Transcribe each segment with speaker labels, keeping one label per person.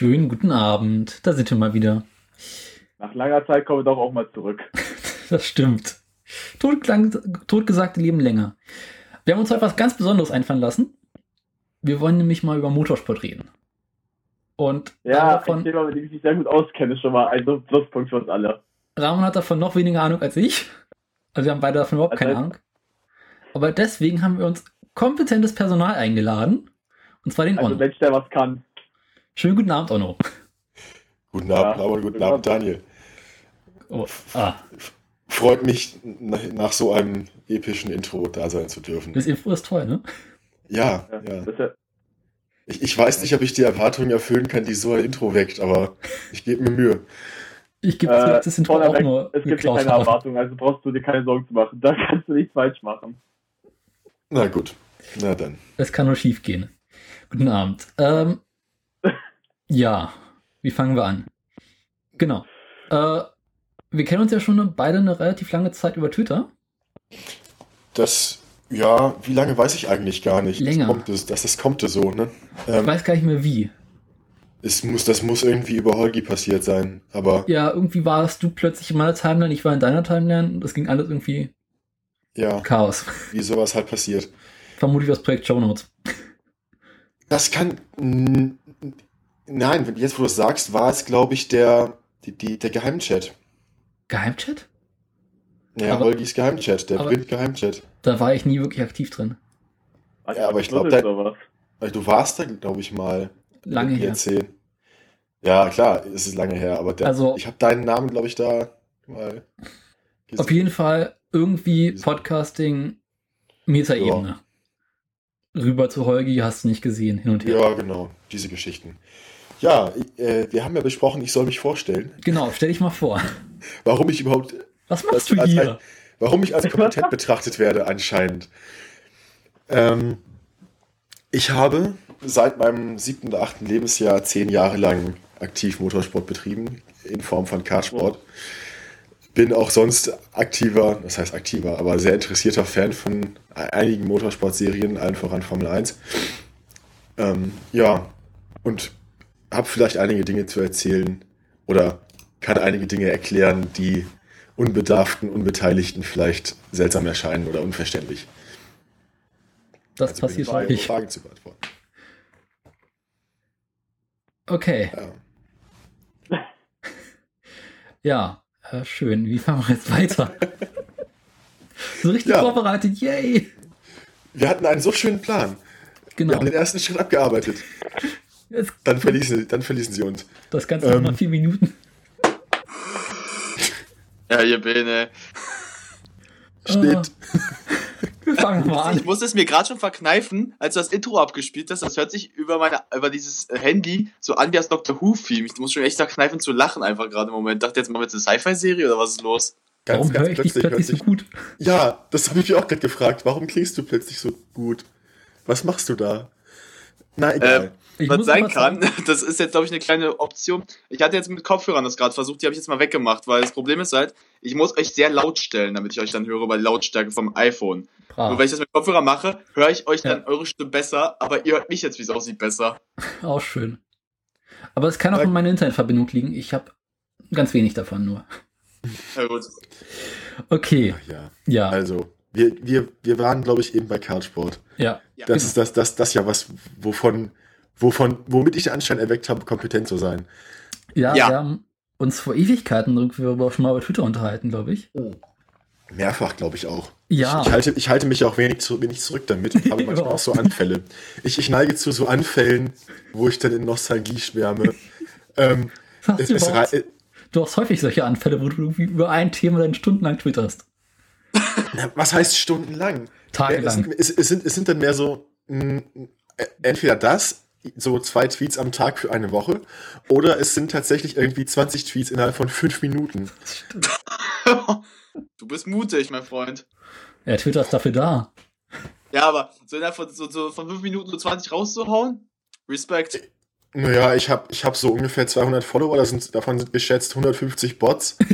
Speaker 1: Schönen guten Abend. Da sind wir mal wieder.
Speaker 2: Nach langer Zeit kommen wir doch auch mal zurück.
Speaker 1: das stimmt. Totgesagte tot leben länger. Wir haben uns heute was ganz Besonderes einfallen lassen. Wir wollen nämlich mal über Motorsport reden. Und
Speaker 2: ja, davon, ein Thema, mit dem ich mich sehr gut auskenne, ist schon mal ein Pluspunkt für uns alle.
Speaker 1: Ramon hat davon noch weniger Ahnung als ich. Also wir haben beide davon überhaupt also keine Ahnung. Aber deswegen haben wir uns kompetentes Personal eingeladen. Und zwar den
Speaker 2: also
Speaker 1: Onno.
Speaker 2: Mensch, der was kann.
Speaker 1: Schönen guten Abend, Onno.
Speaker 3: Guten Abend, ja, aber guten Abend, Daniel. Oh, ah. Freut mich, nach so einem epischen Intro da sein zu dürfen.
Speaker 1: Das Intro ist toll, ne?
Speaker 3: Ja, ja. ja. Ich, ich, weiß nicht, ob ich die Erwartungen erfüllen kann, die so ein Intro weckt, aber ich gebe mir Mühe.
Speaker 1: Ich gebe äh, das Intro auch nur.
Speaker 2: Es gibt keine Erwartungen, also brauchst du dir keine Sorgen zu machen. Da kannst du nichts falsch machen.
Speaker 3: Na gut, na dann.
Speaker 1: Es kann nur schief gehen. Guten Abend. Ähm, ja, wie fangen wir an? Genau. Äh, wir kennen uns ja schon beide eine relativ lange Zeit über Twitter.
Speaker 3: Das, ja, wie lange weiß ich eigentlich gar nicht.
Speaker 1: Länger.
Speaker 3: Das, kommt, das, das kommt so, ne?
Speaker 1: Ähm, ich weiß gar nicht mehr wie.
Speaker 3: Es muss, das muss irgendwie über Holgi passiert sein, aber.
Speaker 1: Ja, irgendwie warst du plötzlich in meiner Timeline, ich war in deiner Timeline und das ging alles irgendwie.
Speaker 3: Ja.
Speaker 1: Chaos.
Speaker 3: Wie sowas halt passiert.
Speaker 1: Vermutlich das Projekt Show Notes.
Speaker 3: Das kann. Nein, jetzt wo du es sagst, war es, glaube ich, der, die, die, der Geheimchat.
Speaker 1: Geheimchat?
Speaker 3: Ja, aber, Holgis Geheimchat, der Print-Geheimchat.
Speaker 1: Da war ich nie wirklich aktiv drin.
Speaker 3: Ja, aber ich glaube, du warst da, glaube ich, mal.
Speaker 1: Lange her.
Speaker 3: Ja, klar, es ist lange her, aber der,
Speaker 1: also,
Speaker 3: ich habe deinen Namen, glaube ich, da mal.
Speaker 1: Gesehen. Auf jeden Fall irgendwie Podcasting Metaebene. Ja rüber zu Holgi hast du nicht gesehen, hin und her.
Speaker 3: Ja, genau, diese Geschichten. Ja, äh, wir haben ja besprochen, ich soll mich vorstellen.
Speaker 1: Genau, stell dich mal vor.
Speaker 3: Warum ich überhaupt.
Speaker 1: Was machst du hier?
Speaker 3: Ein, warum ich als kompetent betrachtet werde, anscheinend. Ähm, ich habe seit meinem siebten oder achten Lebensjahr zehn Jahre lang aktiv Motorsport betrieben, in Form von Kartsport. Bin auch sonst aktiver, das heißt aktiver, aber sehr interessierter Fan von einigen Motorsportserien, allen voran Formel 1. Ähm, ja, und habe vielleicht einige Dinge zu erzählen oder kann einige Dinge erklären, die Unbedarften, Unbeteiligten vielleicht seltsam erscheinen oder unverständlich.
Speaker 1: Das also passiert häufig.
Speaker 3: Fragen zu beantworten.
Speaker 1: Okay. Ja. ja. Ja, schön. Wie fahren wir jetzt weiter? so richtig ja. vorbereitet, yay!
Speaker 3: Wir hatten einen so schönen Plan. Genau. Wir haben den ersten Schritt abgearbeitet. Dann, verließen, dann verließen sie uns.
Speaker 1: Das Ganze ähm, nach vier Minuten.
Speaker 4: Ja, ihr Bene.
Speaker 3: Steht. Oh.
Speaker 1: Wir fangen mal an.
Speaker 4: Ich musste es mir gerade schon verkneifen, als du das Intro abgespielt hast. Das hört sich über meine, über dieses Handy so an wie das Doctor Who-Theme. Ich muss schon echt verkneifen zu lachen einfach gerade im Moment. Dachte jetzt mal mit der Sci-Fi-Serie oder was ist los?
Speaker 1: Ganz, Warum höre ich dich plötzlich so gut?
Speaker 3: Ja, das habe ich mich auch gerade gefragt. Warum klingst du plötzlich so gut? Was machst du da?
Speaker 4: Na, egal. Äh, ich was sein kann, das ist jetzt, glaube ich, eine kleine Option. Ich hatte jetzt mit Kopfhörern das gerade versucht, die habe ich jetzt mal weggemacht, weil das Problem ist halt, ich muss euch sehr laut stellen, damit ich euch dann höre, bei Lautstärke vom iPhone. Brav. Und wenn ich das mit Kopfhörer mache, höre ich euch dann eure Stimme besser, aber ihr hört mich jetzt, wie es aussieht, besser.
Speaker 1: Auch schön. Aber es kann auch an meiner Internetverbindung liegen. Ich habe ganz wenig davon nur.
Speaker 4: Ja, gut.
Speaker 1: Okay.
Speaker 3: Ja. ja. Also, wir, wir, wir waren, glaube ich, eben bei Kartsport.
Speaker 1: Ja.
Speaker 3: Das genau. ist das, das, das ja was, wovon wovon, womit ich den Anschein erweckt habe, kompetent zu sein.
Speaker 1: Ja, ja. wir haben uns vor Ewigkeiten darüber schon mal bei Twitter unterhalten, glaube ich. Oh.
Speaker 3: Mehrfach, glaube ich auch.
Speaker 1: Ja.
Speaker 3: Ich, ich, halte, ich halte mich auch wenig, zu, wenig zurück damit. Ich habe manchmal auch so Anfälle. Ich, ich neige zu so Anfällen, wo ich dann in Nostalgie schwärme. ähm,
Speaker 1: es, es du hast häufig solche Anfälle, wo du irgendwie über ein Thema dann stundenlang twitterst.
Speaker 3: Was heißt stundenlang?
Speaker 1: Tagelang.
Speaker 3: Es, es, es, sind, es sind dann mehr so mh, entweder das so zwei Tweets am Tag für eine Woche oder es sind tatsächlich irgendwie 20 Tweets innerhalb von fünf Minuten.
Speaker 4: du bist mutig, mein Freund.
Speaker 1: Ja, Twitter ist dafür da.
Speaker 4: Ja, aber so innerhalb von, so, so von fünf Minuten nur 20 rauszuhauen? Respekt.
Speaker 3: Naja, ich habe ich hab so ungefähr 200 Follower, das sind, davon sind geschätzt 150 Bots.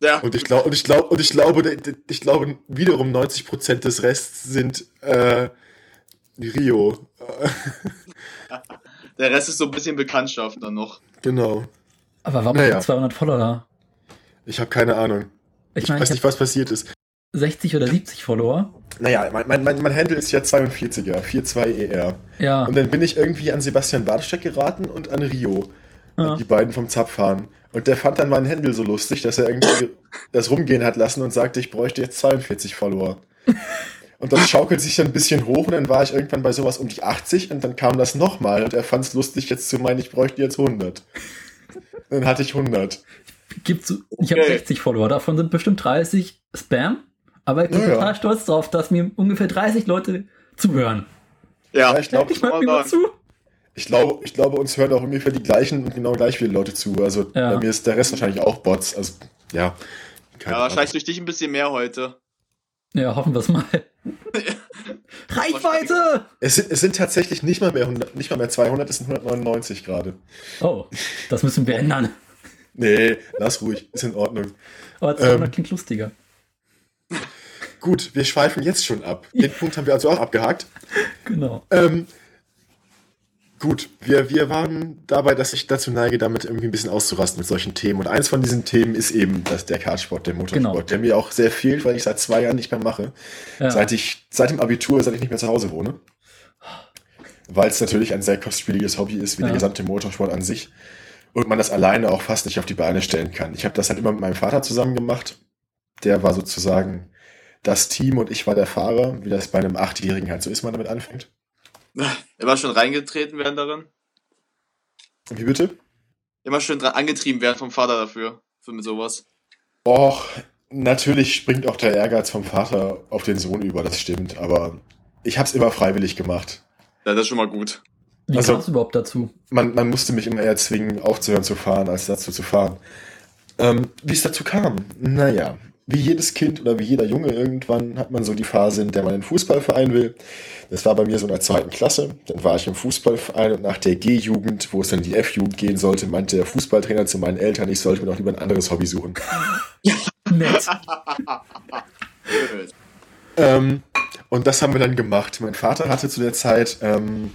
Speaker 3: Ja. Und ich glaube, und ich glaube, und ich glaube, ich glaube, wiederum 90 Prozent des Rests sind äh, Rio.
Speaker 4: Der Rest ist so ein bisschen Bekanntschaft dann noch.
Speaker 3: Genau.
Speaker 1: Aber warum naja. 200 Follower?
Speaker 3: Ich habe keine Ahnung. Ich, ich mein, weiß nicht, was passiert ist.
Speaker 1: 60 oder 70 Follower.
Speaker 3: Naja, mein, mein, mein, mein Handle ist ja 42er, 42ER. Ja. Und dann bin ich irgendwie an Sebastian Badesteck geraten und an Rio. Ja. Die beiden vom Zapfahren. Und der fand dann meinen Handle so lustig, dass er irgendwie das rumgehen hat lassen und sagte, ich bräuchte jetzt 42 Follower. Und das schaukelt sich dann ein bisschen hoch und dann war ich irgendwann bei sowas um die 80 und dann kam das nochmal und er fand es lustig, jetzt zu meinen, ich bräuchte jetzt 100. Dann hatte ich 100.
Speaker 1: Gibt's, ich habe 60 Follower, davon sind bestimmt 30 Spam. Aber ich bin ja, total stolz darauf, dass mir ungefähr 30 Leute zuhören.
Speaker 3: Ja, ja ich glaube, ich, ich glaube, ich glaube, uns hören auch ungefähr die gleichen und genau gleich viele Leute zu. Also ja. bei mir ist der Rest wahrscheinlich auch Bots. Also ja.
Speaker 4: Ja, wahrscheinlich durch dich ein bisschen mehr heute.
Speaker 1: Ja, hoffen wir es mal. Reichweite!
Speaker 3: Es sind, es sind tatsächlich nicht mal, mehr 100, nicht mal mehr 200, es sind 199 gerade.
Speaker 1: Oh, das müssen wir ändern.
Speaker 3: Nee, lass ruhig, ist in Ordnung.
Speaker 1: Aber 200 ähm, klingt lustiger.
Speaker 3: Gut, wir schweifen jetzt schon ab. Den Punkt haben wir also auch abgehakt.
Speaker 1: Genau.
Speaker 3: Ähm, gut, wir, wir waren dabei, dass ich dazu neige, damit irgendwie ein bisschen auszurasten mit solchen Themen. Und eins von diesen Themen ist eben das, der Kartsport, der Motorsport, genau. der mir auch sehr fehlt, weil ich seit zwei Jahren nicht mehr mache. Ja. Seit ich, seit dem Abitur, seit ich nicht mehr zu Hause wohne. Weil es natürlich ein sehr kostspieliges Hobby ist, wie ja. der gesamte Motorsport an sich. Und man das alleine auch fast nicht auf die Beine stellen kann. Ich habe das halt immer mit meinem Vater zusammen gemacht. Der war sozusagen das Team und ich war der Fahrer, wie das bei einem Achtjährigen halt so ist, man damit anfängt.
Speaker 4: Immer schon reingetreten werden darin?
Speaker 3: Wie bitte?
Speaker 4: Immer schön angetrieben werden vom Vater dafür, für mit sowas.
Speaker 3: Och, natürlich springt auch der Ehrgeiz vom Vater auf den Sohn über, das stimmt, aber ich hab's immer freiwillig gemacht.
Speaker 4: Ja, das ist schon mal gut.
Speaker 1: Wie also, kamst du überhaupt dazu?
Speaker 3: Man, man musste mich immer eher zwingen, aufzuhören zu fahren, als dazu zu fahren. Ähm, wie es dazu kam? Naja, wie jedes Kind oder wie jeder Junge irgendwann hat man so die Phase, in der man einen Fußballverein will. Das war bei mir so in der zweiten Klasse. Dann war ich im Fußballverein und nach der G-Jugend, wo es dann die F-Jugend gehen sollte, meinte der Fußballtrainer zu meinen Eltern, ich sollte mir doch lieber ein anderes Hobby suchen. Nett. ähm, und das haben wir dann gemacht. Mein Vater hatte zu der Zeit ähm,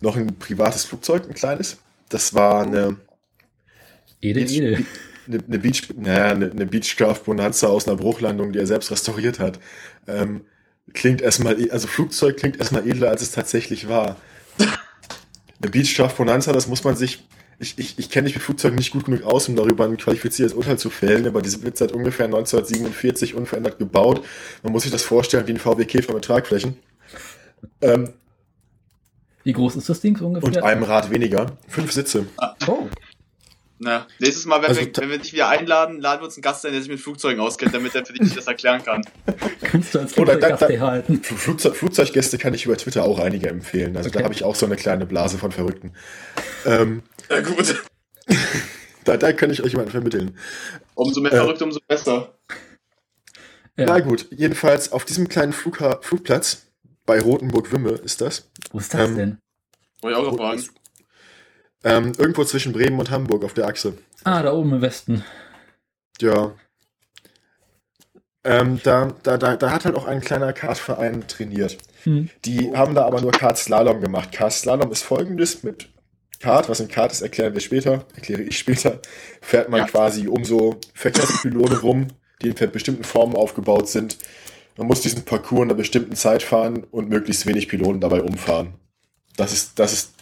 Speaker 3: noch ein privates Flugzeug, ein kleines. Das war eine
Speaker 1: Ede, Ede
Speaker 3: eine, eine Beach, naja, eine, eine Beechcraft Bonanza aus einer Bruchlandung, die er selbst restauriert hat. Ähm, klingt erstmal, e, also Flugzeug klingt erstmal edler, als es tatsächlich war. Eine Beechcraft Bonanza, das muss man sich, ich, ich, ich kenne mich mit Flugzeugen nicht gut genug aus, um darüber ein qualifiziertes Urteil zu fällen, aber diese wird seit ungefähr 1947 unverändert gebaut. Man muss sich das vorstellen wie ein VW Käfer mit Tragflächen. Ähm,
Speaker 1: wie groß ist das Ding so ungefähr?
Speaker 3: Und einem Rad weniger. Fünf Sitze.
Speaker 4: Oh. Na, nächstes Mal, wenn, also, wir, wenn wir dich wieder einladen, laden wir uns einen Gast ein, der sich mit Flugzeugen auskennt, damit er für dich das erklären kann.
Speaker 1: Kannst du als Flugzeugkaffee halten.
Speaker 3: Flugzeug, Flugzeuggäste kann ich über Twitter auch einige empfehlen. Also okay. da habe ich auch so eine kleine Blase von Verrückten. Ähm,
Speaker 4: ja, gut.
Speaker 3: da, da kann ich euch jemanden vermitteln.
Speaker 4: Umso mehr äh, Verrückte, umso besser.
Speaker 3: Ja. Na gut, jedenfalls auf diesem kleinen Flugha Flugplatz bei Rotenburg-Wimme ist das.
Speaker 1: Wo ist das ähm, denn?
Speaker 4: Wollte ich auch noch fragen.
Speaker 3: Ähm, irgendwo zwischen Bremen und Hamburg auf der Achse.
Speaker 1: Ah, da oben im Westen.
Speaker 3: Ja. Ähm, da, da, da, da hat halt auch ein kleiner Kartverein trainiert. Hm. Die haben da aber nur Kart-Slalom gemacht. Kart-Slalom ist folgendes mit Kart, was ein Kart ist, erklären wir später, erkläre ich später, fährt man ja. quasi um so Verkehrspylone rum, die in bestimmten Formen aufgebaut sind. Man muss diesen Parcours in einer bestimmten Zeit fahren und möglichst wenig Pylonen dabei umfahren. Das ist, das ist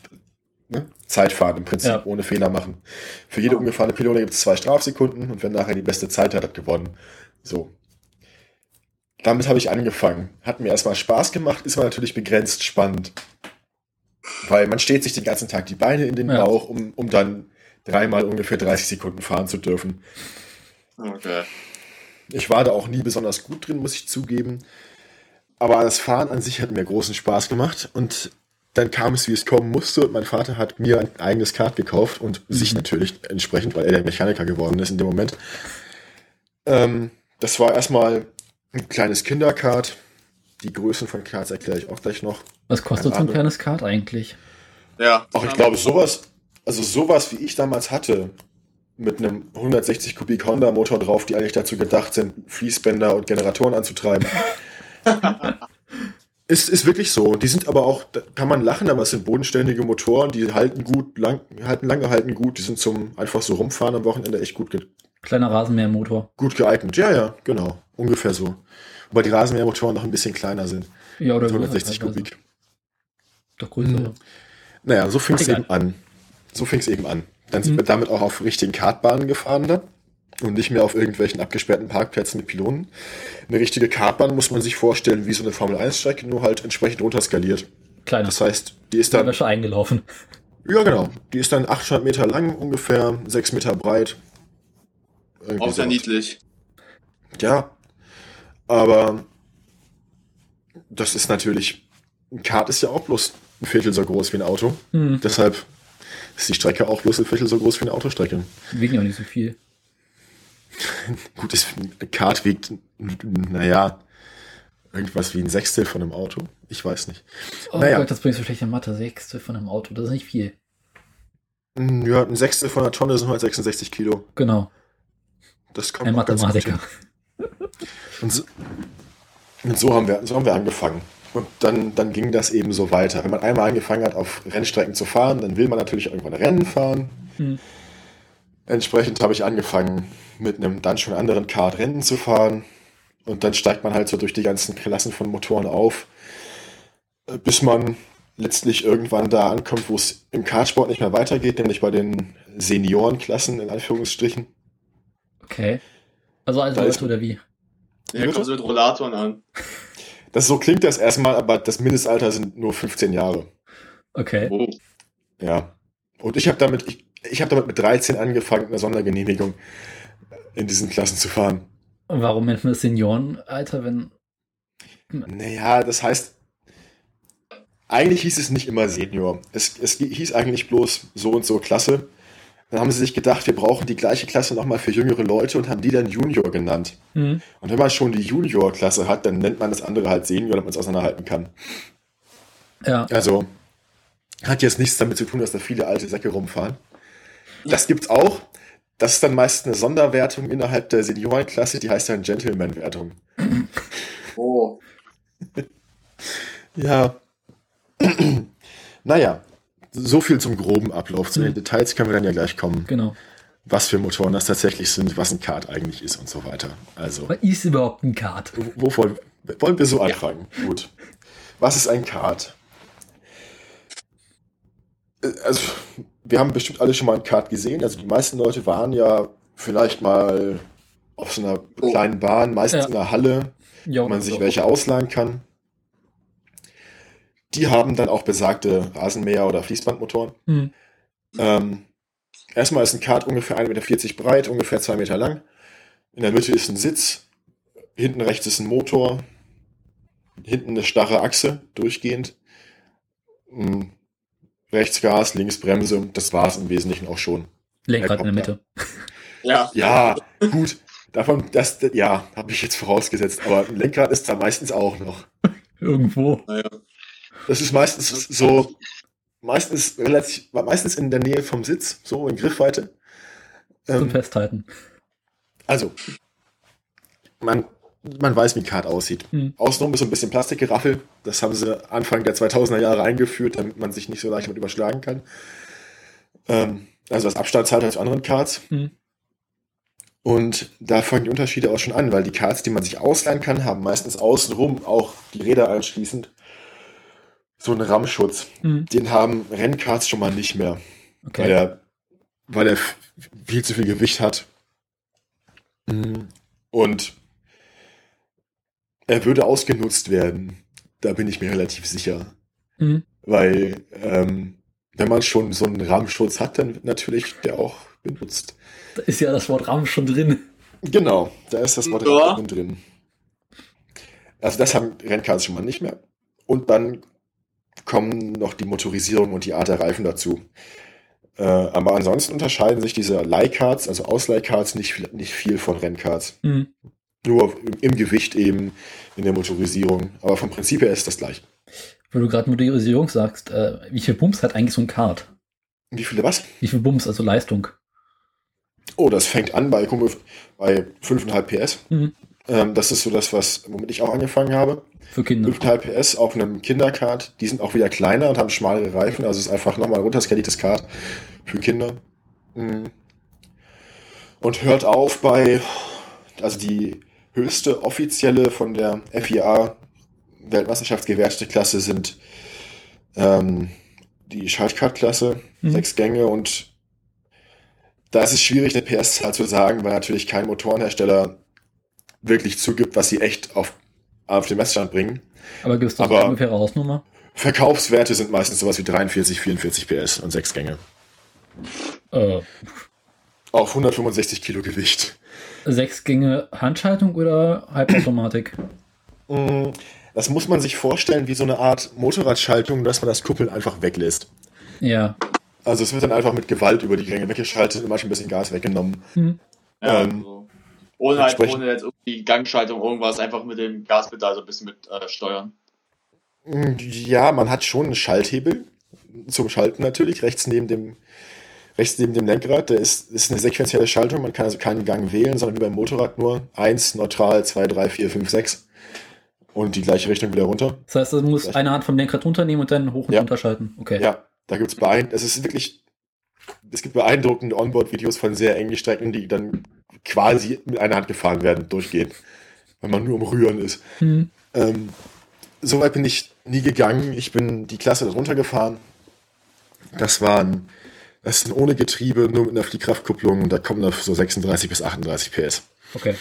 Speaker 3: ne? Zeitfahren im Prinzip, ja. ohne Fehler machen. Für jede umgefahrene Pylone gibt es zwei Strafsekunden und wer nachher die beste Zeit hat, hat gewonnen. So. Damit habe ich angefangen. Hat mir erstmal Spaß gemacht, ist aber natürlich begrenzt spannend. Weil man steht sich den ganzen Tag die Beine in den ja. Bauch, um, um dann dreimal ungefähr 30 Sekunden fahren zu dürfen.
Speaker 4: Okay.
Speaker 3: Ich war da auch nie besonders gut drin, muss ich zugeben. Aber das Fahren an sich hat mir großen Spaß gemacht und dann kam es, wie es kommen musste. Und mein Vater hat mir ein eigenes Kart gekauft und mhm. sich natürlich entsprechend, weil er der Mechaniker geworden ist in dem Moment. Ähm, das war erstmal ein kleines Kinderkart. Die Größen von Karts erkläre ich auch gleich noch.
Speaker 1: Was kostet so ein kleines Kart eigentlich?
Speaker 3: Ja. Ach, ich glaube, sowas, also sowas wie ich damals hatte, mit einem 160 Kubik Honda Motor drauf, die eigentlich dazu gedacht sind, Fließbänder und Generatoren anzutreiben. Ist, ist wirklich so. Die sind aber auch, da kann man lachen, aber es sind bodenständige Motoren, die halten gut, lang, halten lange, halten gut. Die sind zum einfach so rumfahren am Wochenende echt gut.
Speaker 1: Kleiner Rasenmähermotor.
Speaker 3: Gut geeignet. Ja, ja, genau. Ungefähr so. Wobei die Rasenmähermotoren noch ein bisschen kleiner sind.
Speaker 1: Ja, oder
Speaker 3: 160 Kubik.
Speaker 1: Doch größer. Mhm.
Speaker 3: Naja, so fing es eben an. So fing es eben an. Dann sind mhm. wir damit auch auf richtigen Kartbahnen gefahren dann und nicht mehr auf irgendwelchen abgesperrten Parkplätzen mit Pylonen. Eine richtige Kartbahn muss man sich vorstellen wie so eine Formel-1-Strecke, nur halt entsprechend runterskaliert.
Speaker 1: Kleiner.
Speaker 3: Das heißt, die ist dann...
Speaker 1: schon eingelaufen.
Speaker 3: Ja, genau. Die ist dann 800 Meter lang, ungefähr 6 Meter breit.
Speaker 4: Irgendwie auch sehr niedlich.
Speaker 3: Ja, aber das ist natürlich... Ein Kart ist ja auch bloß ein Viertel so groß wie ein Auto. Mhm. Deshalb ist die Strecke auch bloß ein Viertel so groß wie eine Autostrecke.
Speaker 1: Wiegen ja nicht so viel.
Speaker 3: Gut, das Kart wiegt, naja, irgendwas wie ein Sechstel von einem Auto. Ich weiß nicht.
Speaker 1: Oh naja. Gott, das bringt so schlechte Mathe. Sechstel von einem Auto, das ist nicht viel.
Speaker 3: Hm, ja, ein Sechstel von einer Tonne sind halt 66 Kilo.
Speaker 1: Genau.
Speaker 3: Das kommt
Speaker 1: ein Mathematiker.
Speaker 3: Und so, und so haben wir, so haben wir angefangen. Und dann, dann ging das eben so weiter. Wenn man einmal angefangen hat, auf Rennstrecken zu fahren, dann will man natürlich irgendwann Rennen fahren. Hm. Entsprechend habe ich angefangen, mit einem dann schon anderen Kart Rennen zu fahren. Und dann steigt man halt so durch die ganzen Klassen von Motoren auf, äh, bis man letztlich irgendwann da ankommt, wo es im Kartsport nicht mehr weitergeht, nämlich bei den Seniorenklassen in Anführungsstrichen.
Speaker 1: Okay. Also als Leute oder wie?
Speaker 4: Ja, kommt so mit Rollatoren an.
Speaker 3: Das so klingt das erstmal, aber das Mindestalter sind nur 15 Jahre.
Speaker 1: Okay. Oh.
Speaker 3: Ja. Und ich habe damit, ich, ich habe damit mit 13 angefangen, eine Sondergenehmigung in diesen Klassen zu fahren.
Speaker 1: Und warum nennt man das Seniorenalter, wenn.
Speaker 3: Naja, das heißt, eigentlich hieß es nicht immer Senior. Es, es hieß eigentlich bloß so und so Klasse. Dann haben sie sich gedacht, wir brauchen die gleiche Klasse nochmal für jüngere Leute und haben die dann Junior genannt. Mhm. Und wenn man schon die Junior-Klasse hat, dann nennt man das andere halt Senior, damit man es auseinanderhalten kann.
Speaker 1: Ja.
Speaker 3: Also, hat jetzt nichts damit zu tun, dass da viele alte Säcke rumfahren. Das gibt's auch. Das ist dann meist eine Sonderwertung innerhalb der Seniorenklasse, die heißt dann Gentleman-Wertung.
Speaker 4: Oh.
Speaker 3: ja. naja, so viel zum groben Ablauf. Zu den mhm. Details können wir dann ja gleich kommen.
Speaker 1: Genau.
Speaker 3: Was für Motoren das tatsächlich sind, was ein Kart eigentlich ist und so weiter. Also.
Speaker 1: Was ist überhaupt ein Kart?
Speaker 3: Wo, wollen, wollen wir so anfangen? Ja. Gut. Was ist ein Kart? Äh, also, wir haben bestimmt alle schon mal ein Kart gesehen. Also die meisten Leute waren ja vielleicht mal auf so einer kleinen Bahn, meistens ja. in einer Halle, jo, wo man sich so. welche ausleihen kann. Die haben dann auch besagte Rasenmäher oder Fließbandmotoren. Mhm. Ähm, erstmal ist ein Kart ungefähr 1,40 Meter breit, ungefähr 2 Meter lang. In der Mitte ist ein Sitz, hinten rechts ist ein Motor, hinten eine starre Achse durchgehend. Hm, rechts Gas, links Bremse, das war es im Wesentlichen auch schon.
Speaker 1: Lenkrad in der Mitte.
Speaker 3: Ja. Ja, gut. Davon, das, ja, habe ich jetzt vorausgesetzt, aber ein Lenkrad ist da meistens auch noch.
Speaker 1: Irgendwo.
Speaker 4: Naja.
Speaker 3: Das ist meistens so, meistens relativ, meistens in der Nähe vom Sitz, so in Griffweite.
Speaker 1: Ähm, Zum Festhalten.
Speaker 3: Also, man man weiß, wie ein Kart aussieht. Mhm. Außenrum ist so ein bisschen Plastikgeraffel. Das haben sie Anfang der 2000er Jahre eingeführt, damit man sich nicht so leicht mit überschlagen kann. Ähm, also das Abstandshalter zu anderen Karts. Mhm. Und da fangen die Unterschiede auch schon an, weil die Karts, die man sich ausleihen kann, haben meistens außenrum auch die Räder einschließend so einen Rammschutz. Mhm. Den haben Rennkarts schon mal nicht mehr. Okay. Weil er, weil er viel zu viel Gewicht hat. Mhm. Und er würde ausgenutzt werden. Da bin ich mir relativ sicher. Mhm. Weil, ähm, wenn man schon so einen Rahmenschutz hat, dann wird natürlich der auch benutzt.
Speaker 1: Da ist ja das Wort Rahmen schon drin.
Speaker 3: Genau, da ist das Wort ja. Rahmen drin. Also das haben Rennkarts schon mal nicht mehr. Und dann kommen noch die Motorisierung und die Art der Reifen dazu. Äh, aber ansonsten unterscheiden sich diese Leihkarts, also Ausleihkarts, nicht, nicht viel von Rennkarts. Mhm. Nur im Gewicht eben, in der Motorisierung. Aber vom Prinzip her ist das gleich.
Speaker 1: Wenn du gerade Motorisierung sagst, äh, wie viel Bums hat eigentlich so ein Kart?
Speaker 3: Wie viele was?
Speaker 1: Wie viel Bums, also Leistung?
Speaker 3: Oh, das fängt an bei, bei 5,5 PS. Mhm. Ähm, das ist so das, was, womit ich auch angefangen habe.
Speaker 1: Für Kinder.
Speaker 3: 5,5 PS auf einem Kinderkart. Die sind auch wieder kleiner und haben schmalere Reifen. Also es ist einfach nochmal ein runterskaliertes Kart für Kinder. Mhm. Und hört auf bei, also die höchste offizielle von der FIA Weltmeisterschaftsgewertete Klasse sind ähm, die Schaltkart-Klasse, mhm. sechs Gänge und da ist es schwierig, eine PS-Zahl zu sagen, weil natürlich kein Motorenhersteller wirklich zugibt, was sie echt auf, auf den Messstand bringen.
Speaker 1: Aber gibt es doch eine ungefähre Hausnummer?
Speaker 3: Verkaufswerte sind meistens sowas wie 43, 44 PS und sechs Gänge. Äh. Auf 165 Kilo Gewicht.
Speaker 1: Sechs Gänge Handschaltung oder Halbautomatik?
Speaker 3: Mm, das muss man sich vorstellen wie so eine Art Motorradschaltung, dass man das Kuppeln einfach weglässt.
Speaker 1: Ja.
Speaker 3: Also es wird dann einfach mit Gewalt über die Gänge weggeschaltet und manchmal ein bisschen Gas weggenommen.
Speaker 4: Hm. Ja, ähm, also. Ohne halt, ohne jetzt irgendwie Gangschaltung irgendwas, einfach mit dem Gaspedal so ein bisschen mit äh, steuern.
Speaker 3: Mm, ja, man hat schon einen Schalthebel zum Schalten natürlich, rechts neben dem rechts neben dem Lenkrad, der ist, ist eine sequenzielle Schaltung, man kann also keinen Gang wählen, sondern wie beim Motorrad nur 1, neutral, 2, 3, 4, 5, 6 und die gleiche Richtung wieder runter.
Speaker 1: Das heißt, du musst eine Hand vom Lenkrad runternehmen und dann hoch und
Speaker 3: ja.
Speaker 1: runter schalten. Okay.
Speaker 3: Ja, da gibt es beeindruckend, es ist wirklich, es gibt beeindruckende Onboard-Videos von sehr engen Strecken, die dann quasi mit einer Hand gefahren werden, durchgehen, wenn man nur am Rühren ist. Mhm. Ähm, Soweit bin ich nie gegangen. Ich bin die Klasse runtergefahren. Das waren, das ist ohne Getriebe, nur mit einer Fliehkraftkupplung. Da kommen noch so 36 bis 38 PS.
Speaker 1: Okay.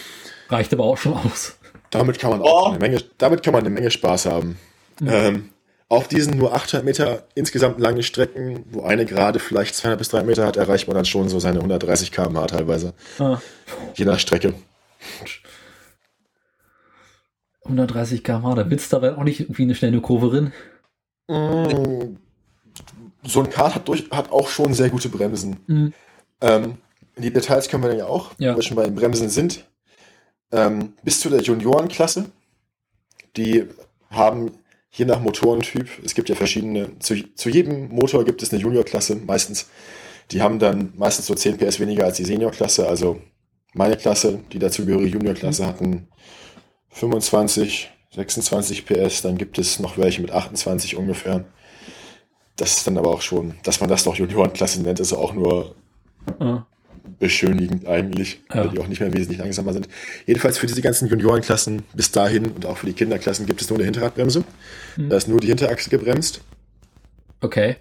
Speaker 1: Reicht aber auch schon aus.
Speaker 3: Damit kann man auch oh. eine Menge, damit kann man eine Menge Spaß haben. Mhm. Ähm, auf diesen nur 800 Meter insgesamt langen Strecken, wo eine gerade vielleicht 200 bis 300 Meter hat, erreicht man dann schon so seine 130 km/h teilweise. Ah. Je nach Strecke.
Speaker 1: 130 km/h, da willst du aber auch nicht irgendwie eine schnelle Kurve drin.
Speaker 3: Mm, so ein Kart hat, durch, hat auch schon sehr gute Bremsen. Mhm. Ähm, die Details können wir dann ja auch, ja. wenn wir schon bei den Bremsen sind. Ähm, bis zu der Juniorenklasse. Die haben je nach Motorentyp, es gibt ja verschiedene, zu, zu jedem Motor gibt es eine Juniorklasse meistens. Die haben dann meistens so 10 PS weniger als die Seniorklasse. Also meine Klasse, die dazugehörige Juniorklasse, hatten 25, 26 PS. Dann gibt es noch welche mit 28 ungefähr. Das ist dann aber auch schon, dass man das noch Juniorenklasse nennt, ist auch nur mhm beschönigend eigentlich, ja. weil die auch nicht mehr wesentlich langsamer sind. Jedenfalls für diese ganzen Juniorenklassen bis dahin und auch für die Kinderklassen gibt es nur eine Hinterradbremse. Mhm. Da ist nur die Hinterachse gebremst.
Speaker 1: Okay.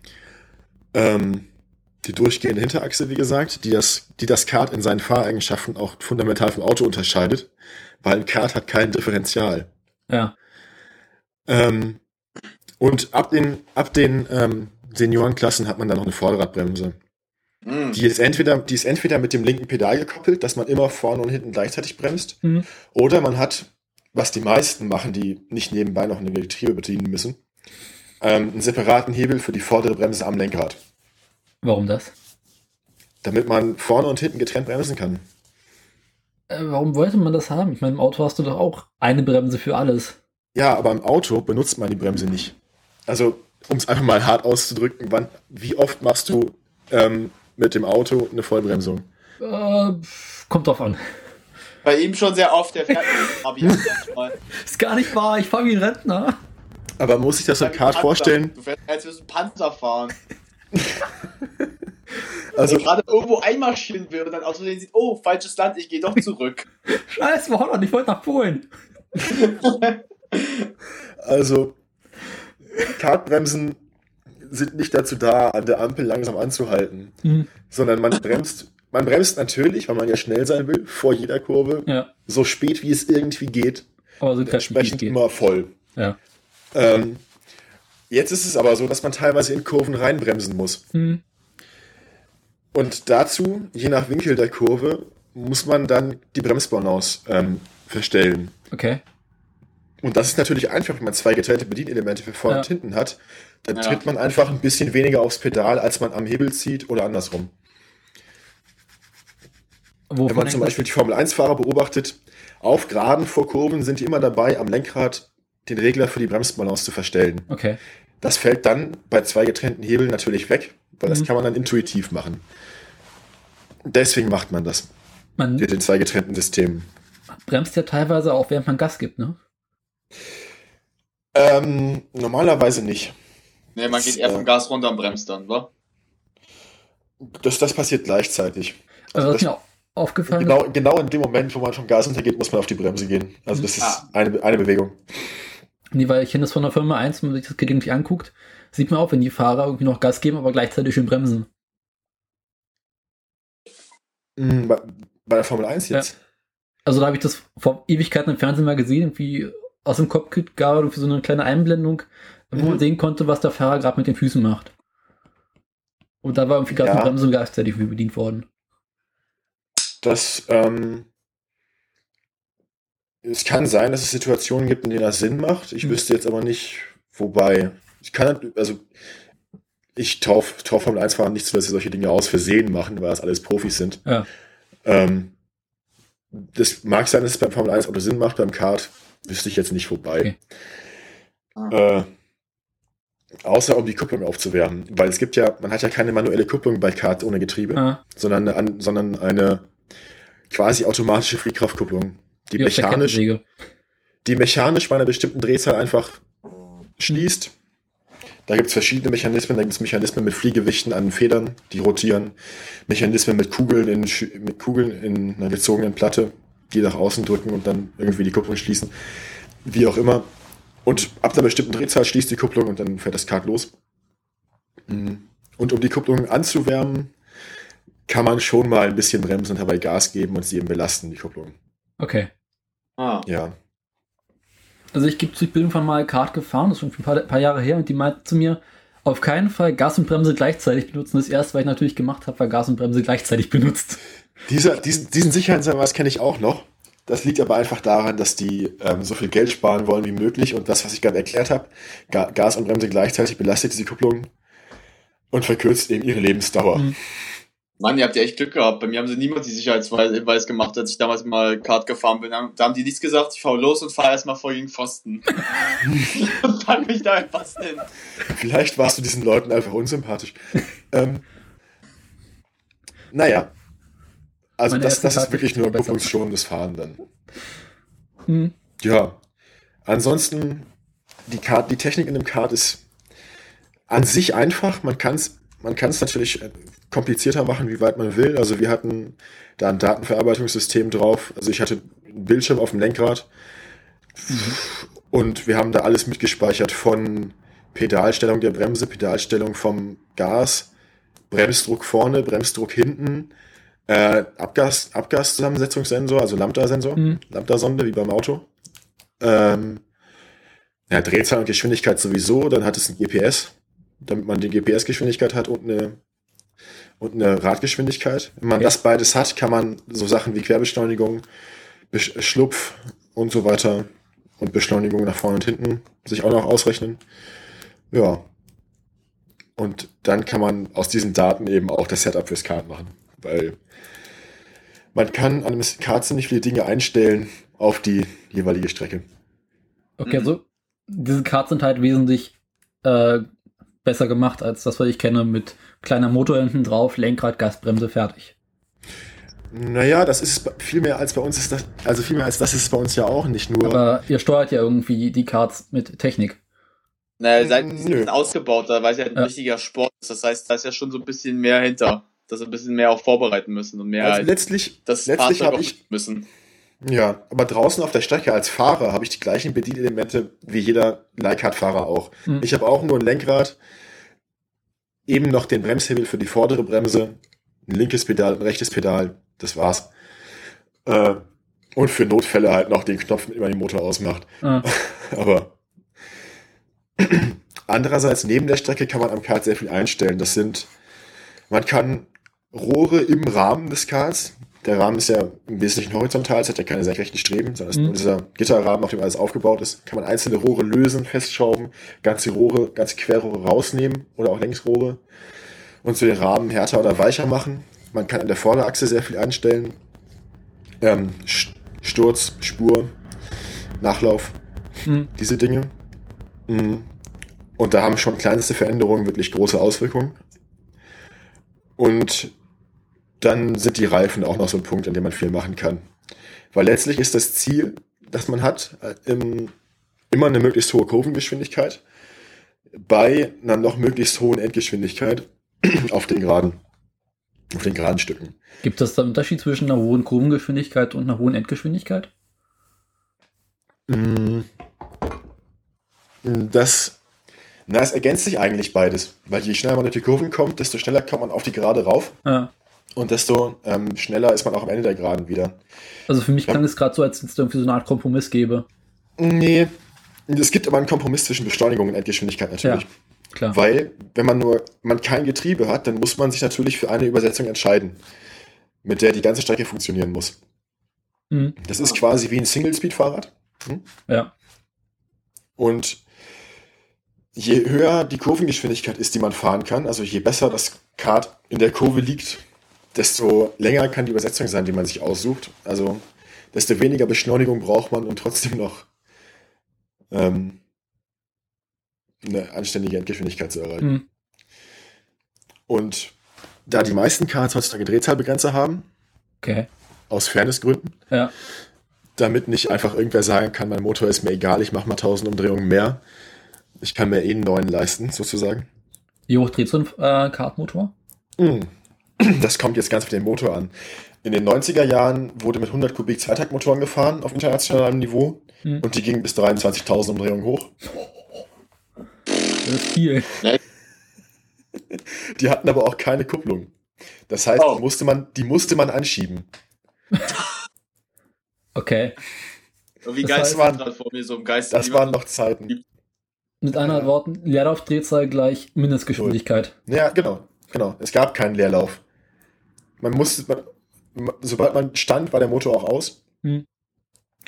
Speaker 3: Ähm, die durchgehende Hinterachse, wie gesagt, die das, die das Kart in seinen Fahreigenschaften auch fundamental vom Auto unterscheidet, weil ein Kart hat kein Differential.
Speaker 1: Ja.
Speaker 3: Ähm, und ab den, ab den ähm, Seniorenklassen hat man dann noch eine Vorderradbremse. Mhm. Die, ist entweder, die ist entweder mit dem linken Pedal gekoppelt, dass man immer vorne und hinten gleichzeitig bremst, mhm. oder man hat, was die meisten machen, die nicht nebenbei noch ein Getriebe bedienen müssen, ähm, einen separaten Hebel für die vordere Bremse am Lenkrad.
Speaker 1: Warum das?
Speaker 3: Damit man vorne und hinten getrennt bremsen kann.
Speaker 1: Äh, warum wollte man das haben? Ich meine, im Auto hast du doch auch eine Bremse für alles.
Speaker 3: Ja, aber im Auto benutzt man die Bremse nicht. Also, um es einfach mal hart auszudrücken, wann, wie oft machst du ähm, mit dem Auto eine Vollbremsung?
Speaker 1: Äh, kommt drauf an.
Speaker 4: Bei ihm schon sehr oft, der fährt
Speaker 1: Ist gar nicht wahr, ich fahre wie ein Rentner.
Speaker 3: Aber muss ich das im Kart vorstellen?
Speaker 4: Du fährst, als würdest du Panzer fahren. also gerade irgendwo einmarschieren will und dann aus Versehen sieht, oh, falsches Land, ich gehe doch zurück.
Speaker 1: Scheiß, war Holland, ich wollte nach Polen.
Speaker 3: also, Kartbremsen sind nicht dazu da, an der Ampel langsam anzuhalten, mhm. sondern man bremst, man bremst natürlich, weil man ja schnell sein will, vor jeder Kurve,
Speaker 1: ja.
Speaker 3: so spät wie es irgendwie geht,
Speaker 1: aber so
Speaker 3: entsprechend immer voll.
Speaker 1: Ja.
Speaker 3: Ähm, jetzt ist es aber so, dass man teilweise in Kurven reinbremsen muss. Mhm. Und dazu, je nach Winkel der Kurve, muss man dann die Bremsbalance ähm, verstellen.
Speaker 1: Okay.
Speaker 3: Und das ist natürlich einfach, wenn man zwei getrennte Bedienelemente für vorne ja. und hinten hat. Dann ja. tritt man einfach ein bisschen weniger aufs Pedal, als man am Hebel zieht oder andersrum. Wovon wenn man zum Beispiel die Formel-1-Fahrer beobachtet, auf Geraden vor Kurven sind die immer dabei, am Lenkrad den Regler für die Bremsbalance zu verstellen.
Speaker 1: Okay.
Speaker 3: Das fällt dann bei zwei getrennten Hebeln natürlich weg, weil mhm. das kann man dann intuitiv machen. Deswegen macht man das.
Speaker 1: Man
Speaker 3: mit den zwei getrennten Systemen.
Speaker 1: bremst ja teilweise auch, während man Gas gibt, ne?
Speaker 3: Ähm, normalerweise nicht.
Speaker 4: Nee, man geht eher vom Gas runter und bremst dann, wa?
Speaker 3: Das, das passiert gleichzeitig.
Speaker 1: Also, also das, mir aufgefallen
Speaker 3: genau, genau in dem Moment, wo man vom Gas runtergeht, muss man auf die Bremse gehen. Also das ist ah. eine, eine Bewegung.
Speaker 1: Nee, weil ich kenne das von der Firma 1, wenn man sich das gelegentlich anguckt, sieht man auch, wenn die Fahrer irgendwie noch Gas geben, aber gleichzeitig schön bremsen.
Speaker 3: Mhm, bei, bei, der Formel 1 jetzt? Ja.
Speaker 1: Also da habe ich das vor Ewigkeiten im Fernsehen mal gesehen, wie aus dem Cockpit gab irgendwie so eine kleine Einblendung, wo mhm. man sehen konnte, was der Fahrer gerade mit den Füßen macht. Und da war irgendwie gerade ja. eine Bremse gleichzeitig bedient worden.
Speaker 3: Das, ähm, es kann sein, dass es Situationen gibt, in denen das Sinn macht. Ich mhm. wüsste jetzt aber nicht, wobei. Ich kann, also, ich tauf, tauf Formel 1 fahren nicht so, dass sie solche Dinge aus Versehen machen, weil das alles Profis sind. Ja. Ähm, das mag sein, dass es beim Formel 1 Auto Sinn macht, beim Kart wüsste ich jetzt nicht vorbei. Okay. Äh, außer um die Kupplung aufzuwärmen. Weil es gibt ja, man hat ja keine manuelle Kupplung bei Kart ohne Getriebe, ah. sondern, eine, sondern eine quasi automatische Fliehkraftkupplung. Die Wie mechanisch, die mechanisch bei einer bestimmten Drehzahl einfach schließt. Da gibt es verschiedene Mechanismen. Da gibt es Mechanismen mit Fliegewichten an Federn, die rotieren. Mechanismen mit Kugeln in, mit Kugeln in einer gezogenen Platte, die nach außen drücken und dann irgendwie die Kupplung schließen. Wie auch immer. Und ab einer bestimmten Drehzahl schließt die Kupplung und dann fährt das Kart los. Mhm. Und um die Kupplung anzuwärmen, kann man schon mal ein bisschen bremsen und dabei Gas geben und sie eben belasten, die Kupplung.
Speaker 1: Okay.
Speaker 3: Ah. Ja.
Speaker 1: Also ich, ich bin irgendwann mal Kart gefahren, das ist schon ein paar, paar Jahre her, und die meinte zu mir, auf keinen Fall Gas und Bremse gleichzeitig benutzen. Das erste, was ich natürlich gemacht habe, war Gas und Bremse gleichzeitig benutzt.
Speaker 3: Dieser, diesen, diesen Sicherheitshinweis kenne ich auch noch. Das liegt aber einfach daran, dass die ähm, so viel Geld sparen wollen wie möglich und das, was ich gerade erklärt habe, Ga Gas und Bremse gleichzeitig belastet diese Kupplung und verkürzt eben ihre Lebensdauer. Mhm.
Speaker 4: Mann, ihr habt ja echt Glück gehabt. Bei mir haben sie niemals die Sicherheitsweis gemacht, als ich damals mal Kart gefahren bin. Da haben die nichts gesagt, ich fahr los und fahr erstmal vor gegen Pfosten. Fang mich da was denn?
Speaker 3: Vielleicht warst du diesen Leuten einfach unsympathisch. ähm, naja. Also das, das ist wirklich nur kupplungsschonendes Fahren dann. Hm. Ja. Ansonsten, die, Kart, die Technik in dem Kart ist an sich einfach. Man kann es man kann es natürlich komplizierter machen, wie weit man will. Also wir hatten da ein Datenverarbeitungssystem drauf. Also ich hatte einen Bildschirm auf dem Lenkrad und wir haben da alles mitgespeichert von Pedalstellung der Bremse, Pedalstellung vom Gas, Bremsdruck vorne, Bremsdruck hinten, äh, Abgas, Abgaszusammensetzungssensor, also Lambda-Sensor, mhm. Lambda-Sonde, wie beim Auto. Ähm, ja, Drehzahl und Geschwindigkeit sowieso, dann hat es ein GPS, damit man die GPS-Geschwindigkeit hat und eine und eine Radgeschwindigkeit. Wenn man ja. das beides hat, kann man so Sachen wie Querbeschleunigung, Schlupf und so weiter und Beschleunigung nach vorne und hinten sich auch noch ausrechnen. Ja. Und dann kann man aus diesen Daten eben auch das Setup fürs Kart machen. Weil man kann an einem Kart ziemlich viele Dinge einstellen auf die jeweilige Strecke.
Speaker 1: Okay, mhm. also diese Karts sind halt wesentlich äh, besser gemacht als das, was ich kenne, mit kleiner Motor hinten drauf, Lenkrad, Gasbremse, fertig.
Speaker 3: Naja, das ist viel mehr als bei uns ist das, also viel mehr als das ist bei uns ja auch nicht nur.
Speaker 1: Aber ihr steuert ja irgendwie die Karts mit Technik.
Speaker 4: Naja, seid ein bisschen ausgebauter, weil es ja ein ja. richtiger Sport ist. Das heißt, da ist ja schon so ein bisschen mehr hinter, dass wir ein bisschen mehr auch vorbereiten müssen und mehr
Speaker 3: also halt letztlich, das letztlich habe ich
Speaker 4: müssen.
Speaker 3: Ja, aber draußen auf der Strecke als Fahrer habe ich die gleichen Bedienelemente wie jeder Leihkart-Fahrer auch. Hm. Ich habe auch nur ein Lenkrad, eben noch den Bremshebel für die vordere Bremse, ein linkes Pedal, ein rechtes Pedal, das war's. Äh, und für Notfälle halt noch den Knopf, mit dem man den Motor ausmacht. Ah. Aber andererseits, neben der Strecke kann man am Kart sehr viel einstellen. Das sind, man kann Rohre im Rahmen des Karts, der Rahmen ist ja im Wesentlichen horizontal, es hat ja keine senkrechten Streben, sondern es ist nur mhm. dieser Gitterrahmen, auf dem alles aufgebaut ist. Kann man einzelne Rohre lösen, festschrauben, ganze Rohre, ganze Querrohre rausnehmen oder auch Längsrohre und zu den Rahmen härter oder weicher machen. Man kann an der Vorderachse sehr viel einstellen. Ähm, Sturz, Spur, Nachlauf, mhm. diese Dinge. Mhm. Und da haben schon kleinste Veränderungen wirklich große Auswirkungen. Und dann sind die Reifen auch noch so ein Punkt, an dem man viel machen kann. Weil letztlich ist das Ziel, das man hat, äh, im, immer eine möglichst hohe Kurvengeschwindigkeit bei einer noch möglichst hohen Endgeschwindigkeit auf den geraden, auf den geraden Stücken.
Speaker 1: Gibt es da einen Unterschied zwischen einer hohen Kurvengeschwindigkeit und einer hohen Endgeschwindigkeit?
Speaker 3: Mm. Das, na, es ergänzt sich eigentlich beides, weil je schneller man durch die Kurven kommt, desto schneller kommt man auf die Gerade rauf. Ja. Und desto ähm, schneller ist man auch am Ende der Geraden wieder.
Speaker 1: Also für mich ja. klang es gerade so, als wenn es irgendwie so eine Art Kompromiss gäbe.
Speaker 3: Nee, es gibt aber einen Kompromiss zwischen Beschleunigung und Endgeschwindigkeit natürlich. Ja, klar. Weil, wenn man nur man kein Getriebe hat, dann muss man sich natürlich für eine Übersetzung entscheiden, mit der die ganze Strecke funktionieren muss. Mhm. Das ist quasi wie ein Single-Speed-Fahrrad. Hm?
Speaker 1: Ja.
Speaker 3: Und je höher die Kurvengeschwindigkeit ist, die man fahren kann, also je besser das Kart in der Kurve liegt, desto länger kann die Übersetzung sein, die man sich aussucht. Also desto weniger Beschleunigung braucht man, um trotzdem noch ähm, eine anständige Endgeschwindigkeit zu erreichen. Mhm. Und da die meisten Karts heutzutage Drehzahlbegrenzer haben,
Speaker 1: okay.
Speaker 3: aus Fairnessgründen,
Speaker 1: ja.
Speaker 3: damit nicht einfach irgendwer sagen kann, mein Motor ist mir egal, ich mache mal 1000 Umdrehungen mehr. Ich kann mir eh einen neuen leisten, sozusagen.
Speaker 1: Wie hoch dreht so ein äh, Kartmotor?
Speaker 3: Mm. Das kommt jetzt ganz auf den Motor an. In den 90er Jahren wurde mit 100 Kubik Zweitaktmotoren gefahren auf internationalem Niveau hm. und die gingen bis 23.000 Umdrehungen hoch.
Speaker 1: Das ist viel.
Speaker 3: Die hatten aber auch keine Kupplung. Das heißt, oh. die, musste man, die musste man anschieben.
Speaker 1: Okay.
Speaker 4: Wie geil das waren, vor mir so im Geist.
Speaker 3: Das waren noch Zeiten.
Speaker 1: Mit anderen Worten, Leerlaufdrehzahl gleich Mindestgeschwindigkeit.
Speaker 3: Ja, genau. Genau. Es gab keinen Leerlauf. Man musste, man, sobald man stand, war der Motor auch aus. Hm.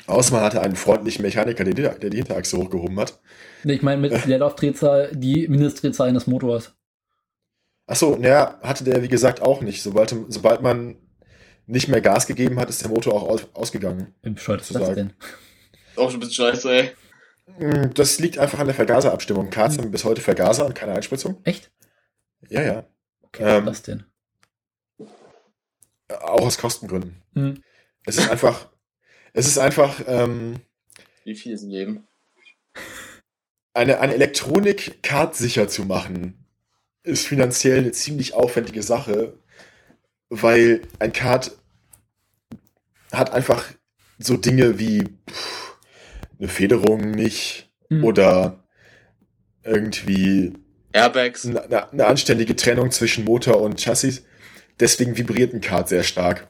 Speaker 3: Außer man hatte einen freundlichen Mechaniker, der die, der die Hinterachse hochgehoben hat.
Speaker 1: Ich meine mit Leerlaufdrehzahl die Mindestdrehzahl eines Motors.
Speaker 3: Achso, naja, hatte der wie gesagt auch nicht. Sobald, sobald man nicht mehr Gas gegeben hat, ist der Motor auch aus, ausgegangen.
Speaker 1: Wie bescheuert ist das denn?
Speaker 4: Auch schon ein bisschen scheiße, ey.
Speaker 3: Hm, das liegt einfach an der Vergaserabstimmung. Karts hm. haben bis heute Vergaser und keine Einspritzung.
Speaker 1: Echt?
Speaker 3: Ja, ja.
Speaker 1: Okay, ähm, was denn?
Speaker 3: Auch aus Kostengründen. Hm. Es ist einfach, es ist einfach. Ähm,
Speaker 4: Wie viel ist ein Leben?
Speaker 3: Eine, eine Elektronik sicher zu machen, ist finanziell eine ziemlich aufwendige Sache, weil ein Kart hat einfach so Dinge wie pff, eine Federung nicht hm. oder irgendwie
Speaker 4: Airbags.
Speaker 3: Eine, eine, anständige Trennung zwischen Motor und Chassis. Deswegen vibriert ein Kart sehr stark.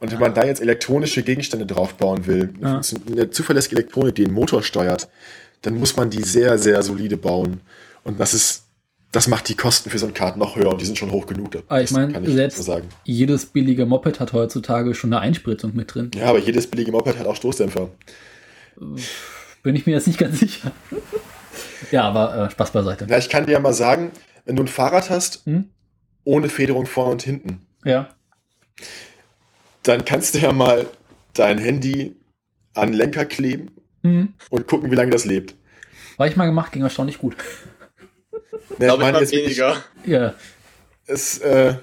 Speaker 3: Und wenn man da jetzt elektronische Gegenstände draufbauen will, ja. eine zuverlässige Elektronik, die den Motor steuert, dann muss man die sehr, sehr solide bauen. Und das ist, das macht die Kosten für so ein Kart noch höher und die sind schon hoch genug.
Speaker 1: Aber ah, ich meine, selbst so jedes billige Moped hat heutzutage schon eine Einspritzung mit drin.
Speaker 3: Ja, aber jedes billige Moped hat auch Stoßdämpfer.
Speaker 1: Bin ich mir jetzt nicht ganz sicher. ja, aber äh, Spaß beiseite.
Speaker 3: Ja, ich kann dir ja mal sagen, wenn du ein Fahrrad hast, hm? Ohne Federung vorne und hinten.
Speaker 1: Ja
Speaker 3: dann kannst du ja mal dein Handy an den Lenker kleben mhm. und gucken, wie lange das lebt.
Speaker 1: War ich mal gemacht, ging erstaunlich gut.
Speaker 4: Ja, ich meine jetzt weniger.
Speaker 1: Ja.
Speaker 3: Es, äh,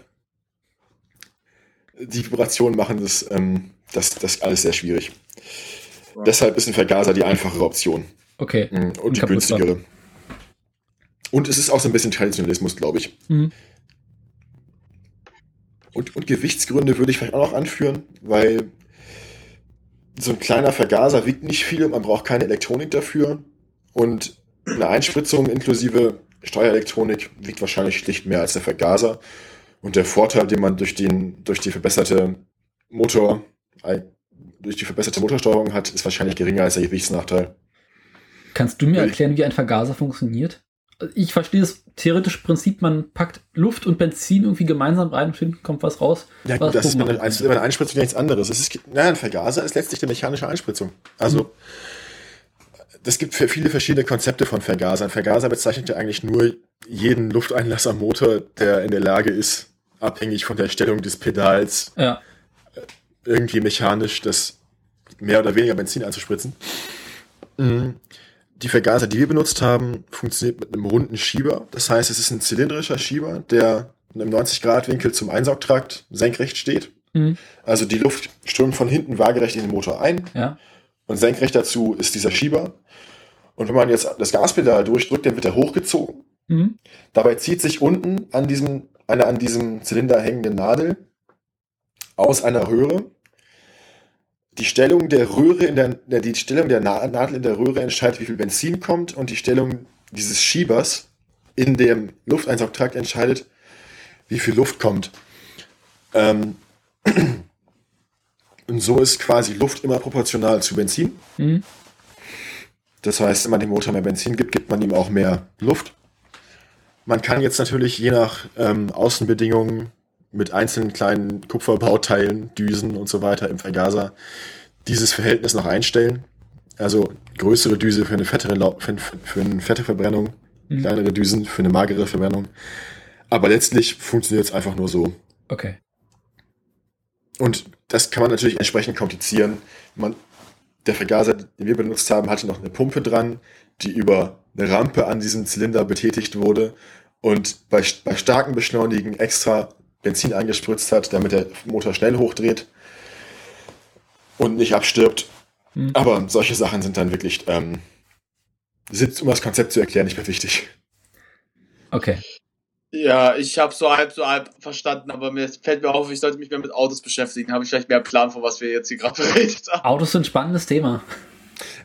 Speaker 3: die Vibrationen machen das, ähm, das, das alles sehr schwierig. Ja. Deshalb ist ein Vergaser die einfachere Option.
Speaker 1: Okay.
Speaker 3: Mhm. Und die günstigere. Und es ist auch so ein bisschen Traditionalismus, glaube ich. Mhm. Und, und Gewichtsgründe würde ich vielleicht auch noch anführen, weil so ein kleiner Vergaser wiegt nicht viel, man braucht keine Elektronik dafür. Und eine Einspritzung inklusive Steuerelektronik wiegt wahrscheinlich schlicht mehr als der Vergaser. Und der Vorteil, den man durch, den, durch die verbesserte Motor, durch die verbesserte Motorsteuerung hat, ist wahrscheinlich geringer als der Gewichtsnachteil.
Speaker 1: Kannst du mir erklären, wie ein Vergaser funktioniert? Ich verstehe das theoretische Prinzip, man packt Luft und Benzin irgendwie gemeinsam rein und hinten kommt was raus.
Speaker 3: Ja, gut, das ist bei einer, also eine Einspritzung nichts anderes. Es ist, naja, ein Vergaser ist letztlich eine mechanische Einspritzung. Also, mhm. es gibt viele verschiedene Konzepte von Vergaser. Ein Vergaser bezeichnet ja eigentlich nur jeden Lufteinlass am Motor, der in der Lage ist, abhängig von der Stellung des Pedals,
Speaker 1: ja.
Speaker 3: irgendwie mechanisch das mehr oder weniger Benzin einzuspritzen. Mhm. Die Vergaser, die wir benutzt haben, funktioniert mit einem runden Schieber. Das heißt, es ist ein zylindrischer Schieber, der in einem 90-Grad-Winkel zum Einsaugtrakt senkrecht steht. Mhm. Also die Luft strömt von hinten waagerecht in den Motor ein.
Speaker 1: Ja.
Speaker 3: Und senkrecht dazu ist dieser Schieber. Und wenn man jetzt das Gaspedal durchdrückt, dann wird er hochgezogen. Mhm. Dabei zieht sich unten an diesem, eine an diesem Zylinder hängende Nadel aus einer Röhre. Die Stellung der Röhre in der, die Stellung der Nadel in der Röhre entscheidet, wie viel Benzin kommt und die Stellung dieses Schiebers in dem Lufteinsaugtrakt entscheidet, wie viel Luft kommt. Ähm, und so ist quasi Luft immer proportional zu Benzin. Mhm. Das heißt, wenn man dem Motor mehr Benzin gibt, gibt man ihm auch mehr Luft. Man kann jetzt natürlich je nach ähm, Außenbedingungen mit einzelnen kleinen Kupferbauteilen, Düsen und so weiter im Vergaser dieses Verhältnis noch einstellen. Also größere Düse für eine fettere, für, für eine fette Verbrennung, mhm. kleinere Düsen für eine magere Verbrennung. Aber letztlich funktioniert es einfach nur so.
Speaker 1: Okay.
Speaker 3: Und das kann man natürlich entsprechend komplizieren. Man, der Vergaser, den wir benutzt haben, hatte noch eine Pumpe dran, die über eine Rampe an diesem Zylinder betätigt wurde und bei, bei starken Beschleunigen extra Benzin eingespritzt hat, damit der Motor schnell hochdreht und nicht abstirbt. Mhm. Aber solche Sachen sind dann wirklich, ähm, sind, um das Konzept zu erklären, nicht mehr wichtig.
Speaker 1: Okay.
Speaker 4: Ja, ich habe so halb, so halb verstanden, aber mir fällt mir auf, ich sollte mich mehr mit Autos beschäftigen. Habe ich vielleicht mehr Plan, von was wir jetzt hier gerade beredet
Speaker 1: haben. Autos sind ein spannendes Thema.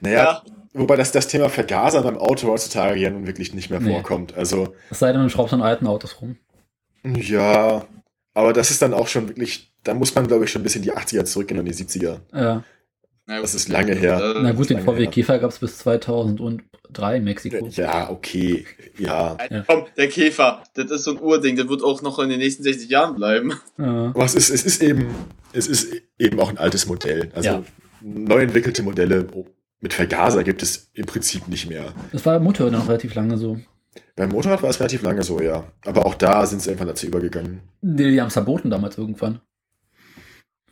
Speaker 3: Naja, ja. wobei das, das Thema Vergaser beim Auto heutzutage ja nun wirklich nicht mehr nee. vorkommt. Also,
Speaker 1: es sei denn, man schraubt an alten Autos rum.
Speaker 3: Ja, aber das ist dann auch schon wirklich, da muss man, glaube ich, schon ein bisschen die 80er zurückgehen und die 70er.
Speaker 1: Ja.
Speaker 3: Das ist lange her.
Speaker 1: Na gut, den VW Käfer gab es bis 2003 in Mexiko.
Speaker 3: Ja, okay. Ja.
Speaker 4: ja. Komm, der Käfer, das ist so ein Urding, der wird auch noch in den nächsten 60 Jahren bleiben.
Speaker 3: Ja. Aber es ist, es ist eben, es ist eben auch ein altes Modell. Also ja. neu entwickelte Modelle mit Vergaser gibt es im Prinzip nicht mehr.
Speaker 1: Das war Motorrad noch relativ lange so.
Speaker 3: Beim Motorrad war es relativ lange so, ja. Aber auch da sind sie irgendwann dazu übergegangen.
Speaker 1: Die, die haben es verboten damals irgendwann.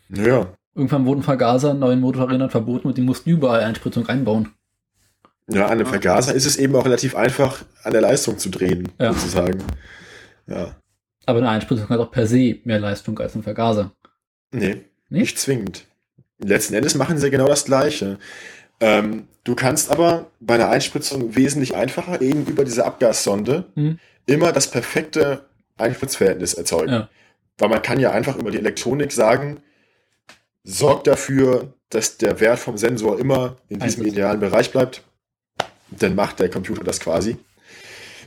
Speaker 3: Naja.
Speaker 1: Irgendwann wurden Vergaser neuen Motorrädern verboten und die mussten überall Einspritzung einbauen.
Speaker 3: Ja, an einem Vergaser ist es eben auch relativ einfach, an der Leistung zu drehen, ja. sozusagen. Ja.
Speaker 1: Aber eine Einspritzung hat auch per se mehr Leistung als ein Vergaser.
Speaker 3: Nee, nicht, nicht zwingend. Letzten Endes machen sie genau das Gleiche. Ähm, du kannst aber bei einer Einspritzung wesentlich einfacher eben über diese Abgassonde hm. immer das perfekte Einspritzverhältnis erzeugen. Ja. Weil man kann ja einfach über die Elektronik sagen, sorgt dafür, dass der Wert vom Sensor immer in diesem idealen Bereich bleibt. Dann macht der Computer das quasi.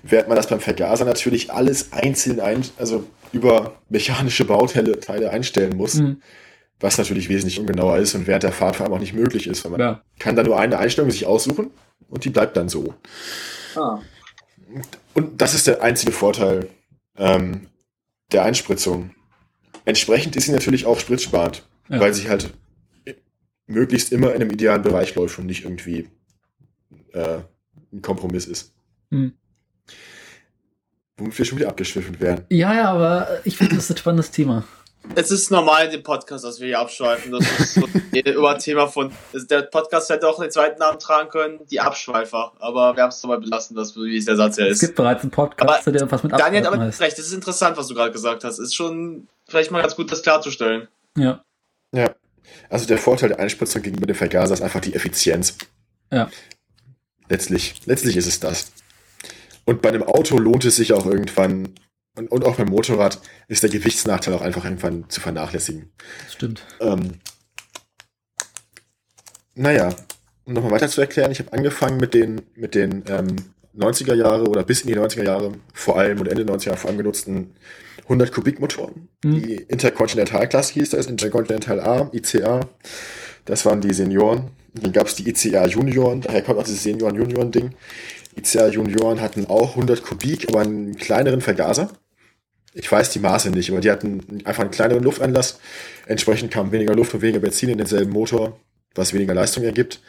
Speaker 3: Während man das beim Vergaser natürlich alles einzeln ein, also über mechanische Bauteile Teile einstellen muss, mhm. Was natürlich wesentlich ungenauer ist und während der Fahrt vor allem auch nicht möglich ist, weil man ja. kann da nur eine Einstellung sich aussuchen und die bleibt dann so. Ah. Und das ist der einzige Vorteil ähm, der Einspritzung. Entsprechend ist sie natürlich auch spritzsparend. Ja. Weil sie halt möglichst immer in einem idealen Bereich läuft und nicht irgendwie äh, ein Kompromiss ist. Hm. Womit wir schon wieder abgeschwiffen werden.
Speaker 1: Ja, ja, aber ich finde, das ist ein spannendes Thema.
Speaker 4: Es ist normal in dem Podcast, dass wir hier abschweifen. Das ist so über ein Thema von. Der Podcast hätte auch den zweiten Namen tragen können, die Abschweifer. Aber wir haben es dabei belassen, dass, wie der Satz ja ist.
Speaker 1: Es gibt bereits einen Podcast,
Speaker 4: aber
Speaker 1: der was mit
Speaker 4: Abschweifen Daniel hat aber heißt. recht, das ist interessant, was du gerade gesagt hast. Ist schon vielleicht mal ganz gut, das klarzustellen.
Speaker 1: Ja.
Speaker 3: Ja. Also der Vorteil der Einspritzung gegenüber dem Vergaser ist einfach die Effizienz.
Speaker 1: Ja.
Speaker 3: Letztlich, letztlich ist es das. Und bei einem Auto lohnt es sich auch irgendwann, und, und auch beim Motorrad ist der Gewichtsnachteil auch einfach irgendwann zu vernachlässigen.
Speaker 1: Das stimmt.
Speaker 3: Ähm, naja, um nochmal weiter zu erklären, ich habe angefangen mit den, mit den ähm, 90er Jahre oder bis in die 90er Jahre vor allem und Ende 90er Jahre vor allem genutzten 100 Kubik Motoren. Mhm. Die Intercontinental-Klasse hieß das, Intercontinental A, ICA. Das waren die Senioren. Dann gab es die ICA Junioren, daher kommt auch dieses Senioren-Junioren-Ding. ICA Junioren hatten auch 100 Kubik, aber einen kleineren Vergaser. Ich weiß die Maße nicht, aber die hatten einfach einen kleineren Luftanlass. Entsprechend kam weniger Luft und weniger Benzin in denselben Motor, was weniger Leistung ergibt.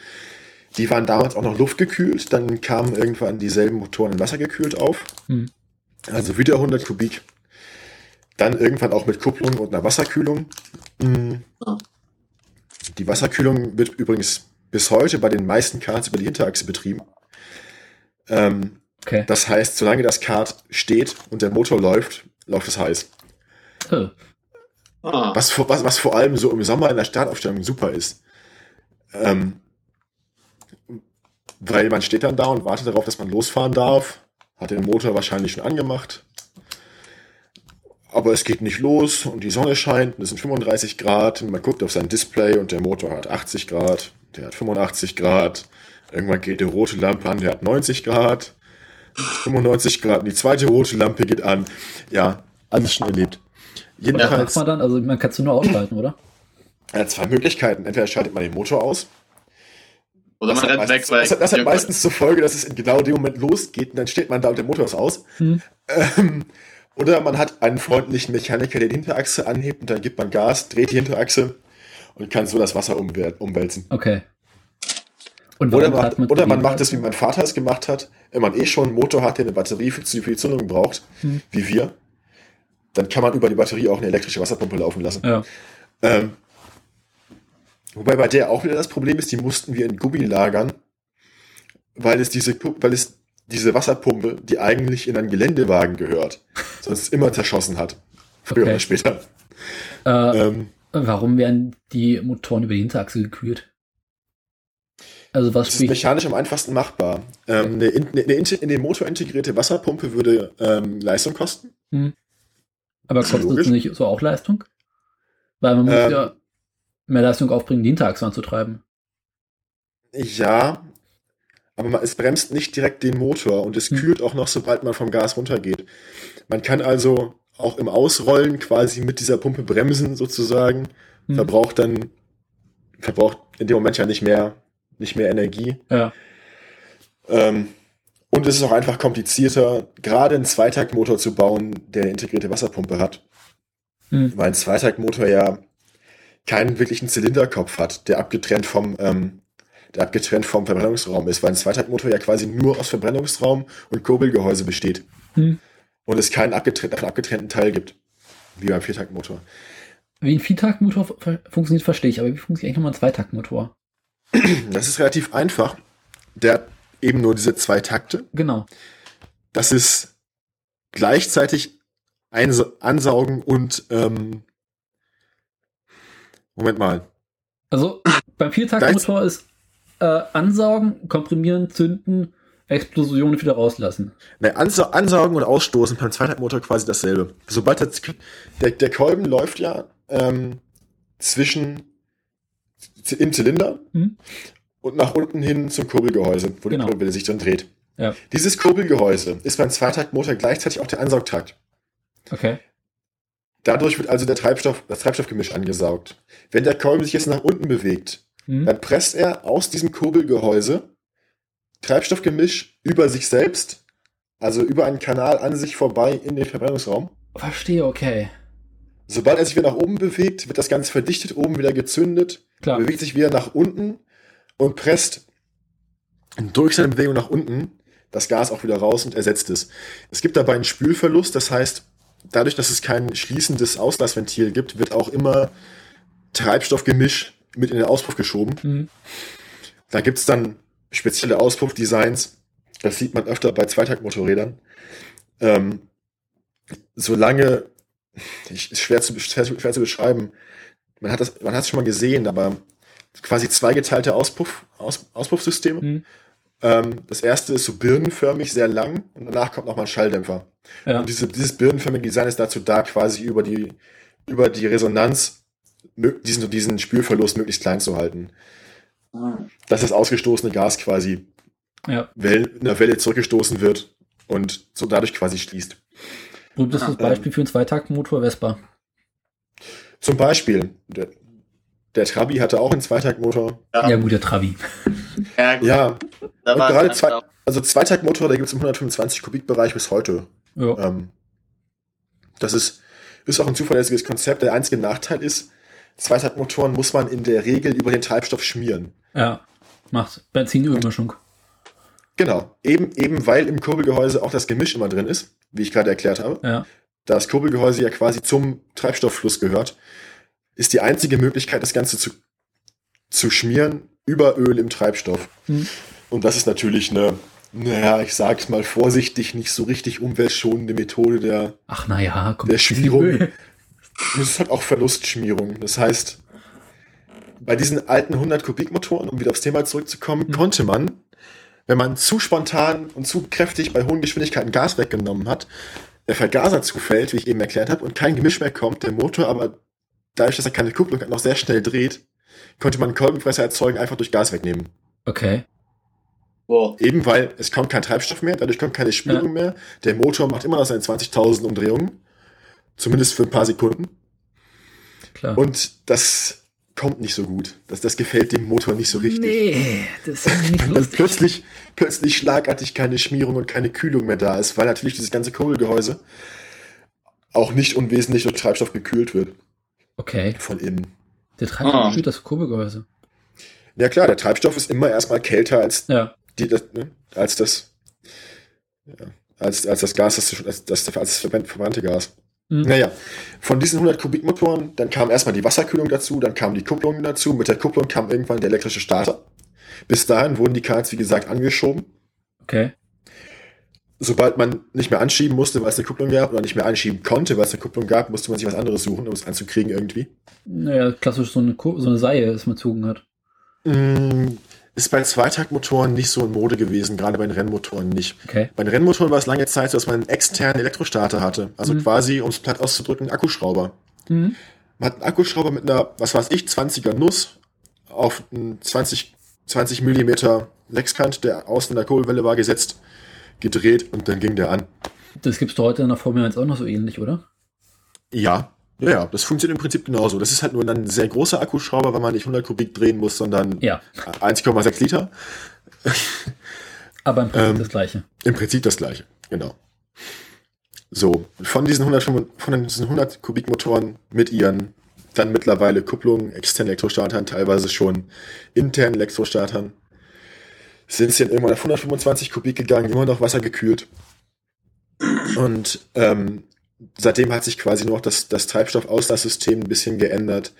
Speaker 3: Die waren damals auch noch luftgekühlt, dann kamen irgendwann dieselben Motoren in Wasser gekühlt auf. Hm. Also wieder 100 Kubik. Dann irgendwann auch mit Kupplung und einer Wasserkühlung. Mhm. Die Wasserkühlung wird übrigens bis heute bei den meisten Karts über die Hinterachse betrieben. Ähm, okay. Das heißt, solange das Kart steht und der Motor läuft, läuft es heiß. Ah. Was, was, was vor allem so im Sommer in der Startaufstellung super ist. Ähm, weil man steht dann da und wartet darauf, dass man losfahren darf. Hat den Motor wahrscheinlich schon angemacht. Aber es geht nicht los und die Sonne scheint und es sind 35 Grad. Und man guckt auf sein Display und der Motor hat 80 Grad, der hat 85 Grad. Irgendwann geht die rote Lampe an, der hat 90 Grad. 95 Grad und die zweite rote Lampe geht an. Ja, alles schon erlebt.
Speaker 1: Jedenfalls. Ja, man dann, also man kann es nur ausschalten, oder?
Speaker 3: Ja, zwei Möglichkeiten. Entweder schaltet man den Motor aus.
Speaker 4: Oder man rennt weg,
Speaker 3: weil. Das, das hat meistens zur Folge, dass es in genau dem Moment losgeht und dann steht man da und der Motor ist aus. Hm. Ähm, oder man hat einen freundlichen Mechaniker, der die Hinterachse anhebt und dann gibt man Gas, dreht die Hinterachse und kann so das Wasser umwälzen.
Speaker 1: Okay.
Speaker 3: Oder man, man oder man macht es, wie mein Vater es gemacht hat, wenn man eh schon einen Motor hat, der eine Batterie für die Zündung braucht, hm. wie wir, dann kann man über die Batterie auch eine elektrische Wasserpumpe laufen lassen. Ja. Ähm, wobei bei der auch wieder das Problem ist, die mussten wir in Gummi lagern, weil es diese, weil es diese Wasserpumpe, die eigentlich in einen Geländewagen gehört, sonst immer zerschossen hat. Früher okay. oder später.
Speaker 1: Äh, ähm, warum werden die Motoren über die Hinterachse gekühlt?
Speaker 3: Also was das ist mechanisch am einfachsten machbar. Ähm, eine, eine, eine, in den Motor integrierte Wasserpumpe würde ähm, Leistung kosten. Hm.
Speaker 1: Aber kostet es nicht so auch Leistung? Weil man muss ähm, ja mehr Leistung aufbringen, die Hinterachse anzutreiben.
Speaker 3: Ja, aber es bremst nicht direkt den Motor und es hm. kühlt auch noch, sobald man vom Gas runtergeht. Man kann also auch im Ausrollen quasi mit dieser Pumpe bremsen sozusagen, hm. verbraucht dann, verbraucht in dem Moment ja nicht mehr, nicht mehr Energie.
Speaker 1: Ja.
Speaker 3: Ähm, und es ist auch einfach komplizierter, gerade einen Zweitaktmotor zu bauen, der eine integrierte Wasserpumpe hat. Hm. Weil ein Zweitaktmotor ja keinen wirklichen Zylinderkopf hat, der abgetrennt vom, ähm, der abgetrennt vom Verbrennungsraum ist, weil ein Zweitaktmotor ja quasi nur aus Verbrennungsraum und Kurbelgehäuse besteht. Hm. Und es keinen abgetrennt, abgetrennten Teil gibt. Wie beim Viertaktmotor.
Speaker 1: Wie ein Viertaktmotor funktioniert, verstehe ich, aber wie funktioniert eigentlich nochmal ein Zweitaktmotor?
Speaker 3: Das ist relativ einfach. Der hat eben nur diese zwei Takte.
Speaker 1: Genau.
Speaker 3: Das ist gleichzeitig ansaugen und ähm, Moment mal.
Speaker 1: Also beim Viertaktmotor ist äh, ansaugen, komprimieren, zünden, Explosionen wieder rauslassen.
Speaker 3: Ne, ansa ansaugen und ausstoßen beim Zweitaktmotor quasi dasselbe. Sobald der, der, der Kolben läuft ja ähm, zwischen im Zylinder hm? und nach unten hin zum Kurbelgehäuse, wo genau. die Kurbel sich dann dreht.
Speaker 1: Ja.
Speaker 3: Dieses Kurbelgehäuse ist beim Zweitaktmotor gleichzeitig auch der Ansaugtakt.
Speaker 1: Okay.
Speaker 3: Dadurch wird also der Treibstoff, das Treibstoffgemisch angesaugt. Wenn der Kolben sich jetzt nach unten bewegt, Mhm. Dann presst er aus diesem Kurbelgehäuse Treibstoffgemisch über sich selbst, also über einen Kanal an sich vorbei in den Verbrennungsraum.
Speaker 1: Verstehe, okay.
Speaker 3: Sobald er sich wieder nach oben bewegt, wird das Ganze verdichtet, oben wieder gezündet, Klar. bewegt sich wieder nach unten und presst durch seine Bewegung nach unten das Gas auch wieder raus und ersetzt es. Es gibt dabei einen Spülverlust, das heißt, dadurch, dass es kein schließendes Auslassventil gibt, wird auch immer Treibstoffgemisch mit in den Auspuff geschoben. Mhm. Da gibt's dann spezielle Auspuffdesigns. Das sieht man öfter bei Zweitaktmotorrädern. Ähm, solange, ist schwer zu, schwer, schwer zu beschreiben, man hat das, man hat es schon mal gesehen, aber quasi zweigeteilte Auspuff, Aus, Auspuffsysteme. Mhm. Ähm, das erste ist so birnenförmig, sehr lang und danach kommt nochmal ein Schalldämpfer. Ja. Und diese, dieses birnenförmige Design ist dazu da, quasi über die, über die Resonanz diesen, diesen Spülverlust möglichst klein zu halten. Dass das ausgestoßene Gas quasi
Speaker 1: ja.
Speaker 3: Wellen, in der Welle zurückgestoßen wird und so dadurch quasi schließt.
Speaker 1: Berühmtes das Beispiel für einen Zweitaktmotor Vespa.
Speaker 3: Zum Beispiel. Der, der Trabi hatte auch einen Zweitaktmotor.
Speaker 1: Ja, ja gut, der Trabi.
Speaker 3: Ja, gut. ja. und gerade zwei, also Zweitaktmotor, da gibt es im 125 Kubikbereich bis heute. Ja. Ähm, das ist, ist auch ein zuverlässiges Konzept. Der einzige Nachteil ist, Zweitaktmotoren muss man in der Regel über den Treibstoff schmieren.
Speaker 1: Ja, macht Benzinölmischung.
Speaker 3: Genau, eben, eben weil im Kurbelgehäuse auch das Gemisch immer drin ist, wie ich gerade erklärt habe.
Speaker 1: Ja.
Speaker 3: Da das Kurbelgehäuse ja quasi zum Treibstofffluss gehört, ist die einzige Möglichkeit, das Ganze zu, zu schmieren über Öl im Treibstoff. Hm. Und das ist natürlich eine, naja, ich sag's mal vorsichtig, nicht so richtig umweltschonende Methode der,
Speaker 1: Ach naja,
Speaker 3: der Schmierung. Es ist halt auch Verlustschmierung. Das heißt, bei diesen alten 100 Kubikmotoren, um wieder aufs Thema zurückzukommen, mhm. konnte man, wenn man zu spontan und zu kräftig bei hohen Geschwindigkeiten Gas weggenommen hat, der Vergaser zufällt, wie ich eben erklärt habe, und kein Gemisch mehr kommt, der Motor aber dadurch, dass er keine Kupplung hat, noch sehr schnell dreht, konnte man Kolbenfresser erzeugen, einfach durch Gas wegnehmen.
Speaker 1: Okay.
Speaker 3: Wow. Eben weil es kommt kein Treibstoff mehr, dadurch kommt keine Spülung ja. mehr. Der Motor macht immer noch seine 20.000 Umdrehungen. Zumindest für ein paar Sekunden. Klar. Und das kommt nicht so gut. Das, das gefällt dem Motor nicht so richtig.
Speaker 1: Nee, das ist nicht
Speaker 3: lustig. plötzlich, plötzlich schlagartig keine Schmierung und keine Kühlung mehr da ist, weil natürlich dieses ganze Kurbelgehäuse auch nicht unwesentlich durch Treibstoff gekühlt wird.
Speaker 1: Okay.
Speaker 3: Von innen.
Speaker 1: Der Treibstoff kühlt das Kurbelgehäuse.
Speaker 3: Ja klar, der Treibstoff ist immer erstmal kälter als,
Speaker 1: ja.
Speaker 3: die, das, ne, als das ja, als, als das Gas, das, als, das, als das verbrannte Gas. Mhm. Naja, von diesen 100 Kubikmotoren, dann kam erstmal die Wasserkühlung dazu, dann kam die Kupplung dazu, mit der Kupplung kam irgendwann der elektrische Starter. Bis dahin wurden die Karts, wie gesagt, angeschoben.
Speaker 1: Okay.
Speaker 3: Sobald man nicht mehr anschieben musste, weil es eine Kupplung gab, oder nicht mehr anschieben konnte, weil es eine Kupplung gab, musste man sich was anderes suchen, um es anzukriegen irgendwie.
Speaker 1: Naja, klassisch so eine, so eine Seile, das man zogen hat.
Speaker 3: Mm, ist bei Zweitaktmotoren nicht so in Mode gewesen, gerade bei den Rennmotoren nicht.
Speaker 1: Okay.
Speaker 3: Bei den Rennmotoren war es lange Zeit so, dass man einen externen Elektrostarter hatte. Also mhm. quasi, um es platt auszudrücken, einen Akkuschrauber. Mhm. Man hat einen Akkuschrauber mit einer, was weiß ich, 20er Nuss auf einen 20, 20 Millimeter Lexkant, der außen in der Kohlwelle war, gesetzt, gedreht und dann ging der an.
Speaker 1: Das gibt's doch heute in der Formel 1 auch noch so ähnlich, oder?
Speaker 3: Ja, ja, ja, das funktioniert im Prinzip genauso. Das ist halt nur ein sehr großer Akkuschrauber, weil man nicht 100 Kubik drehen muss, sondern
Speaker 1: ja.
Speaker 3: 1,6 Liter.
Speaker 1: Aber im Prinzip ähm, das gleiche.
Speaker 3: Im Prinzip das gleiche, genau. So, von diesen 100, von diesen 100 Kubikmotoren mit ihren dann mittlerweile Kupplungen, externen Elektrostartern, teilweise schon internen Elektrostartern, sind sie dann irgendwann auf 125 Kubik gegangen, immer noch Wasser gekühlt. Und ähm, seitdem hat sich quasi noch das, das Treibstoffauslassystem ein bisschen geändert.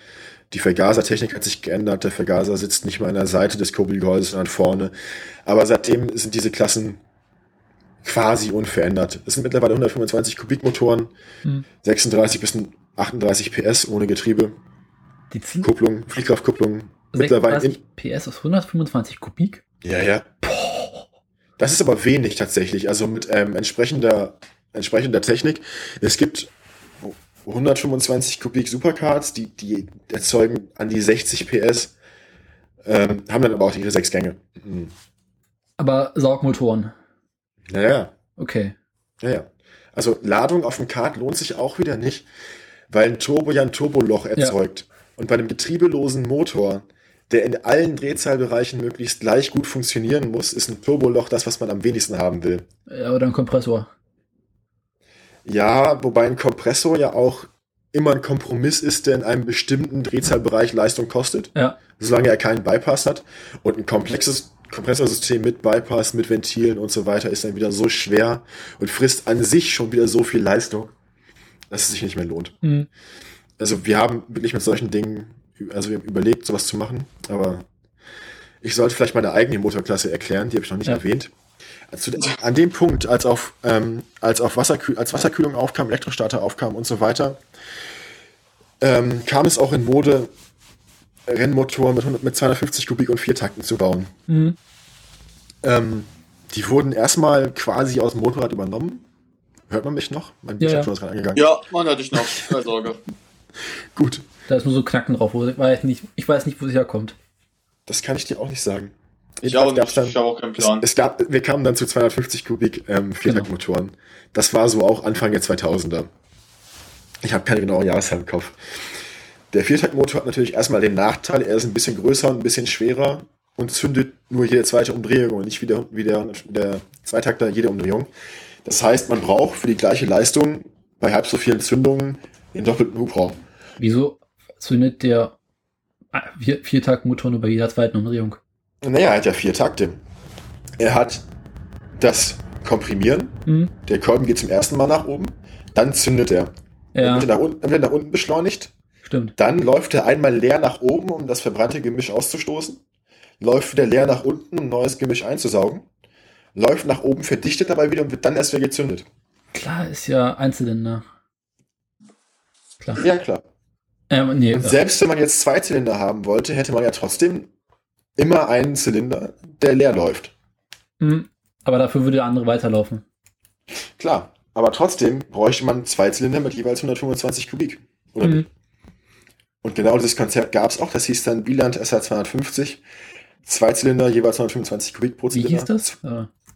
Speaker 3: Die Vergasertechnik hat sich geändert. Der Vergaser sitzt nicht mehr an der Seite des Kurbelgehäuses, sondern vorne. Aber seitdem sind diese Klassen quasi unverändert. Es sind mittlerweile 125 Kubikmotoren, hm. 36 bis 38 PS ohne Getriebe.
Speaker 1: Die ziehen
Speaker 3: Kupplung, Fliehkraftkupplung.
Speaker 1: Mittlerweile in, PS aus 125 Kubik?
Speaker 3: Ja, ja. Das ist aber wenig tatsächlich. Also mit ähm, entsprechender entsprechender Technik. Es gibt 125 Kubik Supercards, die, die erzeugen an die 60 PS, ähm, haben dann aber auch ihre sechs Gänge. Mhm.
Speaker 1: Aber Saugmotoren.
Speaker 3: Naja.
Speaker 1: Okay.
Speaker 3: Naja. Also Ladung auf dem Kart lohnt sich auch wieder nicht, weil ein Turbo ja ein Turboloch erzeugt. Ja. Und bei einem getriebelosen Motor, der in allen Drehzahlbereichen möglichst gleich gut funktionieren muss, ist ein Turboloch das, was man am wenigsten haben will.
Speaker 1: Ja, oder ein Kompressor.
Speaker 3: Ja, wobei ein Kompressor ja auch immer ein Kompromiss ist, der in einem bestimmten Drehzahlbereich Leistung kostet,
Speaker 1: ja.
Speaker 3: solange er keinen Bypass hat. Und ein komplexes Kompressorsystem mit Bypass, mit Ventilen und so weiter ist dann wieder so schwer und frisst an sich schon wieder so viel Leistung, dass es sich nicht mehr lohnt. Mhm. Also wir haben wirklich mit solchen Dingen, also wir haben überlegt, sowas zu machen, aber ich sollte vielleicht meine eigene Motorklasse erklären, die habe ich noch nicht ja. erwähnt. Zu, an dem Punkt, als auf, ähm, als auf Wasserkühl als Wasserkühlung aufkam, Elektrostarter aufkam und so weiter, ähm, kam es auch in Mode, Rennmotoren mit, 100, mit 250 Kubik und vier Takten zu bauen. Mhm. Ähm, die wurden erstmal quasi aus dem Motorrad übernommen. Hört man mich noch?
Speaker 4: Mein ja, ja. ist gerade angegangen. Ja, man hört dich noch. Keine Sorge.
Speaker 3: Gut.
Speaker 1: Da ist nur so Knacken drauf. Wo, ich, nicht, ich weiß nicht, wo es herkommt.
Speaker 3: Das kann ich dir auch nicht sagen.
Speaker 4: Ich, habe auch keinen Plan.
Speaker 3: Es, es, gab, wir kamen dann zu 250 Kubik ähm, Viertaktmotoren. Genau. Das war so auch Anfang der 2000er. Ich habe keine genaue Jahreszahl im Kopf. Der Viertaktmotor hat natürlich erstmal den Nachteil, er ist ein bisschen größer und ein bisschen schwerer und zündet nur jede zweite Umdrehung und nicht wie der, wie der, der Zweitakter jede Umdrehung. Das heißt, man braucht für die gleiche Leistung bei halb so vielen Zündungen den doppelten Hubraum.
Speaker 1: Wieso zündet der Viertaktmotor nur bei jeder zweiten Umdrehung?
Speaker 3: Naja, er hat ja vier Takte. Er hat das Komprimieren. Mhm. Der Kolben geht zum ersten Mal nach oben. Dann zündet er.
Speaker 1: Ja.
Speaker 3: Dann wird er nach, unten, dann wird er nach unten beschleunigt.
Speaker 1: Stimmt.
Speaker 3: Dann läuft er einmal leer nach oben, um das verbrannte Gemisch auszustoßen. Läuft wieder leer nach unten, um neues Gemisch einzusaugen. Läuft nach oben, verdichtet dabei wieder und wird dann erst wieder gezündet.
Speaker 1: Klar, ist ja Einzylinder.
Speaker 3: Klar. Ja, klar. Ähm, nee, selbst wenn man jetzt zwei Zylinder haben wollte, hätte man ja trotzdem immer einen Zylinder, der leer läuft.
Speaker 1: Mhm. Aber dafür würde der andere weiterlaufen.
Speaker 3: Klar, aber trotzdem bräuchte man zwei Zylinder mit jeweils 125 Kubik. Mhm. Und genau dieses Konzept gab es auch. Das hieß dann Biland SR250. Zwei Zylinder, jeweils 125 Kubik pro Zylinder.
Speaker 1: Wie hieß das?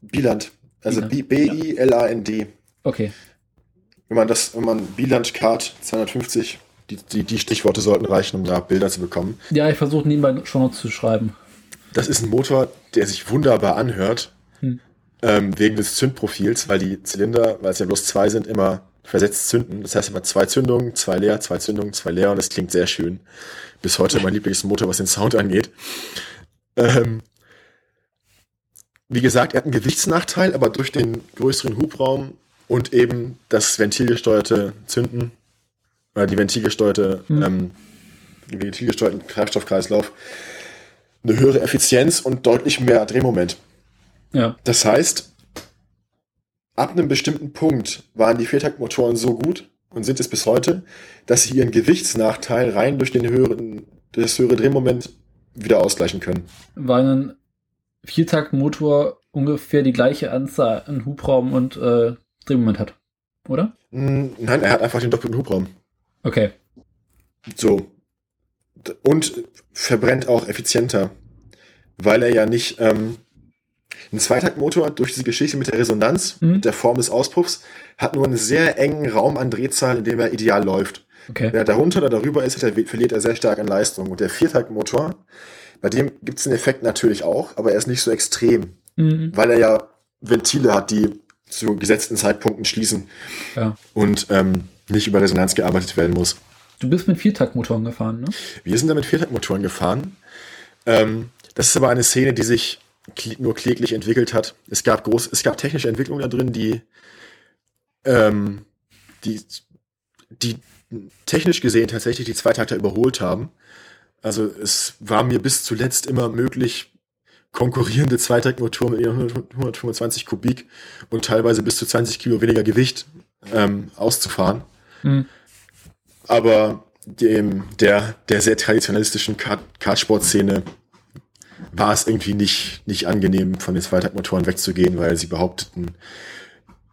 Speaker 3: Biland. Also B-I-L-A-N-D.
Speaker 1: Okay.
Speaker 3: Wenn man das, wenn man Biland Card 250, die, die, die Stichworte sollten reichen, um da Bilder zu bekommen.
Speaker 1: Ja, ich versuche nebenbei schon noch zu schreiben.
Speaker 3: Das ist ein Motor, der sich wunderbar anhört, hm. ähm, wegen des Zündprofils, weil die Zylinder, weil es ja bloß zwei sind, immer versetzt zünden. Das heißt immer zwei Zündungen, zwei leer, zwei Zündungen, zwei leer und das klingt sehr schön. Bis heute mein Lieblingsmotor, was den Sound angeht. Ähm, wie gesagt, er hat einen Gewichtsnachteil, aber durch den größeren Hubraum und eben das ventilgesteuerte Zünden, oder die ventilgesteuerte, mhm. ähm, ventilgesteuerten Treibstoffkreislauf, eine höhere Effizienz und deutlich mehr Drehmoment.
Speaker 1: Ja.
Speaker 3: Das heißt, ab einem bestimmten Punkt waren die Viertaktmotoren so gut und sind es bis heute, dass sie ihren Gewichtsnachteil rein durch den höheren, das höhere Drehmoment wieder ausgleichen können.
Speaker 1: Weil ein Viertaktmotor ungefähr die gleiche Anzahl an Hubraum und äh, Drehmoment hat, oder?
Speaker 3: Mm, nein, er hat einfach den doppelten Hubraum.
Speaker 1: Okay.
Speaker 3: So. Und verbrennt auch effizienter, weil er ja nicht ähm, ein Zweitaktmotor durch diese Geschichte mit der Resonanz, mhm. der Form des Auspuffs, hat nur einen sehr engen Raum an Drehzahl, in dem er ideal läuft.
Speaker 1: Okay.
Speaker 3: Wenn er darunter oder darüber ist, er, verliert er sehr stark an Leistung. Und der Viertaktmotor, bei dem gibt es den Effekt natürlich auch, aber er ist nicht so extrem, mhm. weil er ja Ventile hat, die zu gesetzten Zeitpunkten schließen
Speaker 1: ja.
Speaker 3: und ähm, nicht über Resonanz gearbeitet werden muss.
Speaker 1: Du bist mit Viertaktmotoren gefahren, ne?
Speaker 3: Wir sind da mit Viertaktmotoren gefahren. Ähm, das ist aber eine Szene, die sich nur kläglich entwickelt hat. Es gab groß, es gab technische Entwicklungen da drin, die, ähm, die, die technisch gesehen tatsächlich die Zweitakter überholt haben. Also es war mir bis zuletzt immer möglich, konkurrierende Zweitaktmotoren mit 125 Kubik und teilweise bis zu 20 Kilo weniger Gewicht ähm, auszufahren. Mhm. Aber dem, der, der sehr traditionalistischen Kartsport-Szene war es irgendwie nicht, nicht angenehm, von den Zweitaktmotoren wegzugehen, weil sie behaupteten,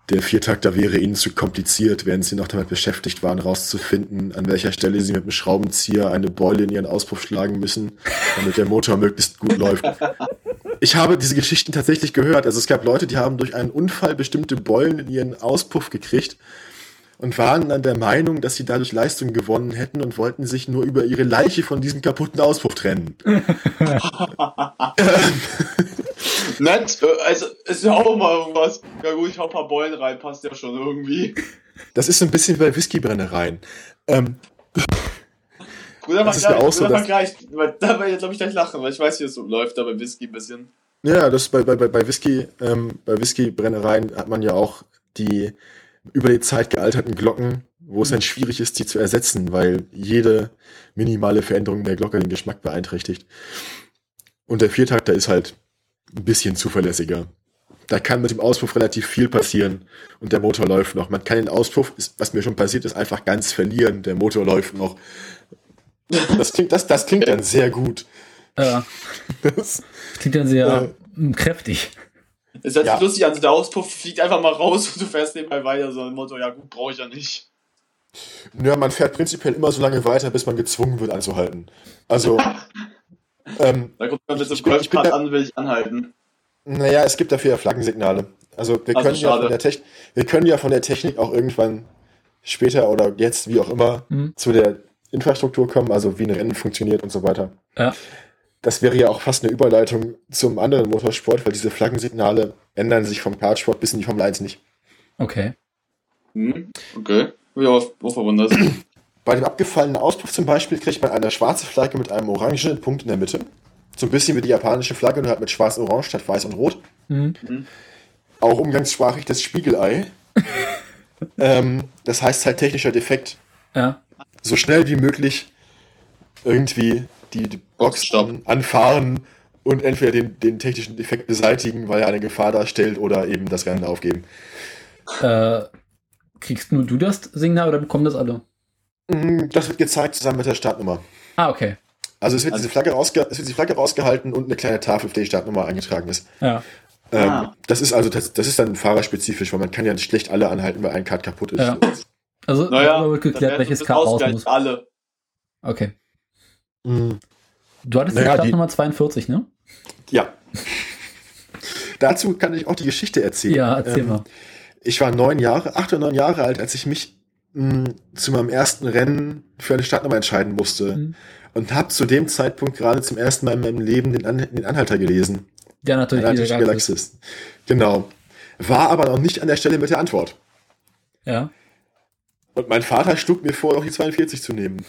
Speaker 3: der Viertakter wäre ihnen zu kompliziert, während sie noch damit beschäftigt waren, rauszufinden, an welcher Stelle sie mit dem Schraubenzieher eine Beule in ihren Auspuff schlagen müssen, damit der Motor möglichst gut läuft. Ich habe diese Geschichten tatsächlich gehört. Also es gab Leute, die haben durch einen Unfall bestimmte Beulen in ihren Auspuff gekriegt und waren dann der Meinung, dass sie dadurch Leistung gewonnen hätten und wollten sich nur über ihre Leiche von diesem kaputten Auspuff trennen.
Speaker 4: Nett, also ist ja auch mal irgendwas. Ja gut, ich hau ein paar Beulen rein, passt ja schon irgendwie.
Speaker 3: Das ist so ein bisschen wie bei Whiskybrennereien. Ähm,
Speaker 4: Bruder, das ist gleich, auch so, dass, gleich, da werde ich glaube ich gleich lachen, weil ich weiß, wie es so läuft, da bei Whisky ein bisschen.
Speaker 3: Ja, das bei, bei, bei Whisky, ähm, bei Whiskybrennereien hat man ja auch die über die Zeit gealterten Glocken, wo es dann schwierig ist, die zu ersetzen, weil jede minimale Veränderung der Glocke den Geschmack beeinträchtigt. Und der Viertakter ist halt ein bisschen zuverlässiger. Da kann mit dem Auspuff relativ viel passieren und der Motor läuft noch. Man kann den Auspuff, was mir schon passiert ist, einfach ganz verlieren. Der Motor läuft noch. Das klingt, das, das klingt dann sehr gut.
Speaker 1: Ja. Das klingt dann sehr äh, kräftig.
Speaker 4: Es hört ja. sich lustig an, so der Auspuff fliegt einfach mal raus und du fährst nebenbei weiter, so ein Motto, ja gut, brauche ich ja nicht.
Speaker 3: Ja, man fährt prinzipiell immer so lange weiter, bis man gezwungen wird anzuhalten. Also.
Speaker 4: ähm, da kommt man mit dem Golfpad an, will ich anhalten.
Speaker 3: Naja, es gibt dafür ja Flaggensignale. Also wir, also können ja von der Technik, wir können ja von der Technik auch irgendwann später oder jetzt, wie auch immer, mhm. zu der Infrastruktur kommen, also wie ein Rennen funktioniert und so weiter.
Speaker 1: Ja.
Speaker 3: Das wäre ja auch fast eine Überleitung zum anderen Motorsport, weil diese Flaggensignale ändern sich vom Kartsport bis in die Formel 1 nicht.
Speaker 1: Okay.
Speaker 4: Hm, okay. Ja, wo verwundert.
Speaker 3: Bei dem abgefallenen Auspuff zum Beispiel kriegt man eine schwarze Flagge mit einem orangenen Punkt in der Mitte. So ein bisschen wie die japanische Flagge, nur halt mit schwarz und orange statt weiß und rot. Mhm. Auch umgangssprachlich das Spiegelei. ähm, das heißt halt technischer Defekt.
Speaker 1: Ja.
Speaker 3: So schnell wie möglich irgendwie die, die Box anfahren und entweder den, den technischen Defekt beseitigen, weil er eine Gefahr darstellt, oder eben das Rennen aufgeben.
Speaker 1: Äh, kriegst nur du das Signal oder bekommen das alle?
Speaker 3: Mm, das wird gezeigt zusammen mit der Startnummer.
Speaker 1: Ah, okay.
Speaker 3: Also es wird, also, diese, Flagge rausge es wird die Flagge rausgehalten und eine kleine Tafel, auf der die Startnummer eingetragen ist.
Speaker 1: Ja.
Speaker 3: Ähm, ah. Das ist also das, das ist dann fahrerspezifisch, weil man kann ja nicht schlecht alle anhalten, weil ein Kart kaputt ist. Ja.
Speaker 1: Also naja, wird geklärt, welches Kart raus muss.
Speaker 4: alle.
Speaker 1: Okay. Mhm. Du hattest naja, die Startnummer 42, ne?
Speaker 3: Ja. Dazu kann ich auch die Geschichte erzählen.
Speaker 1: Ja, erzähl ähm, mal.
Speaker 3: Ich war neun Jahre, acht oder neun Jahre alt, als ich mich mh, hm, zu meinem ersten Rennen für eine Startnummer entscheiden musste. Mhm. Und habe zu dem Zeitpunkt gerade zum ersten Mal in meinem Leben den, An den Anhalter gelesen.
Speaker 1: Ja, natürlich.
Speaker 3: Anhalter Galaxis. Genau. War aber noch nicht an der Stelle mit der Antwort.
Speaker 1: Ja.
Speaker 3: Und mein Vater schlug mir vor, auch die 42 zu nehmen.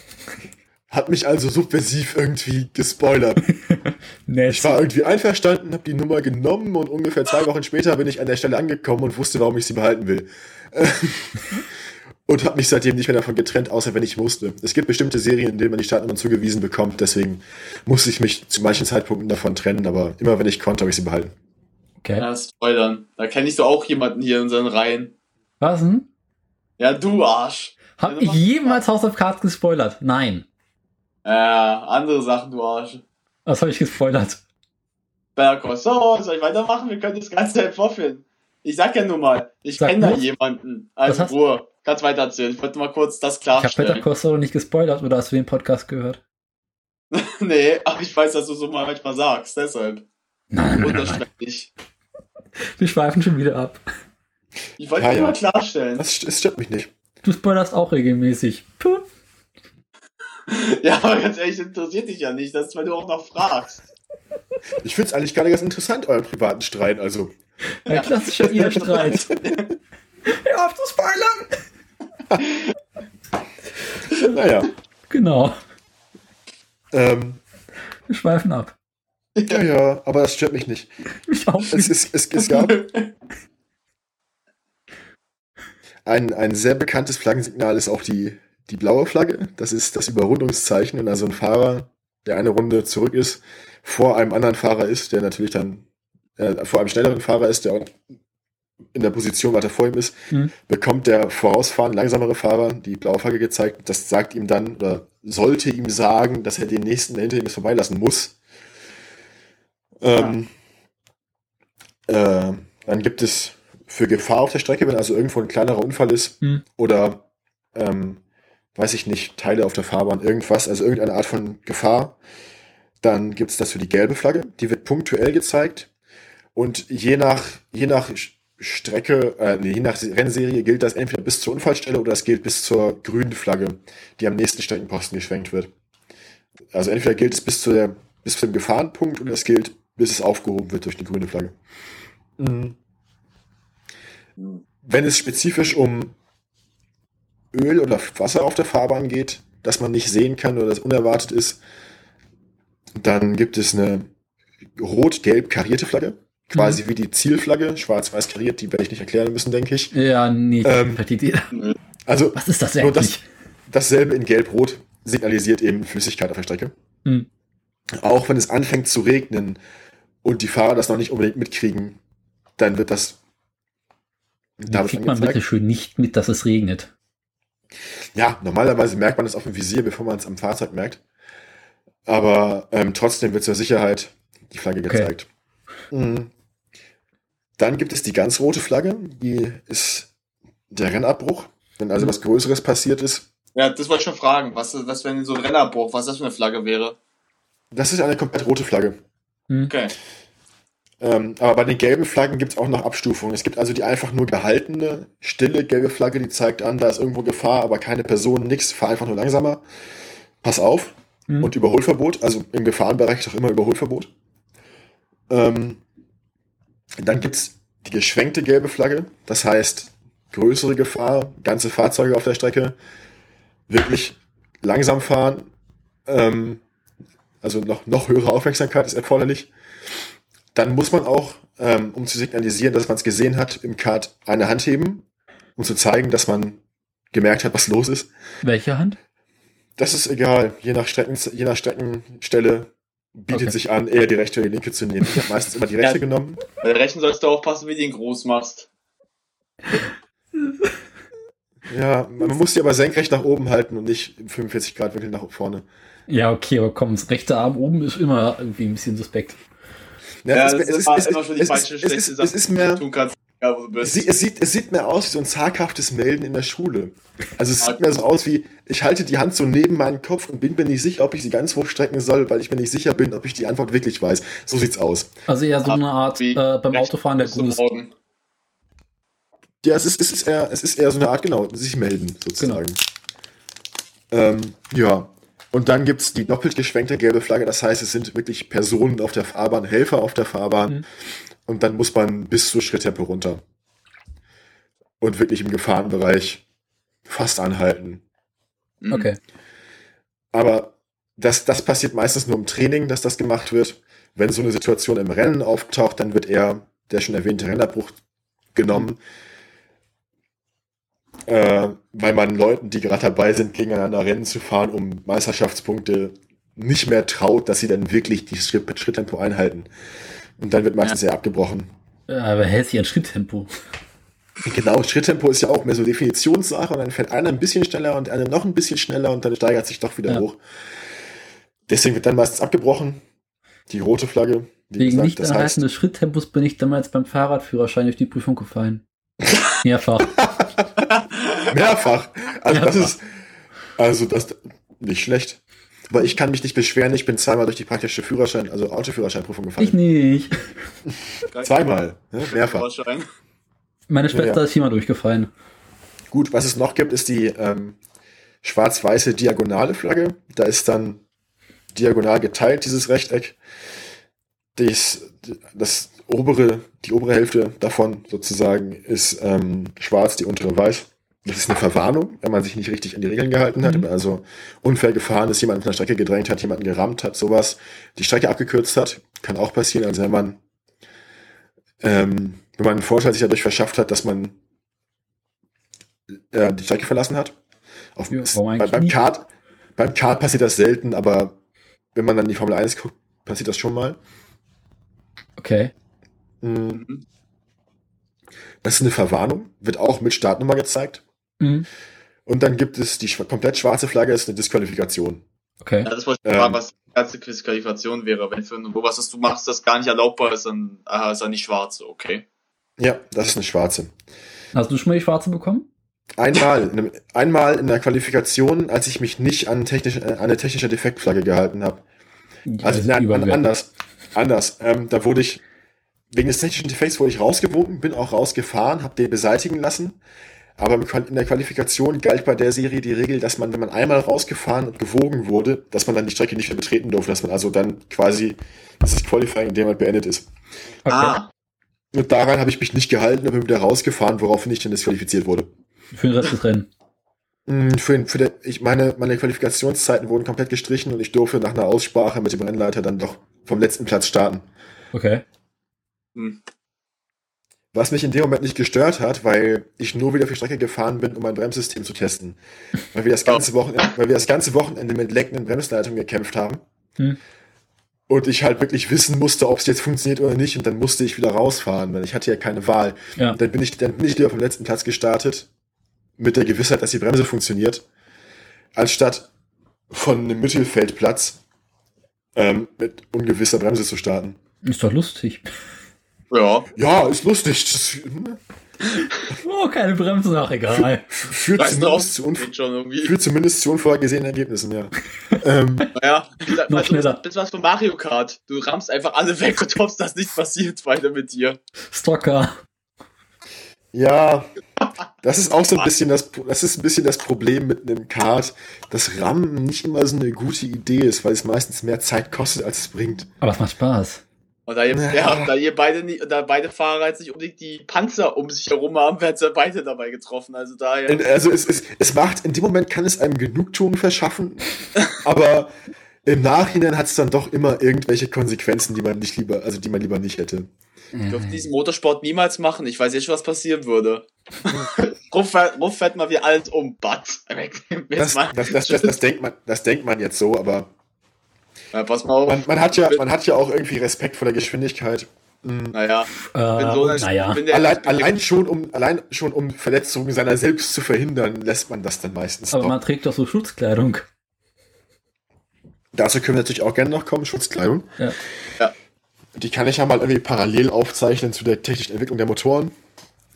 Speaker 3: Hat mich also subversiv irgendwie gespoilert. ich war irgendwie einverstanden, habe die Nummer genommen und ungefähr zwei Wochen später bin ich an der Stelle angekommen und wusste, warum ich sie behalten will. und habe mich seitdem nicht mehr davon getrennt, außer wenn ich musste. Es gibt bestimmte Serien, in denen man die Startnummern zugewiesen bekommt, deswegen musste ich mich zu manchen Zeitpunkten davon trennen, aber immer wenn ich konnte, habe ich sie behalten.
Speaker 4: Okay. Ja, spoilern. Da kenne ich so auch jemanden hier in unseren Reihen.
Speaker 1: Was denn?
Speaker 4: Ja, du Arsch.
Speaker 1: Hab ich jemals House of Cards gespoilert? Nein.
Speaker 4: Ja, andere Sachen, du Arsch.
Speaker 1: Was habe ich gespoilert?
Speaker 4: Better So, soll ich weitermachen? Wir können das Ganze halt vorführen. Ich sag ja nur mal, ich kenne da jemanden. Also Ruhe. Kannst weiter erzählen. Ich wollte mal kurz das klarstellen.
Speaker 1: Ich habe Better Call nicht gespoilert oder hast du den Podcast gehört?
Speaker 4: nee, aber ich weiß, dass du so mal manchmal sagst, deshalb.
Speaker 1: Nein, nein,
Speaker 4: Unterschwellig.
Speaker 1: Wir schweifen schon wieder ab.
Speaker 4: Ich wollte ja, ja. mal klarstellen.
Speaker 3: Das, das stört mich nicht.
Speaker 1: Du spoilerst auch regelmäßig. Puh.
Speaker 4: Ja, aber ganz ehrlich, interessiert dich ja nicht. Das ist, weil du auch noch fragst.
Speaker 3: Ich finde es eigentlich gar nicht ganz interessant, euren privaten Streit, also.
Speaker 1: Ein ja. klassischer Ehestreit. Hör auf zu
Speaker 3: spoilern! naja.
Speaker 1: Genau.
Speaker 3: Ähm,
Speaker 1: Wir schweifen ab.
Speaker 3: Ja, ja, aber das stört mich nicht.
Speaker 1: Mich auch nicht.
Speaker 3: Es, es, es, es gab ein, ein sehr bekanntes Flaggensignal ist auch die die blaue Flagge, das ist das Überrundungszeichen, wenn also ein Fahrer, der eine Runde zurück ist, vor einem anderen Fahrer ist, der natürlich dann äh, vor einem schnelleren Fahrer ist, der in der Position weiter vor ihm ist, mhm. bekommt der vorausfahrende langsamere Fahrer die blaue Flagge gezeigt. Das sagt ihm dann oder sollte ihm sagen, dass er den nächsten, der hinter ihm ist, vorbeilassen muss. Ähm, äh, dann gibt es für Gefahr auf der Strecke, wenn also irgendwo ein kleinerer Unfall ist mhm. oder ähm, weiß ich nicht, Teile auf der Fahrbahn, irgendwas, also irgendeine Art von Gefahr. Dann gibt es das für die gelbe Flagge, die wird punktuell gezeigt. Und je nach, je nach Strecke, äh, nee, je nach Rennserie gilt das entweder bis zur Unfallstelle oder es gilt bis zur grünen Flagge, die am nächsten Streckenposten geschwenkt wird. Also entweder gilt es bis zu der, bis zu dem Gefahrenpunkt oder es gilt, bis es aufgehoben wird durch die grüne Flagge. Mhm. Wenn es spezifisch um Öl oder Wasser auf der Fahrbahn geht, das man nicht sehen kann oder das unerwartet ist, dann gibt es eine rot-gelb karierte Flagge, quasi mhm. wie die Zielflagge, schwarz-weiß kariert, die werde ich nicht erklären müssen, denke ich.
Speaker 1: Ja, nee, ähm,
Speaker 3: Also,
Speaker 1: was ist das eigentlich? Das,
Speaker 3: dasselbe in gelb-rot signalisiert eben Flüssigkeit auf der Strecke. Mhm. Auch wenn es anfängt zu regnen und die Fahrer das noch nicht unbedingt mitkriegen, dann wird das
Speaker 1: damit kriegt man bitte schön nicht mit, dass es regnet.
Speaker 3: Ja, normalerweise merkt man es auf dem Visier, bevor man es am Fahrzeug merkt. Aber ähm, trotzdem wird zur Sicherheit die Flagge gezeigt. Okay. Mhm. Dann gibt es die ganz rote Flagge, die ist der Rennabbruch, wenn also mhm. was Größeres passiert ist.
Speaker 4: Ja, das wollte ich schon fragen. Was, was wenn so ein Rennabbruch, was das für eine Flagge wäre?
Speaker 3: Das ist eine komplett rote Flagge.
Speaker 1: Mhm. Okay.
Speaker 3: Ähm, aber bei den gelben Flaggen gibt es auch noch Abstufungen. Es gibt also die einfach nur gehaltene, stille gelbe Flagge, die zeigt an, da ist irgendwo Gefahr, aber keine Person, nichts, fahr einfach nur langsamer. Pass auf. Mhm. Und Überholverbot, also im Gefahrenbereich ist auch immer Überholverbot. Ähm, dann gibt es die geschwenkte gelbe Flagge, das heißt größere Gefahr, ganze Fahrzeuge auf der Strecke, wirklich langsam fahren, ähm, also noch, noch höhere Aufmerksamkeit ist erforderlich. Dann muss man auch, ähm, um zu signalisieren, dass man es gesehen hat, im Kart eine Hand heben, um zu zeigen, dass man gemerkt hat, was los ist.
Speaker 1: Welche Hand?
Speaker 3: Das ist egal. Je nach, Strecken, je nach Streckenstelle bietet okay. sich an, eher die rechte oder die linke zu nehmen. Ich habe meistens immer die rechte ja, genommen.
Speaker 4: Bei der rechten sollst du aufpassen, wie du ihn groß machst.
Speaker 3: Ja, man muss die aber senkrecht nach oben halten und nicht im 45 Grad Winkel nach vorne.
Speaker 1: Ja, okay, aber komm, das rechte Arm oben ist immer irgendwie ein bisschen suspekt.
Speaker 3: Ja, ja es, es, ist, es, immer schon die falsche, es, ist, es ist mehr, tun kannst. Ja, es, sieht, es, sieht, es sieht mehr aus wie so ein zaghaftes Melden in der Schule. Also es sieht mehr so aus wie, ich halte die Hand so neben meinen Kopf und bin mir nicht sicher, ob ich sie ganz hochstrecken soll, weil ich mir nicht sicher bin, ob ich die Antwort wirklich weiß. So sieht's aus.
Speaker 1: Also eher so eine Art äh, beim Autofahren der Gruß.
Speaker 3: Ja, es ist, es, ist eher, es ist eher so eine Art, genau, sich melden, sozusagen. Genau. Ähm, ja. Und dann gibt's die doppelt geschwenkte gelbe Flagge, das heißt, es sind wirklich Personen auf der Fahrbahn, Helfer auf der Fahrbahn. Mhm. Und dann muss man bis zur Schritttempo runter. Und wirklich im Gefahrenbereich fast anhalten.
Speaker 1: Mhm. Okay.
Speaker 3: Aber das, das passiert meistens nur im Training, dass das gemacht wird. Wenn so eine Situation im Rennen auftaucht, dann wird eher der schon erwähnte Rennerbruch genommen. Äh, weil man Leuten, die gerade dabei sind, gegeneinander Rennen zu fahren, um Meisterschaftspunkte nicht mehr traut, dass sie dann wirklich die Schritt Schritttempo einhalten. Und dann wird meistens ja. eher abgebrochen.
Speaker 1: Aber hält sich an Schritttempo.
Speaker 3: Genau, Schritttempo ist ja auch mehr so Definitionssache und dann fährt einer ein bisschen schneller und einer noch ein bisschen schneller und dann steigert sich doch wieder ja. hoch. Deswegen wird dann meistens abgebrochen. Die rote Flagge.
Speaker 1: Wegen gesagt, nicht erhalten des Schritttempos bin ich damals beim Fahrradführerschein durch die Prüfung gefallen. Mehrfach.
Speaker 3: Mehrfach. Also Mehrfach. das ist, also das, nicht schlecht. Aber ich kann mich nicht beschweren, ich bin zweimal durch die praktische Führerschein, also Autoführerscheinprüfung gefallen.
Speaker 1: Ich nicht.
Speaker 3: zweimal, ne? mehrfach.
Speaker 1: Meine Schwester ja. ist viermal durchgefallen.
Speaker 3: Gut, was es noch gibt, ist die ähm, schwarz-weiße diagonale Flagge. Da ist dann diagonal geteilt, dieses Rechteck. Das, das obere, die obere Hälfte davon sozusagen ist ähm, schwarz, die untere weiß. Das ist eine Verwarnung, wenn man sich nicht richtig an die Regeln gehalten hat, mhm. also unfair gefahren ist, jemand von der Strecke gedrängt hat, jemanden gerammt hat, sowas, die Strecke abgekürzt hat, kann auch passieren, also wenn man ähm, wenn man einen Vorteil sich dadurch verschafft hat, dass man äh, die Strecke verlassen hat. Auf, ja, bei, beim, Kart, beim Kart passiert das selten, aber wenn man dann die Formel 1 guckt, passiert das schon mal.
Speaker 1: Okay.
Speaker 3: Mhm. Das ist eine Verwarnung, wird auch mit Startnummer gezeigt. Mhm. Und dann gibt es die komplett schwarze Flagge, ist eine Disqualifikation.
Speaker 4: Okay. Ja, das wollte ich ähm, fragen, was die ganze Disqualifikation wäre. Wenn für wo was du machst, das gar nicht erlaubbar ist, dann aha, ist er nicht schwarze, okay.
Speaker 3: Ja, das ist eine schwarze.
Speaker 1: Hast du schon mal die schwarze bekommen?
Speaker 3: Einmal, in einem, einmal in der Qualifikation, als ich mich nicht an, technisch, an eine technische Defektflagge gehalten habe. Ja, also nein, anders. Anders. Ähm, da wurde ich, wegen des technischen Defekts wurde ich rausgewunken, bin auch rausgefahren, habe den beseitigen lassen. Aber in der Qualifikation galt bei der Serie die Regel, dass man, wenn man einmal rausgefahren und gewogen wurde, dass man dann die Strecke nicht mehr betreten durfte, dass man also dann quasi, dass das Qualifying in dem Moment beendet ist.
Speaker 4: Okay. Ah.
Speaker 3: Und daran habe ich mich nicht gehalten und bin wieder rausgefahren, woraufhin ich dann disqualifiziert wurde.
Speaker 1: Für den Rest des Rennens?
Speaker 3: Mm, für, für der, ich meine, meine Qualifikationszeiten wurden komplett gestrichen und ich durfte nach einer Aussprache mit dem Rennleiter dann doch vom letzten Platz starten.
Speaker 1: Okay.
Speaker 3: Hm. Was mich in dem Moment nicht gestört hat, weil ich nur wieder auf die Strecke gefahren bin, um mein Bremssystem zu testen. Weil wir das ganze Wochenende, weil wir das ganze Wochenende mit leckenden Bremsleitungen gekämpft haben. Hm. Und ich halt wirklich wissen musste, ob es jetzt funktioniert oder nicht. Und dann musste ich wieder rausfahren, weil ich hatte ja keine Wahl. Ja. Dann bin ich, dann bin ich wieder vom letzten Platz gestartet. Mit der Gewissheit, dass die Bremse funktioniert. Anstatt von einem Mittelfeldplatz ähm, mit ungewisser Bremse zu starten.
Speaker 1: Ist doch lustig.
Speaker 3: Ja. Ja, ist lustig.
Speaker 1: Ne? Oh, keine Bremse nach, egal.
Speaker 3: Führt zumindest, zu führt zumindest zu unvorhergesehenen Ergebnissen, ja.
Speaker 4: ähm, naja, noch also, schneller. Das ist was von Mario Kart. Du rammst einfach alle weg und hoffst, dass nichts passiert weiter mit dir.
Speaker 1: Stalker.
Speaker 3: Ja, das ist auch so ein bisschen das, das ist ein bisschen das Problem mit einem Kart, dass Rammen nicht immer so eine gute Idee ist, weil es meistens mehr Zeit kostet, als es bringt.
Speaker 1: Aber es macht Spaß.
Speaker 4: Und da ihr, ja, da ihr beide nie, da beide Fahrer jetzt nicht unbedingt die Panzer um sich herum haben, werden sie beide dabei getroffen. Also daher.
Speaker 3: Also es, es, es macht, in dem Moment kann es einem Genugtuung verschaffen, aber im Nachhinein hat es dann doch immer irgendwelche Konsequenzen, die man nicht lieber, also die man lieber nicht hätte.
Speaker 4: Ich dürfte diesen Motorsport niemals machen. Ich weiß jetzt schon, was passieren würde. Ruff, Ruff fährt mal wie alles um. Batz.
Speaker 3: Das, das, das, das, denkt man, das denkt man jetzt so, aber
Speaker 4: ja, pass mal auf.
Speaker 3: Man, man, hat ja, man hat ja auch irgendwie Respekt vor der Geschwindigkeit.
Speaker 4: Naja,
Speaker 1: Äh,
Speaker 4: so,
Speaker 1: naja.
Speaker 4: der,
Speaker 3: Allein, allein, schon um, allein schon um Verletzungen seiner selbst zu verhindern, lässt man das dann meistens
Speaker 1: Aber
Speaker 3: doch.
Speaker 1: man trägt doch so Schutzkleidung.
Speaker 3: Dazu können wir natürlich auch gerne noch kommen, Schutzkleidung.
Speaker 1: Ja.
Speaker 4: Ja.
Speaker 3: Die kann ich ja mal irgendwie parallel aufzeichnen zu der technischen Entwicklung der Motoren.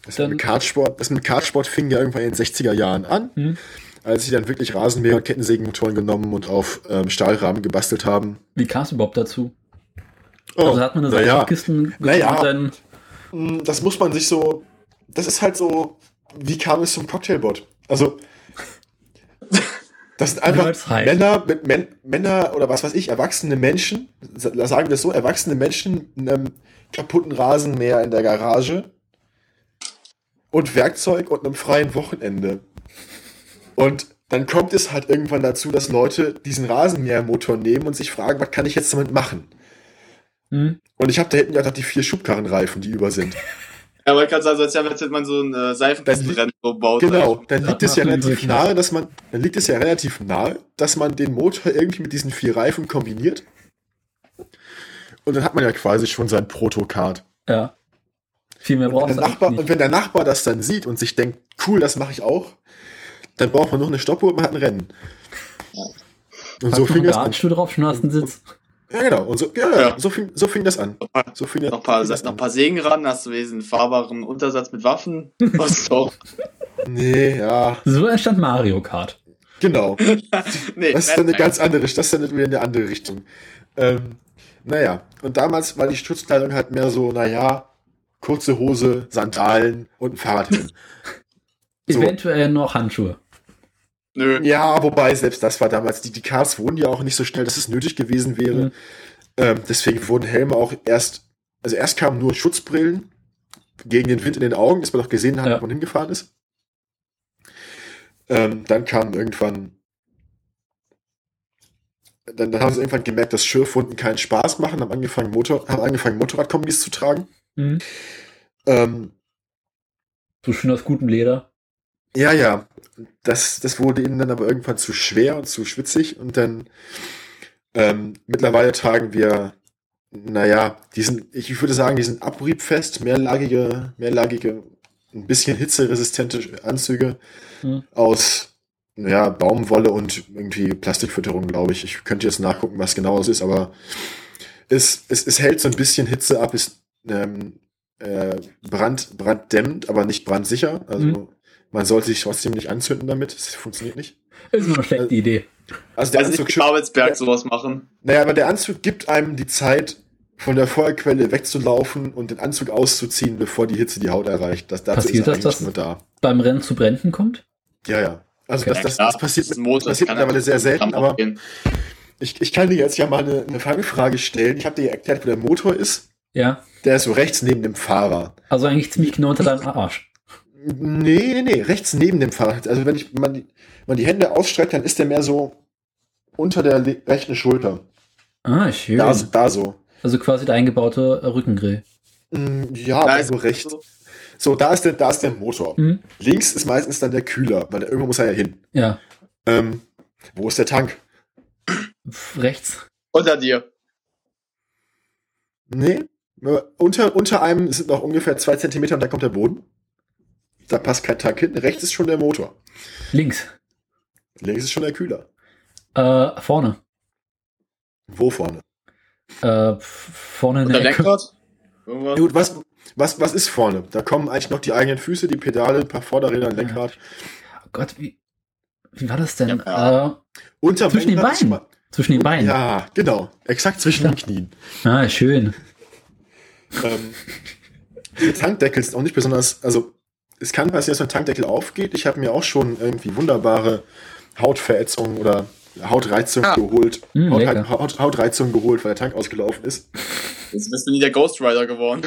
Speaker 3: Das
Speaker 1: Dann-
Speaker 3: mit Kartsport, das mit Kartsport fing ja irgendwann in den 60er Jahren an,
Speaker 1: Hm.
Speaker 3: Als sie dann wirklich Rasenmäher und Kettensägenmotoren genommen und auf ähm, Stahlrahmen gebastelt haben.
Speaker 1: Wie kam es überhaupt dazu?
Speaker 3: Oh,
Speaker 1: also hat man eine
Speaker 3: naja,
Speaker 1: Seitenkisten
Speaker 3: Naja.
Speaker 1: dann
Speaker 3: Mm, das muss man sich so, das ist halt so, wie kam es zum Cocktailbot? Also, das sind einfach. Männer mit Män Männer oder was weiß ich, erwachsene Menschen, sa- sagen wir es so, erwachsene Menschen in einem kaputten Rasenmäher in der Garage und Werkzeug und einem freien Wochenende. Und dann kommt es halt irgendwann dazu, dass Leute diesen Rasenmähermotor nehmen und sich fragen, was kann ich jetzt damit machen?
Speaker 1: hm,
Speaker 3: Und ich habe da hinten ja noch die vier Schubkarrenreifen, die über sind.
Speaker 4: ja, man kann sagen, als hätte man so ein äh, Seifenkistenrennen gebaut.
Speaker 3: Genau, dann liegt es ja relativ nahe, dass man, dann liegt es ja relativ nahe, dass man den Motor irgendwie mit diesen vier Reifen kombiniert. Und dann hat man ja quasi schon sein Protokart.
Speaker 1: ja. Viel mehr
Speaker 3: Und wenn,
Speaker 1: brauchst
Speaker 3: der
Speaker 1: du
Speaker 3: Nachbar,
Speaker 1: eigentlich
Speaker 3: und wenn der Nachbar das dann sieht und sich denkt, cool, das mache ich auch, dann braucht man noch eine Stoppuhr und man hat ein Rennen. Und so fing das an.
Speaker 1: Drauf, schon hast einen Sitz.
Speaker 3: Ja, genau. Und so, ja, ja. So, fing, so fing das an. So fing,
Speaker 4: Noch ein paar,
Speaker 3: fing das
Speaker 4: noch ein
Speaker 3: an.
Speaker 4: paar Sägen ran, hast du diesen fahrbaren Untersatz mit Waffen. Was doch.
Speaker 3: Nee, ja,
Speaker 1: So entstand Mario Kart.
Speaker 3: genau.
Speaker 4: nee,
Speaker 3: Das ist dann eine ganz andere, das ist dann wieder in eine andere Richtung. Ähm, naja, und damals war die Schutzkleidung halt mehr so, naja, kurze Hose, Sandalen und ein Fahrradhelm. So.
Speaker 1: Eventuell noch Handschuhe.
Speaker 4: Nö.
Speaker 3: ja, wobei, selbst das war damals, die, die Cars wurden ja auch nicht so schnell, dass es nötig gewesen wäre.
Speaker 1: Mhm.
Speaker 3: Ähm, deswegen wurden Helme auch erst, also erst kamen nur Schutzbrillen gegen den Wind in den Augen, dass man doch gesehen hat,
Speaker 1: Ja.
Speaker 3: wo man hingefahren ist. Ähm, dann kam irgendwann dann, dann haben sie irgendwann gemerkt, dass Schürfwunden keinen Spaß machen, haben angefangen, Motor, haben angefangen Motorradkombis zu tragen.
Speaker 1: Hm.
Speaker 3: Ähm,
Speaker 1: So schön aus gutem Leder.
Speaker 3: ja, ja. Das, das wurde ihnen dann aber irgendwann zu schwer und zu schwitzig und dann ähm, mittlerweile tragen wir, naja, die sind, ich würde sagen, die sind abriebfest, mehrlagige, mehrlagige, ein bisschen hitzeresistente Anzüge
Speaker 1: Hm.
Speaker 3: aus ja, Baumwolle und irgendwie Plastikfütterung, glaube ich. Ich könnte jetzt nachgucken, was genau es ist, aber es, es, es hält so ein bisschen Hitze ab, ist ähm, äh, brand, branddämmend, aber nicht brandsicher. Also
Speaker 1: Mhm.
Speaker 3: Man sollte sich trotzdem nicht anzünden damit. Das funktioniert nicht.
Speaker 1: Ist nur eine schlechte Idee.
Speaker 3: Also der
Speaker 4: Also
Speaker 3: Anzug, Ja.
Speaker 4: sowas machen.
Speaker 3: naja, aber der Anzug gibt einem die Zeit, von der Feuerquelle wegzulaufen und den Anzug auszuziehen, bevor die Hitze die Haut erreicht. Das, dazu
Speaker 1: Passiert
Speaker 3: ist
Speaker 1: das, dass-
Speaker 3: nur da.
Speaker 1: Beim Rennen zu Bränden kommt?
Speaker 3: Ja, ja. Also
Speaker 1: Okay.
Speaker 3: das, das, das passiert,
Speaker 4: ist
Speaker 3: mit,
Speaker 4: Motor,
Speaker 3: passiert mittlerweile sehr selten, aber ich, ich kann dir jetzt ja mal eine, eine Fangfrage stellen. Ich habe dir ja erklärt, wo der Motor ist.
Speaker 1: Ja.
Speaker 3: Der ist so rechts neben dem Fahrer.
Speaker 1: Also eigentlich ziemlich genau unter deinem Arsch.
Speaker 3: Nee, nee, nee, rechts neben dem Fahrrad. Also wenn ich man, die- man die Hände ausstreckt, dann ist der mehr so unter der rechten Schulter.
Speaker 1: Ah, schön.
Speaker 3: Da, so- da so.
Speaker 1: Also quasi der eingebaute äh, Rückengrill.
Speaker 3: Mm, Ja,
Speaker 4: Da
Speaker 3: aber
Speaker 4: ist
Speaker 3: so rechts. So, da ist der, da ist der Motor.
Speaker 1: Hm?
Speaker 3: Links ist meistens dann der Kühler, weil der, irgendwo muss er ja hin.
Speaker 1: Ja.
Speaker 3: Ähm, wo ist der Tank?
Speaker 1: Pff, Rechts.
Speaker 4: Unter dir.
Speaker 3: Nee. nur Unter, unter einem sind noch ungefähr zwei Zentimeter und da kommt der Boden. Da passt kein Tank hin. Rechts ist schon der Motor.
Speaker 1: Links.
Speaker 3: Links ist schon der Kühler.
Speaker 1: Äh, vorne.
Speaker 3: Wo vorne?
Speaker 1: Äh, vorne in der Ecke.
Speaker 4: Lenkrad.
Speaker 3: Gut, was, was, was ist vorne? Da kommen eigentlich noch die eigenen Füße, die Pedale, ein paar Vorderräder, ein Lenkrad.
Speaker 1: Oh Gott, wie, wie war das denn?
Speaker 4: Ja.
Speaker 1: Äh,
Speaker 3: Unter
Speaker 1: Zwischen den
Speaker 3: ist
Speaker 1: Beinen.
Speaker 3: mal-
Speaker 1: zwischen den Beinen.
Speaker 3: Ja, genau. Exakt zwischen
Speaker 1: Ja.
Speaker 3: den Knien.
Speaker 1: Ah, schön.
Speaker 3: Ähm, die Tankdeckel sind auch nicht besonders, also es kann passieren, dass ein Tankdeckel aufgeht. Ich habe mir auch schon irgendwie wunderbare Hautverätzungen oder Hautreizung
Speaker 4: Ah.
Speaker 3: geholt.
Speaker 1: Mm,
Speaker 3: Haut. Haut, Hautreizung geholt, weil der Tank ausgelaufen ist.
Speaker 4: Jetzt bist du nie der Ghost Rider geworden.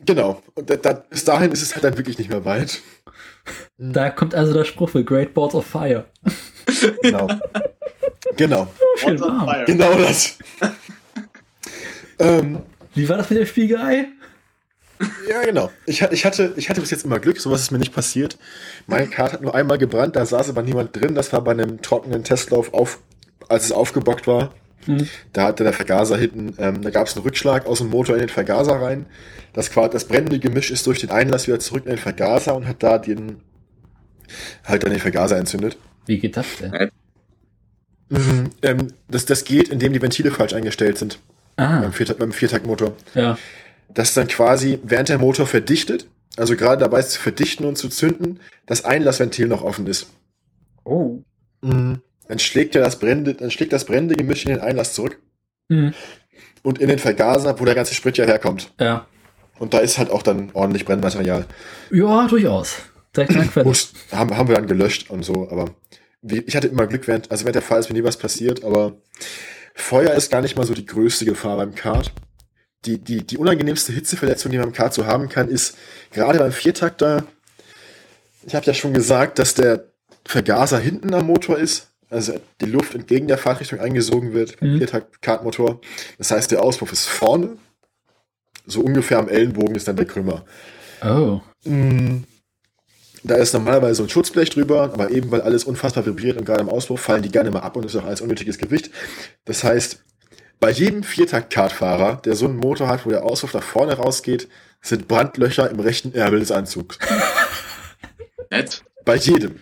Speaker 3: Genau. Und da, da, bis dahin ist es halt dann wirklich nicht mehr weit.
Speaker 1: Da kommt also der Spruch für Great Balls of Fire.
Speaker 3: Genau. genau.
Speaker 1: Schön warm.
Speaker 3: Genau das. ähm,
Speaker 1: Wie war das mit dem Spiegelei?
Speaker 3: Ja, genau. Ich, ich, hatte, ich hatte bis jetzt immer Glück, sowas ist mir nicht passiert. Mein Kart hat nur einmal gebrannt, da saß aber niemand drin. Das war bei einem trockenen Testlauf, auf, als es aufgebockt war. Mhm. Da hatte der Vergaser hinten, ähm, da gab es einen Rückschlag aus dem Motor in den Vergaser rein. Das, das brennende Gemisch ist durch den Einlass wieder zurück in den Vergaser und hat da den halt dann den Vergaser entzündet.
Speaker 1: Wie geht das denn?
Speaker 3: Mhm, ähm, das, das geht, indem die Ventile falsch eingestellt sind.
Speaker 1: Ah.
Speaker 3: Beim, Viertakt, beim Viertaktmotor.
Speaker 1: Ja.
Speaker 3: Das dann quasi, während der Motor verdichtet, also gerade dabei ist zu verdichten und zu zünden, das Einlassventil noch offen ist.
Speaker 1: Oh.
Speaker 3: Mhm. Dann schlägt ja das brennende, dann schlägt das brennende Gemisch in den Einlass zurück.
Speaker 1: Mhm.
Speaker 3: Und in den Vergaser, wo der ganze Sprit ja herkommt.
Speaker 1: Ja.
Speaker 3: Und da ist halt auch dann ordentlich Brennmaterial.
Speaker 1: Ja, durchaus.
Speaker 3: Muss, haben, haben wir dann gelöscht und so, aber wie, ich hatte immer Glück, während, also während der Fall ist mir nie was passiert, aber Feuer ist gar nicht mal so die größte Gefahr beim Kart. Die, die, die unangenehmste Hitzeverletzung, die man im Kart so haben kann, ist gerade beim Viertakter, ich habe ja schon gesagt, dass der Vergaser hinten am Motor ist, also die Luft entgegen der Fahrtrichtung eingesogen wird beim
Speaker 1: Mhm.
Speaker 3: Viertakt-Kartmotor. Das heißt, der Auspuff ist vorne, so ungefähr am Ellenbogen ist dann der Krümmer.
Speaker 1: Oh.
Speaker 3: Mm, Da ist normalerweise so ein Schutzblech drüber, aber eben weil alles unfassbar vibriert und gerade im Auspuff fallen die gerne mal ab und ist auch alles unnötiges Gewicht. Das heißt, bei jedem Viertakt-Kartfahrer, der so einen Motor hat, wo der Auspuff nach vorne rausgeht, sind Brandlöcher im rechten Ärmel des Anzugs.
Speaker 4: Nett.
Speaker 3: Bei jedem.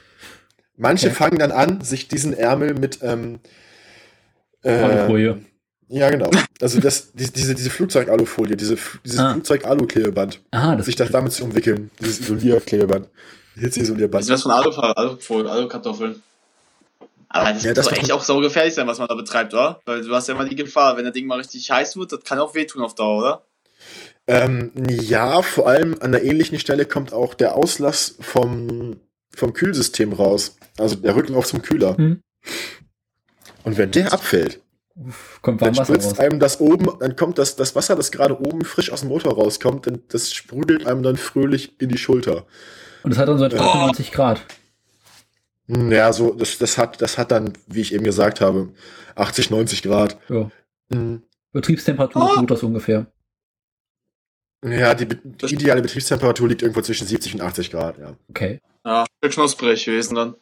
Speaker 3: Manche
Speaker 1: Okay.
Speaker 3: fangen dann an, sich diesen Ärmel mit ähm, äh,
Speaker 1: Alufolie.
Speaker 3: ja genau. Also das, die, diese, diese Flugzeug-Alufolie, diese, dieses
Speaker 1: Ah.
Speaker 3: Flugzeug-Alu-Klebeband,
Speaker 1: Aha, das
Speaker 3: sich das damit zu umwickeln, dieses Isolierklebeband,
Speaker 4: Was
Speaker 3: Hitzeisolierband.
Speaker 4: ist das von Alukartoffeln? Aber das
Speaker 3: Ja,
Speaker 4: muss
Speaker 3: das
Speaker 4: doch
Speaker 3: doch-
Speaker 4: echt auch so gefährlich sein, was man da betreibt, oder? Weil du hast ja immer die Gefahr, wenn das Ding mal richtig heiß wird, das kann auch wehtun auf Dauer, oder?
Speaker 3: Ähm, ja, vor allem an der ähnlichen Stelle kommt auch der Auslass vom, vom Kühlsystem raus. Also der Rücklauf zum Kühler.
Speaker 1: Hm.
Speaker 3: Und wenn der abfällt,
Speaker 1: Uff, kommt
Speaker 3: dann spritzt
Speaker 1: raus.
Speaker 3: einem das oben, dann kommt das, das Wasser, das gerade oben frisch aus dem Motor rauskommt, das sprudelt einem dann fröhlich in die Schulter.
Speaker 1: Und es hat dann so etwa 98 Grad.
Speaker 3: Hm, Ja, so, das, das hat, das hat dann, wie ich eben gesagt habe, 80, 90 Grad.
Speaker 1: Ja.
Speaker 3: Hm.
Speaker 1: Betriebstemperatur
Speaker 4: Oh.
Speaker 1: des Motors ungefähr.
Speaker 3: Ja, die, die ideale Betriebstemperatur liegt irgendwo zwischen 70 und 80 Grad, ja.
Speaker 1: Okay.
Speaker 4: Ja, für knusprig gewesen dann.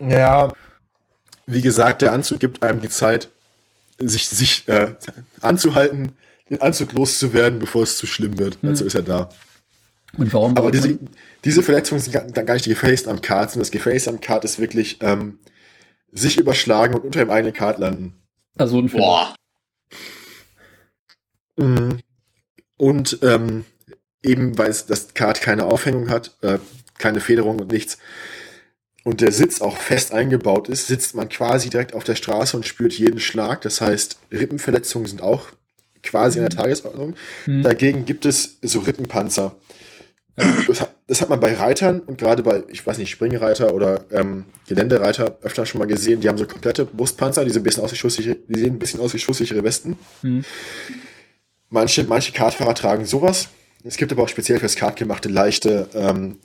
Speaker 3: Ja. Wie gesagt, der Anzug gibt einem die Zeit, sich, sich äh, anzuhalten, den Anzug loszuwerden, bevor es zu schlimm wird.
Speaker 1: Hm.
Speaker 3: Dazu ist er da.
Speaker 1: Und warum
Speaker 3: Aber diese, diese Verletzungen sind gar, gar nicht die gefaced am Kart, sondern das gefaced am Kart ist wirklich ähm, sich überschlagen und unter dem eigenen Kart landen.
Speaker 1: also ein Film.
Speaker 4: Boah.
Speaker 3: Mhm. Und ähm, eben weil es das Kart keine Aufhängung hat, äh, keine Federung und nichts, und der Sitz auch fest eingebaut ist, sitzt man quasi direkt auf der Straße und spürt jeden Schlag. Das heißt, Rippenverletzungen sind auch quasi an der Tagesordnung.
Speaker 1: Hm.
Speaker 3: Dagegen gibt es so Rippenpanzer. Das hat, das hat man bei Reitern und gerade bei, ich weiß nicht, Springreiter oder ähm, Geländereiter öfter schon mal gesehen. Die haben so komplette Brustpanzer, die sehen ein bisschen aus wie die sehen ein bisschen aus wie schusssichere Westen.
Speaker 1: Hm.
Speaker 3: Manche, manche Kartfahrer tragen sowas. Es gibt aber auch speziell fürs Kart gemachte leichte ähm,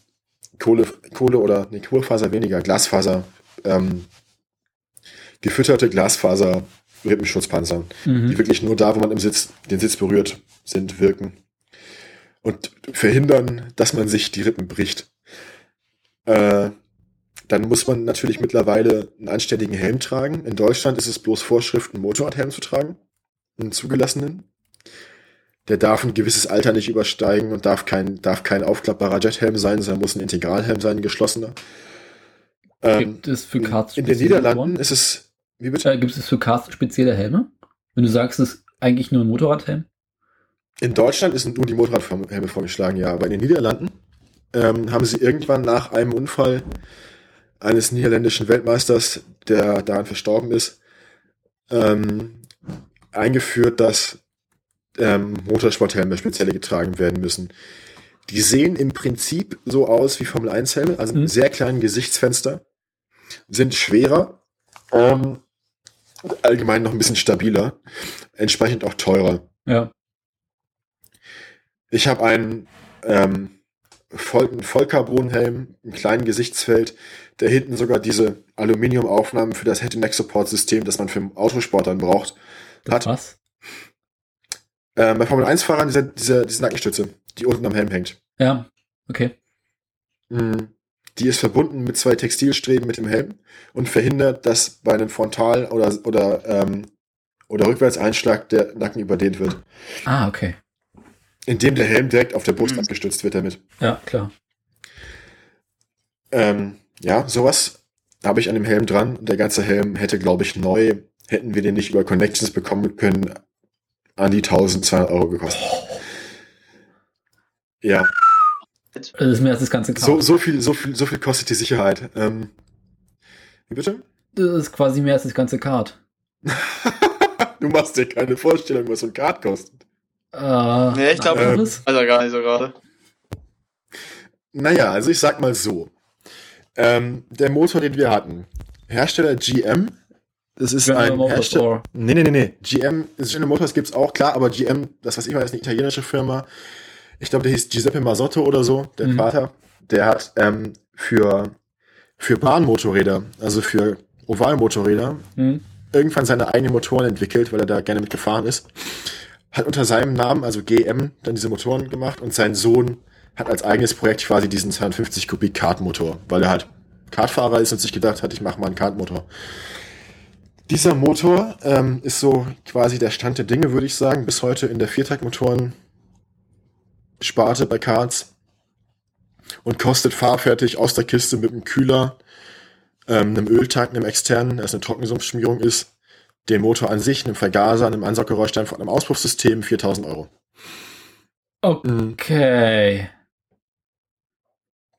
Speaker 3: Kohle, Kohle oder nee, Kohlefaser weniger, Glasfaser, ähm, gefütterte Glasfaser Rippenschutzpanzer, die
Speaker 1: Mhm.
Speaker 3: wirklich nur da, wo man im Sitz, den Sitz berührt, sind, wirken. Und verhindern, dass man sich die Rippen bricht. Äh, dann muss man natürlich mittlerweile einen anständigen Helm tragen. In Deutschland ist es bloß Vorschrift, einen Motorradhelm zu tragen. Einen zugelassenen. Der darf ein gewisses Alter nicht übersteigen und darf kein, darf kein aufklappbarer Jethelm sein, sondern muss ein Integralhelm sein, ein geschlossener. Ähm,
Speaker 1: Gibt es für Karts
Speaker 3: in den Niederlanden ist es, wie bitte?
Speaker 1: Äh, gibt es für Karts spezielle Helme? Wenn du sagst, es ist eigentlich nur ein Motorradhelm?
Speaker 3: In Deutschland sind nur die Motorradhelme vorgeschlagen, ja, aber in den Niederlanden ähm, haben sie irgendwann nach einem Unfall eines niederländischen Weltmeisters, der daran verstorben ist, ähm, eingeführt, dass ähm, Motorsporthelme spezielle getragen werden müssen. Die sehen im Prinzip so aus wie Formel 1 Helme, also
Speaker 1: Mhm.
Speaker 3: sehr kleinen Gesichtsfenster, sind schwerer, ähm, allgemein noch ein bisschen stabiler, entsprechend auch teurer.
Speaker 1: Ja.
Speaker 3: Ich habe einen ähm, Vollcarbonhelm, einen kleinen Gesichtsfeld, der hinten sogar diese Aluminiumaufnahmen für das Head-Neck-Support-System, das man für Autosport dann braucht, hat.
Speaker 1: was?
Speaker 3: Ähm, bei Formel 1-Fahrern diese, diese, diese Nackenstütze, die unten am Helm hängt.
Speaker 1: Ja. Okay.
Speaker 3: Mhm. Die ist verbunden mit zwei Textilstreben mit dem Helm und verhindert, dass bei einem Frontal- oder, oder, ähm, oder Rückwärtseinschlag der Nacken überdehnt wird.
Speaker 1: Ah, okay.
Speaker 3: Indem der Helm direkt auf der Brust mhm. abgestützt wird damit.
Speaker 1: Ja, klar.
Speaker 3: Ähm, ja, sowas habe ich an dem Helm dran. Der ganze Helm hätte, glaube ich, neu, hätten wir den nicht über Connections bekommen können, an die 1200 Euro gekostet. Oh. Ja.
Speaker 1: Das ist mehr als das ganze
Speaker 3: Kart. So, so, viel, so, viel, so viel kostet die Sicherheit. Ähm, wie bitte?
Speaker 1: Das ist quasi mehr als das ganze Kart.
Speaker 3: du machst dir keine Vorstellung, was so ein Kart kostet.
Speaker 4: Äh, nee, ich glaube, ähm, also gar nicht so gerade.
Speaker 3: Naja, also ich sag mal so. Ähm, der Motor, den wir hatten, Hersteller GM, das ist General ein Hersteller. Nee, nee, nee, nee. GM, General Motors gibt's auch, klar, aber GM, das was ich weiß, ist eine italienische Firma. Ich glaube, der hieß Giuseppe Masotto oder so, der mhm. Vater. Der hat ähm, für, für Bahnmotorräder, also für Ovalmotorräder, mhm. irgendwann seine eigenen Motoren entwickelt, weil er da gerne mitgefahren ist. Hat unter seinem Namen, also GM, dann diese Motoren gemacht und sein Sohn hat als eigenes Projekt quasi diesen 250 Kubik Kartmotor, weil er halt Kartfahrer ist und sich gedacht hat, ich mache mal einen Kartmotor. Dieser Motor ähm, ist so quasi der Stand der Dinge, würde ich sagen, bis heute in der Viertaktmotoren Sparte bei Karts und kostet fahrfertig aus der Kiste mit einem Kühler, ähm, einem Öltank, einem externen, das eine Trockensumpfschmierung ist, dem Motor an sich, einem Vergaser, einem Ansauggeräuschstein von einem Auspuffsystem 4000 Euro.
Speaker 1: Okay.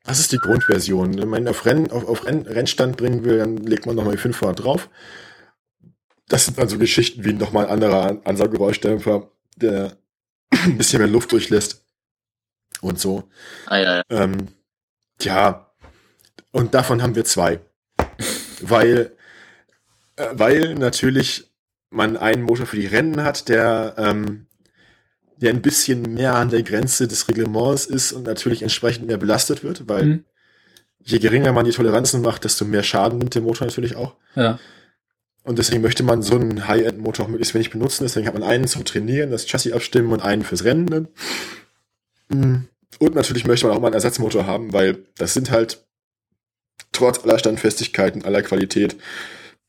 Speaker 3: Das ist die Grundversion. Wenn man auf, Renn, auf, auf Renn, Rennstand bringen will, dann legt man nochmal die 500 drauf. Das sind dann so Geschichten wie nochmal ein anderer Ansauggeräuschdämpfer, der ein bisschen mehr Luft durchlässt und so.
Speaker 4: Ah, ja, ja.
Speaker 3: Ähm, ja, und davon haben wir zwei. weil, weil natürlich man einen Motor für die Rennen hat, der, ähm, der ein bisschen mehr an der Grenze des Reglements ist und natürlich entsprechend mehr belastet wird, weil mhm. je geringer man die Toleranzen macht, desto mehr Schaden nimmt der Motor natürlich auch.
Speaker 1: Ja.
Speaker 3: Und deswegen möchte man so einen High-End-Motor auch möglichst wenig benutzen. Deswegen hat man einen zum Trainieren, das Chassis abstimmen und einen fürs Rennen. Mhm. Und natürlich möchte man auch mal einen Ersatzmotor haben, weil das sind halt trotz aller Standfestigkeiten, aller Qualität,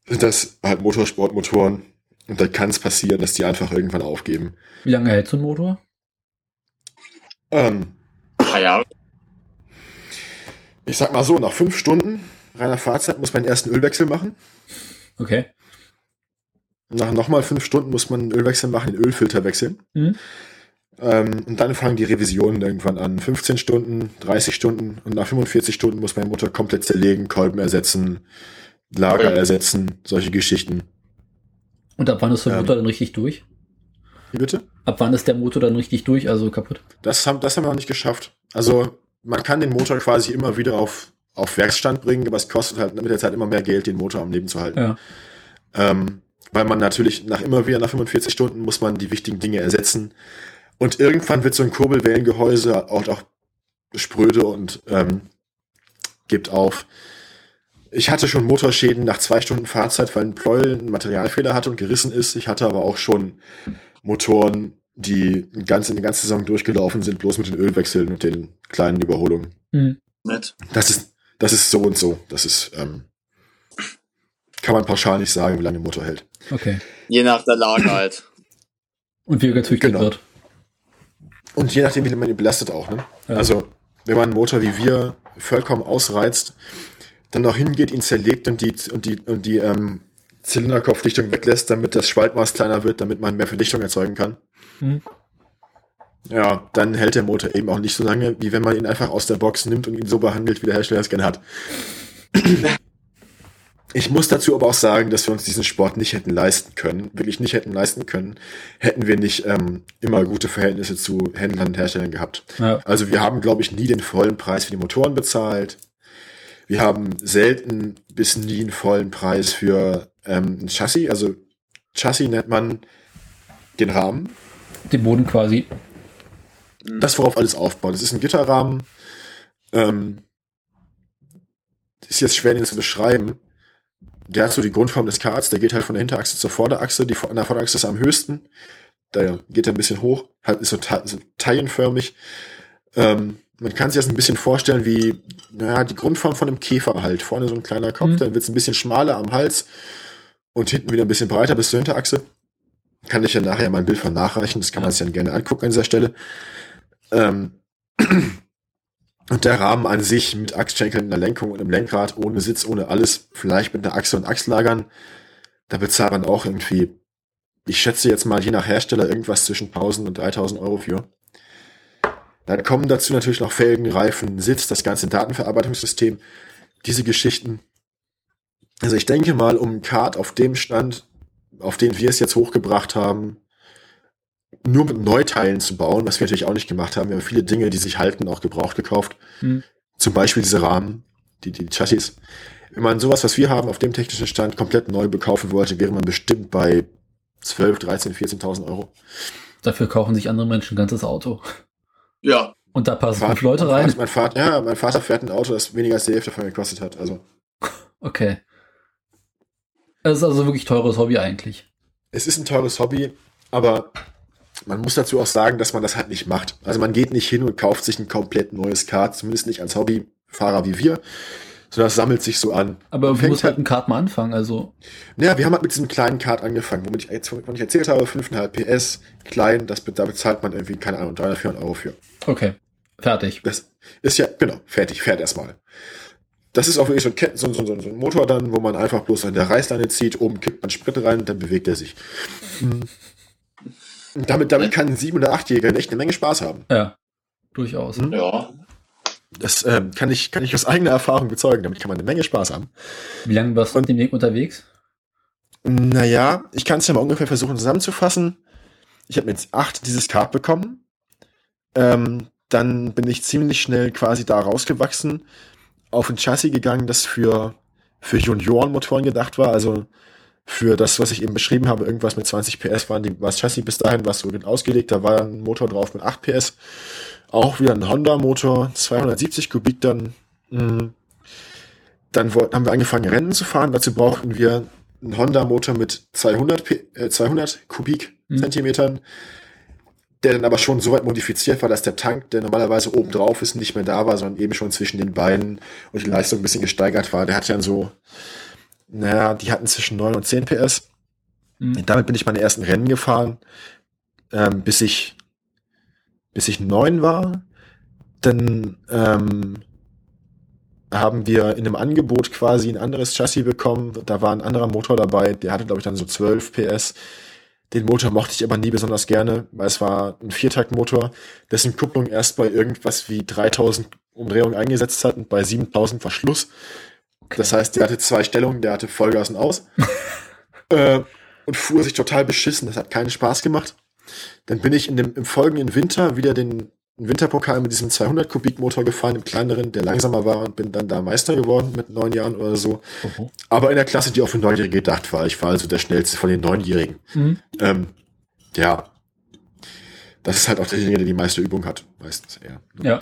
Speaker 3: sind das halt Motorsportmotoren. Und da kann es passieren, dass die einfach irgendwann aufgeben.
Speaker 1: Wie lange hält so ein Motor?
Speaker 3: Ähm,
Speaker 4: ah, ja.
Speaker 3: Ich sag mal so, nach fünf Stunden reiner Fahrzeit muss man den ersten Ölwechsel machen.
Speaker 1: Okay.
Speaker 3: Nach nochmal fünf Stunden muss man einen Ölwechsel machen, den Ölfilter wechseln. Mhm. Ähm, und dann fangen die Revisionen irgendwann an. 15 Stunden, 30 Stunden und nach 45 Stunden muss mein Motor komplett zerlegen, Kolben ersetzen, Lager ersetzen, solche Geschichten.
Speaker 1: Und ab wann ist der ähm, Motor dann richtig durch?
Speaker 3: Wie bitte?
Speaker 1: Ab wann ist der Motor dann richtig durch, also kaputt?
Speaker 3: Das haben, das haben wir noch nicht geschafft. Also man kann den Motor quasi immer wieder auf, auf Werksstand bringen, aber es kostet halt mit der Zeit immer mehr Geld, den Motor am Leben zu halten.
Speaker 1: Ja.
Speaker 3: Ähm, weil man natürlich nach immer wieder nach 45 Stunden muss man die wichtigen Dinge ersetzen. Und irgendwann wird so ein Kurbelwellengehäuse auch, auch spröde und ähm, gibt auf. Ich hatte schon Motorschäden nach zwei Stunden Fahrzeit, weil ein Pleuel einen Materialfehler hatte und gerissen ist. Ich hatte aber auch schon Motoren, die ganz in die ganze Saison durchgelaufen sind, bloß mit den Ölwechseln und den kleinen Überholungen.
Speaker 1: Mhm.
Speaker 3: Das ist, das ist so und so. Das ist, ähm, kann man pauschal nicht sagen, wie lange der Motor hält.
Speaker 1: Okay.
Speaker 4: Je nach der Lage halt.
Speaker 1: Und wie er gezüchtet genau. wird.
Speaker 3: Und je nachdem, wie man ihn belastet auch. Ne? Ja. Also, wenn man einen Motor wie wir vollkommen ausreizt, dann noch hingeht, ihn zerlegt und die, und die, und die ähm, Zylinderkopfdichtung weglässt, damit das Spaltmaß kleiner wird, damit man mehr Verdichtung erzeugen kann. Mhm. Ja, dann hält der Motor eben auch nicht so lange, wie wenn man ihn einfach aus der Box nimmt und ihn so behandelt, wie der Hersteller es gerne hat. Ich muss dazu aber auch sagen, dass wir uns diesen Sport nicht hätten leisten können, wirklich nicht hätten leisten können, hätten wir nicht ähm, immer gute Verhältnisse zu Händlern und Herstellern gehabt. Ja. Also wir haben, glaube ich, nie den vollen Preis für die Motoren bezahlt. Wir haben selten bis nie einen vollen Preis für ähm, ein Chassis. Also Chassis nennt man den Rahmen.
Speaker 1: Den Boden quasi.
Speaker 3: Das, worauf alles aufbaut. Das ist ein Gitterrahmen. Ähm, ist jetzt schwer, den zu beschreiben der hat so die Grundform des Karts, der geht halt von der Hinterachse zur Vorderachse, die an der Vorderachse ist am höchsten, da geht er ein bisschen hoch, halt ist so, so taillenförmig, ähm, man kann sich das ein bisschen vorstellen wie, naja, die Grundform von einem Käfer halt. Vorne so ein kleiner Kopf, mhm. dann wird es ein bisschen schmaler am Hals und hinten wieder ein bisschen breiter bis zur Hinterachse. Kann ich ja nachher mal ein Bild von nachreichen, das kann man sich dann gerne angucken an dieser Stelle. Ähm, und der Rahmen an sich mit Achsschenkeln, einer Lenkung und einem Lenkrad, ohne Sitz, ohne alles, vielleicht mit einer Achse und Achslagern, da bezahlt man auch irgendwie, ich schätze jetzt mal je nach Hersteller irgendwas zwischen 1000 und 3000 Euro für. Dann kommen dazu natürlich noch Felgen, Reifen, Sitz, das ganze Datenverarbeitungssystem, diese Geschichten. Also ich denke mal, um ein Kart auf dem Stand, auf den wir es jetzt hochgebracht haben, nur mit Neuteilen zu bauen, was wir natürlich auch nicht gemacht haben. Wir haben viele Dinge, die sich halten, auch gebraucht gekauft. Mhm. Zum Beispiel diese Rahmen, die, die Chassis. Wenn man sowas, was wir haben, auf dem technischen Stand komplett neu bekaufen wollte, wäre man bestimmt bei 12, 13, 14.000 Euro.
Speaker 1: Dafür kaufen sich andere Menschen ein ganzes Auto.
Speaker 4: Ja.
Speaker 1: Und da passen fünf Leute rein.
Speaker 3: Mein Vater, ja, mein Vater fährt ein Auto, das weniger als die Hälfte davon gekostet hat. Also.
Speaker 1: Okay. Es ist also wirklich teures Hobby eigentlich.
Speaker 3: Es ist ein teures Hobby, aber man muss dazu auch sagen, dass man das halt nicht macht. Also man geht nicht hin und kauft sich ein komplett neues Kart, zumindest nicht als Hobbyfahrer wie wir, sondern das sammelt sich so an.
Speaker 1: Aber du musst halt ein Kart mal anfangen, also.
Speaker 3: Ja, wir haben halt mit diesem kleinen Kart angefangen, womit ich, jetzt, womit ich erzählt habe, 5,5 PS, klein, das, da bezahlt man irgendwie, keine Ahnung, 300, 400 Euro für.
Speaker 1: Okay, fertig.
Speaker 3: Das ist ja, genau, fertig, fährt erstmal. Das ist auch wirklich so ein, so, so, so ein Motor dann, wo man einfach bloß an der Reißleine zieht, oben kippt man Sprit rein, dann bewegt er sich. Mhm. Damit, damit kann ein 7- oder 8-Jähriger echt eine Menge Spaß haben.
Speaker 1: Ja, durchaus.
Speaker 4: Ja.
Speaker 3: Das ähm, kann, ich, kann ich aus eigener Erfahrung bezeugen. Damit kann man eine Menge Spaß haben.
Speaker 1: Wie lange warst du mit dem Weg unterwegs?
Speaker 3: Naja, ich kann es ja mal ungefähr versuchen zusammenzufassen. Ich habe mit 8 dieses Kart bekommen. Ähm, dann bin ich ziemlich schnell quasi da rausgewachsen, auf ein Chassis gegangen, das für, für Juniorenmotoren gedacht war. Also für das, was ich eben beschrieben habe, irgendwas mit 20 PS waren die, war das Chassis bis dahin, was so ausgelegt, da war ein Motor drauf mit 8 PS. Auch wieder ein Honda-Motor, 270 Kubik dann. Mh. Dann haben wir angefangen, Rennen zu fahren. Dazu brauchten wir einen Honda-Motor mit 200, P äh, 200 Kubikzentimetern, mhm. der dann aber schon so weit modifiziert war, dass der Tank, der normalerweise oben drauf ist, nicht mehr da war, sondern eben schon zwischen den Beinen und die Leistung ein bisschen gesteigert war. Der hat ja so naja, die hatten zwischen 9 und 10 PS. Mhm. Damit bin ich meine ersten Rennen gefahren, ähm, bis ich bis ich 9 war. Dann ähm, haben wir in einem Angebot quasi ein anderes Chassis bekommen. Da war ein anderer Motor dabei, der hatte, glaube ich, dann so 12 PS. Den Motor mochte ich aber nie besonders gerne, weil es war ein Viertaktmotor, dessen Kupplung erst bei irgendwas wie 3000 Umdrehungen eingesetzt hat und bei 7000 war Schluss. Das heißt, der hatte zwei Stellungen, der hatte Vollgas und aus. äh, und fuhr sich total beschissen. Das hat keinen Spaß gemacht. Dann bin ich in dem, im folgenden Winter wieder den Winterpokal mit diesem 200 Kubik Motor gefahren, im kleineren, der langsamer war und bin dann da Meister geworden mit neun Jahren oder so. Mhm. Aber in der Klasse, die auch für Neunjährige gedacht war. Ich war also der schnellste von den Neunjährigen. Mhm. Ähm, ja. Das ist halt auch derjenige, der die meiste Übung hat. Meistens eher.
Speaker 1: Ja.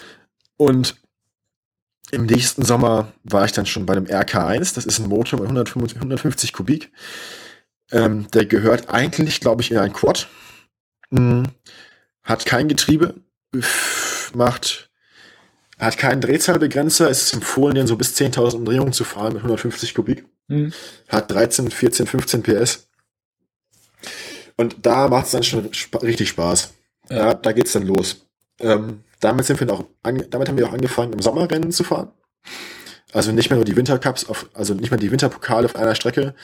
Speaker 3: Und im nächsten Sommer war ich dann schon bei einem RK1. Das ist ein Motor mit 150, 150 Kubik. Ähm, der gehört eigentlich, glaube ich, in ein Quad. Mhm. Hat kein Getriebe. Macht hat keinen Drehzahlbegrenzer. Es ist empfohlen, den so bis 10.000 Umdrehungen zu fahren mit 150 Kubik. Mhm. Hat 13, 14, 15 PS. Und da macht es dann schon sp richtig Spaß. Ja. ja da geht's dann los. Ähm, damit sind wir auch, damit haben wir auch angefangen, im Sommerrennen zu fahren. Also nicht mehr nur die Wintercups, auf, also nicht mehr die Winterpokale auf einer Strecke,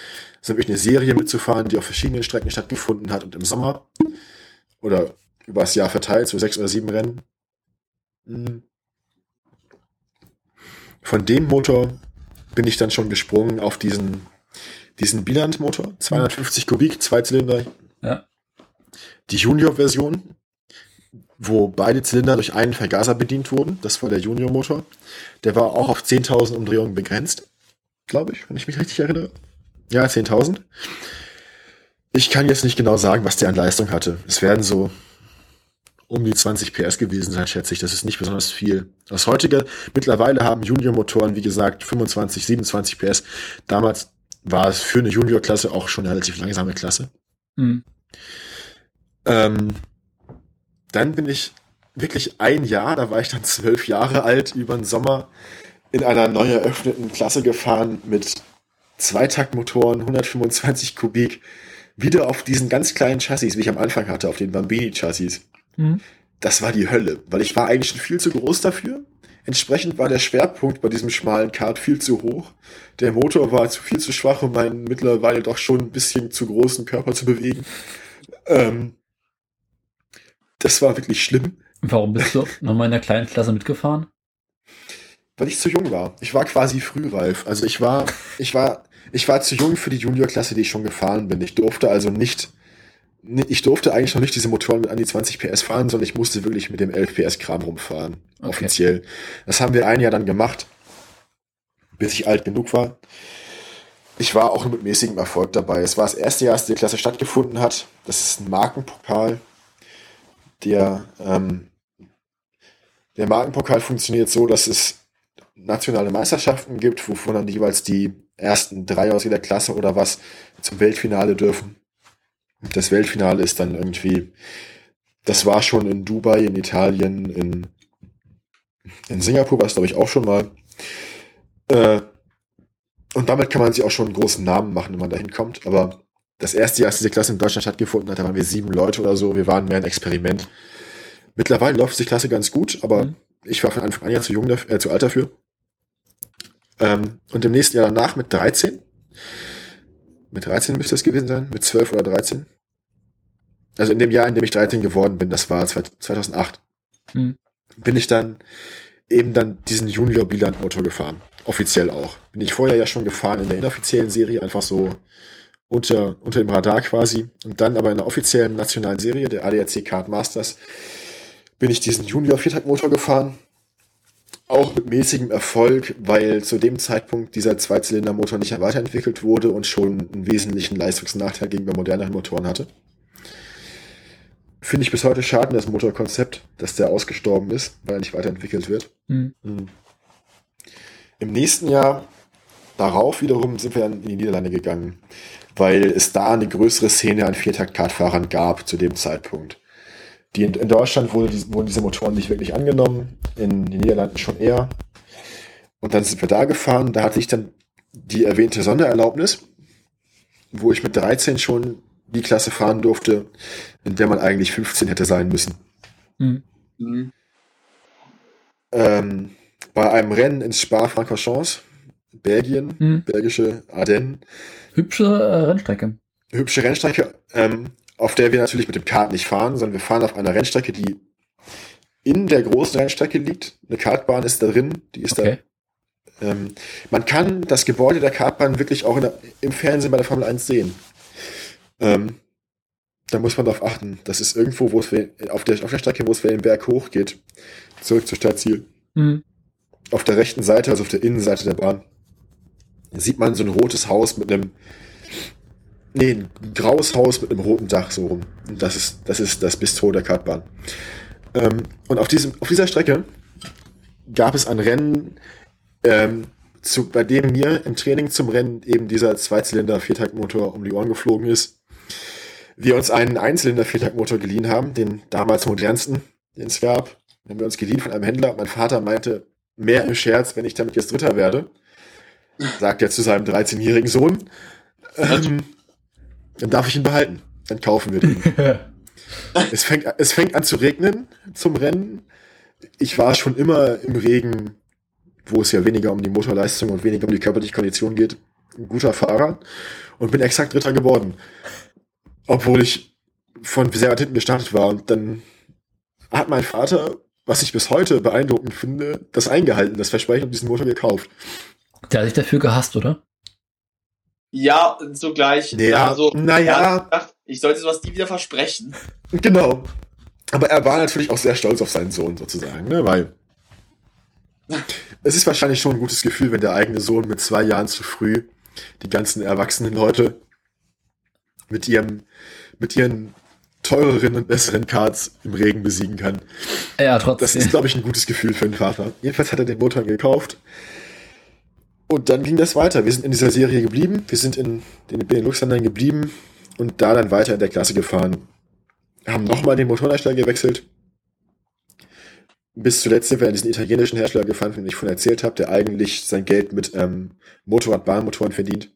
Speaker 3: sondern wirklich eine Serie mitzufahren, die auf verschiedenen Strecken stattgefunden hat und im Sommer oder über das Jahr verteilt, so sechs oder sieben Rennen. Hm. Von dem Motor bin ich dann schon gesprungen auf diesen, diesen Biland-Motor, 250 Kubik, Zweizylinder.
Speaker 1: Ja.
Speaker 3: Die Junior-Version, wo beide Zylinder durch einen Vergaser bedient wurden. Das war der Junior-Motor. Der war auch auf 10.000 Umdrehungen begrenzt, glaube ich, wenn ich mich richtig erinnere. Ja, 10.000. Ich kann jetzt nicht genau sagen, was der an Leistung hatte. Es werden so um die 20 PS gewesen sein, schätze ich. Das ist nicht besonders viel. Das heutige, mittlerweile haben Junior-Motoren, wie gesagt, 25, 27 PS. Damals war es für eine Junior-Klasse auch schon eine relativ langsame Klasse. Mhm. Ähm, dann bin ich wirklich ein Jahr, da war ich dann zwölf Jahre alt, über den Sommer in einer neu eröffneten Klasse gefahren mit Zweitaktmotoren, 125 Kubik, wieder auf diesen ganz kleinen Chassis, wie ich am Anfang hatte, auf den Bambini-Chassis. Mhm. Das war die Hölle, weil ich war eigentlich schon viel zu groß dafür. Entsprechend war der Schwerpunkt bei diesem schmalen Kart viel zu hoch. Der Motor war zu viel zu schwach, um meinen mittlerweile doch schon ein bisschen zu großen Körper zu bewegen. Ähm, das war wirklich schlimm.
Speaker 1: Warum bist du nochmal in der kleinen Klasse mitgefahren?
Speaker 3: Weil ich zu jung war. Ich war quasi frühreif. Also ich war, ich war, ich war zu jung für die Juniorklasse, die ich schon gefahren bin. Ich durfte also nicht, ich durfte eigentlich noch nicht diese Motoren mit an die 20 PS fahren, sondern ich musste wirklich mit dem 11 PS Kram rumfahren. Okay. Offiziell. Das haben wir ein Jahr dann gemacht, bis ich alt genug war. Ich war auch mit mäßigem Erfolg dabei. Es war das erste Jahr, dass die Klasse stattgefunden hat. Das ist ein Markenpokal. Der, ähm, der Markenpokal funktioniert so, dass es nationale Meisterschaften gibt, wovon dann jeweils die ersten drei aus jeder Klasse oder was zum Weltfinale dürfen. Das Weltfinale ist dann irgendwie, das war schon in Dubai, in Italien, in, in Singapur war es glaube ich auch schon mal. Äh, und damit kann man sich auch schon einen großen Namen machen, wenn man da hinkommt. Aber das erste Jahr, als diese Klasse in Deutschland stattgefunden hat, da waren wir sieben Leute oder so. Wir waren mehr ein Experiment. Mittlerweile läuft die Klasse ganz gut, aber mhm. ich war von Anfang an ja zu jung, äh, zu alt dafür. Ähm, und im nächsten Jahr danach mit 13. Mit 13 müsste es gewesen sein, mit 12 oder 13. Also in dem Jahr, in dem ich 13 geworden bin, das war 2008, hm. bin ich dann eben dann diesen Junior Biland Motor gefahren. Offiziell auch. Bin ich vorher ja schon gefahren in der inoffiziellen Serie, einfach so unter, unter dem Radar quasi. Und dann aber in der offiziellen nationalen Serie, der ADAC Kart Masters, bin ich diesen Junior Viertaktmotor gefahren auch mit mäßigem Erfolg, weil zu dem Zeitpunkt dieser Zweizylindermotor nicht weiterentwickelt wurde und schon einen wesentlichen Leistungsnachteil gegenüber moderneren Motoren hatte. Finde ich bis heute schade, das Motorkonzept, dass der ausgestorben ist, weil er nicht weiterentwickelt wird. Mhm. Mhm. Im nächsten Jahr darauf wiederum sind wir in die Niederlande gegangen, weil es da eine größere Szene an Viertakt-Kartfahrern gab zu dem Zeitpunkt. Die in, in Deutschland wurde die, wurden diese Motoren nicht wirklich angenommen, in den Niederlanden schon eher. Und dann sind wir da gefahren, da hatte ich dann die erwähnte Sondererlaubnis, wo ich mit 13 schon die Klasse fahren durfte, in der man eigentlich 15 hätte sein müssen. Mhm. Mhm. Ähm, bei einem Rennen ins Spa-Francorchamps, Belgien, mhm. belgische Ardennen.
Speaker 1: Hübsche äh, Rennstrecke.
Speaker 3: Hübsche Rennstrecke. Ähm, auf der wir natürlich mit dem Kart nicht fahren, sondern wir fahren auf einer Rennstrecke, die in der großen Rennstrecke liegt. Eine Kartbahn ist da drin, die ist okay. da. Ähm, man kann das Gebäude der Kartbahn wirklich auch der, im Fernsehen bei der Formel 1 sehen. Ähm, da muss man darauf achten. Das ist irgendwo, wo es auf der, auf der Strecke, wo es den Berg hochgeht, zurück zur Stadtziel. Mhm. Auf der rechten Seite, also auf der Innenseite der Bahn, sieht man so ein rotes Haus mit einem Nee, ein graues Haus mit einem roten Dach so rum. Das ist das, ist das Bistro der Kartbahn. Ähm, und auf, diesem, auf dieser Strecke gab es ein Rennen, ähm, zu, bei dem mir im Training zum Rennen eben dieser Zweizylinder-Viertaktmotor um die Ohren geflogen ist. Wir uns einen Einzylinder-Viertaktmotor geliehen haben, den damals modernsten, den es gab. Den haben wir uns geliehen von einem Händler. Mein Vater meinte, mehr im Scherz, wenn ich damit jetzt Dritter werde, sagt er zu seinem 13-jährigen Sohn. Ähm, dann darf ich ihn behalten. Dann kaufen wir den. es, fängt, es fängt an zu regnen zum Rennen. Ich war schon immer im Regen, wo es ja weniger um die Motorleistung und weniger um die körperliche Kondition geht, ein guter Fahrer und bin exakt Dritter geworden. Obwohl ich von sehr weit hinten gestartet war. Und dann hat mein Vater, was ich bis heute beeindruckend finde, das eingehalten, das Versprechen und diesen Motor gekauft.
Speaker 1: Der hat sich dafür gehasst, oder?
Speaker 4: Ja, sogleich.
Speaker 3: Ja, also, naja.
Speaker 4: Ich sollte sowas nie wieder versprechen.
Speaker 3: Genau. Aber er war natürlich auch sehr stolz auf seinen Sohn sozusagen, ne? weil es ist wahrscheinlich schon ein gutes Gefühl, wenn der eigene Sohn mit zwei Jahren zu früh die ganzen erwachsenen Leute mit ihrem, mit ihren teureren und besseren Cards im Regen besiegen kann.
Speaker 1: Ja, trotzdem.
Speaker 3: Das ist, glaube ich, ein gutes Gefühl für den Vater. Jedenfalls hat er den Motor gekauft und dann ging das weiter. Wir sind in dieser Serie geblieben. Wir sind in den Benelux-Ländern geblieben und da dann weiter in der Klasse gefahren. Haben nochmal den Motorhersteller gewechselt. bis zuletzt sind wir an diesen italienischen Hersteller gefahren, dem ich vorhin erzählt habe, der eigentlich sein Geld mit ähm, Motorrad-Bahnmotoren verdient.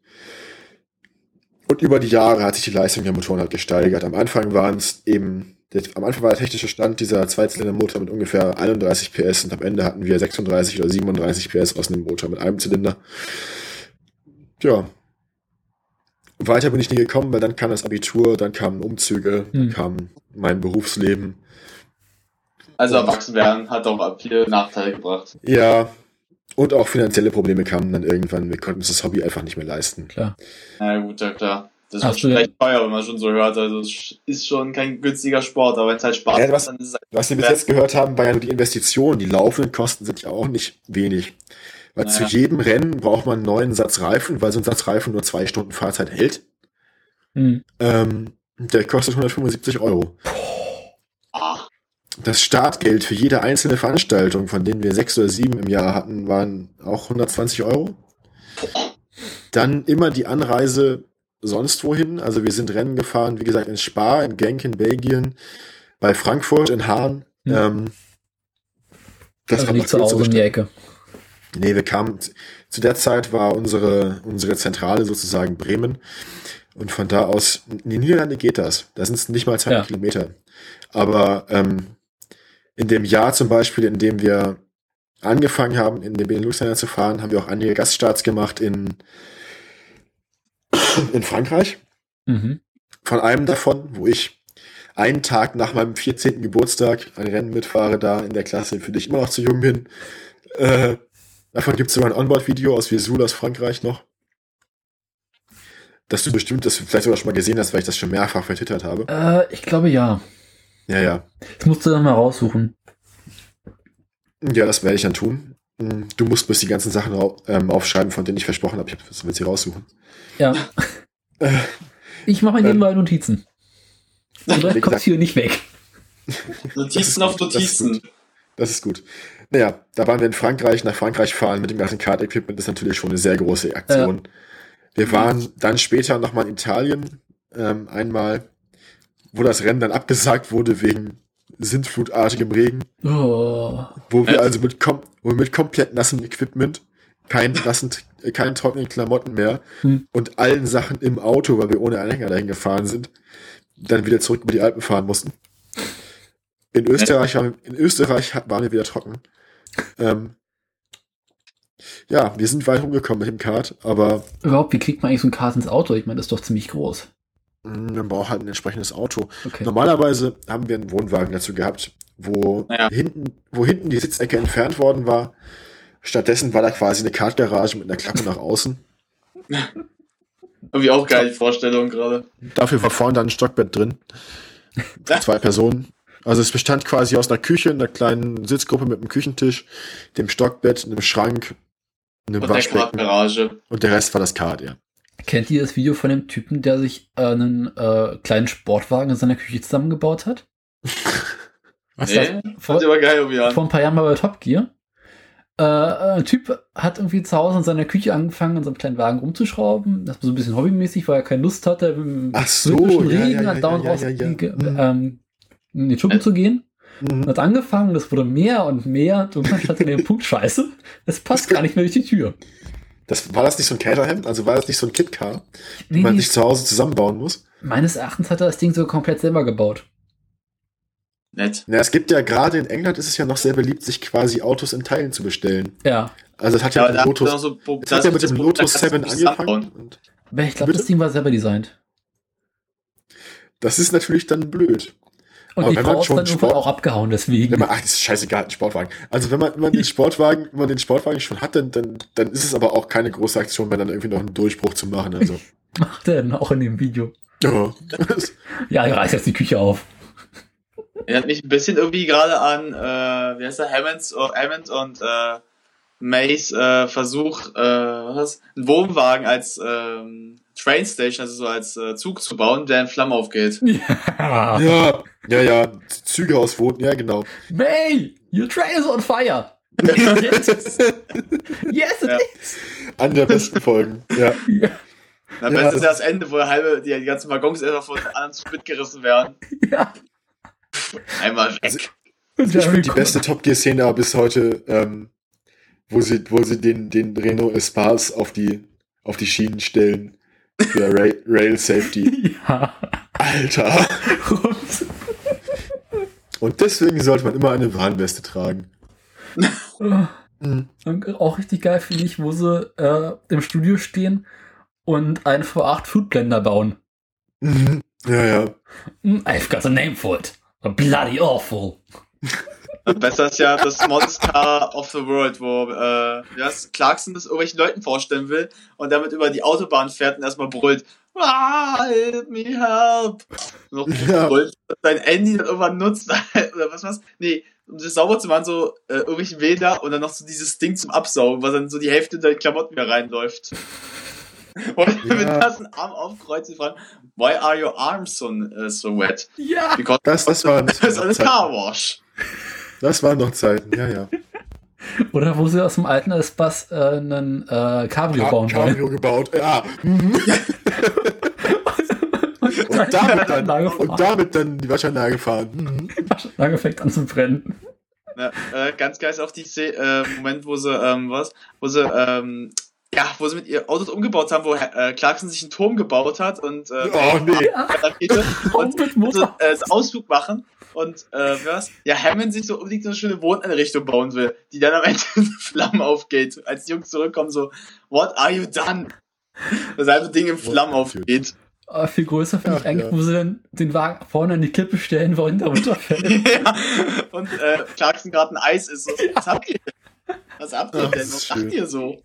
Speaker 3: Und über die Jahre hat sich die Leistung der Motoren halt gesteigert. Am Anfang waren es eben, der, am Anfang war der technische Stand dieser Zweizylinder-Motor mit ungefähr 31 PS und am Ende hatten wir 36 oder 37 PS aus einem Motor mit einem Zylinder. Ja. Weiter bin ich nie gekommen, weil dann kam das Abitur, dann kamen Umzüge, hm. dann kam mein Berufsleben.
Speaker 4: Also erwachsen werden hat auch viele Nachteile gebracht.
Speaker 3: Ja, und auch finanzielle Probleme kamen dann irgendwann. Wir konnten uns das Hobby einfach nicht mehr leisten.
Speaker 1: Klar.
Speaker 4: Na gut, ja klar. Das ist schon recht teuer, wenn man schon so hört. Also es ist schon kein günstiger Sport, aber wenn es halt Spaß
Speaker 3: ja, was, macht, dann ist es halt Was wir bis jetzt gehört haben, war ja nur die Investitionen. Die laufenden Kosten sind ja auch nicht wenig. Weil naja. zu jedem Rennen braucht man einen neuen Satz Reifen, weil so ein Satz Reifen nur zwei Stunden Fahrzeit hält. Hm. Ähm, der kostet 175 Euro. Ach. Das Startgeld für jede einzelne Veranstaltung, von denen wir sechs oder sieben im Jahr hatten, waren auch 120 Euro. Dann immer die Anreise sonst wohin. Also wir sind Rennen gefahren, wie gesagt, in Spa, in Genk in Belgien, bei Frankfurt, in Hahn. Ja. Ähm,
Speaker 1: das also war nicht zu Hause um die Ecke.
Speaker 3: Nee, wir kamen, zu der Zeit war unsere, unsere Zentrale sozusagen Bremen. Und von da aus, in die Niederlande geht das. Da sind es nicht mal zwei ja. Kilometer. Aber ähm, in dem Jahr zum Beispiel, in dem wir angefangen haben, in den Benelux-Ländern zu fahren, haben wir auch einige Gaststarts gemacht in, in Frankreich. Mhm. Von einem davon, wo ich einen Tag nach meinem 14. Geburtstag ein Rennen mitfahre, da in der Klasse, für dich immer noch zu jung bin. Äh, davon gibt es sogar ein Onboard-Video aus Vesoul aus Frankreich noch. Das du bestimmt, das vielleicht sogar schon mal gesehen hast, weil ich das schon mehrfach vertwittert habe.
Speaker 1: Äh, ich glaube ja.
Speaker 3: Ja, ja.
Speaker 1: Das musst du dann mal raussuchen.
Speaker 3: Ja, das werde ich dann tun. Du musst bloß die ganzen Sachen ähm, aufschreiben, von denen ich versprochen habe. Ich will sie raussuchen.
Speaker 1: Ja. ich mache mir nebenbei äh, Notizen. Und dann kommt hier nicht weg.
Speaker 4: Notizen auf Notizen.
Speaker 3: Das ist gut. Naja, da waren wir in Frankreich, nach Frankreich fahren mit dem ganzen Card-Equipment, ist natürlich schon eine sehr große Aktion. Ja. Wir waren dann später nochmal in Italien, ähm, einmal wo das Rennen dann abgesagt wurde wegen sintflutartigem Regen. Oh. Wo wir also mit, kom wir mit komplett nassem Equipment, kein nassen, keinen trockenen Klamotten mehr hm. und allen Sachen im Auto, weil wir ohne Anhänger dahin gefahren sind, dann wieder zurück über die Alpen fahren mussten. In Österreich, waren, in Österreich waren wir wieder trocken. Ähm, ja, wir sind weit rumgekommen mit dem Kart, aber.
Speaker 1: Überhaupt, wie kriegt man eigentlich so ein Kart ins Auto? Ich meine, das ist doch ziemlich groß.
Speaker 3: Man hm, braucht halt ein entsprechendes Auto. Okay. Normalerweise haben wir einen Wohnwagen dazu gehabt, wo ja. hinten, wo hinten die Sitzecke entfernt worden war. Stattdessen war da quasi eine Kartgarage mit einer Klappe nach außen.
Speaker 4: Irgendwie auch geile Vorstellung gerade.
Speaker 3: Dafür war vorne dann ein Stockbett drin. Für zwei Personen. Also es bestand quasi aus einer Küche, einer kleinen Sitzgruppe mit einem Küchentisch, dem Stockbett, einem Schrank, einem und Waschbecken. Der und der Rest war das Kart, ja.
Speaker 1: Kennt ihr das Video von dem Typen, der sich äh, einen äh, kleinen Sportwagen in seiner Küche zusammengebaut hat?
Speaker 4: Was nee, das? Vor, aber geil,
Speaker 1: vor ein paar Jahren mal bei Top Gear. Äh, ein Typ hat irgendwie zu Hause in seiner Küche angefangen, in so einem kleinen Wagen rumzuschrauben. Das war so ein bisschen hobbymäßig, weil er keine Lust hatte, im
Speaker 3: Ach so, ja,
Speaker 1: Regen ja, ja, dauernd raus in, ähm, in die Schuppen äh. zu gehen. Mhm. Hat angefangen, das wurde mehr und mehr. Irgendwann stand in dem Punkt Scheiße. Es passt gar nicht mehr durch die Tür.
Speaker 3: Das, war das nicht so ein Caterham? Also war das nicht so ein Kitcar, nee, man sich zu Hause zusammenbauen muss?
Speaker 1: Meines Erachtens hat er das Ding so komplett selber gebaut.
Speaker 3: Nett. Ja, es gibt ja gerade in England ist es ja noch sehr beliebt, sich quasi Autos in Teilen zu bestellen.
Speaker 1: Ja.
Speaker 3: Also es hat ja, ja mit Lotus, so, es hat ja mit dem Lotus 7 angefangen.
Speaker 1: ich glaube, das Ding war selber designt.
Speaker 3: Das ist natürlich dann blöd.
Speaker 1: Und die Frau ist dann Sport, auch abgehauen, deswegen.
Speaker 3: Wenn man, ach, das ist scheißegal, ein Sportwagen. Also wenn man, wenn man den Sportwagen, wenn man den Sportwagen schon hat, dann, dann, dann ist es aber auch keine große Aktion mehr, dann irgendwie noch einen Durchbruch zu machen. Also.
Speaker 1: Macht er denn auch in dem Video?
Speaker 3: Ja.
Speaker 1: ja, er reißt jetzt die Küche auf.
Speaker 4: Erinnert mich ein bisschen irgendwie gerade an, äh, wie heißt der, Hammonds, oh, Hammond und äh, Mays äh, Versuch, äh, was? Einen Wohnwagen als ähm, Train Station, also so als äh, Zug zu bauen, der in Flammen aufgeht.
Speaker 3: Ja. ja, ja, ja, Züge aus Wohnen, ja, genau.
Speaker 1: May, your train is on fire. yes, yes it ja. is.
Speaker 3: An der besten Folgen, ja. ja.
Speaker 4: Na, ja, ist ja das Ende, wo halbe, die, die ganzen Waggons einfach von anderen mitgerissen werden. Ja. Einmal weg.
Speaker 3: Also, Also ich finde die beste Top Gear-Szene aber bis heute, ähm, wo sie, wo sie den, den Renault Espace auf die, auf die Schienen stellen. Für Rail, Rail Safety. Ja. Alter. Und deswegen sollte man immer eine Warnweste tragen.
Speaker 1: mhm. Auch richtig geil finde ich, wo sie äh, im Studio stehen und einen V8 Foodblender bauen.
Speaker 3: Mhm. Ja, ja.
Speaker 1: Mm, I've got a name for it. Bloody awful.
Speaker 4: Besser ist ja das Monster of the World, wo äh, ja, Clarkson das irgendwelchen Leuten vorstellen will und damit über die Autobahn fährt und erstmal brüllt. Ah, help me help. Noch ja. brüllt, sein Handy dann irgendwann nutzt, oder was was? Nee, um das sauber zu machen, so äh, irgendwelche Wälder und dann noch so dieses Ding zum Absaugen, was dann so die Hälfte in deine Klamotten wieder reinläuft. Und ja. mit das Arm aufkreuzen fragen, why are your arms so, uh, so wet?
Speaker 1: Ja.
Speaker 3: Because das, das war
Speaker 4: das ist eine Carwash.
Speaker 3: Das waren noch Zeiten, ja, ja.
Speaker 1: Oder wo sie aus dem alten Espace äh, einen äh, Cabrio bauen
Speaker 3: wollen. Cabrio gebaut, ja. Mhm. und, damit dann, und damit dann die Waschanlage fahren. Mhm.
Speaker 1: Die Waschanlage fängt an zu brennen.
Speaker 4: Ja, äh, ganz geil ist auch die äh, Moment, wo sie, ähm, was, wo sie, ähm, ja, wo sie mit ihr Autos umgebaut haben, wo äh, Clarkson sich einen Turm gebaut hat und äh,
Speaker 3: oh, nee.
Speaker 4: Rakete und, und so, äh, Ausflug machen und äh, was? Ja, Hammond sich so unbedingt so eine schöne Wohneinrichtung bauen will, die dann am Ende in Flammen aufgeht. Als die Jungs zurückkommen, so, what are you done? Das halbe Ding in Flammen aufgeht.
Speaker 1: Aber viel größer finde ich eigentlich, ja. wo sie dann den Wagen vorne an die Klippe stellen wollen, der runterfällt.
Speaker 4: ja, und äh, Clarkson gerade ein Eis ist. So, was habt ihr? Was habt ihr denn? Was macht ihr so?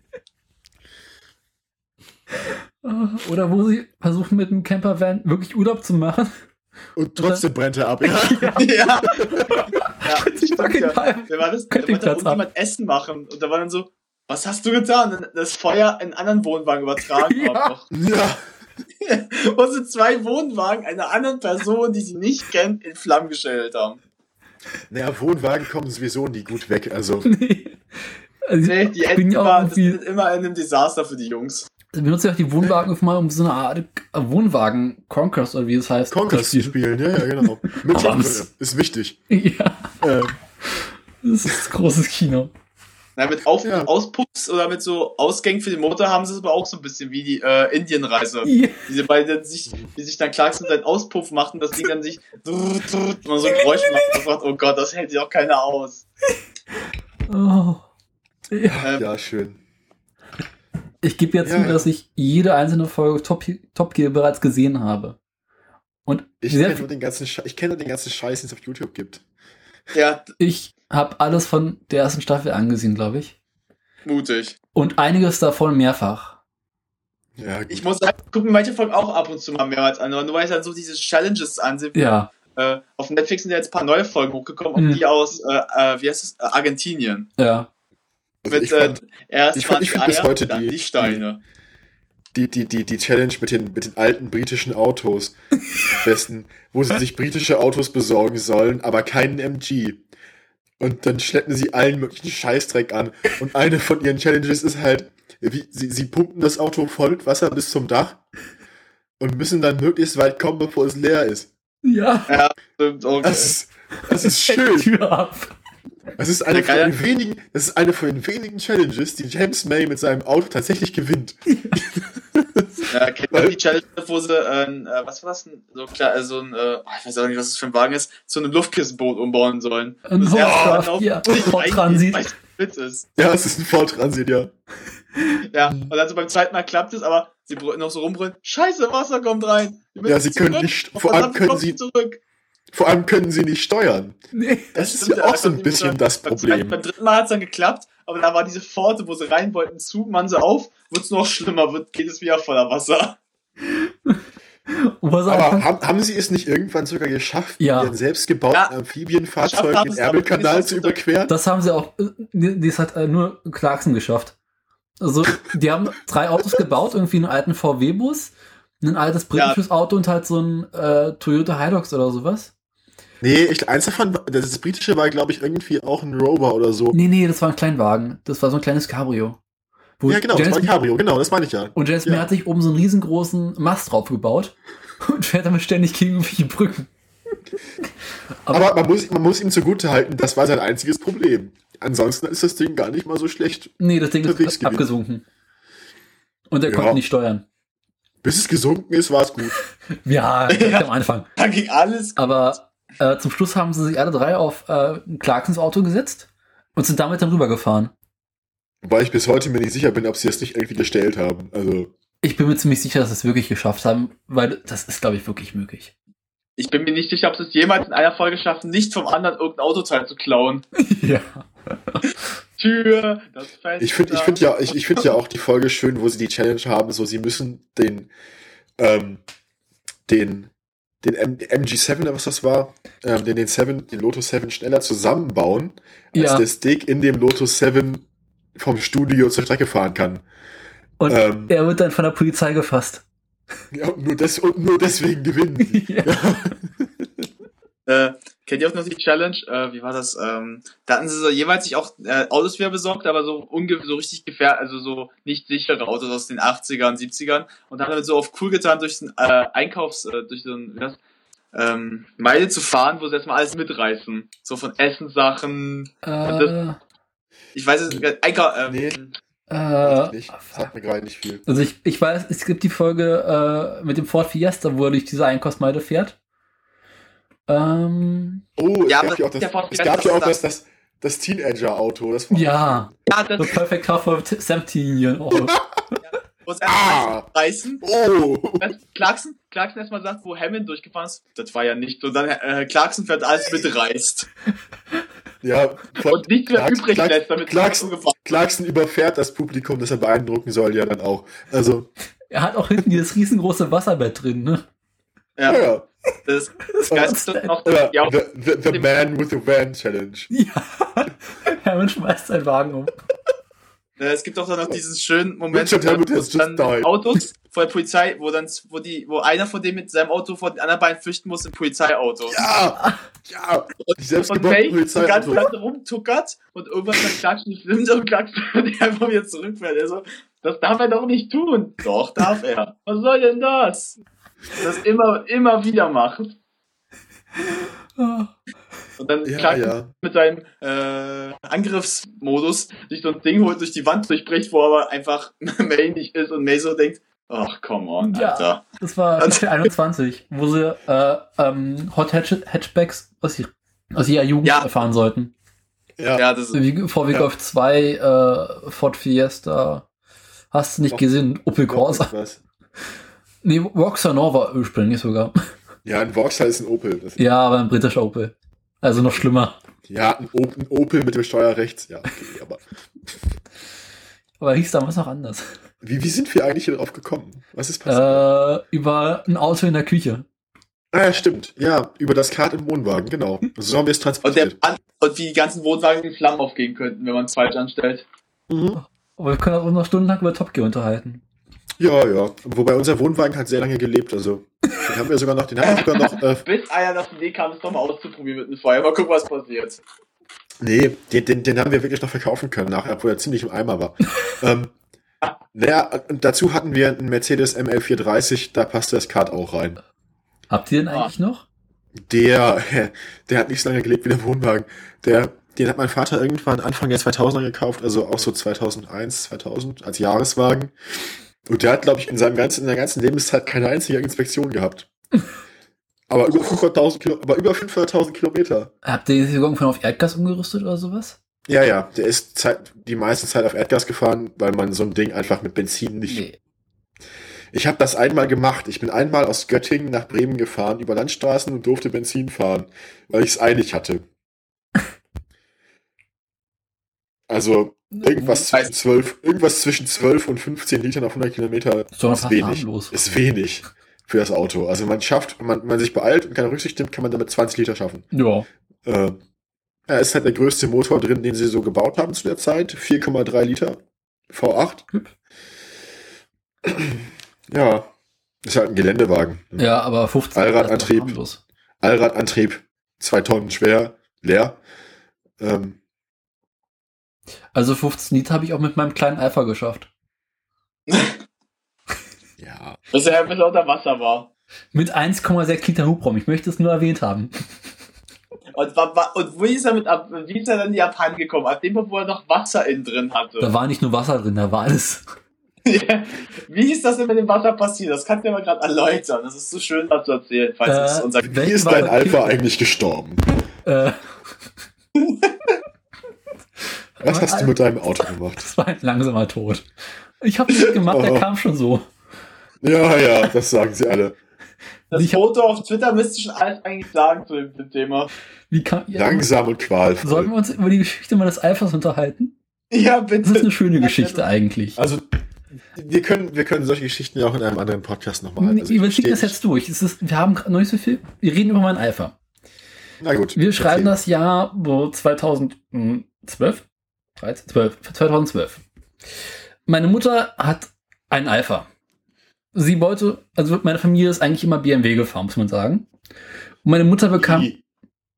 Speaker 1: Oder wo sie versuchen mit dem Campervan wirklich Urlaub zu machen
Speaker 3: und trotzdem brennt er ab. Ja.
Speaker 4: ja. ja. ja ich fucking ja. Wer war das? Da wollte irgendjemand Essen machen und da war dann so, was hast du getan? Das Feuer in einen anderen Wohnwagen übertragen.
Speaker 3: ja. ja.
Speaker 4: Wo sie zwei Wohnwagen einer anderen Person, die sie nicht kennt, in Flammen gestellt haben.
Speaker 3: Naja, Wohnwagen kommen sowieso nie gut weg, also.
Speaker 4: nee. Also nee, die enden immer, das immer in einem Desaster für die Jungs
Speaker 1: benutze ja auch die Wagenwagen mal, um so eine Art Wohnwagen Conquest oder wie es heißt.
Speaker 3: Conquest zu spielen, ja, ja, genau. Mit ist wichtig.
Speaker 1: Ja. Ähm. Das ist großes Kino.
Speaker 4: Na, mit Auf ja. Auspuffs oder mit so Ausgängen für den Motor haben sie es aber auch so ein bisschen wie die äh, Indienreise. Ja. Diese beiden sich, wie sich dann Clarkson seinen Auspuff macht und das Ding dann sich und so ein Geräusch macht und sagt, oh Gott, das hält sich auch keiner aus.
Speaker 1: Oh.
Speaker 3: Ja, ähm, ja schön.
Speaker 1: Ich gebe jetzt ja, zu, dass ich jede einzelne Folge Top, Top Gear bereits gesehen habe. Und
Speaker 3: ich kenne nur den ganzen ich kenne den ganzen Scheiß, den es auf YouTube gibt.
Speaker 1: Ja. Ich habe alles von der ersten Staffel angesehen, glaube ich.
Speaker 4: Mutig.
Speaker 1: Und einiges davon mehrfach.
Speaker 4: Ja, gut. Ich muss sagen, gucken manche Folgen auch ab und zu mal mehrmals an, nur weil ich dann so diese Challenges ansehe.
Speaker 1: Ja.
Speaker 4: Äh, auf Netflix sind ja jetzt ein paar neue Folgen hochgekommen, mhm. die aus, äh, äh, wie heißt es, Argentinien.
Speaker 1: Ja.
Speaker 3: Also mit, ich fand, äh, ich fand, ich find bis heute
Speaker 4: die, die Steine.
Speaker 3: Die, die, die, die Challenge mit den, mit den alten britischen Autos besten, wo sie sich britische Autos besorgen sollen, aber keinen MG. Und dann schleppen sie allen möglichen Scheißdreck an. Und eine von ihren Challenges ist halt, wie, sie, sie pumpen das Auto voll mit Wasser bis zum Dach und müssen dann möglichst weit kommen, bevor es leer ist.
Speaker 1: Ja. Ja,
Speaker 4: stimmt. Okay.
Speaker 3: Das, ist, das ist schön. Tür ab. Das ist eine von den wenigen, das ist eine von den wenigen Challenges, die James May mit seinem Auto tatsächlich gewinnt.
Speaker 4: ja, kennt ihr die Challenge, wo sie, äh, was war das denn? So klar, äh, so ein, äh, ich weiß auch nicht, was das für ein Wagen ist, zu einem Luftkissenboot umbauen sollen.
Speaker 1: Ein das Ford, auf, ja, Ford Transit.
Speaker 3: Witz ist. Ja, es ist ein Ford Transit, ja.
Speaker 4: ja, und dann so beim zweiten Mal klappt es, aber sie noch so rumbrüllen, scheiße, Wasser kommt rein.
Speaker 3: Ja, sie können nicht, vor allem können sie, zurück. Vor allem können sie nicht steuern. Nee, das, das ist ja auch so ein bisschen das Problem.
Speaker 4: Beim, dritten Mal hat es dann geklappt, aber da war diese Pforte, wo sie rein wollten, zu, man sie auf, wird es noch schlimmer, wird, geht es wieder voller Wasser.
Speaker 3: aber haben, haben sie es nicht irgendwann sogar geschafft,
Speaker 1: ja.
Speaker 3: ihren selbstgebauten ja. Amphibienfahrzeug den Ärmelkanal zu überqueren?
Speaker 1: Das haben sie auch, das hat äh, nur Clarkson geschafft. Also, die haben drei Autos gebaut, irgendwie einen alten VW-Bus, ein altes britisches ja. Auto und halt so ein äh, Toyota Hilux oder sowas.
Speaker 3: Nee, ich, eins davon, das britische war, glaube ich, irgendwie auch ein Rover oder so.
Speaker 1: Nee, nee, das war ein Kleinwagen. Das war so ein kleines Cabrio.
Speaker 3: ja, genau, James das war ein Cabrio, genau, das meine ich ja.
Speaker 1: Und James
Speaker 3: ja.
Speaker 1: Hat sich oben so einen riesengroßen Mast drauf gebaut und fährt damit ständig gegen irgendwelche Brücken.
Speaker 3: Aber, Aber man, muss, man muss ihm zugute halten, das war sein einziges Problem. Ansonsten ist das Ding gar nicht mal so schlecht.
Speaker 1: Nee, das Ding ist abgesunken. Und er ja. konnte nicht steuern.
Speaker 3: Bis es gesunken ist, war es gut.
Speaker 1: ja, ja, am Anfang.
Speaker 4: Da ging alles. Gut.
Speaker 1: Aber äh, zum Schluss haben sie sich alle drei auf äh, Clarksons Auto gesetzt und sind damit dann rübergefahren.
Speaker 3: Wobei ich bis heute mir nicht sicher bin, ob sie das nicht irgendwie gestellt haben. Also.
Speaker 1: Ich bin mir ziemlich sicher, dass sie es wirklich geschafft haben, weil das ist, glaube ich, wirklich möglich.
Speaker 4: Ich bin mir nicht sicher, ob sie es jemals in einer Folge schaffen, nicht vom anderen irgendein Autoteil zu klauen.
Speaker 1: ja.
Speaker 4: Tür, das
Speaker 3: Fenster. Ich finde ich find ja, ich, ich find ja auch die Folge schön, wo sie die Challenge haben, so sie müssen den, ähm, den, den M MG7, was das war, ähm, den, den, 7, den Lotus 7 schneller zusammenbauen, als ja. der Stick in dem Lotus 7 vom Studio zur Strecke fahren kann.
Speaker 1: Und ähm, er wird dann von der Polizei gefasst.
Speaker 3: Ja, nur, des, und nur deswegen gewinnen. ja.
Speaker 4: Äh, kennt ihr auch noch die Challenge? Äh, wie war das? Ähm, da hatten sie so jeweils sich auch äh, Autos wieder besorgt, aber so unge so richtig gefährlich, also so nicht sichere Autos aus den 80ern, 70ern und haben damit so auf cool getan, durch den äh, Einkaufs, äh, durch so ein, wie das, ähm, Meile zu fahren, wo sie erstmal alles mitreißen. So von Essenssachen.
Speaker 1: Äh,
Speaker 4: ich weiß es, äh, Einkauf, ähm, nee.
Speaker 3: Äh, nicht. sagt mir gerade nicht viel.
Speaker 1: Also ich, ich weiß, es gibt die Folge äh, mit dem Ford Fiesta, wo er durch diese Einkaufsmeile fährt. Ähm,
Speaker 3: oh, es ja, gab ja auch das, es gab ja auch das, das, das Teenager-Auto. Das
Speaker 1: ja, ja das The Perfect Car for 17
Speaker 4: oh. Muss erstmal ah. reißen. Oh. Clarkson, Clarkson erstmal sagt, wo Hammond durchgefahren ist. Das war ja nicht. Und dann äh, Clarkson fährt alles mitreißt.
Speaker 3: Ja,
Speaker 4: und nichts mehr übrig Clark, lässt, damit
Speaker 3: Clarkson, Clarkson überfährt das Publikum, das er beeindrucken soll, ja dann auch. Also.
Speaker 1: Er hat auch hinten dieses riesengroße Wasserbett drin, ne?
Speaker 4: Ja. ja. Das, das Geilste ist noch
Speaker 3: ja, ja, the, the, the Man with the Van Challenge.
Speaker 1: Ja. Hermann schmeißt seinen Wagen um.
Speaker 4: Es gibt auch dann noch diesen schönen Moment, wo dann Autos vor der Polizei, wo dann, wo die, wo einer von dem mit seinem Auto vor den anderen beiden flüchten muss im Polizeiauto.
Speaker 3: Ja! Ja!
Speaker 4: Und, und May Polizeiauto. ganz, ganz rumtuckert und irgendwann dann klatscht nicht nimmt und klatscht und einfach wieder zurückfährt. Er das darf er doch nicht tun. Doch, darf er. Was soll denn das? Das immer, immer wieder macht. Und dann ja, ja. mit seinem äh, Angriffsmodus sich so ein Ding holt, durch die Wand durchbricht, wo aber einfach May nicht ist und May so denkt, ach, come on, Alter. Ja,
Speaker 1: das war Staffel 21, wo sie äh, ähm, Hot Hatch Hatchbacks aus, ihr, aus ihrer Jugend ja. erfahren sollten.
Speaker 4: Ja, ja das ist...
Speaker 1: Wie VW Golf 2, äh, Ford Fiesta, hast du nicht gesehen, Opel Corsa. Nee, Vauxhall war ursprünglich sogar.
Speaker 3: Ja, ein Vauxhall ist ein Opel.
Speaker 1: ja, aber ein britischer Opel. Also noch schlimmer.
Speaker 3: Ja, ein, ein Opel mit dem Steuer rechts. Ja, okay, aber.
Speaker 1: aber hieß damals noch anders.
Speaker 3: Wie, wie sind wir eigentlich hier drauf gekommen? Was ist passiert?
Speaker 1: Äh, über ein Auto in der Küche.
Speaker 3: Ah, ja, stimmt. Ja, über das Kart im Wohnwagen, genau. So haben wir es transportiert.
Speaker 4: Und, der, und wie die ganzen Wohnwagen in Flammen aufgehen könnten, wenn man es falsch anstellt.
Speaker 1: Mhm. Aber wir können auch noch stundenlang über Top Gear unterhalten.
Speaker 3: Ja, ja. Wobei unser Wohnwagen hat sehr lange gelebt, also den haben wir sogar noch, den haben wir sogar noch. Äh,
Speaker 4: Bis einer auf die Idee kam, es doch mal auszuprobieren mit einem Feuer. Mal gucken, was passiert.
Speaker 3: Nee, den, den, den haben wir wirklich noch verkaufen können nachher, obwohl er ziemlich im Eimer war. ähm, naja, und dazu hatten wir einen Mercedes ML430, da passte das Kart auch rein.
Speaker 1: Habt ihr den eigentlich ah. noch?
Speaker 3: Der, der hat nicht so lange gelebt wie der Wohnwagen. Der, den hat mein Vater irgendwann Anfang der 2000er gekauft, also auch so 2001, 2000 als Jahreswagen. Und der hat, glaube ich, in seinem ganzen, in der ganzen Lebenszeit keine einzige Inspektion gehabt. Aber über 500.000 Kilo, aber über 500.000 Kilometer.
Speaker 1: Habt ihr den irgendwann auf Erdgas umgerüstet oder sowas?
Speaker 3: Ja, ja, der ist Zeit, die meiste Zeit auf Erdgas gefahren, weil man so ein Ding einfach mit Benzin nicht. Nee. Ich habe das einmal gemacht. Ich bin einmal aus Göttingen nach Bremen gefahren über Landstraßen und durfte Benzin fahren, weil ich es eilig hatte. Also irgendwas zwischen 12, irgendwas zwischen 12 und 15 Litern auf 100 Kilometer
Speaker 1: so ist wenig.
Speaker 3: Ist wenig für das Auto. Also man schafft, wenn man, man sich beeilt und keine Rücksicht nimmt, kann man damit 20 Liter schaffen.
Speaker 1: Ja.
Speaker 3: Äh, ja, ist halt der größte Motor drin, den sie so gebaut haben zu der Zeit. 4,3 Liter. V8. Hüb. Ja. Ist halt ein Geländewagen.
Speaker 1: Ja, aber 15
Speaker 3: Allradantrieb. Allradantrieb. Zwei Tonnen schwer. Leer. Ähm,
Speaker 1: also 15 Liter habe ich auch mit meinem kleinen Alpha geschafft.
Speaker 3: ja.
Speaker 4: Bis er bis er unter Wasser war.
Speaker 1: Mit 1,6 Liter Hubraum. Ich möchte es nur erwähnt haben.
Speaker 4: Und, und wie, ist er mit, wie ist er dann in Japan gekommen? Ab dem Punkt, wo er noch Wasser innen drin hatte.
Speaker 1: Da war nicht nur Wasser drin, da war alles.
Speaker 4: ja. Wie ist das denn mit dem Wasser passiert? Das kannst du mir mal gerade erläutern. Das ist so schön, was zu erzählen. Falls
Speaker 3: äh, unser wie ist dein Alpha eigentlich gestorben? Äh. was hast du mit deinem Auto gemacht?
Speaker 1: Das war ein langsamer Tod. Ich habe nichts gemacht, oh. der kam schon so.
Speaker 3: Ja, ja, das sagen sie alle.
Speaker 4: Das ich Foto auf Twitter müsste schon alles eigentlich sagen zu dem Thema.
Speaker 1: Wie kann,
Speaker 3: ja, Langsam und qualvoll.
Speaker 1: Sollen wir uns über die Geschichte meines Alphas unterhalten?
Speaker 4: Ja, bitte.
Speaker 1: Das ist eine schöne Geschichte eigentlich.
Speaker 3: Also, wir können, wir können solche Geschichten ja auch in einem anderen Podcast nochmal.
Speaker 1: Also, wir ziehen das jetzt durch. Es ist, wir haben noch nicht so viel. Wir reden über mein Alpha.
Speaker 3: Na gut.
Speaker 1: Wir schreiben okay. das Jahr 2012. 13, 12, 2012. Meine Mutter hat einen Alpha. Sie wollte, also meine Familie ist eigentlich immer BMW gefahren, muss man sagen. Und meine Mutter bekam, Wie?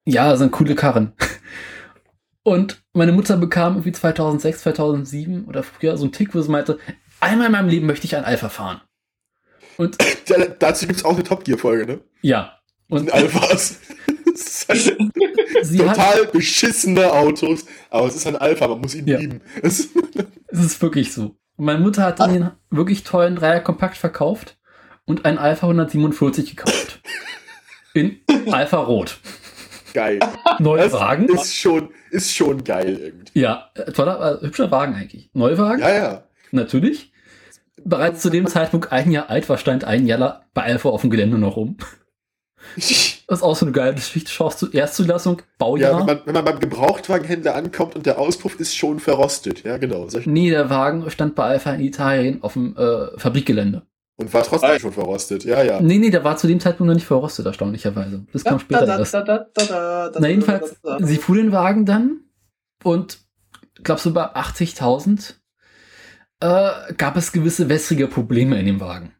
Speaker 1: ja, sind coole Karren. Und meine Mutter bekam irgendwie 2006, 2007 oder früher so einen Tick, wo sie meinte, einmal in meinem Leben möchte ich ein Alpha fahren.
Speaker 3: Und dazu gibt es auch eine Top Gear Folge, ne?
Speaker 1: Ja.
Speaker 3: Und Alphas. total hat, beschissene Autos, aber es ist ein Alpha, man muss ihn ja. lieben.
Speaker 1: es ist wirklich so. Und meine Mutter hat den wirklich tollen Dreier Kompakt verkauft und einen Alpha 147 gekauft. In Alpha Rot.
Speaker 3: Geil.
Speaker 1: Neuwagen.
Speaker 3: Ist schon, ist schon geil irgendwie.
Speaker 1: Ja, toller, äh, hübscher Wagen eigentlich. Neuwagen?
Speaker 3: Ja, ja.
Speaker 1: Natürlich. Bereits zu dem Zeitpunkt ein Jahr alt war, stand ein Jahr bei Alpha auf dem Gelände noch rum. Das ist auch so eine geile Geschichte. Schaust du Erstzulassung, Baujahr.
Speaker 3: Ja, wenn man, wenn man beim Gebrauchtwagenhändler ankommt und der Auspuff ist schon verrostet. Ja, genau.
Speaker 1: Nee, der Wagen stand bei Alpha in Italien auf dem äh, Fabrikgelände.
Speaker 3: Und war trotzdem schon verrostet, ja, ja.
Speaker 1: Nee, nee, der war zu dem Zeitpunkt noch nicht verrostet, erstaunlicherweise. Das kam später erst. Na, jedenfalls, sie fuhr den Wagen dann und, glaubst du, bei 80.000 äh, gab es gewisse wässrige Probleme in dem Wagen.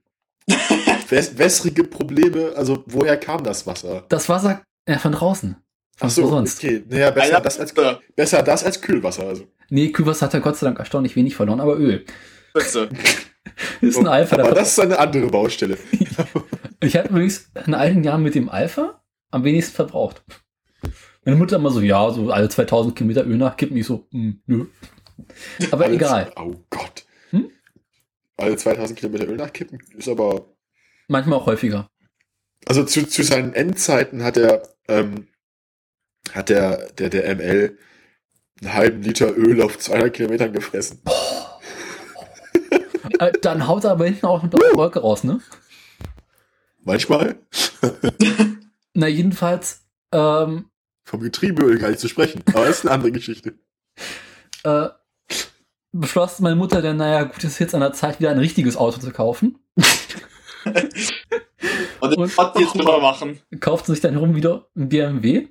Speaker 3: wässrige Probleme, also woher kam das Wasser?
Speaker 1: Das Wasser, ja, von draußen.
Speaker 3: Ach so, sonst. okay. Naja, besser das, als, besser das als Kühlwasser. Also.
Speaker 1: Nee, Kühlwasser hat er Gott sei Dank erstaunlich wenig verloren, aber Öl.
Speaker 4: Bitte.
Speaker 1: ist ein Alpha.
Speaker 3: Aber das ist eine andere Baustelle.
Speaker 1: ich habe übrigens in alten Jahren mit dem Alpha am wenigsten verbraucht. Meine Mutter immer so, ja, so alle 2000 Kilometer Öl nachkippen. Ich so, mh, hm, nö. Aber alle egal.
Speaker 3: Oh Gott. Hm? Alle 2000 Kilometer Öl nachkippen ist aber
Speaker 1: Manchmal auch häufiger.
Speaker 3: Also zu, zu seinen Endzeiten hat er, ähm, hat der, der, der ML einen halben Liter Öl auf 200 Kilometern gefressen.
Speaker 1: äh, dann haut er aber hinten auch mit der Wolke raus, ne?
Speaker 3: Manchmal.
Speaker 1: Na, jedenfalls. Ähm,
Speaker 3: Vom Getriebeöl gar nicht zu sprechen, aber das ist eine andere Geschichte.
Speaker 1: Äh, beschloss meine Mutter dann, naja, gut, es ist jetzt an der Zeit, wieder ein richtiges Auto zu kaufen.
Speaker 4: und den Pott jetzt drüber machen.
Speaker 1: Kaufte sich dann herum wieder ein BMW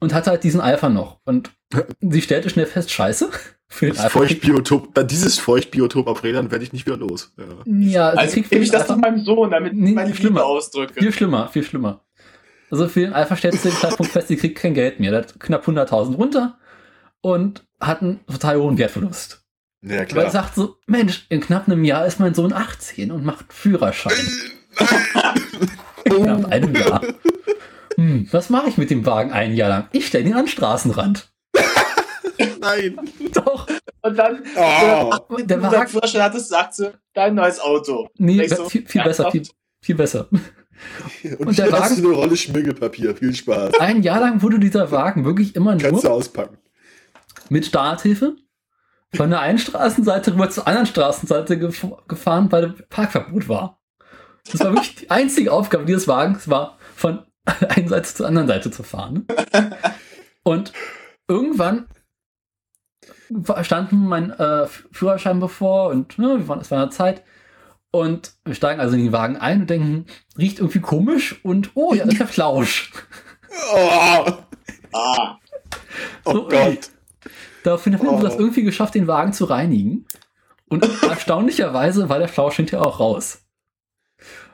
Speaker 1: und hatte halt diesen Alpha noch. Und sie stellte schnell fest, scheiße.
Speaker 3: Für den das Feuchtbiotop, dieses Feuchtbiotop auf Rädern werde ich nicht wieder los.
Speaker 4: Ja, ja also, gebe ich das zu meinem Sohn, damit nee, meine
Speaker 1: schlimmer ausdrücke. Viel schlimmer, viel schlimmer. Also für den Alpha stellte sie den Zeitpunkt fest, sie kriegt kein Geld mehr. Der hat knapp 100.000 runter und hat einen total hohen Wertverlust.
Speaker 3: Ja, klar.
Speaker 1: Weil er sagt so, Mensch, in knapp einem Jahr ist mein Sohn 18 und macht Führerschein. in knapp einem Jahr. Hm, was mache ich mit dem Wagen ein Jahr lang? Ich stelle ihn an den Straßenrand.
Speaker 3: Nein.
Speaker 1: Doch.
Speaker 4: Und dann,
Speaker 1: oh. der, der
Speaker 4: Wagen, Führerschein hattest, sagt sie, dein neues Auto.
Speaker 1: Nee, so, viel, viel besser, viel, viel besser.
Speaker 3: Und, und der Wagen, hast du eine Rolle Schmiergelpapier. Viel Spaß.
Speaker 1: Ein Jahr lang wurde dieser Wagen wirklich immer nur.
Speaker 3: Kannst du auspacken.
Speaker 1: Mit Starthilfe von der einen Straßenseite rüber zur anderen Straßenseite gef gefahren, weil Parkverbot war. Das war wirklich die einzige Aufgabe dieses Wagens, war von einer Seite zur anderen Seite zu fahren. Und irgendwann standen mein äh, Führerschein bevor und ne, wir waren, es war eine Zeit. Und wir steigen also in den Wagen ein und denken, riecht irgendwie komisch und oh, ja, das ist ja Flausch.
Speaker 3: Oh, ah. oh so, Gott.
Speaker 1: Daraufhin haben oh. wir das irgendwie geschafft, den Wagen zu reinigen. Und erstaunlicherweise war der Flausch hinterher auch raus.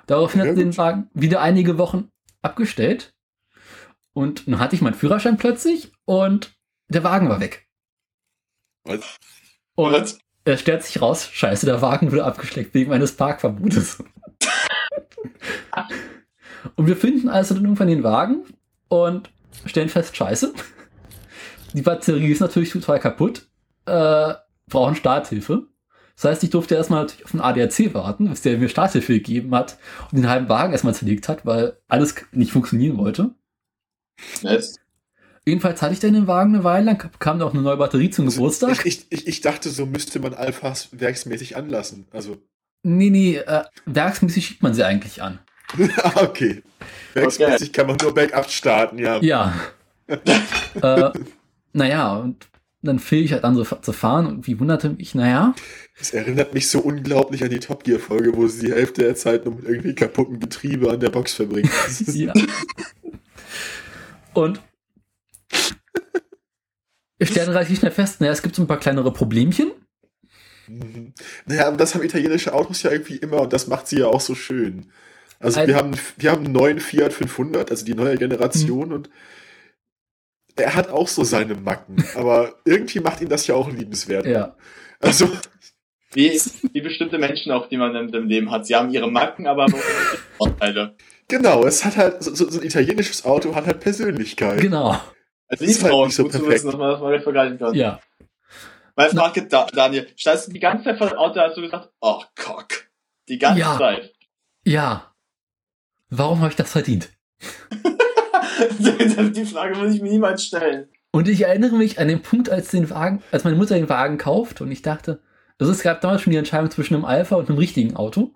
Speaker 1: Daraufhin hat den Wagen wieder einige Wochen abgestellt. Und dann hatte ich meinen Führerschein plötzlich und der Wagen war weg.
Speaker 3: Was?
Speaker 1: Und Was? es stellt sich raus, scheiße, der Wagen wurde abgeschleckt wegen meines Parkverbotes. Und wir finden also dann irgendwann den Wagen und stellen fest, scheiße. Die Batterie ist natürlich total kaputt. Äh, brauchen Starthilfe. Das heißt, ich durfte erstmal natürlich auf den ADAC warten, bis der mir Starthilfe gegeben hat und den halben Wagen erstmal zerlegt hat, weil alles nicht funktionieren wollte.
Speaker 4: Jetzt?
Speaker 1: Jedenfalls hatte ich dann den Wagen eine Weile lang, kam auch eine neue Batterie zum also Geburtstag.
Speaker 3: Ich, ich, ich, dachte, so müsste man Alphas werksmäßig anlassen. Also.
Speaker 1: Nee, nee, äh, werksmäßig schiebt man sie eigentlich an.
Speaker 3: Ah, okay. Werksmäßig okay. kann man nur Backup starten, ja.
Speaker 1: Ja. äh, naja, und dann fiel ich halt an, so zu fahren und wie wunderte mich, naja.
Speaker 3: Das erinnert mich so unglaublich an die Top Gear Folge, wo sie die Hälfte der Zeit nur mit irgendwie kaputten Getriebe an der Box verbringen. ja.
Speaker 1: Und wir stellen relativ schnell fest, naja, es gibt so ein paar kleinere Problemchen.
Speaker 3: Mhm. Naja, aber das haben italienische Autos ja irgendwie immer und das macht sie ja auch so schön. Also, also wir, haben, wir haben einen neuen Fiat 500, also die neue Generation mhm. und er hat auch so seine Macken, aber irgendwie macht ihn das ja auch liebenswert.
Speaker 1: Ja.
Speaker 3: Also.
Speaker 4: Wie, wie bestimmte Menschen auch, die man in dem Leben hat. Sie haben ihre Macken, aber auch Vorteile.
Speaker 3: Genau, es hat halt, so, so, ein italienisches Auto hat halt Persönlichkeit.
Speaker 1: Genau.
Speaker 4: Also ist halt nicht so gut perfekt. zu wissen, dass man das mal vergleichen kann.
Speaker 1: Ja.
Speaker 4: Meine Frage, da, Daniel, standst du die ganze Zeit vor dem Auto, hast du gesagt, oh, Cock. Die ganze
Speaker 1: ja.
Speaker 4: Zeit.
Speaker 1: Ja. Warum habe ich das verdient?
Speaker 4: die Frage muss ich mir niemals stellen.
Speaker 1: Und ich erinnere mich an den Punkt, als, den Wagen, als meine Mutter den Wagen kauft und ich dachte, also es gab damals schon die Entscheidung zwischen einem Alpha und einem richtigen Auto.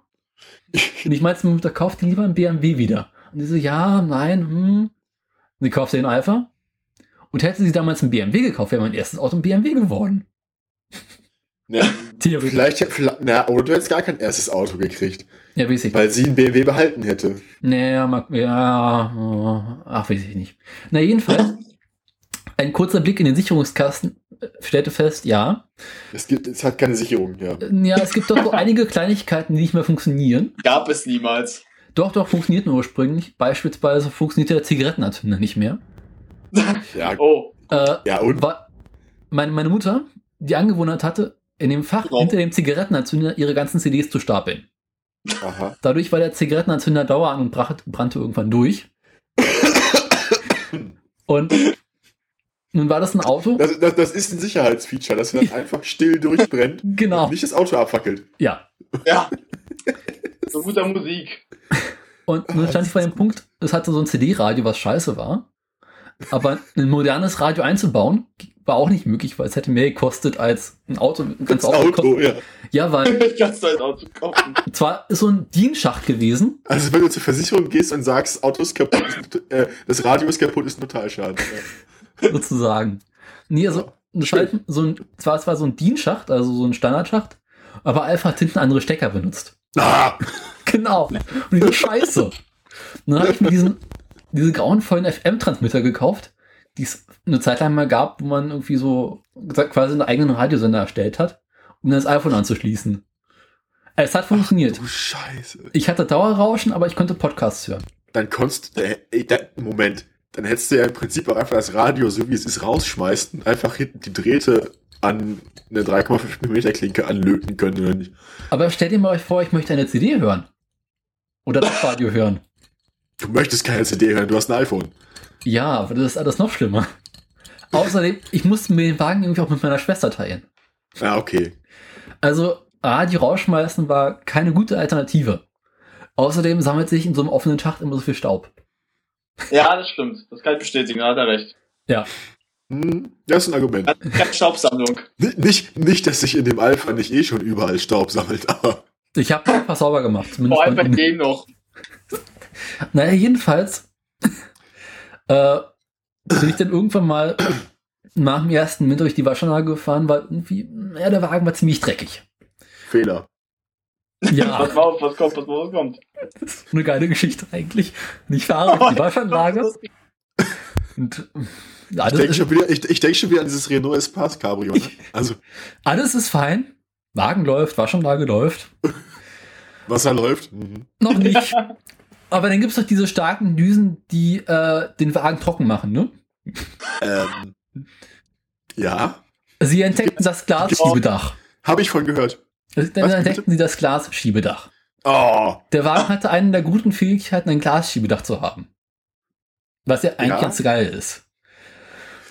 Speaker 1: Und ich meinte, meine Mutter kauft lieber einen BMW wieder. Und sie so, ja, nein, hm. Und sie kaufte den Alpha. Und hätte sie damals einen BMW gekauft, wäre mein erstes Auto ein BMW geworden.
Speaker 3: Ja, vielleicht, vielleicht, na, oder du hättest gar kein erstes Auto gekriegt.
Speaker 1: Ja, weiß ich.
Speaker 3: Weil sie einen BMW behalten hätte.
Speaker 1: Naja, ja, oh, ach, weiß ich nicht. Na, jedenfalls, ein kurzer Blick in den Sicherungskasten stellte fest, ja.
Speaker 3: Es gibt, es hat keine Sicherung, ja.
Speaker 1: Ja, es gibt doch so einige Kleinigkeiten, die nicht mehr funktionieren.
Speaker 4: Gab es niemals.
Speaker 1: Doch, doch, funktionierten ursprünglich. Beispielsweise funktionierte der Zigarettenanzünder nicht mehr.
Speaker 3: ja.
Speaker 4: Oh.
Speaker 1: Äh, ja, und? War meine, meine Mutter, die Angewohnheit hatte, in dem Fach oh. hinter dem Zigarettenanzünder ihre ganzen CDs zu stapeln. Aha. Dadurch war der Zigarettenanzünder dauer an und brannte irgendwann durch. und nun war das ein Auto.
Speaker 3: Das, das, das ist ein Sicherheitsfeature, dass er dann einfach still durchbrennt.
Speaker 1: Genau. Und
Speaker 3: nicht das Auto abfackelt.
Speaker 1: Ja.
Speaker 4: Ja. so guter Musik.
Speaker 1: Und nun stand ich vor dem Punkt, es hatte so ein CD-Radio, was scheiße war. Aber ein modernes Radio einzubauen, war auch nicht möglich, weil es hätte mehr gekostet als ein Auto. Ein
Speaker 3: ganzes Auto, Auto ja.
Speaker 1: Ja, weil.
Speaker 4: Kannst ein Auto kaufen.
Speaker 1: Zwar ist so ein Dienschacht gewesen.
Speaker 3: Also wenn du zur Versicherung gehst und sagst, Auto ist kaputt, äh, das Radio ist kaputt, ist ein Totalschaden.
Speaker 1: Ja. Sozusagen. Nee, also ein Schalten, so ein, zwar, zwar so ein Dienschacht, also so ein Standardschacht, aber Alpha hat hinten andere Stecker benutzt.
Speaker 3: Ah!
Speaker 1: Genau. Und diese Scheiße. Und dann habe ich mir diesen, diese grauenvollen FM-Transmitter gekauft, die es eine Zeit lang mal gab, wo man irgendwie so quasi einen eigenen Radiosender erstellt hat, um das iPhone anzuschließen. Es hat funktioniert.
Speaker 3: Ach, du Scheiße.
Speaker 1: Ich hatte Dauerrauschen, aber ich konnte Podcasts hören.
Speaker 3: Dann konntest du, äh, Moment, dann hättest du ja im Prinzip auch einfach das Radio, so wie es ist, rausschmeißen, einfach hinten die Drähte an eine 3,5 mm Klinke anlöten können, oder nicht?
Speaker 1: Aber stell dir mal euch vor, ich möchte eine CD hören. Oder das Radio hören.
Speaker 3: Du möchtest keine CD hören, du hast ein iPhone.
Speaker 1: Ja, aber das ist alles noch schlimmer. Außerdem, ich musste mir den Wagen irgendwie auch mit meiner Schwester teilen.
Speaker 3: Ja, okay.
Speaker 1: Also, Radio rausschmeißen war keine gute Alternative. Außerdem sammelt sich in so einem offenen Schacht immer so viel Staub.
Speaker 4: Ja, das stimmt. Das kann ich bestätigen, da hat er recht.
Speaker 1: Ja.
Speaker 3: Hm, das ist ein Argument.
Speaker 4: Keine Staubsammlung.
Speaker 3: Nicht, nicht, dass sich in dem Alpha nicht eh schon überall Staub sammelt, aber.
Speaker 1: Ich habe einfach sauber gemacht.
Speaker 4: Vor allem bei dem noch.
Speaker 1: Naja, jedenfalls äh, bin ich dann irgendwann mal nach dem ersten Winter durch die Waschanlage gefahren, weil irgendwie, ja, der Wagen war ziemlich dreckig.
Speaker 3: Fehler.
Speaker 1: Ja.
Speaker 4: was, auf, was kommt, was, was kommt.
Speaker 1: Das ist eine geile Geschichte eigentlich. Und ich fahre durch die Waschanlage. Und,
Speaker 3: ja, ich denke schon, wieder, ich, ich denk schon wieder an dieses Renault Espace Cabrio. Ne? Also.
Speaker 1: alles ist fein. Wagen läuft, Waschanlage läuft.
Speaker 3: Wasser läuft. Mhm.
Speaker 1: Noch nicht. Aber dann gibt es doch diese starken Düsen, die äh, den Wagen trocken machen, ne?
Speaker 3: Ähm, ja.
Speaker 1: Sie entdeckten das Glasschiebedach.
Speaker 3: Habe ich von gehört.
Speaker 1: Dann Was, entdeckten bitte? sie das Glasschiebedach. Oh. Der Wagen hatte einen der guten Fähigkeiten, ein Glasschiebedach zu haben. Was ja eigentlich ja. ganz geil ist.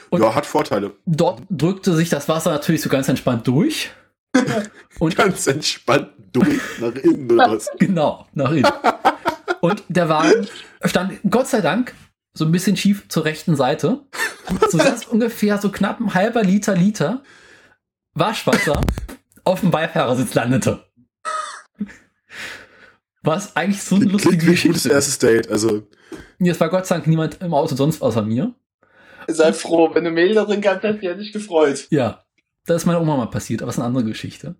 Speaker 3: Und ja, hat Vorteile.
Speaker 1: Dort drückte sich das Wasser natürlich so ganz entspannt durch.
Speaker 3: Und ganz entspannt durch nach innen oder was?
Speaker 1: Genau, nach innen. Und der Wagen stand Gott sei Dank so ein bisschen schief zur rechten Seite, sodass ungefähr so knapp ein halber Liter Liter Waschwasser auf dem Beifahrersitz landete. Was eigentlich so eine lustige
Speaker 3: Klingt Geschichte. gutes erstes Date, also.
Speaker 1: es war Gott sei Dank niemand im Auto sonst außer mir.
Speaker 4: Sei froh, wenn du Mehl da drin gehabt hättest, die hätte ich gefreut.
Speaker 1: Ja, das ist meiner Oma mal passiert, aber es ist eine andere Geschichte.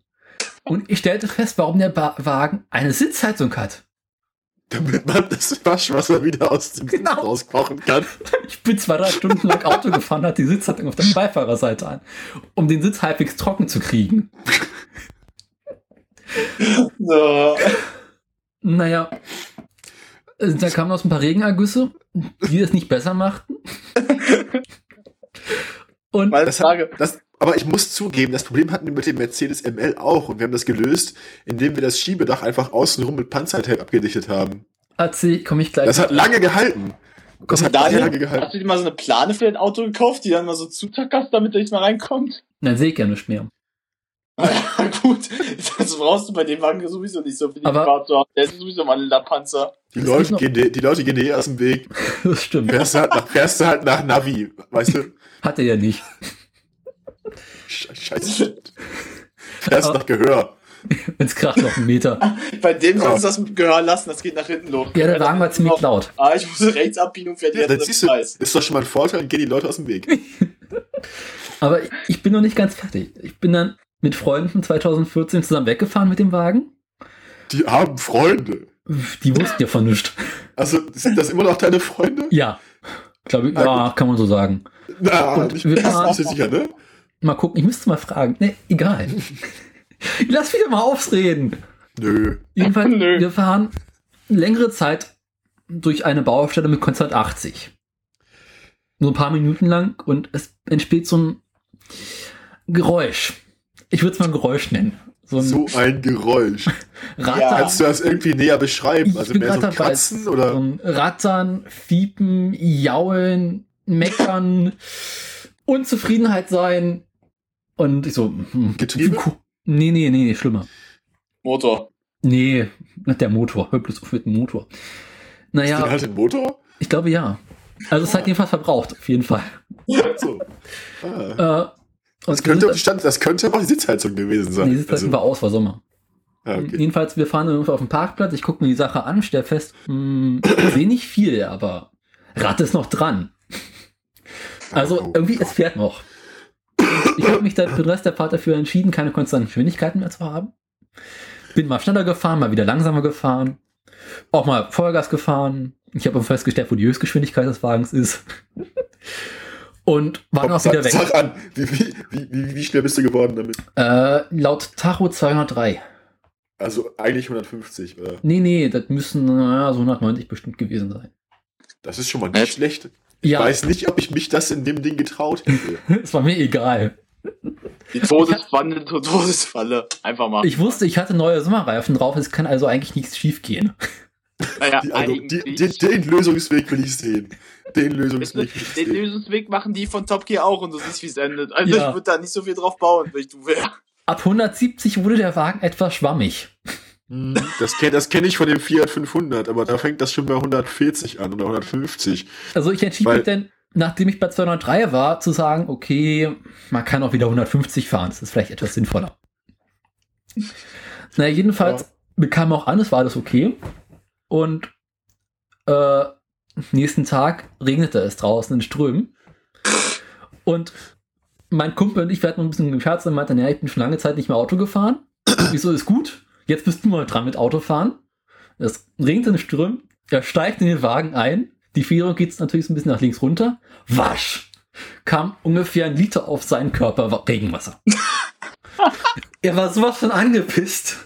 Speaker 1: Und ich stellte fest, warum der ba Wagen eine Sitzheizung hat.
Speaker 3: Damit man das Waschwasser wieder aus dem genau. Sitz rauskochen kann.
Speaker 1: Ich bin zwei, drei Stunden lang Auto gefahren, hat die Sitzheizung auf der Beifahrerseite an, um den Sitz halbwegs trocken zu kriegen. No. Naja, da kamen aus ein paar Regenergüsse, die es nicht besser machten.
Speaker 3: Und das, hat, das, aber ich muss zugeben, das Problem hatten wir mit dem Mercedes ML auch und wir haben das gelöst, indem wir das Schiebedach einfach außenrum mit Panzertape abgedichtet haben.
Speaker 1: Erzähl, komm ich gleich.
Speaker 3: Das hat lange gehalten.
Speaker 4: Das hat Daniel, lange gehalten. Hast du dir mal so eine Plane für dein Auto gekauft, die dann mal so zutackerst, damit er nicht mal reinkommt?
Speaker 1: Dann sehe ich ja nicht mehr.
Speaker 4: Gut, das brauchst du bei dem Wagen sowieso nicht so viel Fahrt zu haben. Der ist sowieso mal ein Panzer.
Speaker 3: Die Leute, gehen, die, die Leute gehen eh aus dem Weg.
Speaker 1: Das stimmt.
Speaker 3: Fährst du halt nach, fährst du halt nach Navi, weißt du?
Speaker 1: Hat er ja nicht.
Speaker 3: Scheiße. Fährst nach Gehör.
Speaker 1: Jetzt kracht noch einen Meter.
Speaker 4: Bei dem sollst du das mit Gehör lassen, das geht nach hinten los.
Speaker 1: Ja, der Wagen war ziemlich laut.
Speaker 4: Ah, ich muss rechts abbiegen und fährt
Speaker 3: ja, jetzt siehst du, Ist doch schon mal ein Vorteil, dann gehen die Leute aus dem Weg.
Speaker 1: Aber ich bin noch nicht ganz fertig. Ich bin dann mit Freunden 2014 zusammen weggefahren mit dem Wagen.
Speaker 3: Die haben Freunde.
Speaker 1: Die wussten ja von nichts.
Speaker 3: Also sind das immer noch deine Freunde?
Speaker 1: Ja. Glaube ich, ja, kann man so sagen.
Speaker 3: Na, und ich wir fahren, sicher, ne?
Speaker 1: Mal gucken, ich müsste mal fragen. Ne, egal. Lass wieder mal ausreden.
Speaker 3: Nö.
Speaker 1: Jedenfalls, Nö. wir fahren längere Zeit durch eine Baustelle mit Konstant 80. Nur ein paar Minuten lang und es entsteht so ein Geräusch. Ich würde es mal Geräusch nennen.
Speaker 3: So ein, so ein Geräusch. Rattern. Ja. Kannst du das irgendwie näher beschreiben?
Speaker 1: also mehr so Katzen oder? So Rattern, Fiepen, Jaulen, Meckern, Unzufriedenheit sein. Und ich so,
Speaker 3: hm, Getriebe?
Speaker 1: Nee, nee, nee, schlimmer.
Speaker 4: Motor.
Speaker 1: Nee, nicht der Motor. Hör bloß auf mit dem Motor. Naja. Ist
Speaker 3: der halt ein Motor?
Speaker 1: Ich glaube ja. Also es hat jedenfalls verbraucht, auf jeden Fall.
Speaker 3: So. Ah. Äh, das könnte, stand, das könnte auch die Sitzheizung gewesen sein.
Speaker 1: Die Sitzheizung also. war aus, war Sommer. Ah, okay. Jedenfalls, wir fahren irgendwo auf dem Parkplatz, ich gucke mir die Sache an, stelle fest, hm, sehe nicht viel, aber Rad ist noch dran. Also oh, irgendwie, es fährt noch. Ich habe mich dann für den Rest der Fahrt dafür entschieden, keine konstanten Geschwindigkeiten mehr zu haben. Bin mal schneller gefahren, mal wieder langsamer gefahren. Auch mal Vollgas gefahren. Ich habe festgestellt, wo die Höchstgeschwindigkeit des Wagens ist. Und war dann auch wieder weg.
Speaker 3: Sag an, wie, wie, wie, wie, schnell bist du geworden damit?
Speaker 1: Äh, laut Tacho 203.
Speaker 3: Also eigentlich 150, oder?
Speaker 1: Nee, nee, das müssen naja, so 190 bestimmt gewesen sein.
Speaker 3: Das ist schon mal nicht schlecht. Ich ja. weiß nicht, ob ich mich das in dem Ding getraut
Speaker 1: hätte. Es war mir egal.
Speaker 4: Die Todesfalle, Todesfalle. Einfach mal.
Speaker 1: Ich wusste, ich hatte neue Sommerreifen drauf, es kann also eigentlich nichts schief gehen.
Speaker 4: Naja,
Speaker 3: die, also, die, den, den Lösungsweg will ich sehen. Den Lösungsweg.
Speaker 4: Den, den Lösungsweg machen die von Top Gear auch und du siehst, wie es endet. Also ja. ich würde da nicht so viel drauf bauen, wenn ich du wäre.
Speaker 1: Ab 170 wurde der Wagen etwas schwammig.
Speaker 3: Hm, das kenne das kenn ich von dem Fiat 500, aber da fängt das schon bei 140 an oder 150.
Speaker 1: Also ich entschied mich dann, nachdem ich bei 203 war, zu sagen, okay, man kann auch wieder 150 fahren. Das ist vielleicht etwas sinnvoller. naja, jedenfalls ja. bekam auch an, es war alles okay. Und äh, nächsten Tag regnete es draußen in Strömen. Und mein Kumpel und ich, wir hatten ein bisschen gescherzt und meinten, ja, ich bin schon lange Zeit nicht mehr Auto gefahren. Wieso ist gut? Jetzt bist du mal dran mit Autofahren. Es regnet in Strömen. Er steigt in den Wagen ein. Die Fährung geht natürlich so ein bisschen nach links runter. Wasch! Kam ungefähr ein Liter auf seinen Körper Regenwasser. er war sowas von angepisst.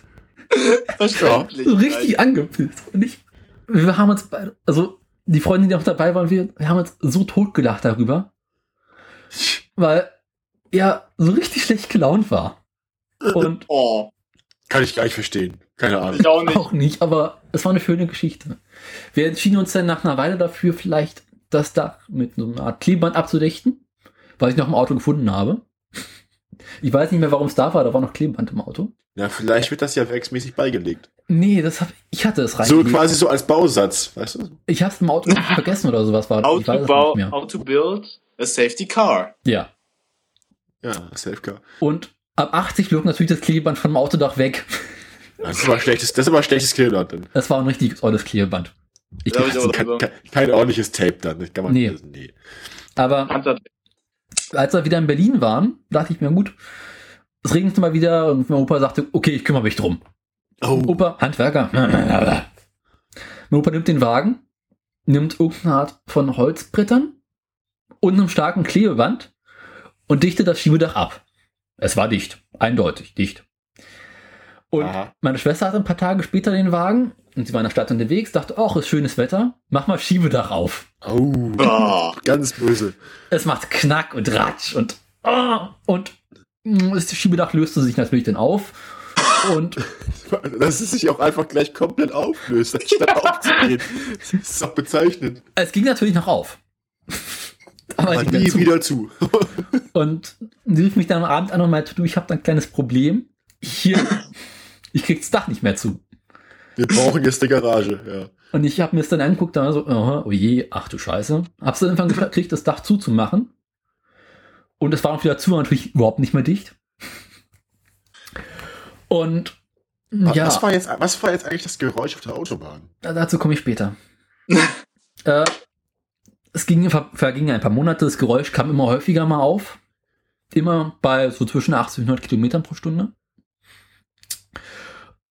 Speaker 4: Verständlich.
Speaker 1: So richtig angepisst. Und ich, wir haben uns beide, also die Freundin, die auch dabei waren, wir, wir haben uns so totgelacht darüber, weil er so richtig schlecht gelaunt war. Und
Speaker 3: oh. Kann ich gar nicht verstehen. Keine Ahnung.
Speaker 1: Ich auch nicht. Auch nicht, aber es war eine schöne Geschichte. Wir entschieden uns dann nach einer Weile dafür, vielleicht das Dach mit so einer Art Klebeband abzudichten, weil ich noch im Auto gefunden habe. Ich weiß nicht mehr, warum es da war, da war noch Klebeband im Auto.
Speaker 3: Ja, vielleicht wird das ja werksmäßig beigelegt.
Speaker 1: Nee, das hab, ich hatte es rein.
Speaker 3: So quasi so als Bausatz, weißt du?
Speaker 1: Ich hab's im Auto vergessen oder sowas war.
Speaker 4: How, to, bau, how to build a safety car.
Speaker 1: Ja.
Speaker 3: Ja, Safe Car.
Speaker 1: Und ab 80 flog natürlich das Klebeband vom Autodach weg.
Speaker 3: Das ist aber schlechtes, das ist aber schlechtes Klebeband dann.
Speaker 1: Das war ein richtig olles Klebeband.
Speaker 3: Ich ich kein, kein, kein, ordentliches Tape dann. Das kann man
Speaker 1: nee. nee. Aber als wir wieder in Berlin waren, dachte ich mir, gut, es regnet mal wieder und mein Opa sagte, okay, ich kümmere mich drum. Oh. Opa, Handwerker. mein Opa nimmt den Wagen, nimmt irgendeine Art von Holzbrettern und einem starken Klebeband und dichtet das Schiebedach ab. Es war dicht, eindeutig dicht. Und Aha. meine Schwester hatte ein paar Tage später den Wagen und sie war in der Stadt unterwegs, dachte, ach, ist schönes Wetter, mach mal Schiebedach auf.
Speaker 3: Oh, oh ganz böse.
Speaker 1: Es macht Knack und Ratsch und oh, und das Schiebedach löste sich natürlich dann auf. Und
Speaker 3: dass es sich auch einfach gleich komplett auflöst, anstatt aufzugehen. Das ist doch bezeichnend.
Speaker 1: Es ging natürlich noch auf.
Speaker 3: Aber, nie zu. wieder zu.
Speaker 1: und sie rief mich dann am Abend an und meinte, du, ich habe da ein kleines Problem. Hier, ich krieg das Dach nicht mehr zu.
Speaker 3: Wir brauchen jetzt eine Garage, ja.
Speaker 1: Und ich habe mir das dann angeguckt, da so, oh, oh je, ach du Scheiße. Hab's dann irgendwann gekriegt, das Dach zuzumachen. Und es war auch wieder zu, natürlich überhaupt nicht mehr dicht. Und
Speaker 3: was, ja. Was war, jetzt, was war jetzt eigentlich das Geräusch auf der Autobahn?
Speaker 1: Dazu komme ich später. äh, es ging, vergingen ein paar Monate, das Geräusch kam immer häufiger mal auf. Immer bei so zwischen 80 und 100 Kilometern pro Stunde.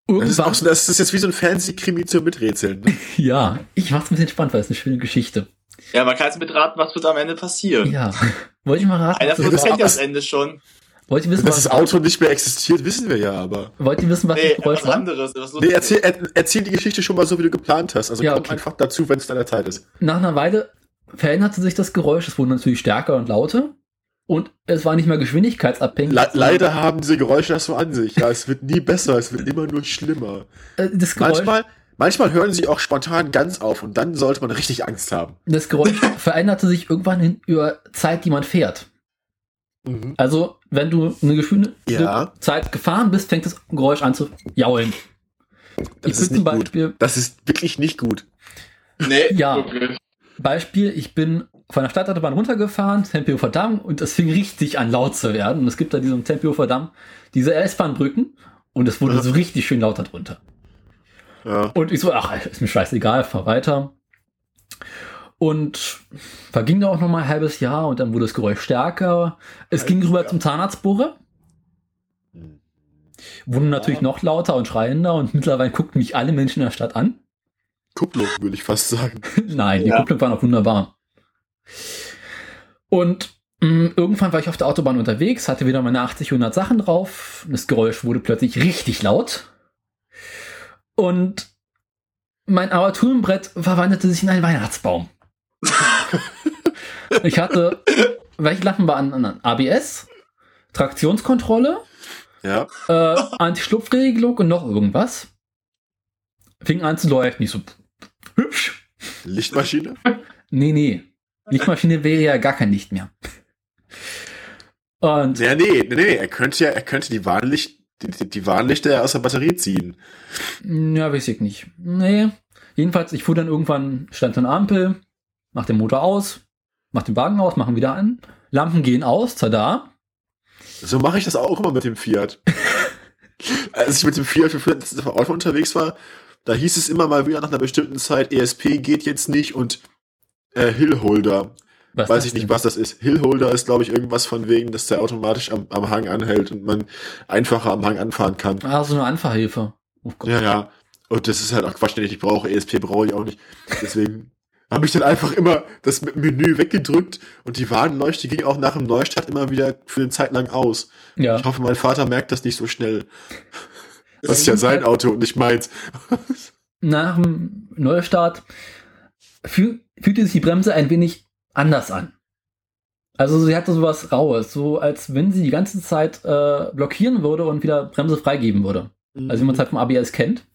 Speaker 3: Das ist, auch so, das ist jetzt wie so ein Fernsehkrimi zum Miträtseln. Ne?
Speaker 1: ja, ich mach's ein bisschen spannend, weil es eine schöne Geschichte.
Speaker 4: Ja, man kann jetzt mitraten, was wird am Ende passieren.
Speaker 1: Ja. Wollte ich mal raten?
Speaker 4: Einer von uns kennt das Ende schon.
Speaker 1: Wollt ihr wissen,
Speaker 3: Dass das Auto nicht mehr existiert, wissen wir ja, aber.
Speaker 1: Wollt ihr wissen, was
Speaker 4: nee,
Speaker 1: das
Speaker 4: anderes. Was
Speaker 3: nee, erzähl, er, erzähl die Geschichte schon mal so, wie du geplant hast. Also ja, komm okay. einfach dazu, wenn es deiner Zeit ist.
Speaker 1: Nach einer Weile veränderte sich das Geräusch. Es wurde natürlich stärker und lauter. Und es war nicht mehr geschwindigkeitsabhängig.
Speaker 3: Le leider haben diese Geräusche das so an sich. Ja, es wird nie besser, es wird immer nur schlimmer.
Speaker 1: Äh, das Geräusch,
Speaker 3: manchmal, manchmal hören sie auch spontan ganz auf und dann sollte man richtig Angst haben.
Speaker 1: Das Geräusch veränderte sich irgendwann hin über Zeit, die man fährt. Mhm. Also, wenn du eine geschwinde ja. Zeit gefahren bist, fängt das Geräusch an zu jaulen.
Speaker 3: Das ich ist nicht Beispiel, gut. Das ist wirklich nicht gut.
Speaker 4: Nee,
Speaker 1: ja. Wirklich. Beispiel, ich bin von der Stadtautobahn runtergefahren, Tempelhofer Damm, und es fing richtig an laut zu werden. Und es gibt da diesen Tempelhofer Damm, diese S-Bahn-Brücken, und es wurde ja. so richtig schön lauter drunter. Ja. Und ich so, ach, ist mir scheißegal, fahr weiter. Und verging da auch noch mal ein halbes Jahr und dann wurde das Geräusch stärker. Es ging rüber zum Zahnarztbohrer. Wurde natürlich ja. noch lauter und schreiender und mittlerweile guckten mich alle Menschen in der Stadt an.
Speaker 3: Kupplung, würde ich fast sagen.
Speaker 1: Nein, die ja. Kupplung war noch wunderbar. Und mh, mm, irgendwann war ich auf der Autobahn unterwegs, hatte wieder meine 80, 100 Sachen drauf. Das Geräusch wurde plötzlich richtig laut. Und mein Armaturenbrett verwandelte sich in einen Weihnachtsbaum. ich hatte, welche Lampen waren an? ABS, Traktionskontrolle,
Speaker 3: ja.
Speaker 1: äh, Anti-Schlupfregelung und noch irgendwas. Fing an zu leuchten. Ich so, hübsch.
Speaker 3: Lichtmaschine?
Speaker 1: Nee, nee. Lichtmaschine wäre ja gar kein Licht mehr.
Speaker 3: Und ja, nee, nee, nee, er könnte ja, er könnte die Warnlicht, die, die Warnlichter aus der Batterie ziehen.
Speaker 1: Ja, weiß ich nicht. Nee. Jedenfalls, ich fuhr dann irgendwann, stand eine Ampel, mach den Motor aus, mach den Wagen aus, machen wieder an. Lampen gehen aus, tada.
Speaker 3: So mache ich das auch immer mit dem Fiat. Als ich mit dem Fiat für das Auto unterwegs war, da hieß es immer mal wieder nach einer bestimmten Zeit, ESP geht jetzt nicht und äh, Hillholder. Was Weiß ich nicht, was das ist. Hillholder ist, glaube ich, irgendwas von wegen, dass der automatisch am, am Hang anhält und man einfacher am Hang anfahren kann.
Speaker 1: Ah, so eine Anfahrhilfe.
Speaker 3: Oh ja, ja. Und das ist halt auch Quatsch, den ich brauche. ESP brauche ich auch nicht. Deswegen habe ich dann einfach immer das Menü weggedrückt und die Warnleuchte ging auch nach dem Neustart immer wieder für eine Zeit lang aus. Ja. Ich hoffe, mein Vater merkt das nicht so schnell. Das ist ja sein Auto und nicht meins.
Speaker 1: Nach dem Neustart fühl, fühlte sich die Bremse ein wenig anders an. Also sie hatte sowas Raues, so als wenn sie die ganze Zeit äh, blockieren würde und wieder Bremse freigeben würde. Also wie man es halt vom ABS kennt.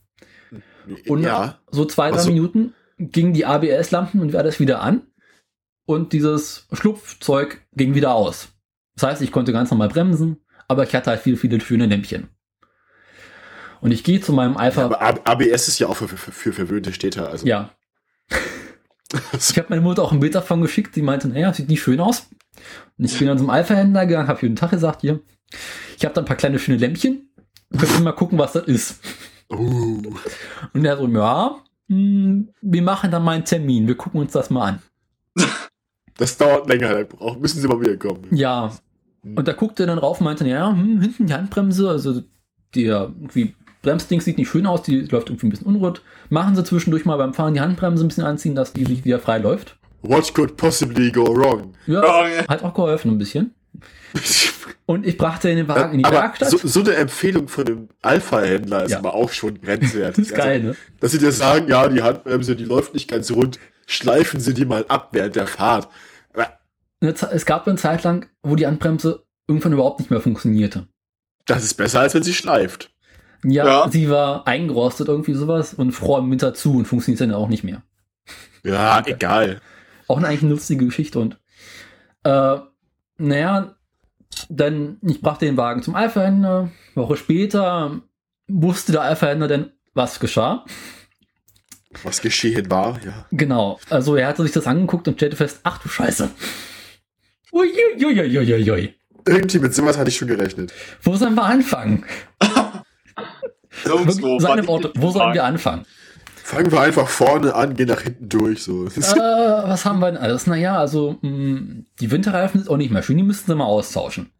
Speaker 1: Und ja. so zwei, drei so. Minuten gingen die ABS-Lampen und war wieder an. Und dieses Schlupfzeug ging wieder aus. Das heißt, ich konnte ganz normal bremsen, aber ich hatte halt viele, viele schöne Lämpchen. Und ich gehe zu meinem Alpha. Ja,
Speaker 3: aber ABS ist ja auch für, für, für verwöhnte Städter. Also.
Speaker 1: Ja. ich habe meine Mutter auch ein Bild davon geschickt, die meinte, naja, sieht nicht schön aus. Und ich bin dann zum Alpha-Händler gegangen, habe jeden Tag gesagt, hier, ich habe da ein paar kleine schöne Lämpchen. Können wir mal gucken, was das ist. Uh. Und er so, ja, hm, wir machen dann mal einen Termin, wir gucken uns das mal an.
Speaker 3: Das dauert länger, brauchen, müssen Sie mal wieder kommen.
Speaker 1: Ja. Und da guckte er dann rauf und meinte, ja, hm, hinten die Handbremse, also der irgendwie Bremsding sieht nicht schön aus, die läuft irgendwie ein bisschen unrund. Machen Sie zwischendurch mal beim Fahren die Handbremse ein bisschen anziehen, dass die sich wieder frei läuft.
Speaker 3: What could possibly go wrong?
Speaker 1: Ja, wrong. hat auch geholfen ein bisschen. Und ich brachte den Wagen in die
Speaker 3: aber Werkstatt. So, so, eine Empfehlung von einem Alpha-Händler ist ja. aber auch schon grenzwertig.
Speaker 1: das ist geil, also, ne?
Speaker 3: Dass sie dir sagen, ja, die Handbremse, die läuft nicht ganz rund, schleifen sie die mal ab während der Fahrt.
Speaker 1: Es gab eine Zeit lang, wo die Handbremse irgendwann überhaupt nicht mehr funktionierte.
Speaker 3: Das ist besser, als wenn sie schleift.
Speaker 1: Ja, ja. sie war eingerostet, irgendwie sowas, und fror im Winter zu und funktioniert dann auch nicht mehr.
Speaker 3: Ja, egal.
Speaker 1: Auch eine eigentlich eine lustige Geschichte und äh, naja, dann ich brachte den Wagen zum Alpha-Händler. Woche später wusste der Alpha-Händler denn, was geschah.
Speaker 3: Was geschehen war, ja.
Speaker 1: Genau. Also er hatte sich das angeguckt und stellte fest, ach du Scheiße. Uiuiuiuiui.
Speaker 3: Irgendwie mit sowas hatte ich schon gerechnet.
Speaker 1: Wo sollen wir anfangen? Irgendwo, Seine Worte, wo sollen wir anfangen?
Speaker 3: Fangen wir einfach vorne an, gehen nach hinten durch. So.
Speaker 1: Äh, was haben wir denn alles? Naja, also mh, mm, die Winterreifen sind auch nicht mehr schön, die müssten sie mal austauschen.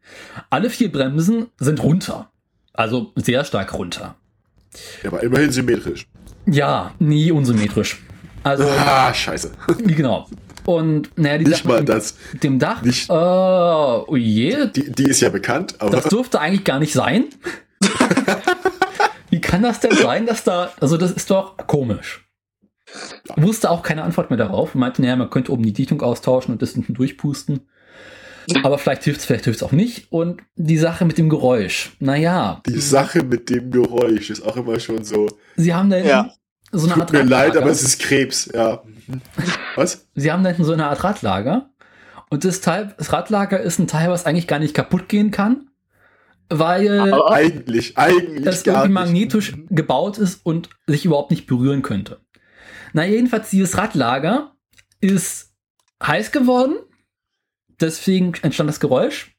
Speaker 1: Alle vier Bremsen sind runter. Also sehr stark runter.
Speaker 3: Ja, aber immerhin symmetrisch.
Speaker 1: Ja, nie unsymmetrisch. Also,
Speaker 3: ah, scheiße.
Speaker 1: Genau. Und naja, die
Speaker 3: Nicht Sache mal
Speaker 1: das. dem Dach.
Speaker 3: Nicht,
Speaker 1: äh, oh je.
Speaker 3: Die, die ist ja bekannt.
Speaker 1: Aber das durfte eigentlich gar nicht sein. Wie kann das denn sein, dass da, also das ist doch komisch. Wusste auch keine Antwort mehr darauf. Meinte, naja, man könnte oben die Dichtung austauschen und das hinten durchpusten. Aber vielleicht hilft es, vielleicht hilft es auch nicht. Und die Sache mit dem Geräusch, naja.
Speaker 3: Die Sache mit dem Geräusch ist auch immer schon so.
Speaker 1: Sie haben da
Speaker 3: ja. so eine Tut Art. Tut mir leid, aber es ist Krebs, ja.
Speaker 1: Was? Sie haben da hinten so eine Art Radlager. Und das, Teil, das Radlager ist ein Teil, was eigentlich gar nicht kaputt gehen kann. Weil
Speaker 3: aber eigentlich, eigentlich
Speaker 1: das irgendwie magnetisch gebaut ist und sich überhaupt nicht berühren könnte. Na, jedenfalls, dieses Radlager ist heiß geworden deswegen entstand das Geräusch.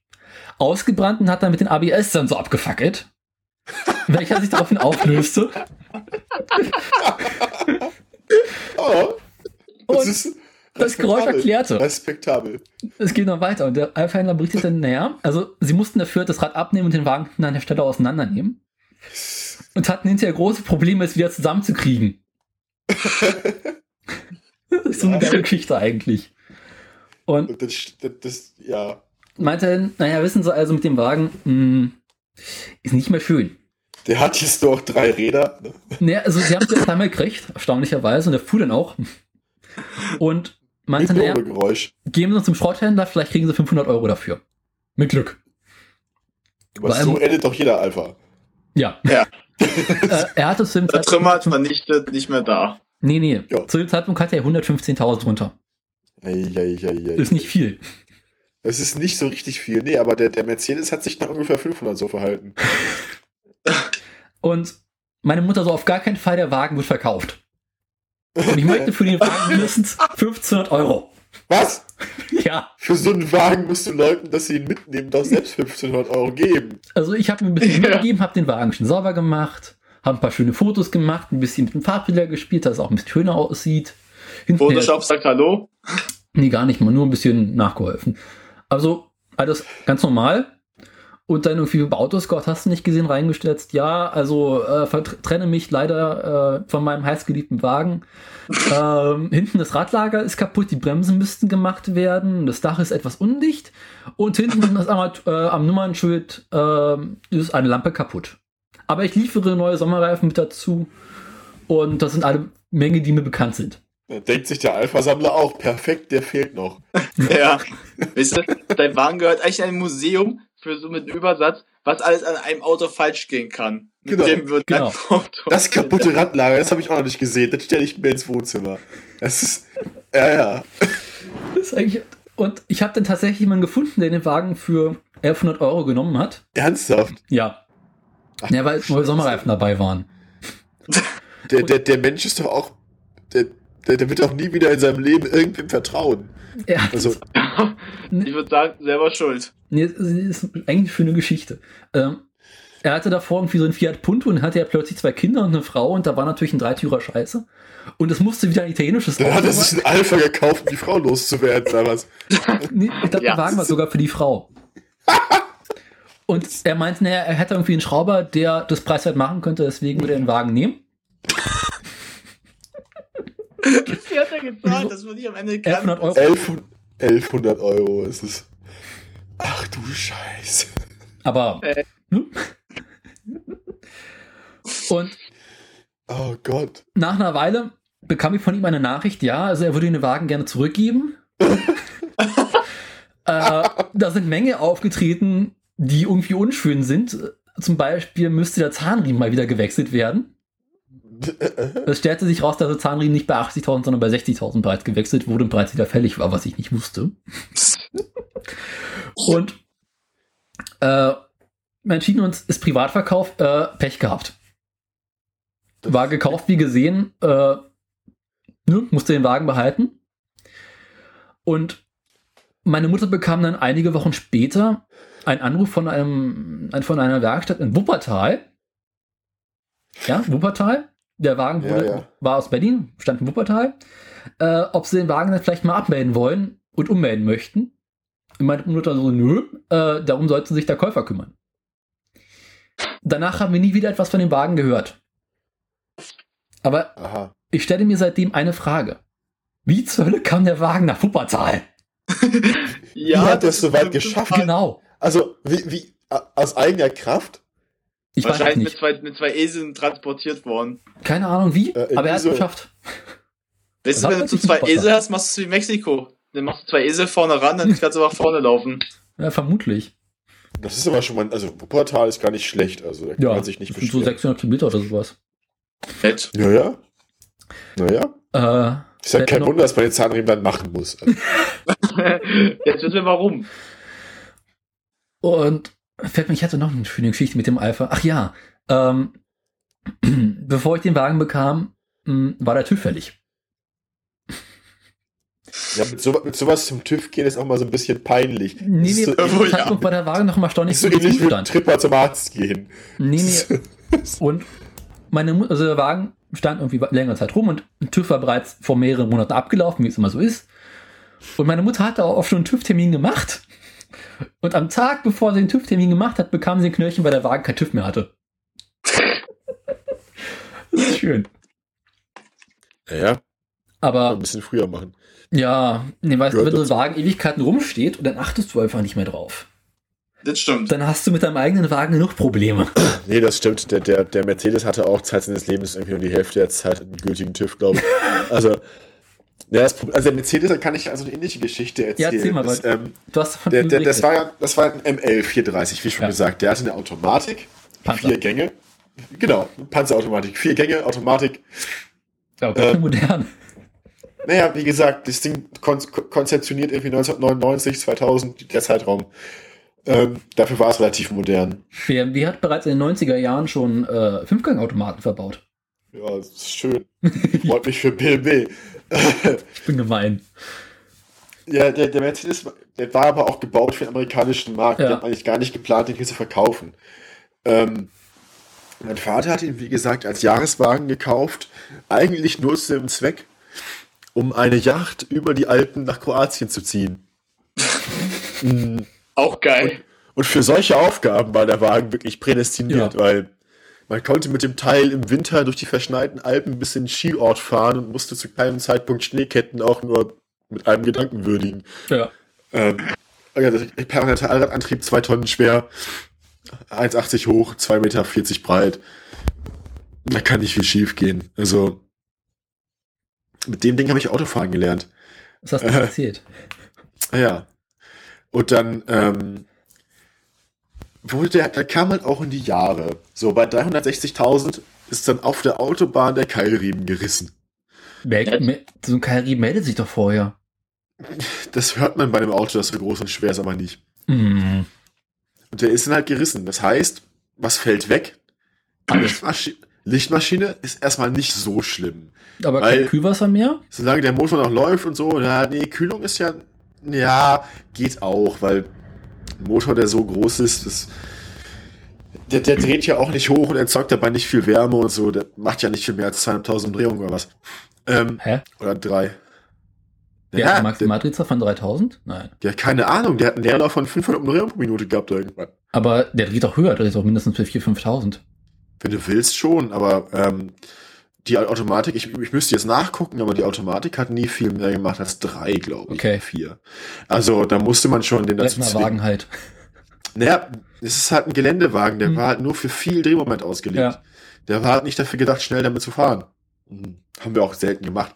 Speaker 1: Ausgebrannt und hat dann mit den ABS-Sensor abgefackelt. welcher sich daraufhin auflöste.
Speaker 3: oh,
Speaker 1: das und ist das Geräusch erklärte.
Speaker 3: Respektabel.
Speaker 1: Es geht noch weiter und der Alpha-Händler berichtet dann näher. Also, sie mussten dafür das Rad abnehmen und den Wagen an der Stelle auseinandernehmen. Und hatten hinterher große Probleme, es wieder zusammenzukriegen. das ist so eine geile Geschichte eigentlich. Und
Speaker 3: das, das, das, ja.
Speaker 1: Meinte, naja, wissen Sie also mit dem Wagen, mh, hm, ist nicht mehr schön.
Speaker 3: Der hat jetzt doch drei Räder.
Speaker 1: Ne? Naja, also sie haben es ja einmal gekriegt, erstaunlicherweise, und der fuhr dann auch. Und meinte,
Speaker 3: Geräusch.
Speaker 1: gehen Sie uns zum Schrotthändler, vielleicht kriegen Sie 500 Euro dafür. Mit Glück.
Speaker 3: Aber so endet doch jeder Alpha.
Speaker 1: Ja.
Speaker 4: Ja.
Speaker 1: äh, er hatte zu dem
Speaker 4: Der Trümmer hat vernichtet, nicht mehr da.
Speaker 1: Nee, nee. Ja. Zu dem Zeitpunkt hatte er 115.000 runter.
Speaker 3: Eieieiei.
Speaker 1: Ist nicht viel.
Speaker 3: Es ist nicht so richtig viel. Nee, aber der, der Mercedes hat sich nach ungefähr 500 so verhalten.
Speaker 1: Und meine Mutter so auf gar keinen Fall, der Wagen wird verkauft. Und ich möchte für den Wagen mindestens 1500 Euro.
Speaker 3: Was?
Speaker 1: Ja.
Speaker 3: Für so einen Wagen musst du Leuten, dass sie ihn mitnehmen, doch selbst 1500 Euro geben.
Speaker 1: Also ich habe mir ein bisschen ja. mitgegeben, habe den Wagen schon sauber gemacht, habe ein paar schöne Fotos gemacht, ein bisschen mit dem Farbbilder gespielt, dass es auch ein bisschen schöner aussieht.
Speaker 4: Photoshop sagt Hallo?
Speaker 1: Nee, gar nicht mal, nur ein bisschen nachgeholfen. Also alles ganz normal. Und dann irgendwie bei Autoscout hast du nicht gesehen, reingestellt. Ja, also äh, trenne mich leider äh, von meinem heißgeliebten Wagen. ähm, hinten das Radlager ist kaputt, die Bremsen müssten gemacht werden, das Dach ist etwas undicht und hinten ist einmal, äh, am Nummernschild äh, ist eine Lampe kaputt. Aber ich liefere neue Sommerreifen mit dazu und das sind alle Menge, die mir bekannt sind.
Speaker 3: Denkt sich der Alpha-Sammler auch, perfekt, der fehlt noch.
Speaker 4: ja. Weißt du, dein Wagen gehört eigentlich in ein Museum für so mit Übersatz, was alles an einem Auto falsch gehen kann.
Speaker 3: Mit genau,
Speaker 4: dem wird
Speaker 3: genau. Das kaputte Radlager, das habe ich auch noch nicht gesehen. Das stelle ich mir ins Wohnzimmer. Das ist. Ja, ja.
Speaker 1: Das ist eigentlich. Und ich habe dann tatsächlich jemanden gefunden, der den Wagen für 1100 Euro genommen hat.
Speaker 3: Ernsthaft?
Speaker 1: Ja. Ach, ja, weil Sommerreifen dabei waren.
Speaker 3: Der, der, der Mensch ist doch auch. Der, der, der wird auch nie wieder in seinem Leben irgendwem vertrauen.
Speaker 1: Ja.
Speaker 3: Also,
Speaker 4: ich würde sagen, selber schuld.
Speaker 1: Nee, das ist eigentlich für eine Geschichte. Ähm, er hatte davor irgendwie so ein Fiat Punto und hatte ja plötzlich zwei Kinder und eine Frau und da war natürlich ein Dreitürer Scheiße. Und es musste wieder ein italienisches
Speaker 3: Dann hat er sich ein Alpha gekauft, um die Frau loszuwerden, damals.
Speaker 1: nee, ich glaube, ja. der Wagen war sogar für die Frau. und er meinte, naja, er hätte irgendwie einen Schrauber, der das preiswert machen könnte, deswegen würde er den Wagen nehmen.
Speaker 4: Wie hat er gezahlt? Das würde ich am Ende
Speaker 1: 1100 Euro.
Speaker 3: 1100 Euro ist es. Ach du Scheiße.
Speaker 1: Aber. Äh. Hm? Und.
Speaker 3: Oh Gott.
Speaker 1: Nach einer Weile bekam ich von ihm eine Nachricht, ja, also er würde den Wagen gerne zurückgeben. äh, da sind Menge aufgetreten, die irgendwie unschön sind. Zum Beispiel müsste der Zahnriemen mal wieder gewechselt werden. Es stellte sich raus, dass der Zahnriemen nicht bei 80.000, sondern bei 60.000 bereits gewechselt wurde und bereits wieder fällig war, was ich nicht wusste. und äh, wir entschieden uns, ist Privatverkauf, äh, Pech gehabt. War gekauft, wie gesehen, äh, ne, musste den Wagen behalten. Und meine Mutter bekam dann einige Wochen später einen Anruf von einem, von einer Werkstatt in Wuppertal. Ja, Wuppertal. Der Wagen wurde, ja, ja. war aus Berlin, stand in Wuppertal. Äh, ob sie den Wagen dann vielleicht mal abmelden wollen und ummelden möchten. Und meine Mutter so, nö, äh, darum sollten sich der Käufer kümmern. Danach haben wir nie wieder etwas von dem Wagen gehört. Aber Aha. ich stelle mir seitdem eine Frage. Wie zur Hölle kam der Wagen nach Wuppertal?
Speaker 3: ja, wie hat er es so weit geschafft?
Speaker 1: Genau.
Speaker 3: Also, wie, wie, aus eigener Kraft?
Speaker 4: Ich Wahrscheinlich mit zwei, mit zwei Eseln transportiert worden.
Speaker 1: Keine Ahnung wie, äh, aber er hat es geschafft.
Speaker 4: Weißt du, wenn du zwei Esel hast, machst du es wie Mexiko. Dann machst du zwei Esel vorne ran, dann kannst du nach vorne laufen.
Speaker 1: Ja, vermutlich.
Speaker 3: Das ist aber schon mal, also Wuppertal ist gar nicht schlecht, also da kann ja, man sich nicht
Speaker 1: beschweren. so 600 Kilometer oder sowas.
Speaker 4: Nett.
Speaker 3: Ja, ja. Naja.
Speaker 1: Äh,
Speaker 3: ist ja kein Wunder, dass man den Zahnriemen dann machen muss.
Speaker 4: Jetzt wissen wir warum.
Speaker 1: Und fällt mir, ich hatte noch eine schöne Geschichte mit dem Alpha. Ach ja, ähm, bevor ich den Wagen bekam, mh, war der TÜV fällig.
Speaker 3: Ja, mit, so, mit sowas zum TÜV gehen ist auch mal so ein bisschen peinlich.
Speaker 1: Nee, nee, so ähnlich, ja. war der Wagen noch mal stornig
Speaker 3: so ähnlich wie Tripper zum Arzt gehen.
Speaker 1: Nee, nee. und meine Mutter, also der Wagen stand irgendwie längere Zeit rum und ein TÜV war bereits vor mehreren Monaten abgelaufen, wie es immer so ist. Und meine Mutter hatte auch schon einen TÜV-Termin gemacht. Und am Tag, bevor sie den TÜV-Termin gemacht hat, bekam sie ein Knöllchen, weil der Wagen kein TÜV mehr hatte. das ist schön.
Speaker 3: Ja.
Speaker 1: Aber.
Speaker 3: Ein bisschen früher machen.
Speaker 1: Ja, nee, weißt du, wenn so ein Wagen Ewigkeiten rumsteht und dann achtest du einfach nicht mehr drauf.
Speaker 4: Das stimmt.
Speaker 1: Dann hast du mit deinem eigenen Wagen genug Probleme.
Speaker 3: Nee, das stimmt. Der, der, der Mercedes hatte auch Zeit seines Lebens irgendwie um die Hälfte der Zeit einen gültigen TÜV, glaube ich. Also, ja, das, also der Mercedes, da kann ich also eine ähnliche Geschichte erzählen. Ja, erzähl
Speaker 1: mal, das, ähm,
Speaker 3: du hast der, der, das war ja, das war ein ML 430, wie schon ja. gesagt. Der hatte eine Automatik, Panzer. vier Gänge. Genau, Panzerautomatik, vier Gänge, Automatik.
Speaker 1: Ja, okay, ähm, modern.
Speaker 3: Naja, wie gesagt, das Ding kon konzeptioniert irgendwie 1999, 2000, der Zeitraum. Ähm, dafür war es relativ modern.
Speaker 1: BMW hat bereits in den 90er Jahren schon äh, Fünfgangautomaten verbaut.
Speaker 3: Ja, das ist schön. Freut mich für BMW.
Speaker 1: Ich bin gemein.
Speaker 3: Ja, der, der Mercedes, der war aber auch gebaut für den amerikanischen Markt. Ja. Die hat eigentlich gar nicht geplant, den hier zu verkaufen. Ähm, mein Vater hat ihn, wie gesagt, als Jahreswagen gekauft. Eigentlich nur zu dem Zweck, um eine Yacht über die Alpen nach Kroatien zu ziehen.
Speaker 4: Mhm. Auch geil.
Speaker 3: Und, und, für solche Aufgaben war der Wagen wirklich prädestiniert, ja. weil man konnte mit dem Teil im Winter durch die verschneiten Alpen bis in den Skiort fahren und musste zu keinem Zeitpunkt Schneeketten auch nur mit einem Gedanken würdigen.
Speaker 1: Ja.
Speaker 3: Ähm, ja, permanenter Allradantrieb, zwei Tonnen schwer, 1,80 hoch, 2,40 Meter breit. Da kann nicht viel schief gehen. Also, mit dem Ding habe ich Autofahren gelernt.
Speaker 1: Was hast du äh, erzählt?
Speaker 3: Ja. Und dann, ähm, wurde der, der kam halt auch in die Jahre. So, bei 360.000 ist dann auf der Autobahn der Keilriemen gerissen.
Speaker 1: So ein Keilriemen meldet sich doch vorher.
Speaker 3: Das hört man bei einem Auto, das so groß und schwer ist, aber nicht.
Speaker 1: Mm.
Speaker 3: Und der ist dann halt gerissen. Das heißt, was fällt weg? Lichtmaschi Lichtmaschine ist erstmal nicht so schlimm.
Speaker 1: Aber kein Kühlwasser mehr?
Speaker 3: Solange der Motor noch läuft und so, ja, nee, Kühlung ist ja, ja, geht auch, weil ein Motor, der so groß ist, das, der, der dreht ja auch nicht hoch und erzeugt dabei nicht viel Wärme und so. Der macht ja nicht viel mehr als 200.000 Umdrehungen oder was. Ähm,
Speaker 1: Hä?
Speaker 3: Oder drei.
Speaker 1: Der ja, hat Maximaltriebzahl von 3000? Nein.
Speaker 3: Ja, keine Ahnung. Der hat einen Leerlauf von 500 Umdrehungen pro Minute gehabt irgendwann.
Speaker 1: Aber der dreht auch höher. Der ist auch mindestens für 4.000, 5.000.
Speaker 3: Wenn du willst schon, aber ähm, die Automatik, ich, ich müsste jetzt nachgucken, aber die Automatik hat nie viel mehr gemacht als drei, glaube ich.
Speaker 1: Okay.
Speaker 3: Vier. Also da musste man schon den
Speaker 1: dazu zwingen. Wagen halt.
Speaker 3: Naja, es ist halt ein Geländewagen, der hm. war halt nur für viel Drehmoment ausgelegt. Ja. Der war halt nicht dafür gedacht, schnell damit zu fahren. Hm. Haben wir auch selten gemacht.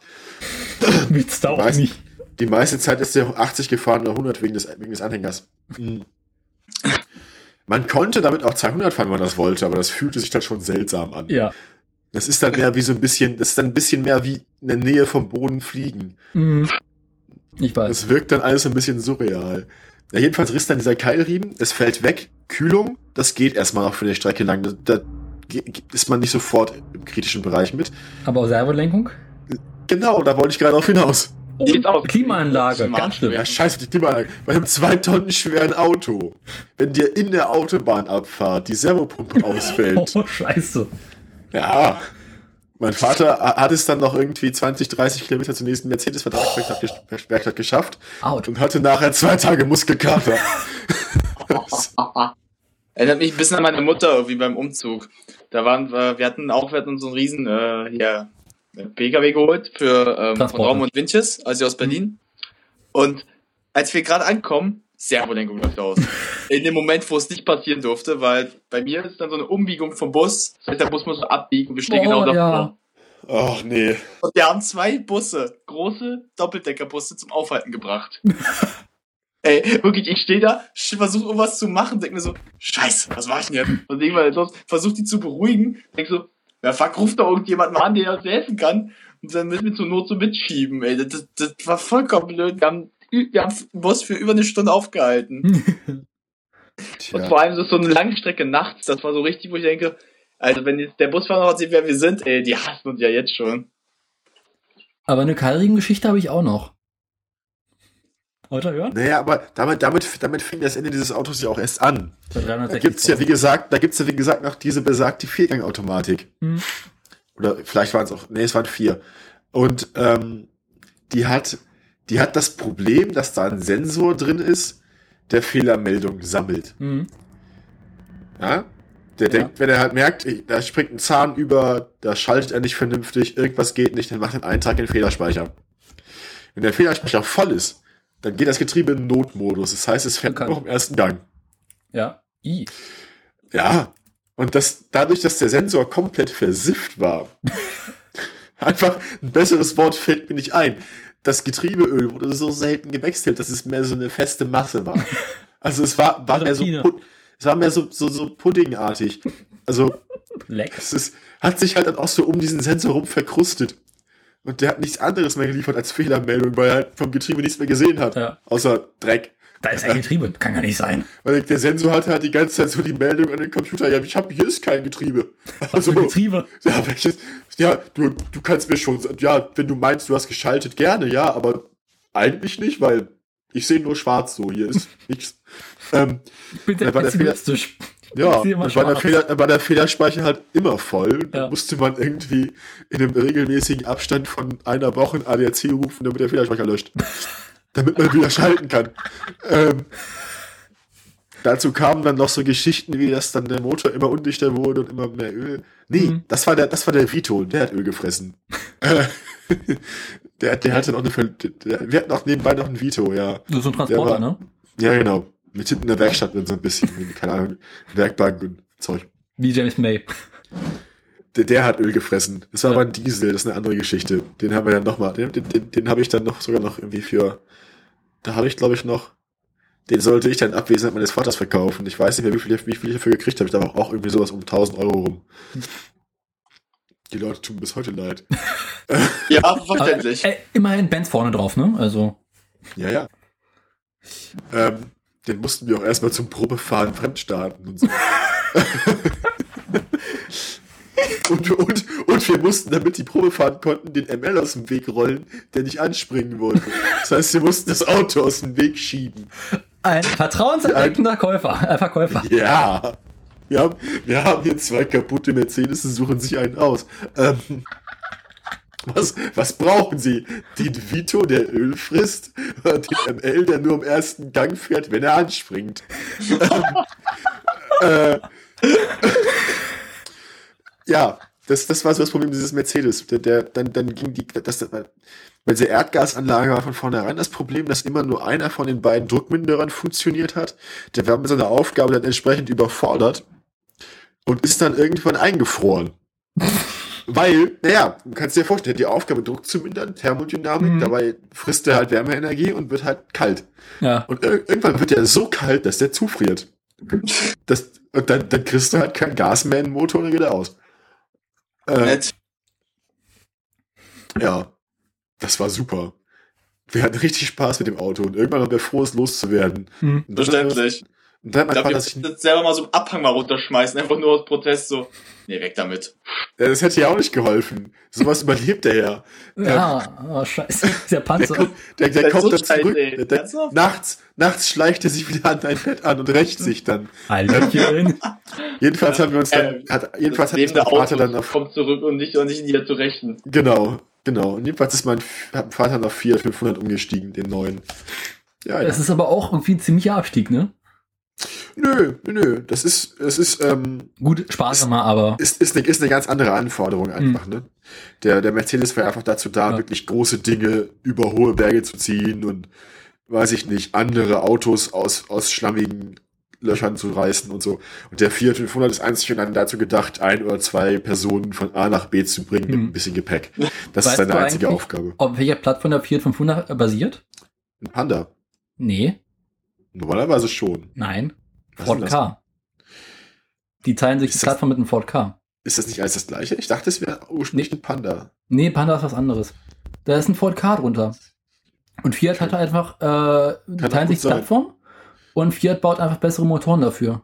Speaker 1: Nichts da auch nicht.
Speaker 3: Die meiste Zeit ist der 80 gefahren oder 100 wegen des, wegen des Anhängers. Hm. Man konnte damit auch 200 fahren, wenn man das wollte, aber das fühlte sich dann schon seltsam an.
Speaker 1: Ja.
Speaker 3: Das ist dann mehr wie so ein bisschen, das ist dann ein bisschen mehr wie in der Nähe vom Boden fliegen.
Speaker 1: Mhm. Ich weiß.
Speaker 3: Das wirkt dann alles ein bisschen surreal. Ja, jedenfalls riss dann dieser Keilriemen, es fällt weg, Kühlung, das geht erstmal noch für eine Strecke lang. Da, da ist man nicht sofort im kritischen Bereich mit.
Speaker 1: Aber auch Servolenkung?
Speaker 3: Genau, da wollte ich gerade auf hinaus.
Speaker 1: Oh, Klimaanlage, ganz schlimm.
Speaker 3: Ja, scheiße, die Klimaanlage. Bei einem zwei Tonnen schweren Auto, wenn dir in der Autobahnabfahrt die Servopumpe ausfällt.
Speaker 1: Oh, scheiße.
Speaker 3: Ja. Mein Vater hat es dann noch irgendwie 20, 30 Kilometer zur nächsten Mercedes-Werkstatt geschafft
Speaker 1: Out.
Speaker 3: und hatte nachher zwei Tage Muskelkater.
Speaker 4: Erinnert mich ein bisschen an meine Mutter irgendwie beim Umzug. Da waren wir, wir hatten auch, wir hatten so einen riesen, äh, hier, PKW geholt für ähm, von Raum und Winches, also aus Berlin. Und als wir gerade ankommen, Servolenkung läuft aus. In dem Moment, wo es nicht passieren durfte, weil bei mir ist dann so eine Umbiegung vom Bus. Das heißt, der Bus muss so abbiegen wir stehen genau davor. Ja.
Speaker 3: Ach nee.
Speaker 4: Und wir haben zwei Busse, große Doppeldeckerbusse zum Aufhalten gebracht. Ey, wirklich, ich stehe da, versuche irgendwas zu machen, denk mir so, scheiße, was mach ich denn jetzt? Und irgendwann sonst versuche die zu beruhigen, denk so, ja fuck, ruft doch irgendjemand mal an, der uns helfen kann. Und dann müssen wir zur Not so mitschieben, ey. Das, das, das war vollkommen blöd. Wir haben, wir haben den Bus für über eine Stunde aufgehalten. Und vor allem so, so eine Langstrecke nachts, das war so richtig, wo ich denke, also wenn jetzt der Busfahrer noch sieht, wer wir sind, ey, die hassen uns ja jetzt schon.
Speaker 1: Aber eine Keilriemen-Geschichte habe ich auch noch. Weiter hören?
Speaker 3: Naja, aber damit, damit, damit fing das Ende dieses Autos ja auch erst an. Da gibt's ja, wie gesagt, da gibt's ja, wie gesagt, noch diese besagte Viergangautomatik. Hm. Oder vielleicht waren es auch, nee, es waren vier. Und ähm, die hat, die hat das Problem, dass da ein Sensor drin ist, der Fehlermeldung sammelt.
Speaker 1: Hm.
Speaker 3: Ja? Der ja. denkt, wenn er halt merkt, da springt ein Zahn über, da schaltet er nicht vernünftig, irgendwas geht nicht, dann macht er einen Eintrag in den Fehlerspeicher. Wenn der Fehlerspeicher voll ist, dann geht das Getriebe in Notmodus. Das heißt, es fährt noch im ersten Gang.
Speaker 1: Ja. I.
Speaker 3: Ja. Und das, dadurch, dass der Sensor komplett versifft war, einfach ein besseres Wort fällt mir nicht ein. Das Getriebeöl wurde so selten gewechselt, dass es mehr so eine feste Masse war. Also es war, war mehr so, es war mehr so, so, so puddingartig. Also,
Speaker 1: Leck.
Speaker 3: es ist, hat sich halt dann auch so um diesen Sensor rum verkrustet. Und der hat nichts anderes mehr geliefert als Fehlermeldung, weil er halt vom Getriebe nichts mehr gesehen hat.
Speaker 1: Ja.
Speaker 3: Außer Dreck.
Speaker 1: Da ist ein Getriebe, kann ja nicht sein.
Speaker 3: Weil der Sensor hatte halt die ganze Zeit so die Meldung an den Computer, ja, ich habe hier ist kein Getriebe.
Speaker 1: Also Getriebe.
Speaker 3: Ja, welches? Ja, du, du kannst mir schon, ja, wenn du meinst, du hast geschaltet, gerne, ja, aber eigentlich nicht, weil ich sehe nur schwarz so, hier ist nichts. Ähm,
Speaker 1: ich bin sehr pessimistisch.
Speaker 3: Ja, war der, Fehler, war der Fehlerspeicher halt immer voll. Ja. Da musste man irgendwie in einem regelmäßigen Abstand von einer Woche ein ADAC rufen, damit der Fehlerspeicher löscht. Damit man wieder schalten kann. Ähm, dazu kamen dann noch so Geschichten, wie dass dann der Motor immer undichter wurde und immer mehr Öl. Nee, mhm. das war der, das war der Vito, der hat Öl gefressen. der, der hatte noch eine, der, wir hatten auch nebenbei noch ein Vito, ja.
Speaker 1: So ein Transporter, war, ne?
Speaker 3: Ja, genau mit hinten in der Werkstatt mit so ein bisschen, keine Ahnung, Werkbank und Zeug.
Speaker 1: Wie James May.
Speaker 3: Der, der hat Öl gefressen. Das war ja. aber ein Diesel, das ist eine andere Geschichte. Den haben wir dann nochmal, den, den, den, den habe ich dann noch sogar noch irgendwie für, da habe ich glaube ich noch Den sollte ich dann abwesend meines Vaters verkaufen. Ich weiß nicht mehr, wie viel, wie viel ich dafür gekriegt habe. Ich glaube auch irgendwie sowas um 1000 Euro rum. Die Leute tun bis heute leid.
Speaker 4: ja, verständlich.
Speaker 1: Aber, äh, immerhin Bands vorne drauf, ne? Also.
Speaker 3: Ja, ja. Ähm, den mussten wir auch erstmal zum Probefahren fremdstarten und so. und, und, und wir mussten, damit die Probe fahren konnten, den ML aus dem Weg rollen, der nicht anspringen wollte. Das heißt, wir mussten das Auto aus dem Weg schieben.
Speaker 1: Ein vertrauenserweckender Käufer, äh, Verkäufer.
Speaker 3: Ja. Wir haben, wir haben hier zwei kaputte Mercedes und suchen sich einen aus. Ähm, was, was brauchen Sie? Den Vito, der Öl frisst? Oder den ML, der nur im ersten Gang fährt, wenn er anspringt? äh, ja, das, das war so das Problem dieses Mercedes. Der, der, dann, dann ging die, das, das, bei dieser Erdgasanlage war von vornherein das Problem, dass immer nur einer von den beiden Druckminderern funktioniert hat. Der war mit seiner Aufgabe dann entsprechend überfordert und ist dann irgendwann eingefroren. Weil, naja, du kannst dir vorstellen, die Aufgabe Druck zu mindern, Thermodynamik, mhm. dabei frisst er halt Wärmeenergie und wird halt kalt.
Speaker 1: Ja.
Speaker 3: Und ir irgendwann wird er so kalt, dass der zufriert. Das, und dann, dann kriegst du halt kein Gas mehr in den Motor und dann geht er aus. Äh, ja, das war super. Wir hatten richtig Spaß mit dem Auto und irgendwann haben wir froh, es loszuwerden.
Speaker 4: Mhm. Verständlich. Und dann hat man das selber mal so einen Abhang mal runterschmeißen, einfach nur aus Protest so. Nee, weg damit.
Speaker 3: Ja, das hätte ja auch nicht geholfen. Sowas überlebt er ja.
Speaker 1: Ja, oh, scheiße. Der Panzer.
Speaker 3: Der, der, der, der kommt so dann zurück. Scheiße, der, nachts, nachts schleicht er sich wieder an dein Bett an und rächt sich dann.
Speaker 1: Hallöchen.
Speaker 3: jedenfalls haben wir uns dann, äh, hat, jedenfalls hat
Speaker 4: der Vater dann auf, kommt zurück und nicht, und nicht dir zu rächen.
Speaker 3: Genau, genau. Und jedenfalls ist mein, hat mein Vater nach 400, 500 umgestiegen, den neuen.
Speaker 1: Ja, ja. Das ist aber auch irgendwie ein ziemlicher Abstieg, ne?
Speaker 3: Nö, nö, das ist, es ist, ähm,
Speaker 1: Gut, sparsamer, aber.
Speaker 3: Ist, ist, eine, ist eine ganz andere Anforderung einfach, mhm. ne? Der, der Mercedes war einfach dazu da, ja. wirklich große Dinge über hohe Berge zu ziehen und, weiß ich nicht, andere Autos aus, aus schlammigen Löchern zu reißen und so. Und der Fiat 500 ist einzig und dann dazu gedacht, ein oder zwei Personen von A nach B zu bringen mhm. mit ein bisschen Gepäck. Das weißt ist seine einzige Aufgabe.
Speaker 1: Auf welcher Plattform der Fiat 500 basiert?
Speaker 3: Ein Panda.
Speaker 1: Nee.
Speaker 3: Normalerweise schon.
Speaker 1: Nein. Was Ford K. Die teilen sich ist die Plattform mit einem Ford K.
Speaker 3: Ist das nicht alles das gleiche? Ich dachte, es wäre ursprünglich nee. ein Panda.
Speaker 1: Nee, Panda ist was anderes. Da ist ein Ford K drunter. Und Fiat hat einfach, äh, die teilen sich die Plattform und Fiat baut einfach bessere Motoren dafür.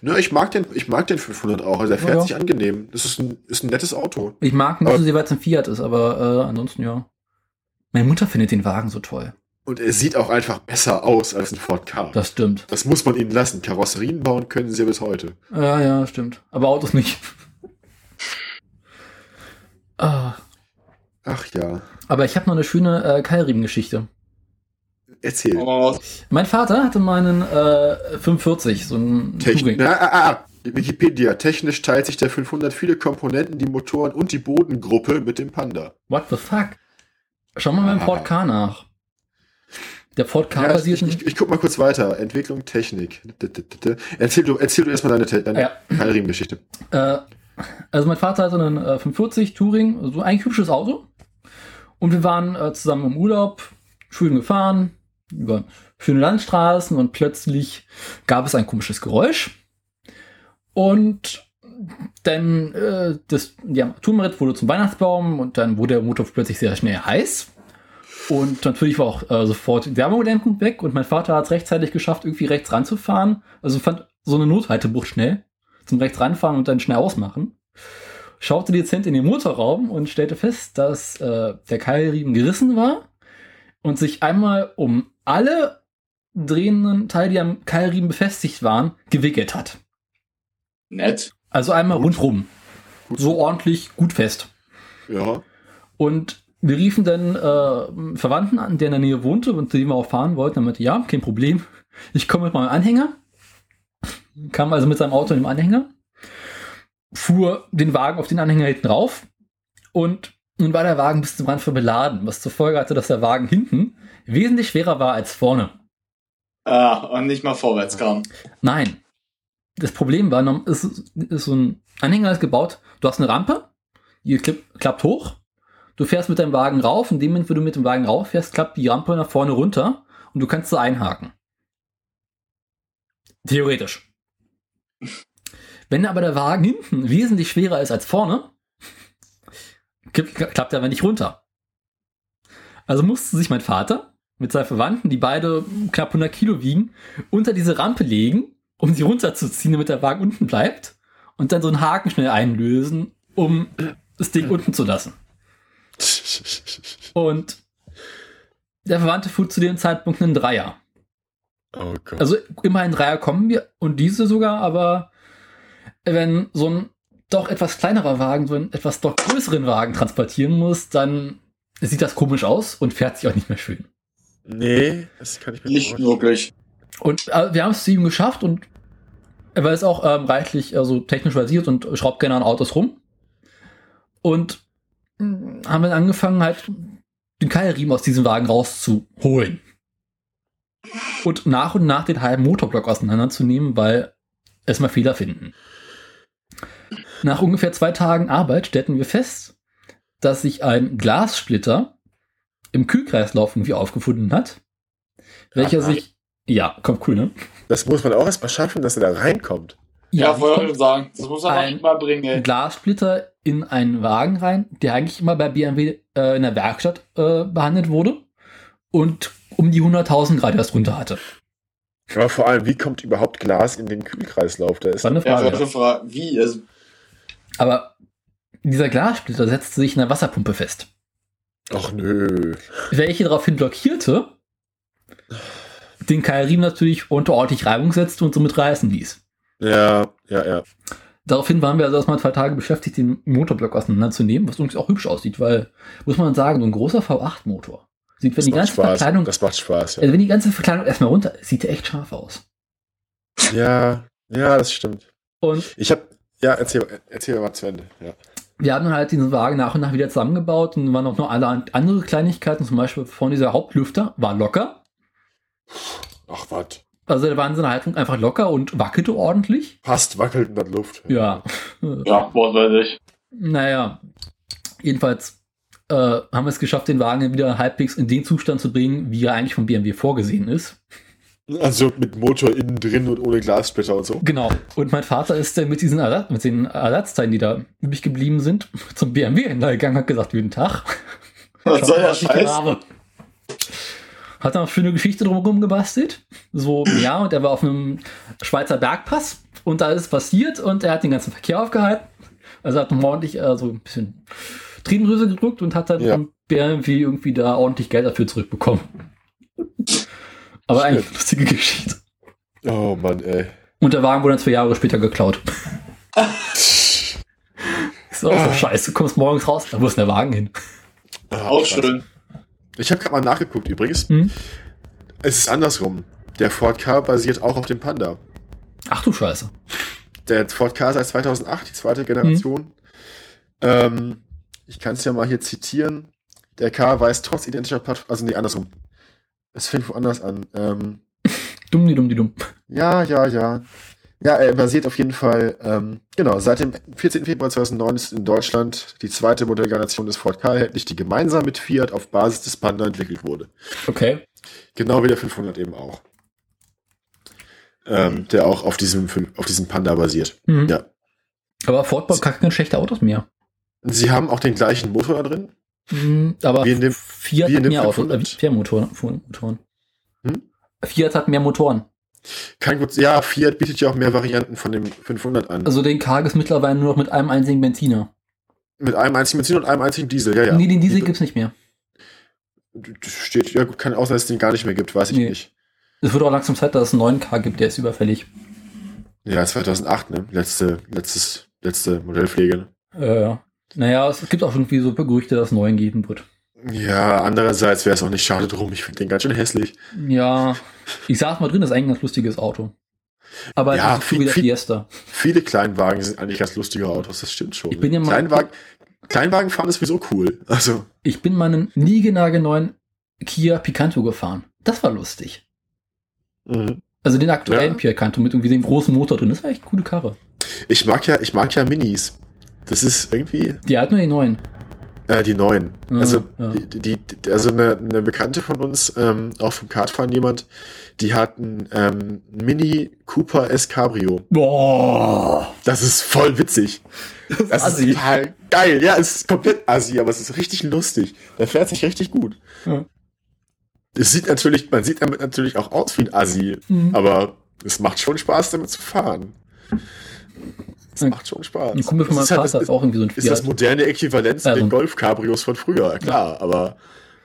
Speaker 3: Na, ich mag den, ich mag den 500 auch. Also er fährt ja, sich angenehm. Das ist ein, ist ein nettes Auto.
Speaker 1: Ich mag nicht so sehr, weil es ein Fiat ist, aber äh, ansonsten ja. Meine Mutter findet den Wagen so toll.
Speaker 3: Und er sieht auch einfach besser aus als ein Ford Ka.
Speaker 1: Das stimmt.
Speaker 3: Das muss man ihnen lassen. Karosserien bauen können sie ja bis heute.
Speaker 1: Ja, ja, stimmt. Aber Autos nicht.
Speaker 3: ah. Ach ja.
Speaker 1: Aber ich habe noch eine schöne äh, Keilriemen-Geschichte.
Speaker 3: Erzähl.
Speaker 1: Oh. Mein Vater hatte meinen äh, 45, so ein
Speaker 3: Techn ah, ah, ah. Wikipedia. Technisch teilt sich der 500 viele Komponenten, die Motoren und die Bodengruppe mit dem Panda.
Speaker 1: What the fuck? Schau mal beim Ford K nach. Der Ford Ka ja,
Speaker 3: basiert ich, ich, ich, guck mal kurz weiter. Entwicklung, Technik. Erzähl du, erzähl du erstmal deine, deine ja. Keilriemengeschichte.
Speaker 1: Äh, also mein Vater hatte einen äh, 540 Touring, so ein hübsches Auto. Und wir waren äh, zusammen im Urlaub, schön gefahren, über schöne Landstraßen und plötzlich gab es ein komisches Geräusch. Und dann äh, das die Armaturenbrett wurde zum Weihnachtsbaum und dann wurde der Motor plötzlich sehr schnell heiß. Und natürlich war auch äh, sofort Wärmedämmung weg und mein Vater hat es rechtzeitig geschafft, irgendwie rechts ranzufahren. Also fand so eine Nothaltebucht schnell zum rechts ranfahren und dann schnell ausmachen. Schaute dezent in den Motorraum und stellte fest, dass äh, der Keilriemen gerissen war und sich einmal um alle drehenden Teile, die am Keilriemen befestigt waren, gewickelt hat.
Speaker 4: Nett.
Speaker 1: Also einmal gut. rundrum. Gut. So ordentlich gut fest.
Speaker 3: Ja.
Speaker 1: Und wir riefen dann äh, Verwandten an, der in der Nähe wohnte und zu dem wir auch fahren wollten. Er meinte, ja, kein Problem. Ich komme mit meinem Anhänger. Kam also mit seinem Auto in dem Anhänger. Fuhr den Wagen auf den Anhänger hinten rauf. Und nun war der Wagen bis zum Rand voll beladen, was zur Folge hatte, dass der Wagen hinten wesentlich schwerer war als vorne.
Speaker 4: Ah, und nicht mal vorwärts kam.
Speaker 1: Nein. Das Problem war, ist, ist so ein Anhänger ist gebaut, du hast eine Rampe, die klappt hoch Du fährst mit deinem Wagen rauf, in dem Moment, wo du mit dem Wagen rauf fährst, klappt die Rampe nach vorne runter und du kannst sie einhaken. Theoretisch. Wenn aber der Wagen hinten wesentlich schwerer ist als vorne, klappt er aber nicht runter. Also musste sich mein Vater mit seinen Verwandten, die beide knapp 100 Kilo wiegen, unter diese Rampe legen, um sie runterzuziehen, damit der Wagen unten bleibt und dann so einen Haken schnell einlösen, um das Ding unten zu lassen. Und der Verwandte fuhr zu dem Zeitpunkt einen Dreier. Oh Gott. Also immerhin Dreier kommen wir und diese sogar, aber wenn so ein doch etwas kleinerer Wagen so einen etwas doch größeren Wagen transportieren muss, dann sieht das komisch aus und fährt sich auch nicht mehr schön.
Speaker 3: Nee, das kann ich
Speaker 4: mir nicht wirklich.
Speaker 1: Und äh, wir haben es zu ihm geschafft und er war jetzt auch ähm, reichlich also technisch basiert und schraubt gerne an Autos rum. Und haben dann angefangen, halt den Keilriemen aus diesem Wagen rauszuholen. Und nach und nach den halben Motorblock auseinanderzunehmen, weil es mal Fehler finden. Nach ungefähr zwei Tagen Arbeit stellten wir fest, dass sich ein Glassplitter im Kühlkreislauf irgendwie aufgefunden hat, welcher Ach, sich, ja, kommt cool, ne?
Speaker 3: Das muss man auch erstmal schaffen, dass er da reinkommt.
Speaker 4: Ja, ja wollte ich sagen, das muss man auch mal bringen. Ey.
Speaker 1: Glassplitter in einen Wagen rein, der eigentlich immer bei BMW äh, in der Werkstatt äh, behandelt wurde und um die 100.000 Grad erst runter hatte.
Speaker 3: Aber vor allem, wie kommt überhaupt Glas in den Kühlkreislauf?
Speaker 4: Da ist eine Frage. Ja, Frage. Wie? Also
Speaker 1: Aber dieser Glassplitter setzte sich in der Wasserpumpe fest.
Speaker 3: Ach nö.
Speaker 1: Welche daraufhin blockierte, den Keilriemen natürlich unter ordentlich Reibung setzte und somit reißen ließ.
Speaker 3: Ja, ja, ja.
Speaker 1: Daraufhin waren wir also erstmal zwei Tage beschäftigt, den Motorblock auseinanderzunehmen, was übrigens auch hübsch aussieht, weil, muss man sagen, so ein großer V8-Motor sieht, wenn das die ganze
Speaker 3: Spaß.
Speaker 1: Verkleidung.
Speaker 3: Das macht Spaß,
Speaker 1: ja. Also wenn die ganze Verkleidung erstmal runter, sieht der echt scharf aus.
Speaker 3: Ja, ja, das stimmt.
Speaker 1: Und
Speaker 3: ich habe, ja, erzähl, erzähl mal zu Ende, ja.
Speaker 1: Wir haben dann halt diesen Wagen nach und nach wieder zusammengebaut und waren auch noch alle andere Kleinigkeiten, zum Beispiel von dieser Hauptlüfter war locker.
Speaker 3: Ach, was?
Speaker 1: Also der war in seiner Haltung einfach locker und wackelte ordentlich.
Speaker 3: Passt, wackelt in der Luft.
Speaker 1: Ja.
Speaker 4: Ja, wortwörtlich.
Speaker 1: Naja, jedenfalls äh, haben wir es geschafft, den Wagen wieder halbwegs in den Zustand zu bringen, wie er eigentlich vom BMW vorgesehen ist.
Speaker 3: Also mit Motor innen drin und ohne Glassplitter und so.
Speaker 1: Genau. Und mein Vater ist dann mit diesen Ersatz, mit den Ersatzteilen, die da übrig geblieben sind, zum BMW-Händler gegangen, hat gesagt, guten Tag.
Speaker 4: Was soll der Scheiß?
Speaker 1: Hat dann noch schöne Geschichte drumherum gebastelt. So, ja, und er war auf einem Schweizer Bergpass und da ist es passiert und er hat den ganzen Verkehr aufgehalten. Also hat ordentlich äh, so ein bisschen Tränendrüse gedrückt und hat dann ja. BMW irgendwie da ordentlich Geld dafür zurückbekommen. Aber eigentlich eine lustige Geschichte.
Speaker 3: Oh Mann, ey.
Speaker 1: Und der Wagen wurde dann zwei Jahre später geklaut. ist auch so ah. scheiße. Du kommst morgens raus, da muss der Wagen hin.
Speaker 4: Ah, auch schön.
Speaker 3: Ich habe gerade mal nachgeguckt übrigens. Hm? Es ist andersrum. Der Ford K basiert auch auf dem Panda.
Speaker 1: Ach du Scheiße.
Speaker 3: Der Ford K seit 2008, die zweite Generation. Hm. Ähm, ich kann es ja mal hier zitieren. Der K weist trotz identischer Plattform, also nee, andersrum. Es fängt woanders an. Ähm,
Speaker 1: dumm, die dumm, die dumm.
Speaker 3: Ja, ja, ja. Ja, er basiert auf jeden Fall, ähm, genau, seit dem 14. Februar 2009 ist in Deutschland die zweite Modellgeneration des Ford Ka erhältlich, die gemeinsam mit Fiat auf Basis des Panda entwickelt wurde.
Speaker 1: Okay.
Speaker 3: Genau wie der 500 eben auch. Ähm, der auch auf diesem, auf diesem Panda basiert.
Speaker 1: Mhm. Ja. Aber Ford baut gar keine schlechte Autos mehr.
Speaker 3: Sie haben auch den gleichen Motor da drin.
Speaker 1: Mhm, aber
Speaker 3: wie in dem,
Speaker 1: Fiat hat mehr Autos, äh, mehr Motoren. Motoren. Hm? Fiat hat mehr Motoren.
Speaker 3: Kein gut, ja, Fiat bietet ja auch mehr Varianten von dem 500 an.
Speaker 1: Also den Karg ist mittlerweile nur noch mit einem einzigen Benziner.
Speaker 3: Mit einem einzigen Benziner und einem einzigen Diesel, ja, ja.
Speaker 1: Nee, den Diesel gibt's nicht mehr.
Speaker 3: Steht, ja gut, kann auch sein, dass es den gar nicht mehr gibt, weiß ich nee. nicht.
Speaker 1: Es wird auch langsam Zeit, dass es einen neuen Car gibt, der ist überfällig.
Speaker 3: Ja, 2008, ne? Letzte, letztes, letzte Modellpflege.
Speaker 1: Ne? Äh, naja, es gibt auch irgendwie so Gerüchte, dass es einen neuen geben wird.
Speaker 3: Ja, andererseits wäre es auch nicht schade drum. Ich finde den ganz schön hässlich.
Speaker 1: Ja, ich sag mal drin, das ist eigentlich ein ganz lustiges Auto. Aber
Speaker 3: ja, ist viel, viel, Fiesta. Viele Kleinwagen sind eigentlich ganz lustige Autos, das stimmt schon.
Speaker 1: Ich bin ja mal
Speaker 3: Kleinwagen, Kleinwagen fahren ist sowieso cool. Also.
Speaker 1: Ich bin meinen niegenagelneuen Kia Picanto gefahren. Das war lustig. Mhm. Also den aktuellen ja. Picanto mit irgendwie dem großen Motor drin. Das war echt eine coole Karre.
Speaker 3: Ich mag ja, ich mag ja Minis. Das ist irgendwie.
Speaker 1: Die hat nur die neuen.
Speaker 3: Äh, die neuen. Ja, also, ja. Die, die, also eine, eine Bekannte von uns, ähm, auch vom Kartfahren jemand, die hat ein ähm, Mini Cooper S Cabrio.
Speaker 1: Boah.
Speaker 3: Das ist voll witzig. Das, das ist total geil. Ja, es ist komplett assi, aber es ist richtig lustig. Der fährt sich richtig gut. Ja. Es sieht natürlich, man sieht damit natürlich auch aus wie ein Assi, mhm. aber es macht schon Spaß, damit zu fahren. Es macht schon Spaß.
Speaker 1: Ein Kumpel von meinem Vater halt,
Speaker 3: ist auch irgendwie so ein Fiat. Ist das moderne Äquivalent zu den Golf-Cabrios von früher, klar, ja. aber.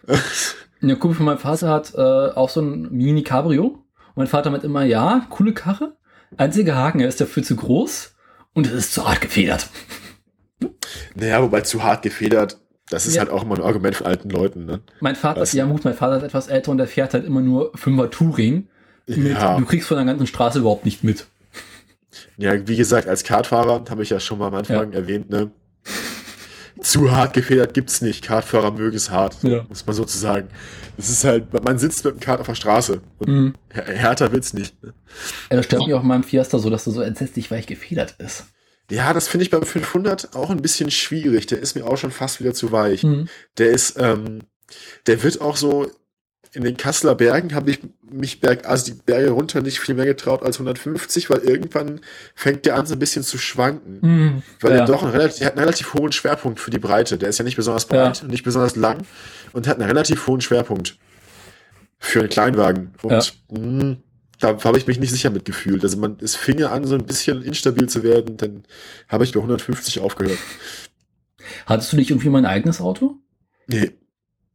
Speaker 1: ein Kumpel von meinem Vater hat äh, auch so ein Mini-Cabrio. Und mein Vater meint immer, ja, coole Karre. Einziger Haken, er ist dafür zu groß und es ist zu hart gefedert.
Speaker 3: Naja, wobei zu hart gefedert, das ist ja. halt auch immer ein Argument von alten Leuten. Ne?
Speaker 1: Mein Vater, weißt ja gut, mein Vater ist etwas älter und der fährt halt immer nur 5er Touring. Mit, ja. Du kriegst von der ganzen Straße überhaupt nicht mit.
Speaker 3: Ja, wie gesagt, als Kartfahrer, habe ich ja schon mal am Anfang ja. erwähnt, ne? Zu hart gefedert gibt's nicht. Kartfahrer mögen es hart, ja. muss man sozusagen. Es ist halt, man sitzt mit dem Kart auf der Straße und mhm. härter wird's nicht. Ne?
Speaker 1: Ja, das stört mich auch in meinem Fiesta so, dass er so entsetzlich weich gefedert ist.
Speaker 3: Ja, das finde ich beim 500 auch ein bisschen schwierig. Der ist mir auch schon fast wieder zu weich. Mhm. Der ist, ähm, der wird auch so in den Kasseler Bergen habe ich mich Berg, also die Berge runter nicht viel mehr getraut als 150, weil irgendwann fängt der an so ein bisschen zu schwanken. Mm, weil ja. er doch einen relativ, hat einen relativ hohen Schwerpunkt für die Breite. Der ist ja nicht besonders breit ja. und nicht besonders lang und hat einen relativ hohen Schwerpunkt für einen Kleinwagen. Und ja. mh, hm, da habe ich mich nicht sicher mitgefühlt. Also man, es fing ja an, so ein bisschen instabil zu werden, dann habe ich bei 150 aufgehört.
Speaker 1: Hattest du nicht irgendwie mal ein eigenes Auto?
Speaker 3: Nee.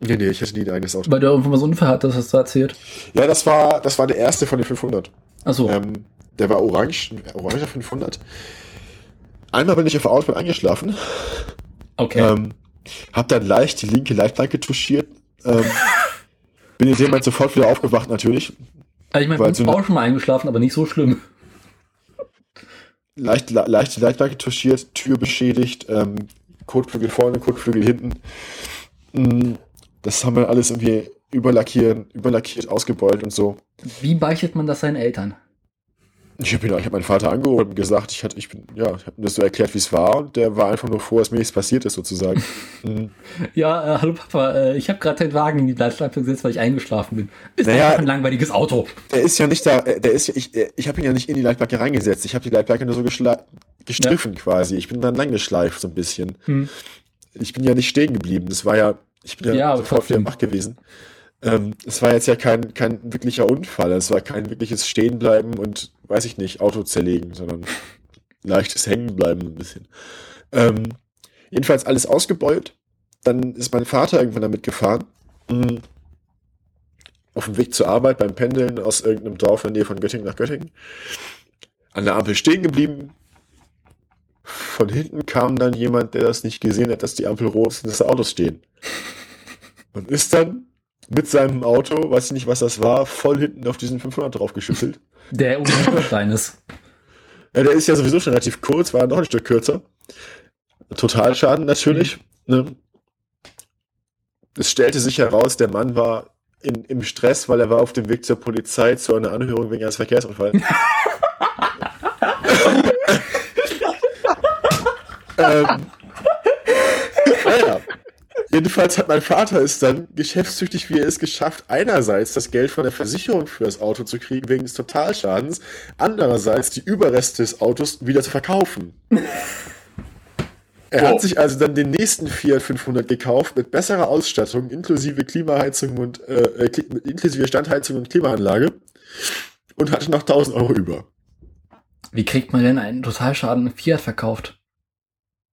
Speaker 3: Nee, nee, ich hatte nie ein eigenes Auto.
Speaker 1: Weil der irgendwann mal so einen Unfall hat, das hast du erzählt.
Speaker 3: Ja, das war, das war der erste von den 500.
Speaker 1: Achso.
Speaker 3: Ähm, der war orange, oranger 500. Einmal bin ich auf der Autobahn eingeschlafen.
Speaker 1: Okay.
Speaker 3: Ähm, hab dann leicht die linke Leitplanke touchiert. Ähm, bin in dem Moment sofort wieder aufgewacht, natürlich.
Speaker 1: Also ich meine, ich bin auch schon mal eingeschlafen, aber nicht so schlimm.
Speaker 3: Leicht, leicht die Leitplanke touchiert, Tür beschädigt, ähm, Kotflügel vorne, Kotflügel hinten. Mhm das haben wir alles irgendwie überlackiert, überlackiert, ausgebeult und so.
Speaker 1: Wie beichtet man das seinen Eltern?
Speaker 3: Ich habe hab meinen Vater angeholt und gesagt, ich, hatte, ich bin, ja, ich habe ihm das so erklärt, wie es war und der war einfach nur froh, dass mir nichts passiert ist, sozusagen.
Speaker 1: mhm. Ja, äh, hallo Papa, äh, ich habe gerade den Wagen in die Leitschleife gesetzt, weil ich eingeschlafen bin. Ist naja, ein langweiliges Auto.
Speaker 3: Der ist ja nicht da, äh, der ist ja, ich, äh, ich habe ihn ja nicht in die Leitplanke reingesetzt, ich habe die Leitplanke nur so gestriffen ja. quasi. Ich bin dann lang geschleift so ein bisschen. Mhm. Ich bin ja nicht stehen geblieben, das war ja ich bin ja, ja sofort wieder wach gewesen. Ähm, es war jetzt ja kein, kein wirklicher Unfall. Es war kein wirkliches Stehenbleiben und, weiß ich nicht, Auto zerlegen, sondern leichtes Hängenbleiben ein bisschen. Ähm, jedenfalls alles ausgebeult. Dann ist mein Vater irgendwann damit gefahren. Mhm. Auf dem Weg zur Arbeit beim Pendeln aus irgendeinem Dorf in der Nähe von Göttingen nach Göttingen. An der Ampel stehen geblieben, von hinten kam dann jemand, der das nicht gesehen hat, dass die Ampel rot ist und dass Autos stehen. Und ist dann mit seinem Auto, weiß ich nicht, was das war, voll hinten auf diesen 500 draufgeschüttelt.
Speaker 1: Der unbedingt ist.
Speaker 3: Ja, der ist ja sowieso schon relativ kurz, war noch ein Stück kürzer. Totalschaden natürlich. Mhm. Ne? Es stellte sich heraus, der Mann war in, im Stress, weil er war auf dem Weg zur Polizei zu einer Anhörung wegen eines Verkehrsunfalls. ähm, naja. Jedenfalls hat mein Vater es dann, geschäftstüchtig wie er es geschafft, einerseits das Geld von der Versicherung für das Auto zu kriegen wegen des Totalschadens, andererseits die Überreste des Autos wieder zu verkaufen. Er wow. hat sich also dann den nächsten Fiat 500 gekauft mit besserer Ausstattung, inklusive Klimaheizung und äh, äh inklusive Standheizung und Klimaanlage und hatte noch 1000 Euro über.
Speaker 1: Wie kriegt man denn einen Totalschaden Fiat verkauft?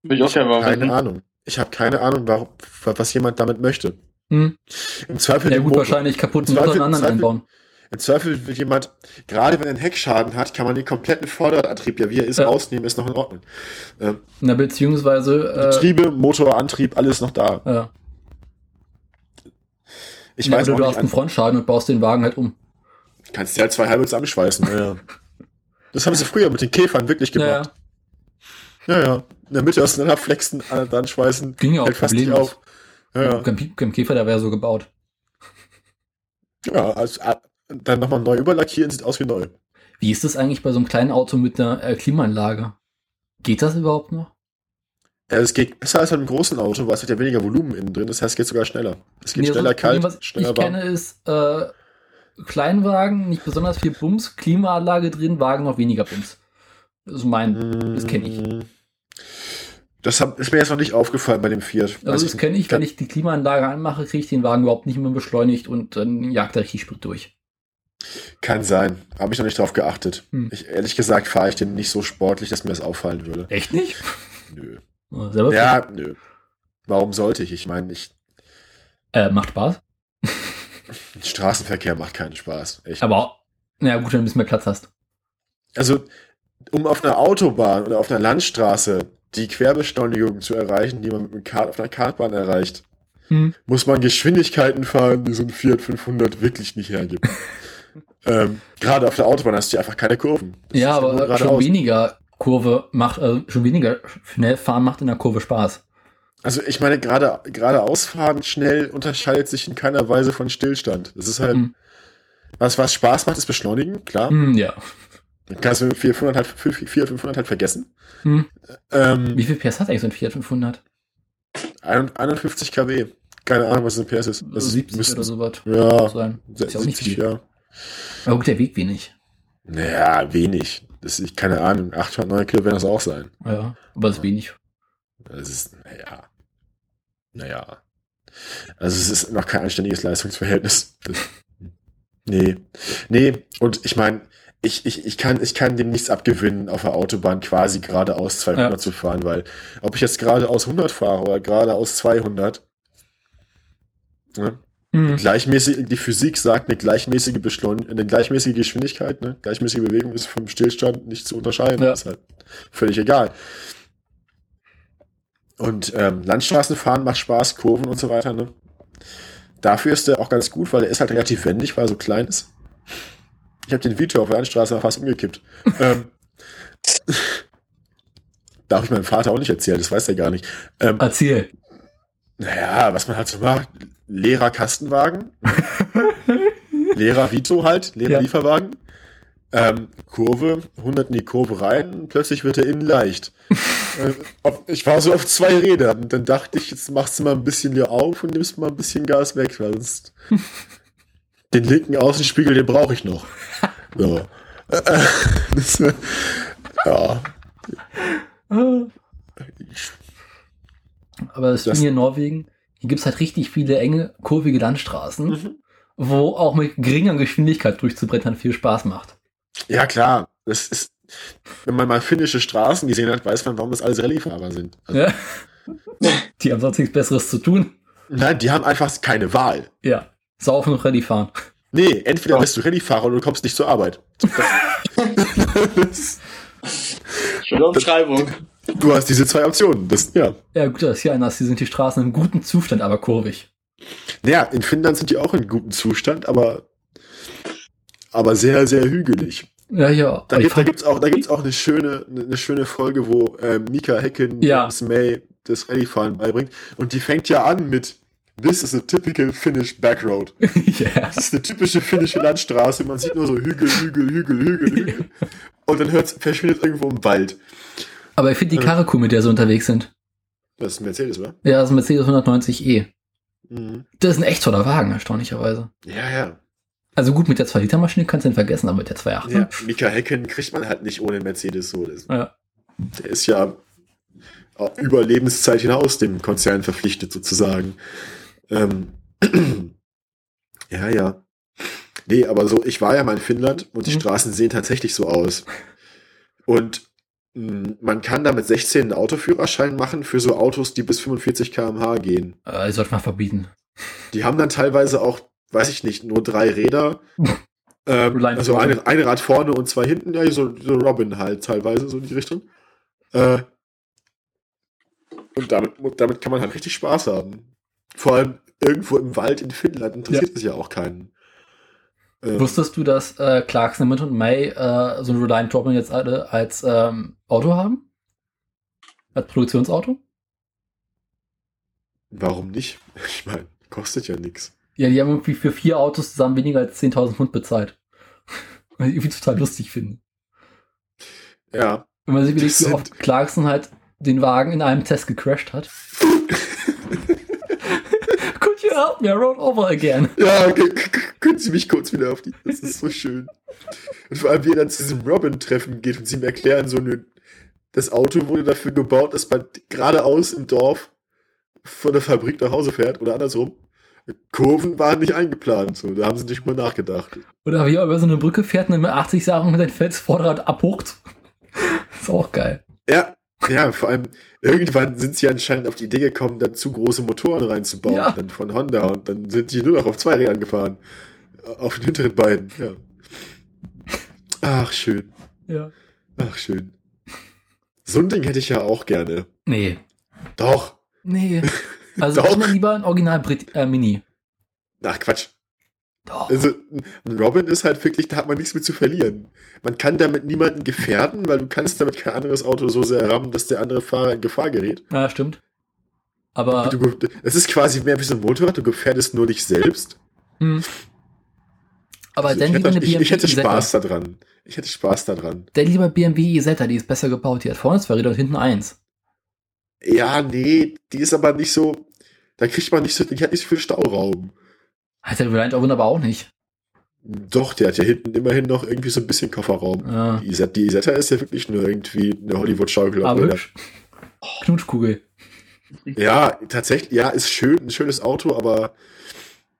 Speaker 3: Ich auch gerne Keine Ahnung. Ich habe keine Ahnung, warum, was jemand damit möchte. Hm.
Speaker 1: Im Zweifel. Ja, gut, Motor, wahrscheinlich kaputten Motor einen anderen einbauen.
Speaker 3: Im Zweifel will jemand, gerade wenn er einen Heckschaden hat, kann man den kompletten Vorderantrieb, ja wie er ist, ja. rausnehmen, ist noch in Ordnung.
Speaker 1: Ähm, Na, beziehungsweise.
Speaker 3: Äh, Getriebe, Motor, Antrieb, alles noch da.
Speaker 1: Ja. Ich ja, weiß oder du hast einen Frontschaden und baust den Wagen halt um.
Speaker 3: Kannst du halt zwei halbe zusammenschweißen, ja. Das haben sie früher mit den Käfern wirklich gemacht. Ja, ja. In der Mitte auseinanderflexen, dann schweißen.
Speaker 1: Ging ja auch fast nicht auf. Ja, ja. Beim Käfer, der wäre so gebaut.
Speaker 3: Ja, also dann nochmal neu überlackieren, sieht aus wie neu.
Speaker 1: Wie ist das eigentlich bei so einem kleinen Auto mit einer äh, Klimaanlage? Geht das überhaupt noch?
Speaker 3: Ja, es geht besser als bei einem großen Auto, weil es hat ja weniger Volumen innen drin. Das heißt, es geht sogar schneller. Es geht
Speaker 1: Nee,
Speaker 3: schneller
Speaker 1: Problem,
Speaker 3: kalt,
Speaker 1: was
Speaker 3: schneller
Speaker 1: ich
Speaker 3: warm.
Speaker 1: kenne, ist äh, Kleinwagen, nicht besonders viel Bums, Klimaanlage drin, Wagen noch weniger Bums. Das ist mein, das kenne ich.
Speaker 3: Das hab, ist mir jetzt noch nicht aufgefallen bei dem Fiat. Weiß
Speaker 1: Also das kenne ich, wenn ich die Klimaanlage anmache, kriege ich den Wagen überhaupt nicht mehr beschleunigt und dann jagt er richtig Sprit durch.
Speaker 3: Kann sein. Habe ich noch nicht drauf geachtet.
Speaker 1: Hm.
Speaker 3: Ich, ehrlich gesagt fahre ich den nicht so sportlich, dass mir das auffallen würde.
Speaker 1: Echt nicht?
Speaker 3: Nö.
Speaker 1: Selber
Speaker 3: Ja, nö. Warum sollte ich? Ich meine, ich,
Speaker 1: äh, macht Spaß.
Speaker 3: Straßenverkehr macht keinen Spaß. Echt.
Speaker 1: Aber, naja, gut, wenn du ein bisschen mehr Platz hast.
Speaker 3: Also, um auf einer Autobahn oder auf einer Landstraße die Querbeschleunigung zu erreichen, die man mit einem Kart auf einer Kartbahn erreicht,
Speaker 1: Hm.
Speaker 3: muss man Geschwindigkeiten fahren, die so ein Fiat 500 wirklich nicht hergibt. ähm, Gerade auf der Autobahn hast du einfach keine Kurven. Das
Speaker 1: Ja, aber schon
Speaker 3: geradeaus.
Speaker 1: weniger Kurve macht, äh, schon weniger schnell fahren macht in der Kurve Spaß.
Speaker 3: Also ich meine, gerade geradeaus fahren schnell unterscheidet sich in keiner Weise von Stillstand. Das ist halt,
Speaker 1: Hm.
Speaker 3: was, was Spaß macht, ist Beschleunigen, klar.
Speaker 1: Hm, ja.
Speaker 3: Kannst du 400 halt, 400, 500 halt vergessen.
Speaker 1: Hm.
Speaker 3: Ähm,
Speaker 1: Wie viel PS hat eigentlich so ein Fiat 500?
Speaker 3: 51 kW. Keine Ahnung, was ein PS ist. Das
Speaker 1: 70
Speaker 3: müssten-
Speaker 1: oder sowas.
Speaker 3: Ja,
Speaker 1: sein. Ist ja auch nicht
Speaker 3: 70,
Speaker 1: viel.
Speaker 3: ja.
Speaker 1: Aber gut, der Weg wenig.
Speaker 3: Naja, wenig. Das ist, keine Ahnung, 800, 9 Kilo werden das auch sein.
Speaker 1: Ja, aber das ist wenig.
Speaker 3: Das ist, naja. Naja. Also es ist noch kein anständiges Leistungsverhältnis. Das, nee. Nee, und ich meine, ich, ich, ich, kann, ich kann dem nichts abgewinnen, auf der Autobahn quasi geradeaus 200
Speaker 1: Ja.
Speaker 3: zu fahren, weil ob ich jetzt geradeaus 100 fahre oder geradeaus 200, ne,
Speaker 1: Hm.
Speaker 3: gleichmäßig, die Physik sagt, eine gleichmäßige Beschleunigung, eine gleichmäßige Geschwindigkeit, ne, gleichmäßige Bewegung ist vom Stillstand nicht zu unterscheiden.
Speaker 1: Ja.
Speaker 3: Das ist halt völlig egal. Und ähm, Landstraßenfahren macht Spaß, Kurven und so weiter, ne? Dafür ist der auch ganz gut, weil er ist halt relativ wendig, weil er so klein ist. Ich habe den Vito auf der Landstraße fast umgekippt. ähm, darf ich meinem Vater auch nicht erzählen, das weiß er gar nicht. Ähm,
Speaker 1: Erzähl.
Speaker 3: naja, was man halt so macht. Leerer Kastenwagen. Leerer Vito halt, leerer
Speaker 1: Ja.
Speaker 3: Lieferwagen. Ähm, Kurve, 100 in die Kurve rein, plötzlich wird er innen leicht. äh, auf, ich war so auf zwei Rädern dann dachte ich, jetzt machst du mal ein bisschen hier auf und nimmst mal ein bisschen Gas weg, weil sonst den linken Außenspiegel, den brauche ich noch. So. Das, ja.
Speaker 1: Aber das,
Speaker 3: Das-
Speaker 1: Ding hier in Norwegen, hier gibt es halt richtig viele enge, kurvige Landstraßen,
Speaker 3: Mhm.
Speaker 1: wo auch mit geringer Geschwindigkeit durchzubrettern viel Spaß macht.
Speaker 3: Ja, klar. Das ist, wenn man mal finnische Straßen gesehen hat, weiß man, warum das alles Rallyefahrer sind. Also,
Speaker 1: Ja. Die haben sonst nichts Besseres zu tun.
Speaker 3: Nein, die haben einfach keine Wahl.
Speaker 1: Ja. Saufen und Rallye fahren.
Speaker 3: Nee, entweder bist du Rallyefahrer oder du kommst nicht zur Arbeit.
Speaker 4: Schöne Umschreibung.
Speaker 3: du hast diese zwei Optionen. Das, ja.
Speaker 1: Ja, gut, das ist hier anders. Hier sind die Straßen in gutem Zustand, aber kurvig.
Speaker 3: Naja, in Finnland sind die auch in gutem Zustand, aber, aber sehr, sehr hügelig.
Speaker 1: Ja, ja.
Speaker 3: Da, gibt, da gibt's auch, da gibt's auch eine schöne, eine schöne Folge, wo äh, Mika Hecken
Speaker 1: Ja.
Speaker 3: May das Rallyfahren beibringt. Und die fängt ja an mit This is a typical Finnish backroad.
Speaker 1: ja.
Speaker 3: Das ist eine typische finnische Landstraße. Man sieht nur so Hügel, Hügel, Hügel, Hügel, Hügel. Und dann hört's, verschwindet irgendwo im Wald.
Speaker 1: Aber ich finde die Karre cool, mit der sie unterwegs sind.
Speaker 3: Das ist ein Mercedes, oder?
Speaker 1: Ja, das ist ein Mercedes 190e.
Speaker 3: Mhm.
Speaker 1: Das ist ein echt toller Wagen, erstaunlicherweise.
Speaker 3: Ja, ja.
Speaker 1: Also gut, mit der 2-Liter-Maschine kannst du ihn vergessen, aber mit der 2.8.
Speaker 3: ja. Mika Hecken kriegt man halt nicht ohne Mercedes so. Das,
Speaker 1: Ja.
Speaker 3: der ist ja auch über Lebenszeit hinaus dem Konzern verpflichtet, sozusagen. Ähm, ja, ja. Nee, aber so, ich war ja mal in Finnland und die
Speaker 1: Mhm.
Speaker 3: Straßen sehen tatsächlich so aus. Und mh, man kann da mit 16 einen Autoführerschein machen für so Autos, die bis 45 km/h gehen.
Speaker 1: Äh, sollte mal verbieten.
Speaker 3: Die haben dann teilweise auch, weiß ich nicht, nur drei Räder. ähm, also ein, ein Rad vorne und zwei hinten, ja, so, so Robin halt teilweise, so in die Richtung. Äh, und damit, und damit kann man halt richtig Spaß haben. Vor allem irgendwo im Wald in Finnland interessiert es ja auch keinen. Ähm,
Speaker 1: Wusstest du, dass äh, Clarkson, Mint und May äh, so ein Reliant Robin jetzt alle als ähm, Auto haben? Als Produktionsauto?
Speaker 3: warum nicht? Ich meine, kostet ja nichts.
Speaker 1: Ja, die haben irgendwie für vier Autos zusammen weniger als 10.000 Pfund bezahlt. Was ich irgendwie total lustig finde.
Speaker 3: Ja,
Speaker 1: Wenn man sich überlegt, wie oft Clarkson halt den Wagen in einem Test gecrashed hat. Help me? I rode over again.
Speaker 3: Ja, können Sie mich kurz wieder auf die. Das ist so schön. Und vor allem, wie er dann zu diesem Robin-Treffen geht und sie ihm erklären, so eine, das Auto wurde dafür gebaut, dass man geradeaus im Dorf von der Fabrik nach Hause fährt oder andersrum. Kurven waren nicht eingeplant, so, da haben sie nicht mal nachgedacht.
Speaker 1: Oder wie er über so eine Brücke fährt und mit 80 Sachen mit dem Felsvorderrad abhuckt. ist auch geil.
Speaker 3: Ja, ja, vor allem irgendwann sind sie anscheinend auf die Idee gekommen, dann zu große Motoren reinzubauen, ja. dann von Honda und dann sind die nur noch auf zwei Rädern gefahren. Auf den hinteren beiden, ja. Ach, schön.
Speaker 1: Ja.
Speaker 3: Ach, schön. So ein Ding hätte ich ja auch gerne.
Speaker 1: Nee.
Speaker 3: Doch.
Speaker 1: Nee. Also Doch. immer lieber ein Original Brit äh, Mini.
Speaker 3: Ach, Quatsch. Doch. Also, Robin ist halt wirklich, da hat man nichts mit zu verlieren. Man kann damit niemanden gefährden, weil du kannst damit kein anderes Auto so sehr rammen, dass der andere Fahrer in Gefahr gerät.
Speaker 1: Ja, stimmt. Aber.
Speaker 3: Es ist quasi mehr wie so ein Motorrad, du gefährdest nur dich selbst. Hm.
Speaker 1: Aber also dann
Speaker 3: lieber eine BMW ich, ich hätte Spaß daran. Ich hätte Spaß daran.
Speaker 1: Dann lieber BMW Isetta, die ist besser gebaut. Die hat vorne zwei Räder und hinten eins.
Speaker 3: Ja, nee, die ist aber nicht so. Da kriegt man nicht so, die hat nicht so viel Stauraum.
Speaker 1: Hat der Reliant Oven aber auch nicht.
Speaker 3: Doch, der hat ja hinten immerhin noch irgendwie so ein bisschen Kofferraum. Ja. Die, Isetta, die Isetta ist ja wirklich nur irgendwie eine Hollywood-Schaukel.
Speaker 1: Aber hübsch. Knutschkugel.
Speaker 3: Ja, tatsächlich, ja, ist schön, ein schönes Auto, aber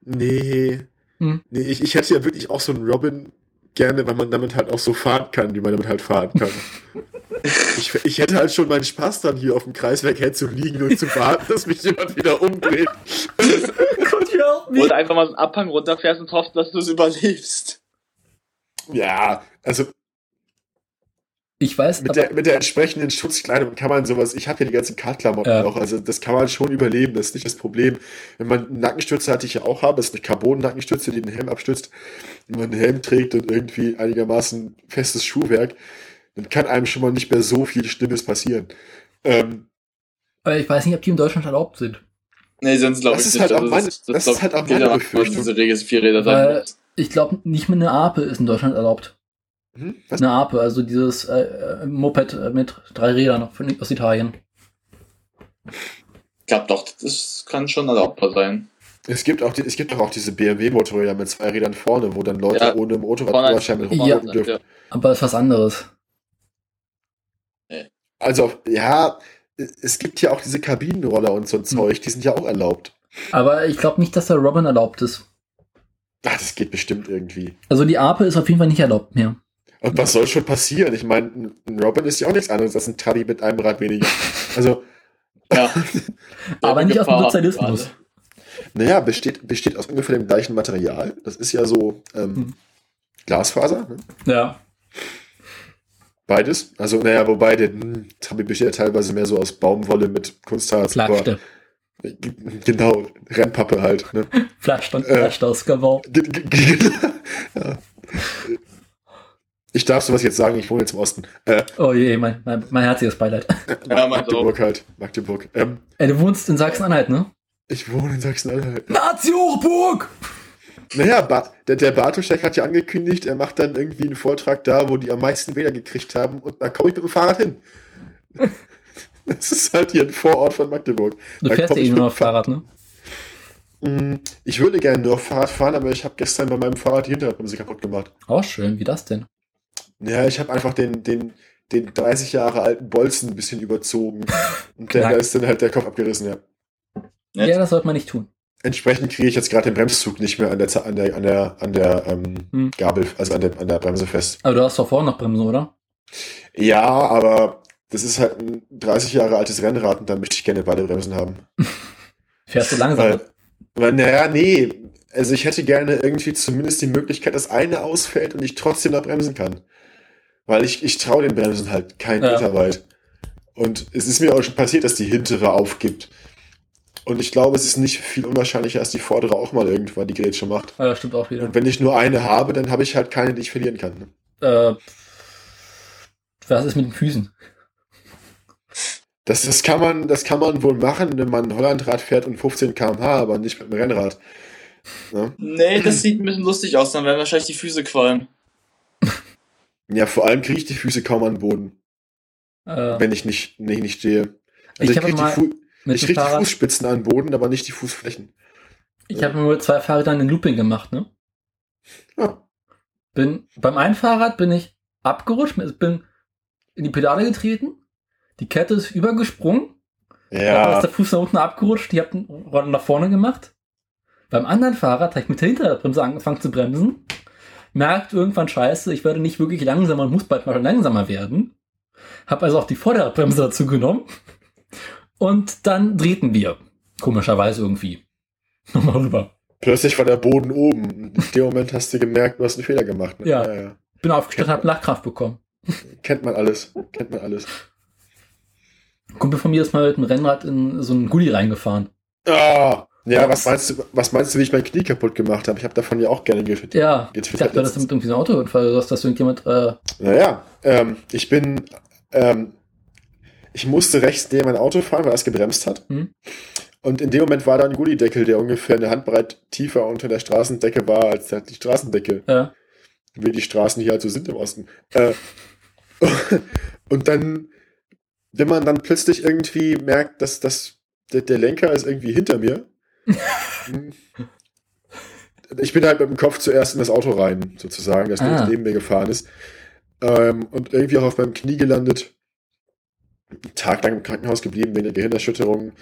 Speaker 3: nee. Hm. Nee, ich, ich hätte ja wirklich auch so einen Robin gerne, weil man damit halt auch so fahren kann, wie man damit halt fahren kann. ich, ich hätte halt schon meinen Spaß dann hier auf dem Kreisweg zu liegen und zu warten, dass mich jemand wieder umdreht.
Speaker 4: Oder einfach mal so einen Abhang runterfährst und hoffst, dass du es überlebst.
Speaker 3: Ja, also
Speaker 1: ich weiß.
Speaker 3: Mit der, mit der entsprechenden Schutzkleidung kann man sowas. Ich habe ja die ganzen Kartklamotten ja. auch. Also das kann man schon überleben. Das ist nicht das Problem. Wenn man einen Nackenstütze hatte ich ja auch habe, das ist eine Carbon-Nackenstütze, die den Helm abstützt. Wenn man einen Helm trägt und irgendwie einigermaßen festes Schuhwerk, dann kann einem schon mal nicht mehr so viel Schlimmes passieren. Ähm,
Speaker 1: Aber ich weiß nicht, ob die in Deutschland erlaubt sind.
Speaker 4: Nee, sonst glaube ich
Speaker 3: nicht. Halt also meine, das, das, das ist halt auch meine Befürchtung. Diese
Speaker 4: Regel Vierräder sein
Speaker 1: Ich glaube, nicht mehr eine Ape ist in Deutschland erlaubt. Hm? Eine Ape, also dieses äh, äh Moped äh, mit drei Rädern von, aus Italien.
Speaker 4: Ich glaube doch, das kann schon erlaubbar sein.
Speaker 3: Es gibt auch, die, es gibt auch diese BMW-Motorräder mit zwei Rädern vorne, wo dann Leute ja, ohne Motorradführerschein mit
Speaker 1: rumfahren ja, dürfen. Ja. Aber ist was anderes.
Speaker 3: Also, ja, es gibt ja auch diese Kabinenroller und so ein hm. Zeug, die sind ja auch erlaubt.
Speaker 1: Aber ich glaube nicht, dass der Robin erlaubt ist.
Speaker 3: Ach, das geht bestimmt irgendwie.
Speaker 1: Also die Ape ist auf jeden Fall nicht erlaubt mehr.
Speaker 3: Und was soll schon passieren? Ich meine, ein Robin ist ja auch nichts anderes als ein Taddy mit einem Rad weniger. Also.
Speaker 1: ja. Aber nicht aus dem Sozialismus.
Speaker 3: Naja, besteht, besteht aus ungefähr dem gleichen Material. Das ist ja so ähm, hm. Glasfaser. Ne?
Speaker 1: Ja.
Speaker 3: Beides. Also, naja, wobei der hm, Tabi besteht ja teilweise mehr so aus Baumwolle mit Kunstharz.
Speaker 1: Flaschte.
Speaker 3: Genau, Rennpappe halt. Ne?
Speaker 1: Flascht und Flascht äh, aus Gabau.
Speaker 3: ja. Ich darf sowas jetzt sagen, ich wohne jetzt im Osten.
Speaker 1: Äh, oh je, mein, mein, mein herzliches Beileid.
Speaker 3: Ja, Magdeburg halt. Magdeburg. Ähm,
Speaker 1: Ey, du wohnst in Sachsen-Anhalt, ne?
Speaker 3: Ich wohne in Sachsen-Anhalt.
Speaker 1: Nazi-Hochburg!
Speaker 3: Naja, ba der, der Bartoschek hat ja angekündigt, er macht dann irgendwie einen Vortrag da, wo die am meisten Wähler gekriegt haben und da komme ich mit dem Fahrrad hin. das ist halt hier ein Vorort von Magdeburg.
Speaker 1: Du da fährst ja eh nur auf Fahrrad, ne?
Speaker 3: Ich würde gerne nur auf Fahrrad fahren, aber ich habe gestern bei meinem Fahrrad die Hinterradbremse kaputt gemacht.
Speaker 1: Oh, schön. Wie das denn?
Speaker 3: Ja, ich habe einfach den, den, den 30 Jahre alten Bolzen ein bisschen überzogen. Und der, da ist dann halt der Kopf abgerissen, ja.
Speaker 1: Ja, das sollte man nicht tun.
Speaker 3: Entsprechend kriege ich jetzt gerade den Bremszug nicht mehr an der, an der, an der, an der ähm, hm. Gabel, also an der, an der Bremse fest.
Speaker 1: Aber du hast doch vorne noch Bremse, oder?
Speaker 3: Ja, aber das ist halt ein 30 Jahre altes Rennrad und da möchte ich gerne beide Bremsen haben.
Speaker 1: Fährst du langsam?
Speaker 3: Weil, weil, naja, nee. Also ich hätte gerne irgendwie zumindest die Möglichkeit, dass eine ausfällt und ich trotzdem da bremsen kann. Weil ich, ich traue den Bremsen halt kein ja. Meter weit. Und es ist mir auch schon passiert, dass die hintere aufgibt. Und ich glaube, es ist nicht viel unwahrscheinlicher, als die vordere auch mal irgendwann die Grätsche macht.
Speaker 1: Ja, stimmt auch wieder.
Speaker 3: Und wenn ich nur eine habe, dann habe ich halt keine, die ich verlieren kann.
Speaker 1: Äh, was ist mit den Füßen?
Speaker 3: Das, das, kann man, das kann man wohl machen, wenn man ein Hollandrad fährt und 15 km/h, aber nicht mit einem Rennrad.
Speaker 4: Ja? Nee, das sieht ein bisschen lustig aus, dann werden wahrscheinlich die Füße qualmen.
Speaker 3: Ja, vor allem kriege ich die Füße kaum an den Boden. Äh, wenn ich nicht, nicht, nicht stehe. Also ich, ich kriege die, krieg die Fußspitzen an den Boden, aber nicht die Fußflächen.
Speaker 1: Ich ja. habe nur zwei Fahrräder in Looping gemacht, ne? Ja. Bin, beim einen Fahrrad bin ich abgerutscht, bin in die Pedale getreten, die Kette ist übergesprungen, ja. ist der Fuß nach unten abgerutscht, die hat einen Roller nach vorne gemacht. Beim anderen Fahrrad habe ich mit der Hinterbremse angefangen zu bremsen, merkt irgendwann scheiße, ich werde nicht wirklich langsamer und muss bald mal langsamer werden. Hab also auch die Vorderradbremse dazu genommen und dann drehten wir. Komischerweise irgendwie. Nochmal rüber.
Speaker 3: Plötzlich war der Boden oben. In dem Moment hast du gemerkt, du hast einen Fehler gemacht.
Speaker 1: Ne? Ja, ja, ja. Bin aufgestanden, hab Lachkraft bekommen.
Speaker 3: Kennt man alles. Kennt man alles.
Speaker 1: Kumpel von mir ist mal mit dem Rennrad in so einen Gully reingefahren.
Speaker 3: Ah, ja, was meinst du, was meinst du, wie ich mein Knie kaputt gemacht habe? Ich habe davon ja auch gerne
Speaker 1: getwittert. Ja, ich dachte, das mit irgendwie so einem Autounfall, dass das irgendjemand. Äh
Speaker 3: naja, ähm, ich bin, ähm, ich musste rechts neben mein Auto fahren, weil es gebremst hat. Hm? Und in dem Moment war da ein Gullideckel, der ungefähr eine Handbreit tiefer unter der Straßendecke war als die Straßendecke. Ja. Wie die Straßen hier halt so sind im Osten. Äh, und dann, wenn man dann plötzlich irgendwie merkt, dass, dass der, der Lenker ist irgendwie hinter mir, ich bin halt mit dem Kopf zuerst in das Auto rein, sozusagen, das ah. neben mir gefahren ist. Ähm, und irgendwie auch auf meinem Knie gelandet. Einen Tag lang im Krankenhaus geblieben wegen der Gehirnerschütterung.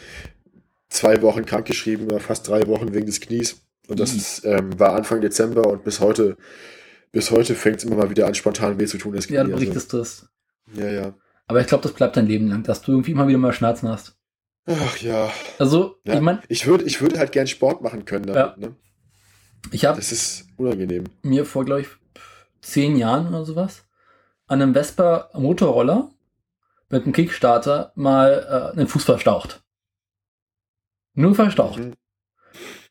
Speaker 3: Zwei Wochen krankgeschrieben fast drei Wochen wegen des Knies. Und das mhm. ist, ähm, war Anfang Dezember und bis heute, bis heute fängt es immer mal wieder an, spontan weh zu tun.
Speaker 1: Das. Ja, du berichtest also.
Speaker 3: das. Ja, ja.
Speaker 1: Aber ich glaube, das bleibt dein Leben lang, dass du irgendwie immer wieder mal Schmerzen hast.
Speaker 3: Ach ja.
Speaker 1: Also,
Speaker 3: ja,
Speaker 1: ich meine.
Speaker 3: Ich würde ich würd halt gern Sport machen können damit, ja. ne?
Speaker 1: Ich habe.
Speaker 3: Das ist unangenehm.
Speaker 1: Mir vor, glaube ich, zehn Jahren oder sowas an einem Vespa Motorroller mit einem Kickstarter mal äh, einen Fuß verstaucht. Nur verstaucht. Mhm.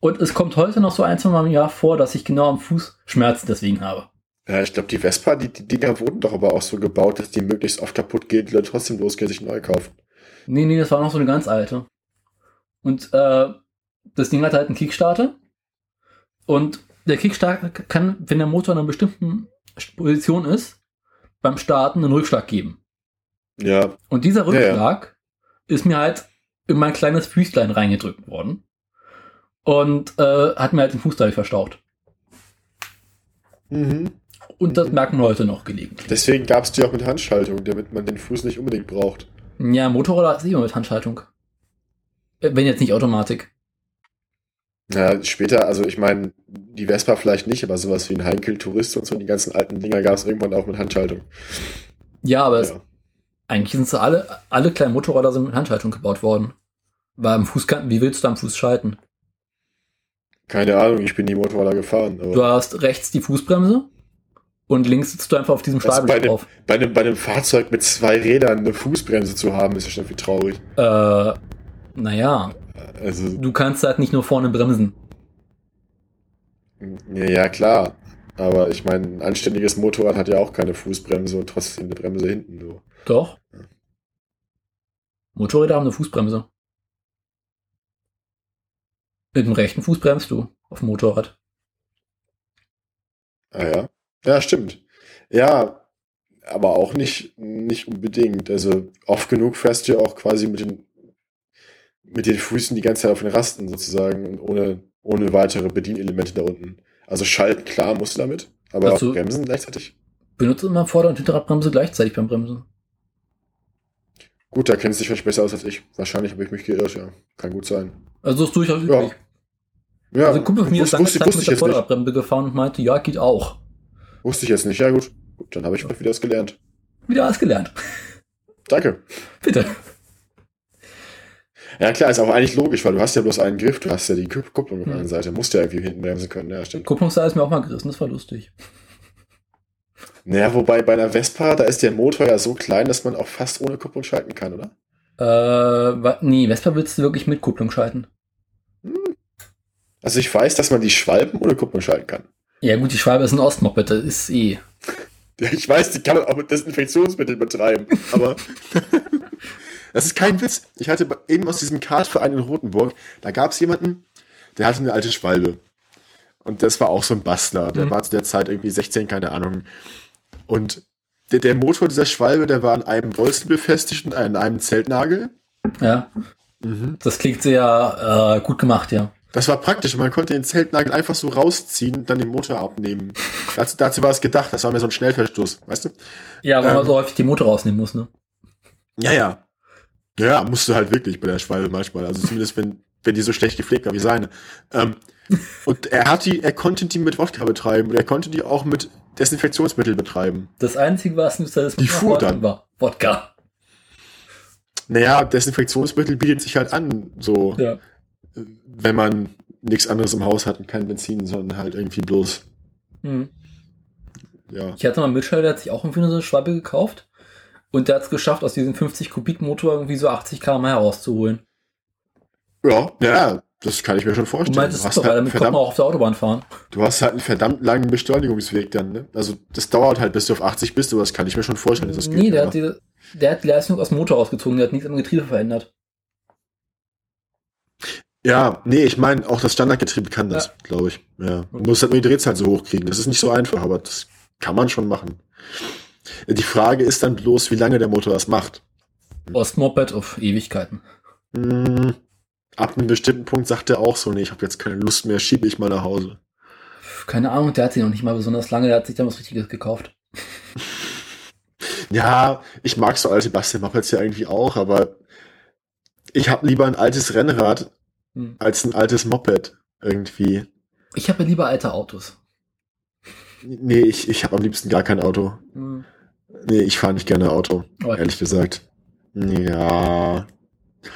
Speaker 1: Und es kommt heute noch so ein, zwei Mal im Jahr vor, dass ich genau am Fuß Schmerzen deswegen habe.
Speaker 3: Ja, ich glaube, die Vespa, die, die Dinger wurden doch aber auch so gebaut, dass die möglichst oft kaputt gehen, die Leute trotzdem losgehen, sich neu kaufen.
Speaker 1: Nee, nee, das war noch so eine ganz alte. Und äh, das Ding hat halt einen Kickstarter. Und der Kickstarter kann, wenn der Motor in einer bestimmten Position ist, beim Starten einen Rückschlag geben.
Speaker 3: Ja.
Speaker 1: Und dieser Rückschlag ja, ja. ist mir halt in mein kleines Füßlein reingedrückt worden. Und äh, hat mir halt den Fußteil verstaucht. Mhm. Und das merken wir heute noch gelegentlich.
Speaker 3: Deswegen gab es die auch mit Handschaltung, damit man den Fuß nicht unbedingt braucht.
Speaker 1: Ja, Motorroller ist immer mit Handschaltung. Äh, wenn jetzt nicht Automatik.
Speaker 3: Ja, später, also ich meine, die Vespa vielleicht nicht, aber sowas wie ein Heinkel-Tourist und so, die ganzen alten Dinger gab es irgendwann auch mit Handschaltung.
Speaker 1: Ja, aber ja. Eigentlich sind sie alle, alle kleinen Motorroller sind mit Handschaltung gebaut worden. Weil am Fußkanten, wie willst du am Fuß schalten?
Speaker 3: Keine Ahnung, ich bin die Motorroller gefahren.
Speaker 1: du hast rechts die Fußbremse und links sitzt du einfach auf diesem Stahlblech
Speaker 3: bei drauf. Bei einem, bei einem Fahrzeug mit zwei Rädern eine Fußbremse zu haben, ist ja schon viel traurig.
Speaker 1: Äh, naja. Also, du kannst halt nicht nur vorne bremsen.
Speaker 3: Ja, ja klar. Aber ich meine, ein anständiges Motorrad hat ja auch keine Fußbremse und trotzdem eine Bremse hinten. So.
Speaker 1: Doch. Motorräder haben eine Fußbremse. Mit dem rechten Fuß bremst du auf dem Motorrad.
Speaker 3: Ah ja. Ja, stimmt. Ja, aber auch nicht, nicht unbedingt. Also oft genug fährst du ja auch quasi mit den, mit den Füßen die ganze Zeit auf den Rasten sozusagen und ohne, ohne weitere Bedienelemente da unten. Also schalten, klar, musst du damit, aber also, bremsen gleichzeitig.
Speaker 1: Benutze immer Vorder- und Hinterradbremse gleichzeitig beim Bremsen.
Speaker 3: Gut, da kennst du dich vielleicht besser aus als ich. Wahrscheinlich habe ich mich geirrt, ja. Kann gut sein.
Speaker 1: Also das ist durchaus üblich. Ja. ja. Also ein Kumpel von mir ist lange Zeit mit der Vorderradbremse gefahren und meinte, ja, geht auch.
Speaker 3: Wusste ich jetzt nicht. Ja, gut. Gut, dann habe ich wieder was gelernt.
Speaker 1: Wieder was gelernt.
Speaker 3: Danke.
Speaker 1: Bitte.
Speaker 3: Ja, klar, ist auch eigentlich logisch, weil du hast ja bloß einen Griff, du hast ja die Kupplung auf der einen Seite, musst ja irgendwie hinten bremsen können. Ja, stimmt.
Speaker 1: Kupplungsseil ist mir auch mal gerissen, das war lustig.
Speaker 3: Naja, wobei bei einer Vespa, da ist der Motor ja so klein, dass man auch fast ohne Kupplung schalten kann, oder?
Speaker 1: Äh, nee, Vespa willst du wirklich mit Kupplung schalten. Hm.
Speaker 3: Also ich weiß, dass man die Schwalben ohne Kupplung schalten kann.
Speaker 1: Ja, gut, die Schwalbe ist ein Ostmoped, das ist eh.
Speaker 3: Ja, ich weiß, die kann man auch mit Desinfektionsmittel betreiben, aber das ist kein Witz. Ich hatte eben aus diesem Kartverein in Rothenburg, da gab es jemanden, der hatte eine alte Schwalbe. Und das war auch so ein Bastler. Der mhm. war zu der Zeit irgendwie 16, keine Ahnung. Und der, der Motor dieser Schwalbe, der war an einem Bolzen befestigt und an einem Zeltnagel.
Speaker 1: Ja. Mhm. Das klingt sehr äh, gut gemacht, ja.
Speaker 3: Das war praktisch. Man konnte den Zeltnagel einfach so rausziehen und dann den Motor abnehmen. dazu, dazu war es gedacht. Das war mir so ein Schnellverstoß, weißt du?
Speaker 1: Ja, weil ähm, man so häufig den Motor rausnehmen muss, ne?
Speaker 3: Ja, ja. Ja, musst du halt wirklich bei der Schwalbe manchmal. Also zumindest wenn, wenn die so schlecht gepflegt war wie seine. Ähm, und er hat die, er konnte die mit Wodka betreiben und er konnte die auch mit Desinfektionsmittel betreiben.
Speaker 1: Das Einzige, was nicht das
Speaker 3: die fuhr dann.
Speaker 1: war Wodka.
Speaker 3: Naja, Desinfektionsmittel bietet sich halt an, so.
Speaker 1: Ja
Speaker 3: wenn man nichts anderes im Haus hat und kein Benzin, sondern halt irgendwie bloß.
Speaker 1: Mhm. Ja. Ich hatte mal einen Mitschall, der hat sich auch irgendwie eine Schwabe gekauft und der hat es geschafft, aus diesem 50 Kubik Motor irgendwie so 80 km herauszuholen.
Speaker 3: Ja, ja, das kann ich mir schon vorstellen. Du
Speaker 1: meinst, das ist halt damit verdammt, man auch auf der Autobahn fahren.
Speaker 3: Du hast halt einen verdammt langen Beschleunigungsweg dann, ne? Also das dauert halt, bis du auf 80 bist, aber das kann ich mir schon vorstellen, dass das
Speaker 1: Nee, geht, der, hat die, der hat die Leistung aus dem Motor ausgezogen, der hat nichts am Getriebe verändert.
Speaker 3: Ja, nee, ich meine, auch das Standardgetriebe kann das, ja. glaube ich. Ja. Man muss halt nur die Drehzahl so hochkriegen. Das ist nicht so einfach, aber das kann man schon machen. Die Frage ist dann bloß, wie lange der Motor das macht.
Speaker 1: Ostmoped auf Ewigkeiten.
Speaker 3: Hm, ab einem bestimmten Punkt sagt er auch so, nee, ich habe jetzt keine Lust mehr, schiebe ich mal nach Hause.
Speaker 1: Keine Ahnung, der hat sich noch nicht mal besonders lange, der hat sich dann was Richtiges gekauft.
Speaker 3: ja, ich mag so alte Bastelmopeds ja irgendwie auch, aber ich habe lieber ein altes Rennrad hm. als ein altes Moped irgendwie.
Speaker 1: Ich habe ja lieber alte Autos.
Speaker 3: Nee, ich, ich habe am liebsten gar kein Auto. Hm. Nee, ich fahre nicht gerne Auto, okay. ehrlich gesagt. Ja.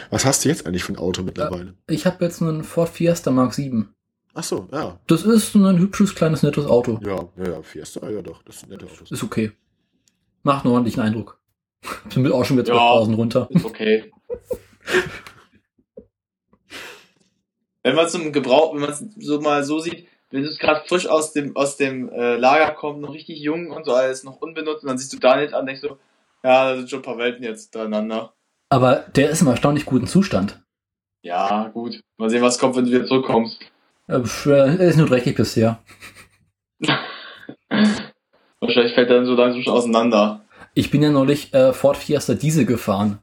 Speaker 3: Was hast du jetzt eigentlich für ein Auto mittlerweile?
Speaker 1: Ich habe jetzt einen Ford Fiesta Mark 7.
Speaker 3: Ach so, ja.
Speaker 1: Das ist ein hübsches, kleines, nettes Auto.
Speaker 3: Ja, ja, ja, Fiesta, ja doch, das sind nette Autos.
Speaker 1: Ist okay. Macht einen ordentlichen Eindruck. Sind auch schon wieder 12.000 ja, runter.
Speaker 4: Ist okay. wenn man zum Gebrauch, wenn man es so mal so sieht, wenn du es gerade frisch aus dem, aus dem äh, Lager kommt, noch richtig jung und so alles noch unbenutzt, und dann siehst du da nicht an, denkst du, ja, da sind schon ein paar Welten jetzt untereinander.
Speaker 1: Aber der ist im erstaunlich guten Zustand.
Speaker 4: Ja, gut. Mal sehen, was kommt, wenn du wieder zurückkommst.
Speaker 1: Äh, er ist nur dreckig bisher.
Speaker 4: Wahrscheinlich fällt er dann so langsam schon auseinander.
Speaker 1: Ich bin ja neulich äh, Ford Fiesta Diesel gefahren.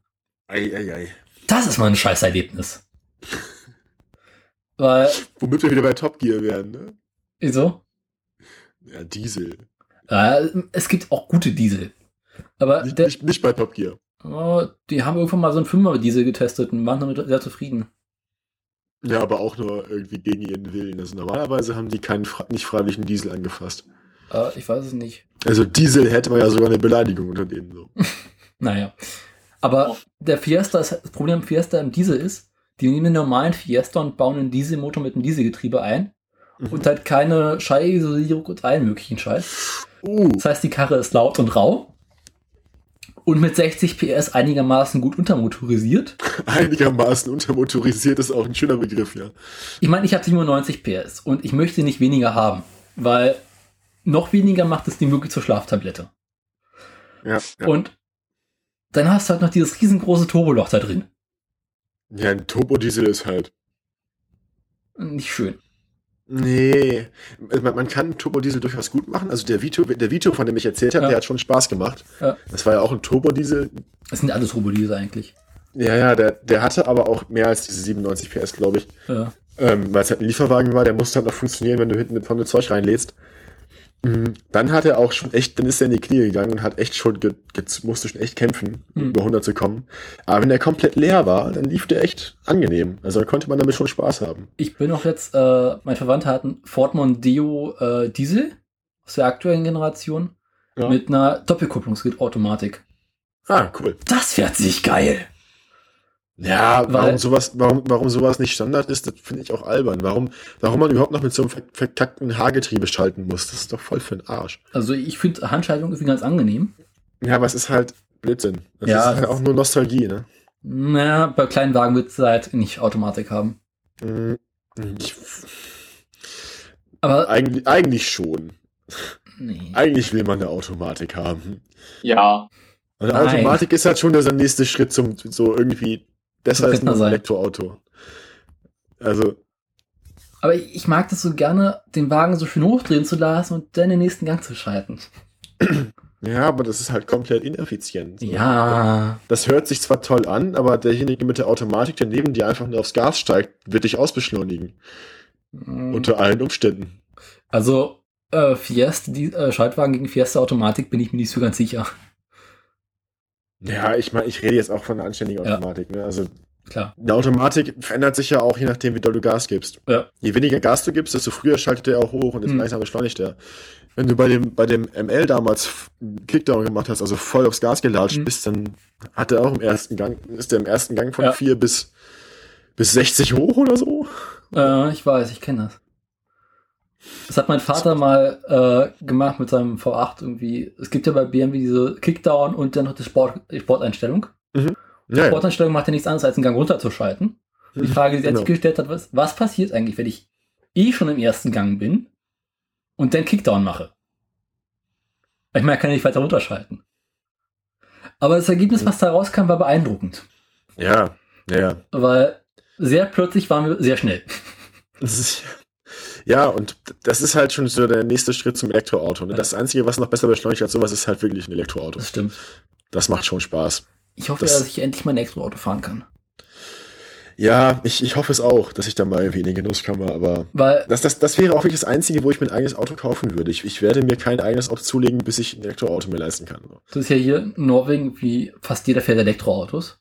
Speaker 3: Ei, ei, ei.
Speaker 1: Das ist mal ein Scheißerlebnis. Weil,
Speaker 3: Womit wir wieder bei Top Gear werden, ne?
Speaker 1: Wieso?
Speaker 3: Ja, Diesel.
Speaker 1: Äh, es gibt auch gute Diesel. Aber
Speaker 3: nicht, der, nicht, nicht bei Top Gear.
Speaker 1: Oh, die haben irgendwann mal so einen Fünfer-Diesel getestet und waren damit sehr zufrieden.
Speaker 3: Ja, aber auch nur irgendwie gegen ihren Willen. Also normalerweise haben die keinen nicht freiwilligen Diesel angefasst.
Speaker 1: Äh, ich weiß es nicht.
Speaker 3: Also Diesel hätte man ja sogar eine Beleidigung unter denen so.
Speaker 1: naja. Aber oh. der Fiesta, das Problem Fiesta im Diesel ist, die nehmen einen normalen Fiesta und bauen einen Dieselmotor mit einem Dieselgetriebe ein. Mhm. Und halt keine Scheißisolierung und allen möglichen Scheiß. Uh. Das heißt, die Karre ist laut und rau. Und mit 60 PS einigermaßen gut untermotorisiert.
Speaker 3: Einigermaßen untermotorisiert ist auch ein schöner Begriff, ja.
Speaker 1: Ich meine, ich habe 97 PS und ich möchte nicht weniger haben, weil noch weniger macht es Ding wirklich zur Schlaftablette.
Speaker 3: Ja, ja.
Speaker 1: Und dann hast du halt noch dieses riesengroße Turboloch da drin.
Speaker 3: Ja, ein Turbodiesel ist halt.
Speaker 1: Nicht schön.
Speaker 3: Nee, man, kann Turbodiesel durchaus gut machen. Also der Vito, der Vito, von dem ich erzählt habe, ja. der hat schon Spaß gemacht. Ja. Das war ja auch ein Turbodiesel.
Speaker 1: Das sind alles Turbodiesel eigentlich.
Speaker 3: Ja, ja, der, der hatte aber auch mehr als diese 97 PS, glaube ich.
Speaker 1: Ja.
Speaker 3: Ähm, Weil es halt ein Lieferwagen war, der musste halt noch funktionieren, wenn du hinten eine Tonne Zeug reinlädst. Mhm. Dann hat er auch schon echt, dann ist er in die Knie gegangen und hat echt schon, ge, ge, musste schon echt kämpfen, mhm. über 100 zu kommen. Aber wenn er komplett leer war, dann lief der echt angenehm. Also da konnte man damit schon Spaß haben.
Speaker 1: Ich bin auch jetzt, äh, mein Verwandter hat einen Ford Mondeo äh, Diesel aus der aktuellen Generation ja. mit einer Doppelkupplungsautomatik.
Speaker 3: Ah, cool.
Speaker 1: Das fährt sich geil.
Speaker 3: Ja, warum sowas, warum, warum sowas nicht Standard ist, das finde ich auch albern. Warum, warum man überhaupt noch mit so einem verkackten Haargetriebe schalten muss, das ist doch voll für den Arsch.
Speaker 1: Also ich finde Handschaltung irgendwie ganz angenehm.
Speaker 3: Ja, aber es ist halt Blödsinn. Das ja, ist halt auch nur Nostalgie, ne?
Speaker 1: Naja, bei kleinen Wagen wird es halt nicht Automatik haben.
Speaker 3: Mhm. Ich, aber eigentlich, eigentlich schon. Nee. Eigentlich will man eine Automatik haben.
Speaker 4: Ja.
Speaker 3: eine Automatik ist halt schon der nächste Schritt zum so irgendwie Besser als ein Elektroauto. Also.
Speaker 1: Aber ich mag das so gerne, den Wagen so schön hochdrehen zu lassen und dann den nächsten Gang zu schalten.
Speaker 3: Ja, aber das ist halt komplett ineffizient.
Speaker 1: Ja.
Speaker 3: Das hört sich zwar toll an, aber derjenige mit der Automatik, der neben dir einfach nur aufs Gas steigt, wird dich ausbeschleunigen. Mhm. Unter allen Umständen.
Speaker 1: Also, äh, Fiesta, die äh, Schaltwagen gegen Fiesta Automatik bin ich mir nicht so ganz sicher.
Speaker 3: Ja, ich meine, ich rede jetzt auch von einer anständigen Automatik. Ja. Ne? Also
Speaker 1: Klar.
Speaker 3: Eine Automatik verändert sich ja auch, je nachdem, wie doll du Gas gibst.
Speaker 1: Ja.
Speaker 3: Je weniger Gas du gibst, desto früher schaltet er auch hoch und desto hm. langsamer beschleunigt er. Wenn du bei dem, bei dem ML damals Kickdown gemacht hast, also voll aufs Gas gelatscht hm. bist, dann hat er auch im ersten Gang, ist der im ersten Gang von ja. 4 bis, bis 60 hoch oder so?
Speaker 1: Äh, ich weiß, ich kenne das. Das hat mein Vater mal äh, gemacht mit seinem V8 irgendwie. Es gibt ja bei BMW diese Kickdown und dann noch die Sport, die Sporteinstellung. Mhm. Die ja, Sporteinstellung macht ja nichts anderes, als einen Gang runterzuschalten. Und die mhm. Frage, die sich genau. gestellt hat, was, was passiert eigentlich, wenn ich eh schon im ersten Gang bin und dann Kickdown mache? Ich meine, kann ich nicht weiter runterschalten. Aber das Ergebnis, was da rauskam, war beeindruckend.
Speaker 3: Ja, ja.
Speaker 1: Weil sehr plötzlich waren wir sehr schnell.
Speaker 3: Ja, und das ist halt schon so der nächste Schritt zum Elektroauto. Ne? Das Einzige, was noch besser beschleunigt als sowas, ist halt wirklich ein Elektroauto.
Speaker 1: Das stimmt.
Speaker 3: Das macht schon Spaß.
Speaker 1: Ich hoffe, das, dass ich endlich mein Elektroauto fahren kann.
Speaker 3: Ja, ich, ich hoffe es auch, dass ich da mal irgendwie in den Genuss komme, aber
Speaker 1: Weil,
Speaker 3: das, das, das wäre auch wirklich das Einzige, wo ich mir ein eigenes Auto kaufen würde. Ich, ich werde mir kein eigenes Auto zulegen, bis ich ein Elektroauto mir leisten kann.
Speaker 1: Das ist ja hier in Norwegen, wie fast jeder fährt Elektroautos.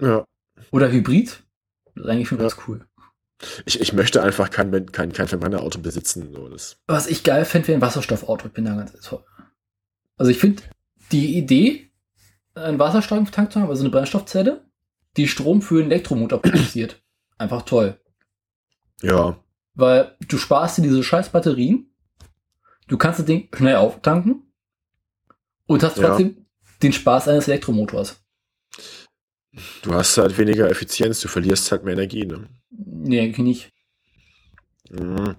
Speaker 3: Ja.
Speaker 1: Oder Hybrid. Das ist eigentlich schon ja. ganz cool.
Speaker 3: Ich, ich möchte einfach kein, kein, kein Verbrennerauto besitzen. So, das.
Speaker 1: Was ich geil fände, wäre ein Wasserstoffauto. Ich bin da ganz toll. Also ich finde die Idee, einen Wasserstofftank zu haben, also eine Brennstoffzelle, die Strom für einen Elektromotor produziert. Einfach toll.
Speaker 3: Ja.
Speaker 1: Weil du sparst dir diese scheiß Batterien, du kannst das Ding schnell auftanken und hast trotzdem ja. den Spaß eines Elektromotors.
Speaker 3: Du hast halt weniger Effizienz, du verlierst halt mehr Energie, ne?
Speaker 1: Nee, eigentlich nicht.
Speaker 3: Mhm.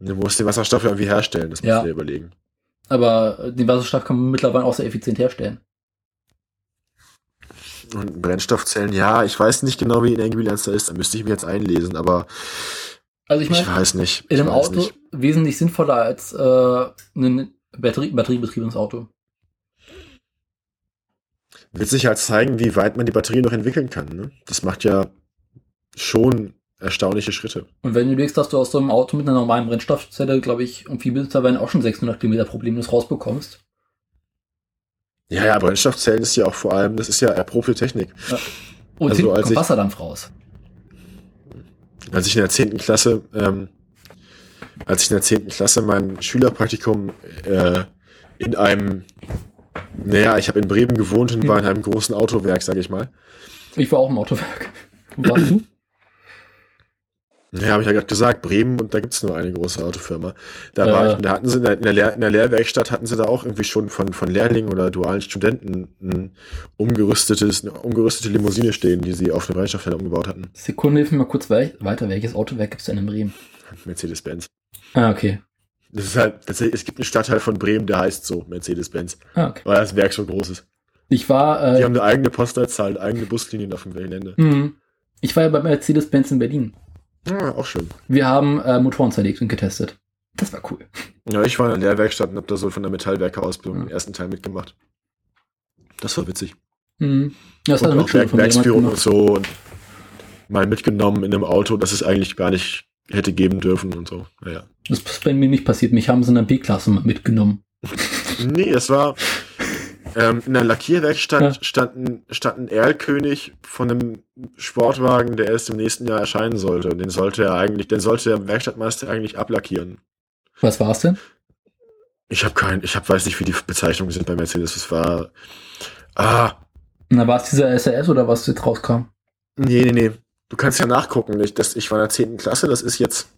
Speaker 3: Du musst den Wasserstoff irgendwie herstellen, das musst ja. du dir überlegen.
Speaker 1: Aber den Wasserstoff kann man mittlerweile auch sehr effizient herstellen.
Speaker 3: Und Brennstoffzellen, ja, ich weiß nicht genau, wie Energiebilanz da ist, da müsste ich mir jetzt einlesen, aber
Speaker 1: also ich, mein,
Speaker 3: ich weiß nicht.
Speaker 1: In einem Auto nicht. wesentlich sinnvoller als äh, ein Batterie, batteriebetriebenes Auto.
Speaker 3: Wird sich halt zeigen, wie weit man die Batterie noch entwickeln kann. Ne? Das macht ja schon erstaunliche Schritte.
Speaker 1: Und wenn du überlegst, dass du aus so einem Auto mit einer normalen Brennstoffzelle, glaube ich, um Viehbesitzerwein auch schon 600 Kilometer problemlos rausbekommst,
Speaker 3: ja, ja, Brennstoffzellen ist ja auch vor allem, das ist ja erprobte Technik. Ja.
Speaker 1: Und also, als kommt ich, Wasserdampf raus.
Speaker 3: Als ich in der 10. Klasse, ähm, als ich in der 10. Klasse mein Schülerpraktikum äh, in einem, naja, ich habe in Bremen gewohnt und war in einem großen Autowerk, sage ich mal.
Speaker 1: Ich war auch im Autowerk. Wo warst du?
Speaker 3: Ja, habe ich ja gerade gesagt, Bremen und da gibt's nur eine große Autofirma. Da, war ich, da hatten sie in der, in, der Lehr-, in der Lehrwerkstatt hatten sie da auch irgendwie schon von, von Lehrlingen oder dualen Studenten ein umgerüstetes, eine umgerüstete Limousine stehen, die sie auf eine Brennstoffzelle umgebaut hatten.
Speaker 1: Sekunde, hilf mir mal kurz weiter. Welches Autowerk gibt's denn in Bremen?
Speaker 3: Mercedes-Benz.
Speaker 1: Ah, okay.
Speaker 3: Das ist halt, es gibt einen Stadtteil von Bremen, der heißt so, Mercedes-Benz.
Speaker 1: Ah, okay.
Speaker 3: Weil das Werk so groß ist.
Speaker 1: Ich war,
Speaker 3: äh, Die haben eine eigene Postleitzahl, eigene Buslinien auf dem Gelände.
Speaker 1: Mhm. Ich war ja bei Mercedes-Benz in Berlin.
Speaker 3: Ja, auch schön.
Speaker 1: Wir haben äh, Motoren zerlegt und getestet. Das war cool.
Speaker 3: Ja, ich war in der Lehrwerkstatt und habe da so von der Metallwerke-Ausbildung ja. den ersten Teil mitgemacht. Das war witzig.
Speaker 1: Mhm. Das
Speaker 3: und war auch Werk Werksführung und so und mal mitgenommen in einem Auto, das es eigentlich gar nicht hätte geben dürfen und so. Naja.
Speaker 1: Das ist bei mir nicht passiert. Mich haben sie in der B-Klasse mitgenommen.
Speaker 3: nee, es war, ähm, in der Lackierwerkstatt ja. stand, ein, stand ein Erlkönig von einem Sportwagen, der erst im nächsten Jahr erscheinen sollte. Den sollte er eigentlich, den sollte der Werkstattmeister eigentlich ablackieren.
Speaker 1: Was war es denn?
Speaker 3: Ich habe kein, ich hab, weiß nicht, wie die Bezeichnungen sind bei Mercedes. Es war, ah.
Speaker 1: Na, war es dieser SRS oder was jetzt rauskam?
Speaker 3: Nee, nee, nee. Du kannst ja nachgucken. Ich, das, ich war in der 10. Klasse, das ist jetzt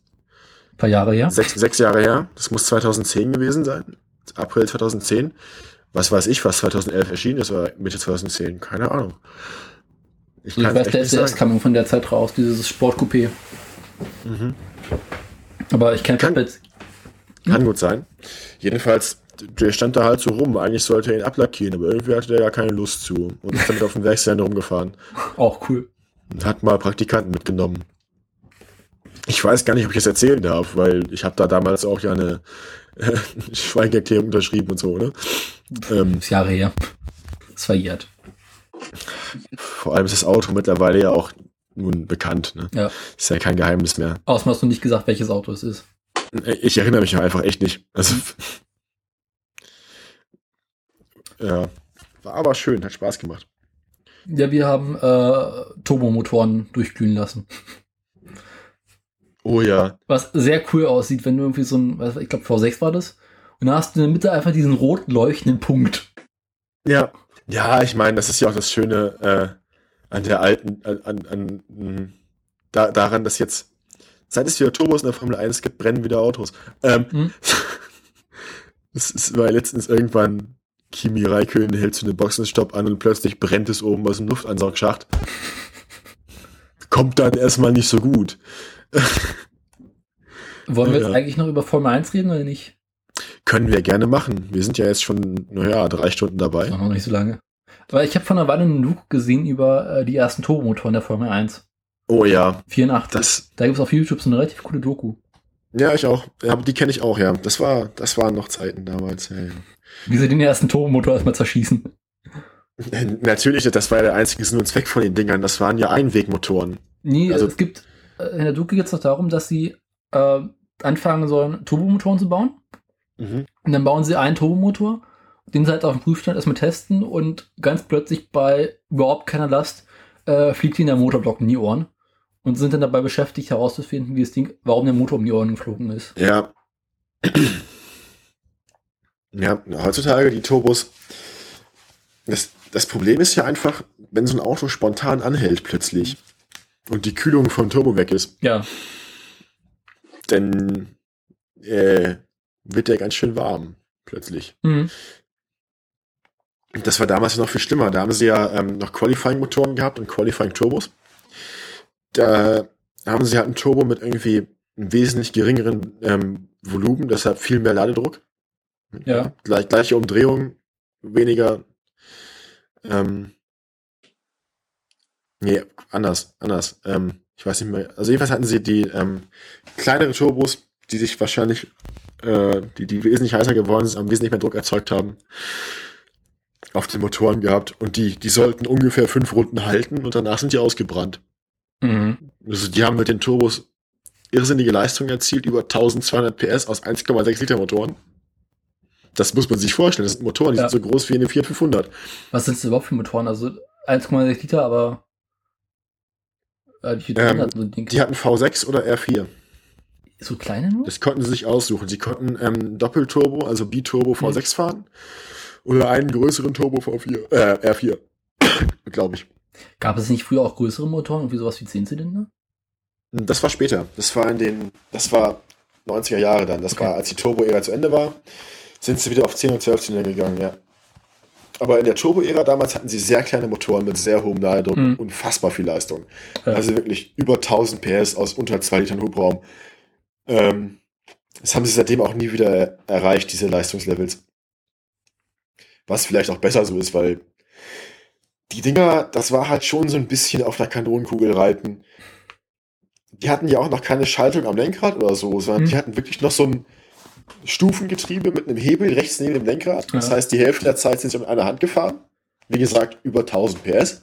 Speaker 1: ein paar Jahre her.
Speaker 3: Sechs, sechs Jahre her. Das muss 2010 gewesen sein. April 2010 was weiß ich, was 2011 erschienen ist, oder Mitte 2010, keine Ahnung.
Speaker 1: Ich, ich weiß, der SDS kam von der Zeit raus, dieses Sportcoupé.
Speaker 3: Mhm.
Speaker 1: Aber ich kenne
Speaker 3: kann, jetzt. Hm? Kann gut sein. Jedenfalls, der stand da halt so rum. Eigentlich sollte er ihn ablackieren, aber irgendwie hatte der gar keine Lust zu. Und ist damit auf dem Werksgelände rumgefahren.
Speaker 1: Auch cool.
Speaker 3: Hat mal Praktikanten mitgenommen. Ich weiß gar nicht, ob ich das erzählen darf, weil ich habe da damals auch ja eine äh, Schweigeerklärung unterschrieben und so, ne?
Speaker 1: Ähm, das Jahre her. Das verjährt.
Speaker 3: Vor allem ist das Auto mittlerweile ja auch nun bekannt. Ne?
Speaker 1: Ja.
Speaker 3: Ist ja kein Geheimnis mehr.
Speaker 1: Außerdem hast du nicht gesagt, welches Auto es ist.
Speaker 3: Ich erinnere mich einfach echt nicht. Also, ja, war aber schön, hat Spaß gemacht.
Speaker 1: Ja, wir haben äh, Turbomotoren durchglühen lassen.
Speaker 3: Oh ja.
Speaker 1: Was sehr cool aussieht, wenn du irgendwie so ein, ich glaube V6 war das, und da hast du in der Mitte einfach diesen rot leuchtenden Punkt.
Speaker 3: Ja. Ja, ich meine, das ist ja auch das Schöne äh, an der alten, an, an, an da, daran, dass jetzt, seit es wieder Turbos in der Formel 1 gibt, brennen wieder Autos. Ähm, hm? es, es war letztens irgendwann Kimi Raikön hält zu einem Boxenstopp an und plötzlich brennt es oben aus dem Luftansaugschacht. Kommt dann erstmal nicht so gut.
Speaker 1: Wollen wir jetzt ja. eigentlich noch über Formel 1 reden oder nicht?
Speaker 3: Können wir gerne machen. Wir sind ja jetzt schon, naja, drei Stunden dabei.
Speaker 1: Noch nicht so lange. Weil ich habe vor einer Weile einen Look gesehen über äh, die ersten Turbomotoren der Formel 1.
Speaker 3: Oh ja.
Speaker 1: 84. Das, da gibt es auf YouTube so eine relativ coole Doku.
Speaker 3: Ja, ich auch. Ja, die kenne ich auch, ja. Das war, das waren noch Zeiten damals. Ja, ja.
Speaker 1: Wie sie den ersten Turbomotor erstmal zerschießen.
Speaker 3: Natürlich, das war ja der einzige Sinn und Zweck von den Dingern. Das waren ja Einwegmotoren.
Speaker 1: Nee, also, es gibt, äh, in der Doku geht es doch darum, dass sie äh, anfangen sollen, Turbomotoren zu bauen. Mhm. Und dann bauen sie einen Turbomotor, den sie halt auf dem Prüfstand erstmal testen und ganz plötzlich bei überhaupt keiner Last äh, fliegt ihnen der Motorblock in die Ohren und sind dann dabei beschäftigt herauszufinden, wie das Ding, warum der Motor um die Ohren geflogen ist.
Speaker 3: Ja. Ja, heutzutage die Turbos. Das, das Problem ist ja einfach, wenn so ein Auto spontan anhält plötzlich und die Kühlung vom Turbo weg ist.
Speaker 1: Ja.
Speaker 3: Dann äh, wird der ganz schön warm plötzlich. Mhm. Das war damals noch viel schlimmer. Da haben sie ja ähm, noch Qualifying-Motoren gehabt und Qualifying-Turbos. Da haben sie halt einen Turbo mit irgendwie einem wesentlich geringeren ähm, Volumen, deshalb viel mehr Ladedruck.
Speaker 1: Ja.
Speaker 3: Gleich, gleiche Umdrehung, weniger. Ähm, nee, anders, anders. Ähm, ich weiß nicht mehr. Also jedenfalls hatten sie die ähm, kleinere Turbos, die sich wahrscheinlich, äh, die, die wesentlich heißer geworden sind, am wesentlich mehr Druck erzeugt haben, auf den Motoren gehabt. Und die, die sollten ungefähr fünf Runden halten und danach sind die ausgebrannt. Mhm. Also die haben mit den Turbos irrsinnige Leistungen erzielt, über 1200 PS aus 1,6 Liter Motoren. Das muss man sich vorstellen. Das sind Motoren, die ja. sind so groß wie eine Fiat 500.
Speaker 1: Was sind das überhaupt für Motoren? Also 1,6 Liter, aber
Speaker 3: äh, die, ähm, so die hatten V6 oder R4.
Speaker 1: So kleine nur?
Speaker 3: Das konnten sie sich aussuchen. Sie konnten ähm, Doppelturbo, also Biturbo V6 mhm. fahren oder einen größeren Turbo V4, äh, R4, glaube ich.
Speaker 1: Gab es nicht früher auch größere Motoren, irgendwie sowas wie 10 Zylinder?
Speaker 3: Das war später. Das war in den, das war 90er Jahre dann. Das okay. war, als die Turbo-Ära zu Ende war sind sie wieder auf 10 und 12 Zylinder gegangen, ja. Aber in der Turbo-Ära damals hatten sie sehr kleine Motoren mit sehr hohem Ladedruck und unfassbar viel Leistung. Ja. Also wirklich über 1000 PS aus unter 2 Litern Hubraum. Ähm, das haben sie seitdem auch nie wieder erreicht, diese Leistungslevels. Was vielleicht auch besser so ist, weil die Dinger, das war halt schon so ein bisschen auf der Kanonenkugel reiten. Die hatten ja auch noch keine Schaltung am Lenkrad oder so, sondern mhm. die hatten wirklich noch so ein, Stufengetriebe mit einem Hebel rechts neben dem Lenkrad. Das heißt, die Hälfte der Zeit sind sie mit einer Hand gefahren. Wie gesagt, über 1000 PS.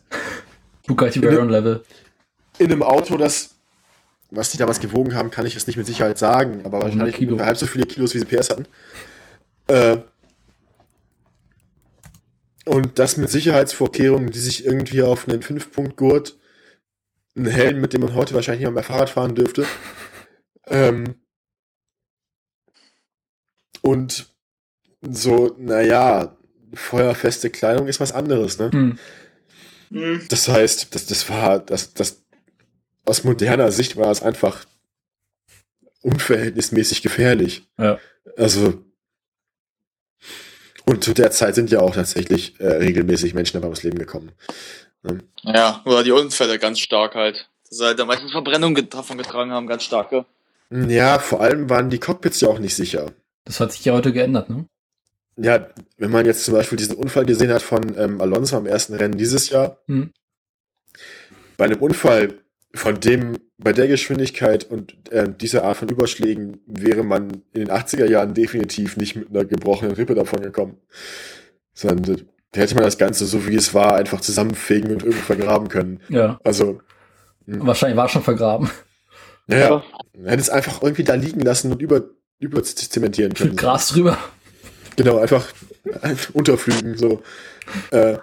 Speaker 1: Bugatti Veyron Level.
Speaker 3: In einem Auto, das, was die damals gewogen haben, kann ich jetzt nicht mit Sicherheit sagen, aber wahrscheinlich Kilo. halb so viele Kilos, wie sie PS hatten. Äh, und das mit Sicherheitsvorkehrungen, die sich irgendwie auf einen 5-Punkt-Gurt, einen Helm, mit dem man heute wahrscheinlich nicht mehr Fahrrad fahren dürfte, ähm, und so, naja, feuerfeste Kleidung ist was anderes, ne? Hm. hm. Das heißt, das, das war, das, das, aus moderner Sicht war es einfach unverhältnismäßig gefährlich.
Speaker 1: Ja.
Speaker 3: Also, und zu der Zeit sind ja auch tatsächlich äh, regelmäßig Menschen dabei ums Leben gekommen.
Speaker 4: Ne? Ja, oder die Unfälle ganz stark halt. Dass halt da meistens Verbrennungen davon getragen haben, ganz starke.
Speaker 3: Ja, vor allem waren die Cockpits ja auch nicht sicher.
Speaker 1: Das hat sich ja heute geändert, ne?
Speaker 3: Ja, wenn man jetzt zum Beispiel diesen Unfall gesehen hat von ähm, Alonso am ersten Rennen dieses Jahr, hm. bei einem Unfall, von dem bei der Geschwindigkeit und äh, dieser Art von Überschlägen wäre man in den 80er Jahren definitiv nicht mit einer gebrochenen Rippe davon gekommen. Sondern da hätte man das Ganze, so wie es war, einfach zusammenfegen und irgendwo vergraben können.
Speaker 1: Ja.
Speaker 3: Also.
Speaker 1: Mh. Wahrscheinlich war es schon vergraben.
Speaker 3: Naja, man hätte es einfach irgendwie da liegen lassen und über, über zementieren können.
Speaker 1: Mit Gras drüber.
Speaker 3: Genau, einfach unterflügen, so. Äh,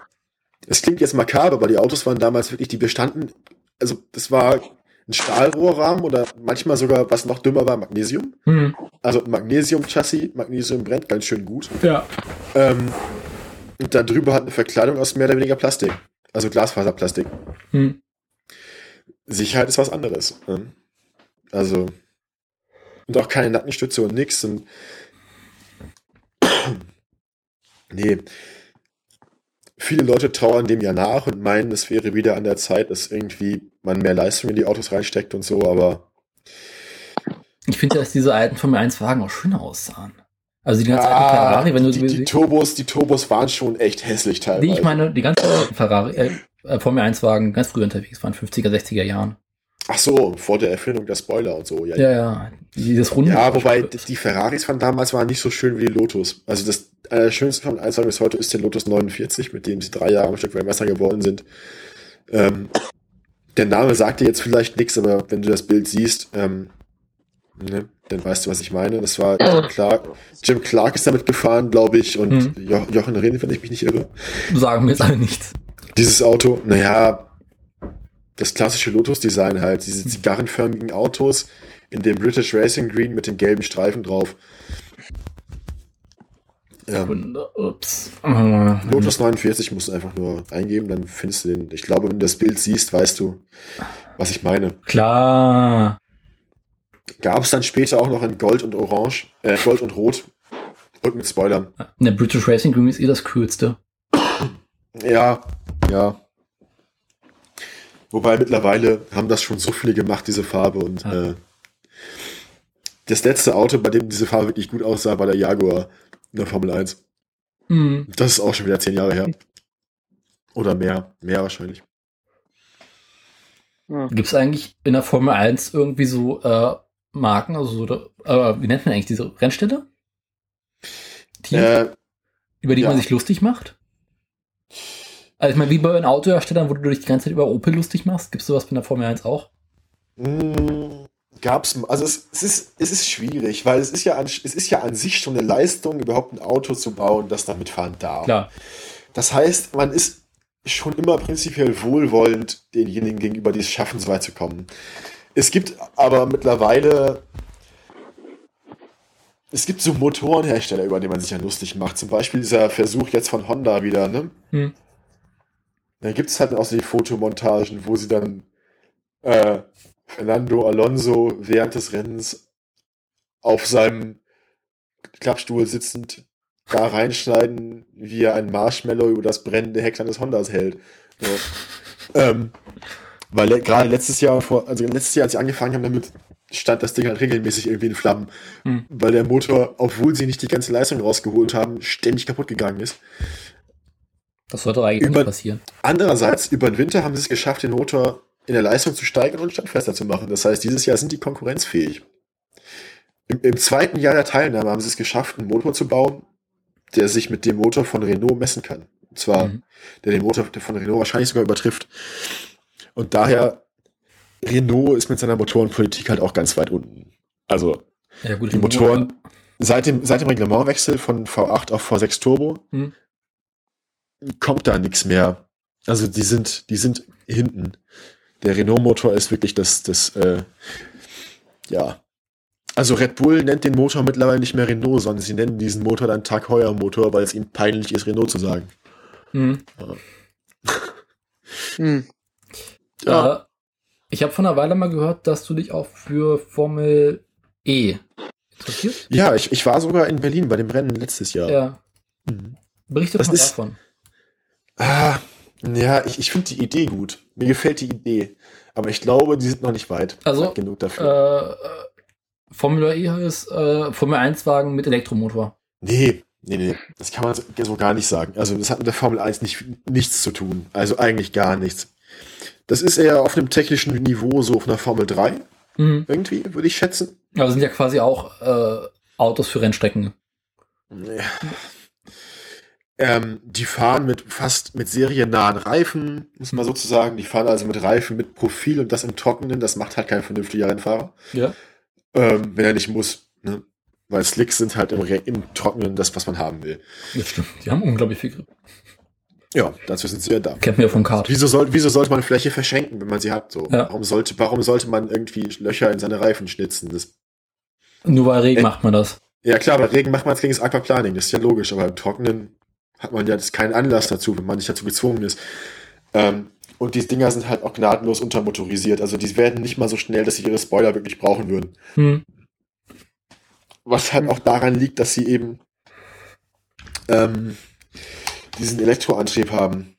Speaker 3: es klingt jetzt makaber, aber die Autos waren damals wirklich, die bestanden, also das war ein Stahlrohrrahmen oder manchmal sogar, was noch dümmer war, Magnesium. Mhm. Also Magnesium-Chassis, Magnesium brennt ganz schön gut.
Speaker 1: Ja.
Speaker 3: Ähm, und da drüber hat eine Verkleidung aus mehr oder weniger Plastik. Also Glasfaserplastik. Mhm. Sicherheit ist was anderes. Ne? Also. Und auch keine Nackenstütze und nix. Und nee, viele Leute trauern dem ja nach und meinen, es wäre wieder an der Zeit, dass irgendwie man mehr Leistung in die Autos reinsteckt und so, aber.
Speaker 1: Ich finde, dass diese alten Formel 1 Wagen auch schöner aussahen. Also die ganzen
Speaker 3: ah, alten Ferrari, wenn du die, die Turbos, die Turbos waren schon echt hässlich teilweise.
Speaker 1: Nee, ich meine, die ganzen Ferrari, äh, Formel 1 Wagen ganz früh unterwegs waren, 50er, 60er Jahren.
Speaker 3: Ach so, vor der Erfindung der Spoiler und so.
Speaker 1: Ja, ja. ja. Dieses
Speaker 3: Runde. Ja, wobei die Ferraris von damals waren nicht so schön wie die Lotus. Also das äh, schönste von allen bis heute ist der Lotus 49, mit dem sie drei Jahre am Stück Weltmeister geworden sind. Ähm, der Name sagt dir jetzt vielleicht nichts, aber wenn du das Bild siehst, ähm, ne, dann weißt du, was ich meine. Das war Jim Clark. Jim Clark ist damit gefahren, glaube ich, und hm. jo Jochen Rehn, wenn ich mich nicht irre.
Speaker 1: Sagen mir jetzt alle nichts.
Speaker 3: Dieses Auto, naja, das klassische Lotus-Design halt, diese zigarrenförmigen Autos in dem British Racing Green mit dem gelben Streifen drauf. Ähm, Ups. Lotus 49 musst du einfach nur eingeben, dann findest du den. Ich glaube, wenn du das Bild siehst, weißt du, was ich meine.
Speaker 1: Klar.
Speaker 3: Gab es dann später auch noch in Gold und Orange, äh, Gold und Rot und mit Spoilern.
Speaker 1: Der British Racing Green ist eh das coolste.
Speaker 3: Ja, ja. Wobei mittlerweile haben das schon so viele gemacht, diese Farbe. Und ja. äh, das letzte Auto, bei dem diese Farbe wirklich gut aussah, war der Jaguar in der Formel 1. Mhm. Das ist auch schon wieder zehn Jahre her. Oder mehr. Mehr wahrscheinlich.
Speaker 1: Ja. Gibt es eigentlich in der Formel 1 irgendwie so äh, Marken, also so, äh, wie nennt man eigentlich diese Rennstätte? Teams, äh, über die ja. man sich lustig macht? Also ich meine, wie bei den Autoherstellern, wo du dich die ganze Zeit über Opel lustig machst, gibt es sowas in der Formel 1 auch?
Speaker 3: Mm, gab's, also es, es, ist, es ist schwierig, weil es ist, ja an, es ist ja an sich schon eine Leistung, überhaupt ein Auto zu bauen, das damit fahren darf.
Speaker 1: Klar.
Speaker 3: Das heißt, man ist schon immer prinzipiell wohlwollend denjenigen gegenüber, die es schaffen, so weit zu kommen. Es gibt aber mittlerweile es gibt so Motorenhersteller, über die man sich ja lustig macht. Zum Beispiel dieser Versuch jetzt von Honda wieder, ne? Hm. Da gibt es halt auch so die Fotomontagen, wo sie dann äh, Fernando Alonso während des Rennens auf seinem Klappstuhl sitzend da reinschneiden, wie er ein Marshmallow über das brennende Heck seines Hondas hält. So. ähm, weil le gerade letztes Jahr, vor, also letztes Jahr, als sie angefangen haben damit, stand das Ding halt regelmäßig irgendwie in Flammen, hm. weil der Motor, obwohl sie nicht die ganze Leistung rausgeholt haben, ständig kaputt gegangen ist.
Speaker 1: Das sollte eigentlich über, nicht passieren.
Speaker 3: Andererseits, über den Winter haben sie es geschafft, den Motor in der Leistung zu steigern und standfester zu machen. Das heißt, dieses Jahr sind die konkurrenzfähig. Im, Im, zweiten Jahr der Teilnahme haben sie es geschafft, einen Motor zu bauen, der sich mit dem Motor von Renault messen kann. Und zwar, mhm. der den Motor von Renault wahrscheinlich sogar übertrifft. Und daher, Renault ist mit seiner Motorenpolitik halt auch ganz weit unten. Also, ja, gut, die Motoren, seit dem, seit dem Reglementwechsel von V8 auf V6 Turbo, mhm kommt da nichts mehr. Also die sind, die sind hinten. Der Renault-Motor ist wirklich das, das, äh, ja. Also Red Bull nennt den Motor mittlerweile nicht mehr Renault, sondern sie nennen diesen Motor dann Tag Heuer Motor, weil es ihnen peinlich ist, Renault zu sagen. Hm. Ja.
Speaker 1: hm. ja. Äh, ich habe vor einer Weile mal gehört, dass du dich auch für Formel E
Speaker 3: interessiert. Ja, ich, ich war sogar in Berlin bei dem Rennen letztes Jahr.
Speaker 1: Ja. Mhm. Berichte das mal ist, davon.
Speaker 3: Ah, ja, ich, ich finde die Idee gut. Mir gefällt die Idee. Aber ich glaube, die sind noch nicht weit.
Speaker 1: Also, genug dafür. Äh, Formula E ist äh, Formel 1 Wagen mit Elektromotor.
Speaker 3: Nee, nee, nee. Das kann man so gar nicht sagen. Also, das hat mit der Formel 1 nicht, nichts zu tun. Also, eigentlich gar nichts. Das ist eher auf einem technischen Niveau, so auf einer Formel 3. Mhm. Irgendwie, würde ich schätzen.
Speaker 1: Aber sind ja quasi auch äh, Autos für Rennstrecken.
Speaker 3: Ja. Ähm, die fahren mit fast mit seriennahen Reifen, muss man sozusagen. Die fahren also mit Reifen mit Profil und das im Trockenen. Das macht halt kein vernünftiger Rennfahrer.
Speaker 1: Ja.
Speaker 3: Ähm, wenn er nicht muss. Ne? Weil Slicks sind halt im, im Trockenen das, was man haben will.
Speaker 1: Das stimmt. Die haben unglaublich viel Grip.
Speaker 3: Ja, dazu sind sie ja da.
Speaker 1: Kennt mir vom Kart.
Speaker 3: Wieso, soll, wieso sollte man Fläche verschenken, wenn man sie hat? So?
Speaker 1: Ja.
Speaker 3: Warum, sollte, warum sollte man irgendwie Löcher in seine Reifen schnitzen? Das,
Speaker 1: Nur bei Regen äh, macht man das.
Speaker 3: Ja, klar, bei Regen macht man es gegen das Aquaplaning, das ist ja logisch, aber im Trockenen hat man ja das keinen Anlass dazu, wenn man nicht dazu gezwungen ist. Ähm, und die Dinger sind halt auch gnadenlos untermotorisiert. Also die werden nicht mal so schnell, dass sie ihre Spoiler wirklich brauchen würden.
Speaker 1: Hm.
Speaker 3: Was halt auch daran liegt, dass sie eben ähm, diesen Elektroantrieb haben.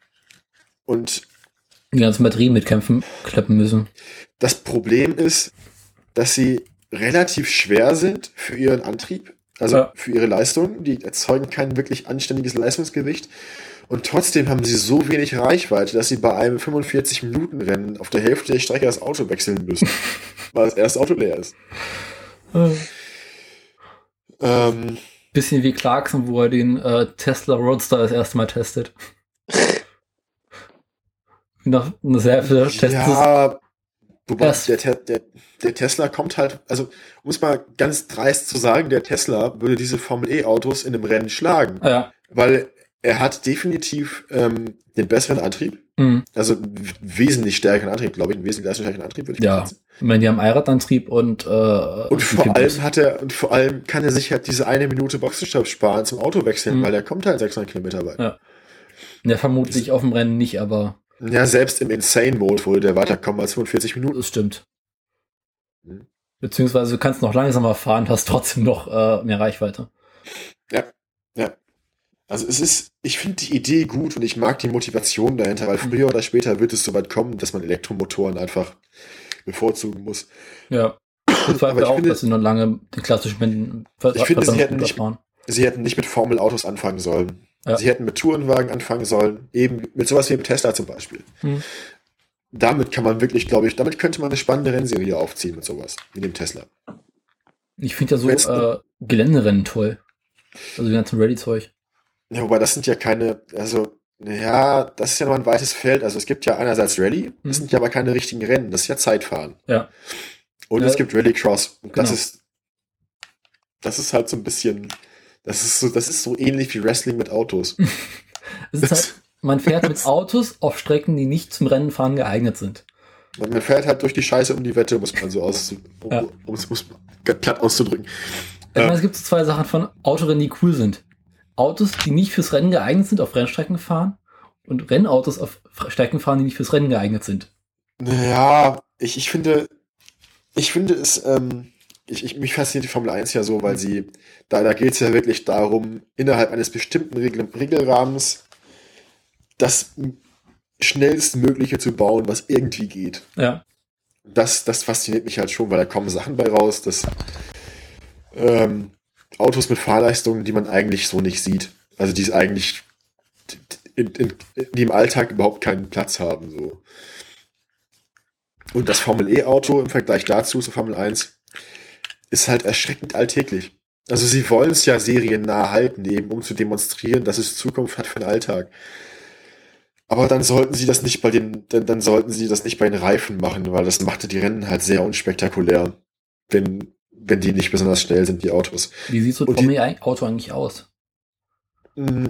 Speaker 3: Und
Speaker 1: die ganzen Batterien mitkämpfen, klappen müssen.
Speaker 3: Das Problem ist, dass sie relativ schwer sind für ihren Antrieb, also ja. für ihre Leistung. Die erzeugen kein wirklich anständiges Leistungsgewicht. Und trotzdem haben sie so wenig Reichweite, dass sie bei einem 45-Minuten-Rennen auf der Hälfte der Strecke das Auto wechseln müssen, weil das erste Auto leer ist.
Speaker 1: ähm, Bisschen wie Clarkson, wo er den äh, Tesla Roadster das erste Mal testet. Nach einer sehr viel
Speaker 3: Ja, wobei der, der, der, Tesla kommt halt, also um es mal ganz dreist zu sagen, der Tesla würde diese Formel E-Autos in einem Rennen schlagen.
Speaker 1: Ja.
Speaker 3: Weil er hat definitiv ähm, den besseren Antrieb.
Speaker 1: Mhm.
Speaker 3: Also wesentlich stärkeren Antrieb, glaube ich, einen wesentlich stärkeren Antrieb
Speaker 1: würde ich ja. sagen. Ich meine, die haben Allradantrieb und äh,
Speaker 3: und vor allem hat er und vor allem kann er sich halt diese eine Minute Boxenstopp sparen zum Auto wechseln, mhm. weil er kommt halt 600 Kilometer weit.
Speaker 1: Ja, ja vermutlich auf dem Rennen nicht, aber
Speaker 3: ja selbst im Insane Mode würde der weiterkommen als 45 Minuten.
Speaker 1: Das stimmt. Mhm. Beziehungsweise du kannst noch langsamer fahren, hast trotzdem noch äh, mehr Reichweite.
Speaker 3: Ja, ja. Also es ist, ich finde die Idee gut und ich mag die Motivation dahinter, weil früher oder später wird es soweit kommen, dass man Elektromotoren einfach bevorzugen muss.
Speaker 1: Ja. Ich zweifle auch, finde, dass sie noch lange die klassischen
Speaker 3: Ich finde, sie hätten, nicht, sie hätten nicht mit Formelautos anfangen sollen. Ja. Sie hätten mit Tourenwagen anfangen sollen, eben mit sowas wie mit Tesla zum Beispiel.
Speaker 1: Hm.
Speaker 3: Damit kann man wirklich, glaube ich, damit könnte man eine spannende Rennserie aufziehen mit sowas, wie dem Tesla.
Speaker 1: Ich finde ja so äh, Geländerennen toll. Also die ganzen Ready-Zeug.
Speaker 3: Ja, wobei das sind ja keine, also, ja, das ist ja noch ein weites Feld. Also es gibt ja einerseits Rallye, mhm. das sind ja aber keine richtigen Rennen, das ist ja Zeitfahren.
Speaker 1: Ja.
Speaker 3: Und ja. es gibt Rallycross. Und genau. das ist, das ist halt so ein bisschen, das ist so, das ist so ähnlich wie Wrestling mit Autos.
Speaker 1: es ist halt, man fährt mit Autos auf Strecken, die nicht zum Rennenfahren geeignet sind.
Speaker 3: Man fährt halt durch die Scheiße um die Wette, muss man so aus, um, ja. um es glatt auszudrücken.
Speaker 1: Ich meine, es gibt so zwei Sachen von Autorennen, die cool sind. Autos, die nicht fürs Rennen geeignet sind, auf Rennstrecken fahren und Rennautos auf Strecken fahren, die nicht fürs Rennen geeignet sind.
Speaker 3: Ja, ich, ich finde, ich finde es, ähm, ich, ich, mich fasziniert die Formel 1 ja so, weil sie, da, da geht es ja wirklich darum, innerhalb eines bestimmten Regel, Regelrahmens das schnellstmögliche zu bauen, was irgendwie geht.
Speaker 1: Ja.
Speaker 3: Das, das fasziniert mich halt schon, weil da kommen Sachen bei raus, dass ähm, Autos mit Fahrleistungen, die man eigentlich so nicht sieht. Also die es eigentlich in, in, die im Alltag überhaupt keinen Platz haben. So. Und das Formel E-Auto im Vergleich dazu, zur Formel 1, ist halt erschreckend alltäglich. Also sie wollen es ja seriennah halten, eben um zu demonstrieren, dass es Zukunft hat für den Alltag. Aber dann sollten sie das nicht bei den, dann, dann sollten sie das nicht bei den Reifen machen, weil das machte die Rennen halt sehr unspektakulär. Wenn wenn die nicht besonders schnell sind, die Autos.
Speaker 1: Wie sieht so ein Auto eigentlich aus?
Speaker 3: Mm,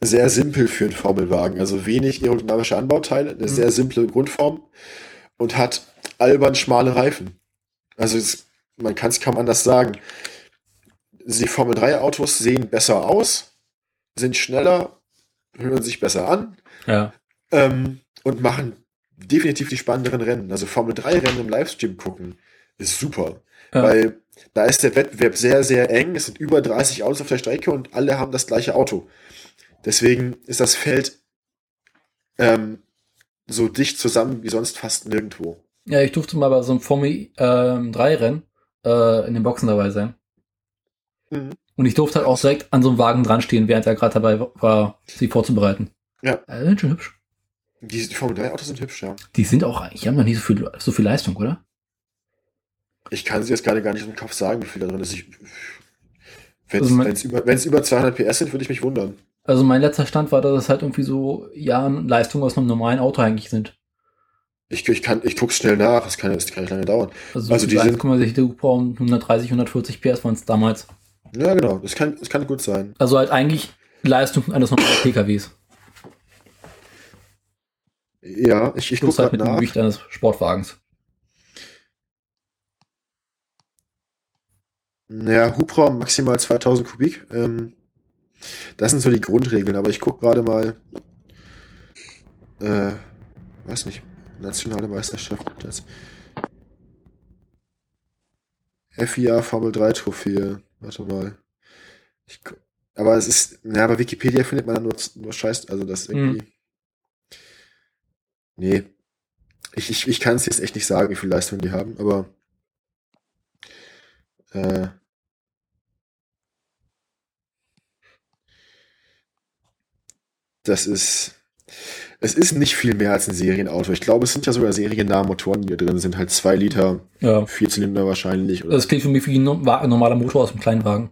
Speaker 3: sehr simpel für einen Formelwagen. Also wenig aerodynamische Anbauteile, eine mhm. sehr simple Grundform und hat albern schmale Reifen. Also es, man kann es kaum anders sagen. Die Formel 3 Autos sehen besser aus, sind schneller, hören sich besser an
Speaker 1: ja.
Speaker 3: ähm, und machen definitiv die spannenderen Rennen. Also Formel 3 Rennen im Livestream gucken ist super. Ja. Weil da ist der Wettbewerb sehr, sehr eng. Es sind über 30 Autos auf der Strecke und alle haben das gleiche Auto. Deswegen ist das Feld ähm, so dicht zusammen wie sonst fast nirgendwo.
Speaker 1: Ja, ich durfte mal bei so einem Formel ähm, 3 Rennen äh, in den Boxen dabei sein. Mhm. Und ich durfte halt auch direkt an so einem Wagen dran stehen, während er gerade dabei war, sie vorzubereiten.
Speaker 3: Ja.
Speaker 1: Also, schon hübsch.
Speaker 3: Die, die Formel 3 Autos sind hübsch, ja.
Speaker 1: Die sind auch, die haben noch nicht so viel, so viel Leistung, oder?
Speaker 3: Ich kann sie jetzt gerade gar nicht im Kopf sagen, wie viel da drin ist. Wenn es also über, über 200 PS sind, würde ich mich wundern.
Speaker 1: Also mein letzter Stand war, dass es halt irgendwie so, ja, Leistungen aus einem normalen Auto eigentlich sind.
Speaker 3: Ich, ich, kann, ich guck's schnell nach, das kann, das kann nicht lange dauern.
Speaker 1: Also, also die sind, 1,6 Hubraum 130, 140 PS waren es damals.
Speaker 3: Ja, genau, das kann, das kann gut sein.
Speaker 1: Also halt eigentlich Leistung eines normalen PKWs.
Speaker 3: Ja, ich, ich
Speaker 1: gucke halt mit nach. dem Gewicht eines Sportwagens.
Speaker 3: Naja, Hubraum maximal 2000 Kubik. Ähm, das sind so die Grundregeln, aber ich gucke gerade mal. Äh, weiß nicht. Nationale Meisterschaft. Das. FIA Formel 3 Trophäe. Warte mal. Ich, aber es ist. Ja, bei Wikipedia findet man dann nur, nur Scheiß. Also das irgendwie. Hm. Nee. Ich, ich, ich kann es jetzt echt nicht sagen, wie viel Leistung die haben, aber. Äh, das ist. Es ist nicht viel mehr als ein Serienauto. Ich glaube, es sind ja sogar seriennahe Motoren, die hier drin sind. Halt zwei Liter, ja. vier Zylinder wahrscheinlich.
Speaker 1: Oder? Das klingt für mich wie ein normaler Motor aus einem kleinen Wagen.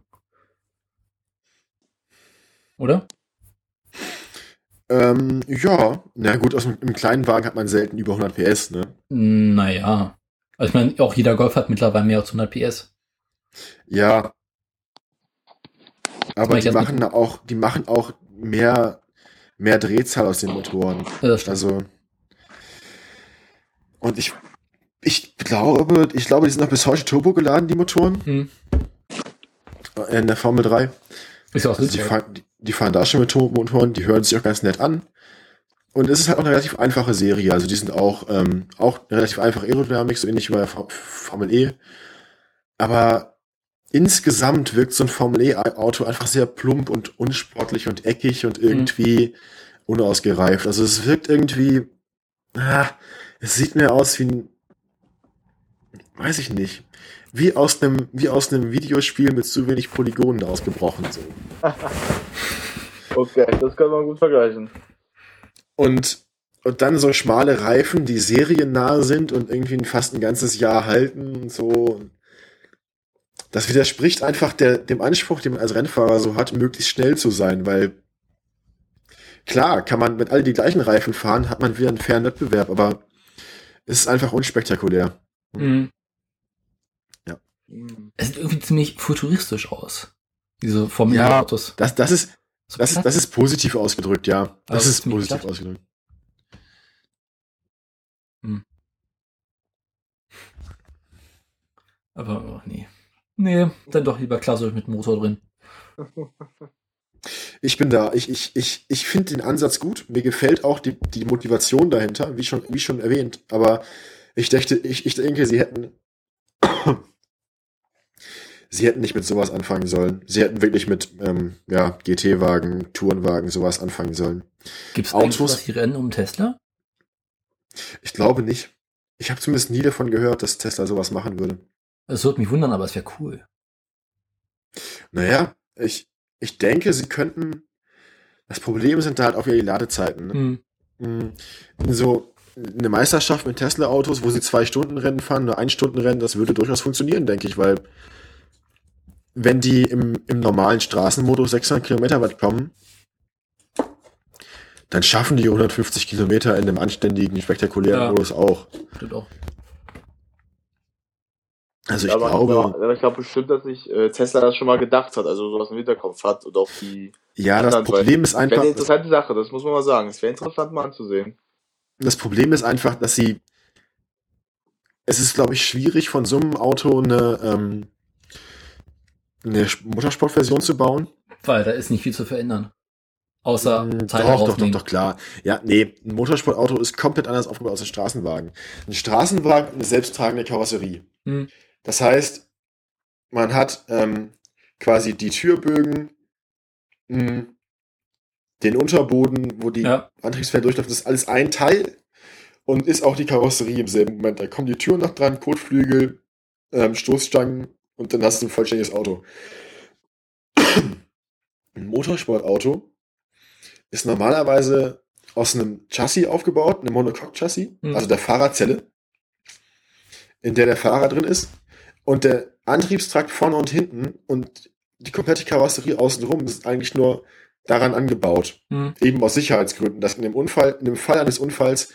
Speaker 1: Oder?
Speaker 3: Ähm, ja, na gut, aus einem, kleinen Wagen hat man selten über 100 PS, ne?
Speaker 1: Naja. Also ich meine, auch jeder Golf hat mittlerweile mehr als 100 PS.
Speaker 3: Ja. Aber die machen auch, die machen auch mehr, mehr Drehzahl aus den Motoren. Ja, also. Und ich, ich glaube, ich glaube, die sind noch bis heute Turbo geladen, die Motoren. Hm. In der Formel 3.
Speaker 1: Ist auch
Speaker 3: also die, fahren, die, die, fahren da schon mit Turbomotoren, die hören sich auch ganz nett an. Und es ist halt auch eine relativ einfache Serie. Also die sind auch, ähm, auch relativ einfach Aerodynamik, so ähnlich wie bei Formel E. Aber insgesamt wirkt so ein Formel E-Auto einfach sehr plump und unsportlich und eckig und irgendwie mhm. unausgereift. Also es wirkt irgendwie, ah, es sieht mir aus wie ein, weiß ich nicht wie aus einem, wie aus einem Videospiel mit zu wenig Polygonen ausgebrochen. So.
Speaker 2: okay, das kann man gut vergleichen.
Speaker 3: Und, und dann so schmale Reifen, die seriennah sind und irgendwie fast ein ganzes Jahr halten und so. Das widerspricht einfach der, dem Anspruch, den man als Rennfahrer so hat, möglichst schnell zu sein, weil klar, kann man mit all die gleichen Reifen fahren, hat man wieder einen fairen Wettbewerb, aber es ist einfach unspektakulär. Mhm.
Speaker 1: Es sieht irgendwie ziemlich futuristisch aus. Diese Formel ja, Autos.
Speaker 3: Das, das ist, so das, ist, das ist positiv ausgedrückt, ja. Das ist positiv platt. ausgedrückt. Hm.
Speaker 1: Aber oh, nee. Nee, dann doch lieber klassisch mit Motor drin.
Speaker 3: Ich bin da. Ich, ich, ich, ich finde den Ansatz gut. Mir gefällt auch die, die Motivation dahinter, wie schon, wie schon erwähnt. Aber ich dachte, ich, ich denke, sie hätten sie hätten nicht mit sowas anfangen sollen. Sie hätten wirklich mit ähm, ja, GT-Wagen, Tourenwagen, sowas anfangen sollen.
Speaker 1: Gibt es Autos, die rennen um Tesla?
Speaker 3: Ich glaube nicht. Ich habe zumindest nie davon gehört, dass Tesla sowas machen würde.
Speaker 1: Es würde mich wundern, aber es wäre cool.
Speaker 3: Naja, ich, ich denke, sie könnten. Das Problem sind da halt auch wieder die Ladezeiten. Ne? Mhm. So eine Meisterschaft mit Tesla-Autos, wo sie zwei Stunden Rennen fahren, nur ein Stunden Rennen, das würde durchaus funktionieren, denke ich, weil wenn die im, im normalen Straßenmodus 600 Kilometer weit kommen, dann schaffen die 150 Kilometer in dem anständigen, spektakulären ja. Modus auch. Stimmt auch. Also ich ja, glaube.
Speaker 2: Aber, ich glaube bestimmt, dass sich äh, Tesla das schon mal gedacht hat, also sowas im Hinterkopf hat und auch die.
Speaker 3: Ja, das Problem ist einfach. Das
Speaker 2: wäre eine interessante Sache, das muss man mal sagen. Es wäre interessant mal anzusehen.
Speaker 3: Das Problem ist einfach, dass sie. Es ist, glaube ich, schwierig von so einem Auto eine, ähm, eine Motorsportversion zu bauen.
Speaker 1: Weil da ist nicht viel zu verändern. Außer
Speaker 3: mm, Teile Doch, doch, doch, doch, klar. Ja, nee, ein Motorsportauto ist komplett anders aufgebaut als ein Straßenwagen. Ein Straßenwagen eine selbsttragende Karosserie. Hm. Das heißt, man hat ähm, quasi die Türbögen, mh, hm, den Unterboden, wo die ja. Antriebsfeld durchläuft, das ist alles ein Teil und ist auch die Karosserie im selben Moment. Da kommen die Türen noch dran, Kotflügel, ähm, Stoßstangen und dann hast du ein vollständiges Auto. Ein Motorsportauto ist normalerweise aus einem Chassis aufgebaut, einem Monocoque-Chassis, mhm. also der Fahrerzelle, in der der Fahrer drin ist. Und der Antriebstrakt vorne und hinten und die komplette Karosserie außenrum ist eigentlich nur daran angebaut. Mhm. Eben aus Sicherheitsgründen, dass in dem Unfall, in dem Fall eines Unfalls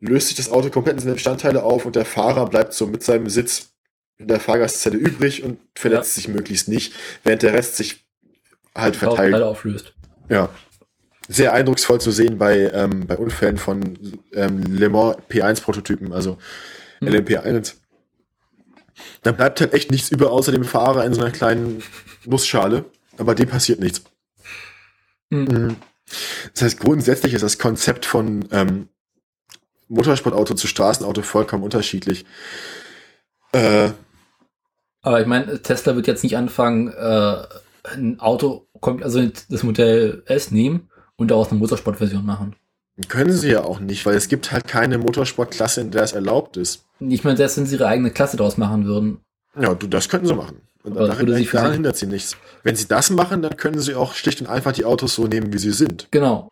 Speaker 3: löst sich das Auto komplett in seine Bestandteile auf und der Fahrer bleibt so mit seinem Sitz in der Fahrgastzelle übrig und verletzt ja. sich möglichst nicht, während der Rest sich halt verteilt.
Speaker 1: auflöst.
Speaker 3: Ja. Sehr eindrucksvoll zu sehen bei, ähm, bei Unfällen von ähm, Le Mans P1-Prototypen, also hm. LMP1. Da bleibt halt echt nichts über, außer dem Fahrer in so einer kleinen Nussschale, aber dem passiert nichts. Hm. Das heißt, grundsätzlich ist das Konzept von ähm, Motorsportauto zu Straßenauto vollkommen unterschiedlich.
Speaker 1: Äh, aber ich meine, Tesla wird jetzt nicht anfangen, äh, ein Auto, also das Modell S nehmen und daraus eine Motorsportversion machen.
Speaker 3: Können sie ja auch nicht, weil es gibt halt keine Motorsportklasse, in der es erlaubt ist.
Speaker 1: Ich meine, selbst wenn sie ihre eigene Klasse daraus machen würden.
Speaker 3: Ja, du, das könnten sie machen. Und daran, würde sie daran hindert sie nichts. Wenn sie das machen, dann können sie auch schlicht und einfach die Autos so nehmen, wie sie sind.
Speaker 1: Genau.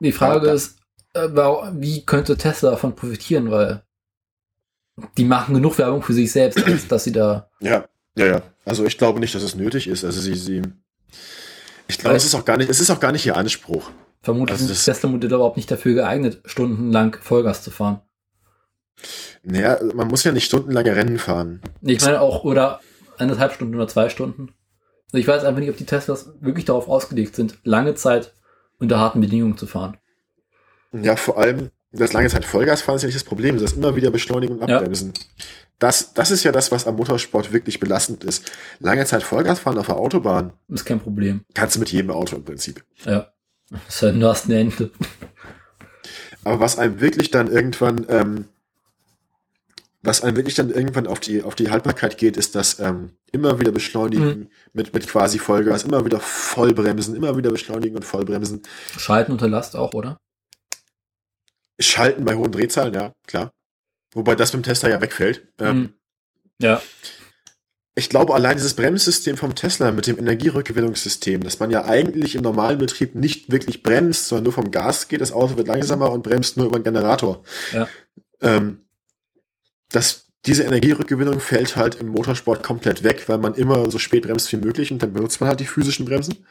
Speaker 1: Die Frage ja, ist, äh, wie könnte Tesla davon profitieren, weil die machen genug Werbung für sich selbst, als dass sie da.
Speaker 3: Ja, ja, ja. Also ich glaube nicht, dass es nötig ist. Also sie, sie. Ich glaube, es ist auch gar nicht, es ist auch gar nicht ihr Anspruch.
Speaker 1: Vermutlich also sind Tesla-Modelle überhaupt nicht dafür geeignet, stundenlang Vollgas zu fahren.
Speaker 3: Naja, man muss ja nicht stundenlange Rennen fahren.
Speaker 1: Ich meine auch, oder eineinhalb Stunden oder zwei Stunden. Ich weiß einfach nicht, ob die Teslas wirklich darauf ausgelegt sind, lange Zeit unter harten Bedingungen zu fahren.
Speaker 3: Ja, vor allem, das lange Zeit Vollgas fahren ist ja nicht das Problem, das ist immer wieder beschleunigen und abbremsen. Ja. Das, das ist ja das, was am Motorsport wirklich belastend ist. Lange Zeit Vollgas fahren auf der Autobahn.
Speaker 1: Ist kein Problem.
Speaker 3: Kannst du mit jedem Auto im Prinzip.
Speaker 1: Ja. Das ist halt nur ein Ende.
Speaker 3: Aber was einem wirklich dann irgendwann, ähm, was einem wirklich dann irgendwann auf die, auf die Haltbarkeit geht, ist das ähm, immer wieder beschleunigen mhm. mit, mit quasi Vollgas, immer wieder vollbremsen, immer wieder beschleunigen und vollbremsen.
Speaker 1: Schalten unter Last auch, oder?
Speaker 3: Schalten bei hohen Drehzahlen, ja, klar. Wobei das mit dem Tesla ja wegfällt. Ähm,
Speaker 1: mhm. ja.
Speaker 3: Ich glaube, allein dieses Bremssystem vom Tesla mit dem Energierückgewinnungssystem, dass man ja eigentlich im normalen Betrieb nicht wirklich bremst, sondern nur vom Gas geht, das Auto wird langsamer und bremst nur über den Generator.
Speaker 1: Ja.
Speaker 3: Ähm, dass diese Energierückgewinnung fällt halt im Motorsport komplett weg, weil man immer so spät bremst wie möglich und dann benutzt man halt die physischen Bremsen.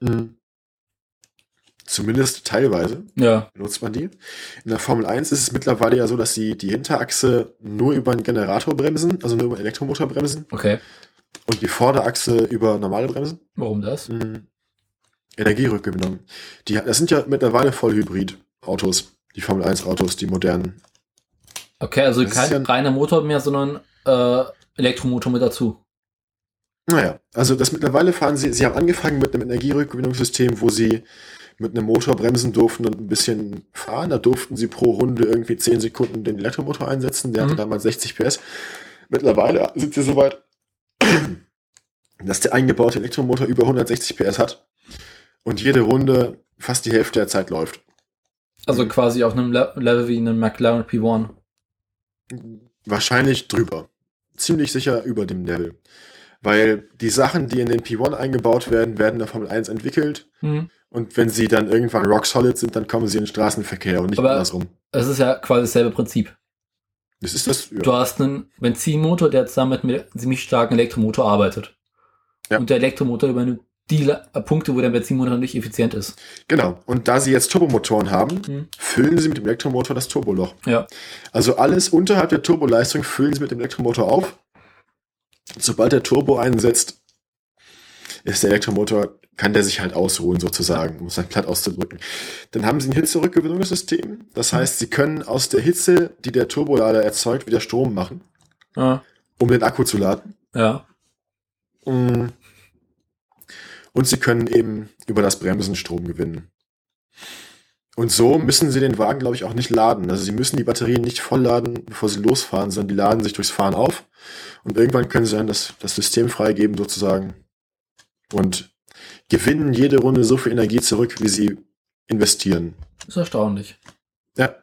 Speaker 3: Mhm. Zumindest teilweise
Speaker 1: ja.
Speaker 3: benutzt man die. In der Formel 1 ist es mittlerweile ja so, dass sie die Hinterachse nur über einen Generator bremsen, also nur über einen Elektromotor bremsen.
Speaker 1: Okay.
Speaker 3: Und die Vorderachse über normale Bremsen.
Speaker 1: Warum das?
Speaker 3: Mhm. Energierückgewinnung. Die, das sind ja mittlerweile Vollhybrid-Autos, die Formel 1-Autos, die modernen.
Speaker 1: Okay, also das kein ja reiner Motor mehr, sondern äh, Elektromotor mit dazu.
Speaker 3: Naja, also das mittlerweile fahren sie, sie haben angefangen mit einem Energierückgewinnungssystem, wo sie mit einem Motor bremsen durften und ein bisschen fahren. Da durften sie pro Runde irgendwie 10 Sekunden den Elektromotor einsetzen. Der mhm. hatte damals 60 PS. Mittlerweile sind sie soweit, dass der eingebaute Elektromotor über 160 PS hat und jede Runde fast die Hälfte der Zeit läuft.
Speaker 1: Also quasi auf einem Le Level wie einem McLaren P1.
Speaker 3: Wahrscheinlich drüber. Ziemlich sicher über dem Level. Weil die Sachen, die in den P1 eingebaut werden, werden in der Formel 1 entwickelt. Mhm. Und wenn sie dann irgendwann rock solid sind, dann kommen sie in den Straßenverkehr und nicht
Speaker 1: Aber andersrum. Es ist ja quasi dasselbe Prinzip.
Speaker 3: Das ist das.
Speaker 1: Ja. Du hast einen Benzinmotor, der zusammen mit einem ziemlich starken Elektromotor arbeitet. Ja. Und der Elektromotor übernimmt die Punkte, wo der Benzinmotor nicht effizient ist.
Speaker 3: Genau. Und da sie jetzt Turbomotoren haben, hm. füllen sie mit dem Elektromotor das Turboloch.
Speaker 1: Ja.
Speaker 3: Also alles unterhalb der Turboleistung füllen sie mit dem Elektromotor auf. Sobald der Turbo einsetzt, ist der Elektromotor kann der sich halt ausruhen sozusagen, um es dann platt auszudrücken. Dann haben sie ein Hitzerückgewinnungssystem. Das mhm. heißt, sie können aus der Hitze, die der Turbolader erzeugt, wieder Strom machen,
Speaker 1: ja.
Speaker 3: um den Akku zu laden.
Speaker 1: Ja.
Speaker 3: Mm. Und sie können eben über das Bremsen Strom gewinnen. Und so müssen sie den Wagen, glaube ich, auch nicht laden. Also sie müssen die Batterien nicht vollladen, bevor sie losfahren, sondern die laden sich durchs Fahren auf. Und irgendwann können sie dann das, das System freigeben sozusagen. Und gewinnen jede Runde so viel Energie zurück, wie sie investieren.
Speaker 1: Das ist erstaunlich.
Speaker 3: Ja.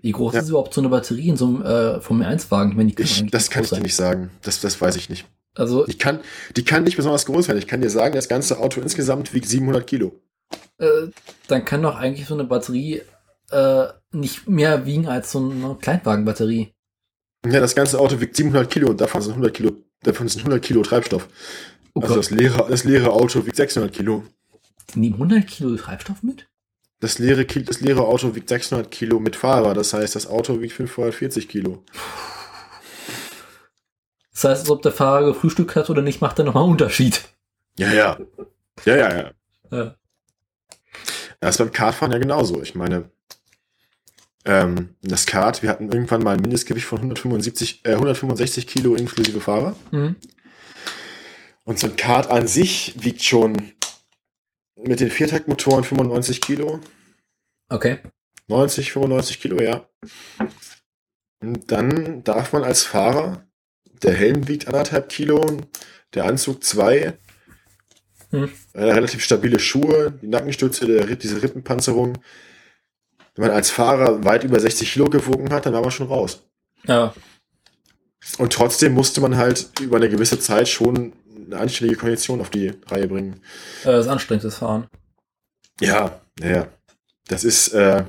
Speaker 1: Wie groß ja. ist überhaupt so eine Batterie in so einem äh, Formel 1-Wagen?
Speaker 3: Ich, ich das kann ich dir nicht sagen. Das, das weiß ich nicht.
Speaker 1: Also,
Speaker 3: ich kann, die kann nicht besonders groß sein. Ich kann dir sagen, das ganze Auto insgesamt wiegt 700 Kilo.
Speaker 1: Äh, dann kann doch eigentlich so eine Batterie äh, nicht mehr wiegen als so eine Kleinwagenbatterie.
Speaker 3: Ja, das ganze Auto wiegt 700 Kilo und davon sind 100 Kilo, davon sind 100 Kilo Treibstoff. Oh also das leere, das leere Auto wiegt 600 Kilo.
Speaker 1: Die nehmen 100 Kilo Treibstoff mit?
Speaker 3: Das leere, das leere Auto wiegt 600 Kilo mit Fahrer. Das heißt, das Auto wiegt 540 Kilo.
Speaker 1: Das heißt, ob der Fahrer gefrühstückt hat oder nicht, macht er nochmal einen Unterschied.
Speaker 3: Ja, ja. Ja, ja, ja. ja. Das ist beim Kartfahren ja genauso. Ich meine, ähm, das Kart, wir hatten irgendwann mal ein Mindestgewicht von 175, äh, 165 Kilo inklusive Fahrer. Mhm. Und so ein Kart an sich wiegt schon mit den Viertaktmotoren 95 Kilo.
Speaker 1: Okay.
Speaker 3: 90, 95 Kilo, ja. Und dann darf man als Fahrer, der Helm wiegt anderthalb Kilo, der Anzug zwei, hm. relativ stabile Schuhe, die Nackenstütze, der, diese Rippenpanzerung. Wenn man als Fahrer weit über 60 Kilo gewogen hat, dann war man schon raus.
Speaker 1: Ja.
Speaker 3: Und trotzdem musste man halt über eine gewisse Zeit schon eine anständige Kondition auf die Reihe bringen.
Speaker 1: Äh, das ist anstrengendes Fahren.
Speaker 3: Ja, ja. Das ist, äh,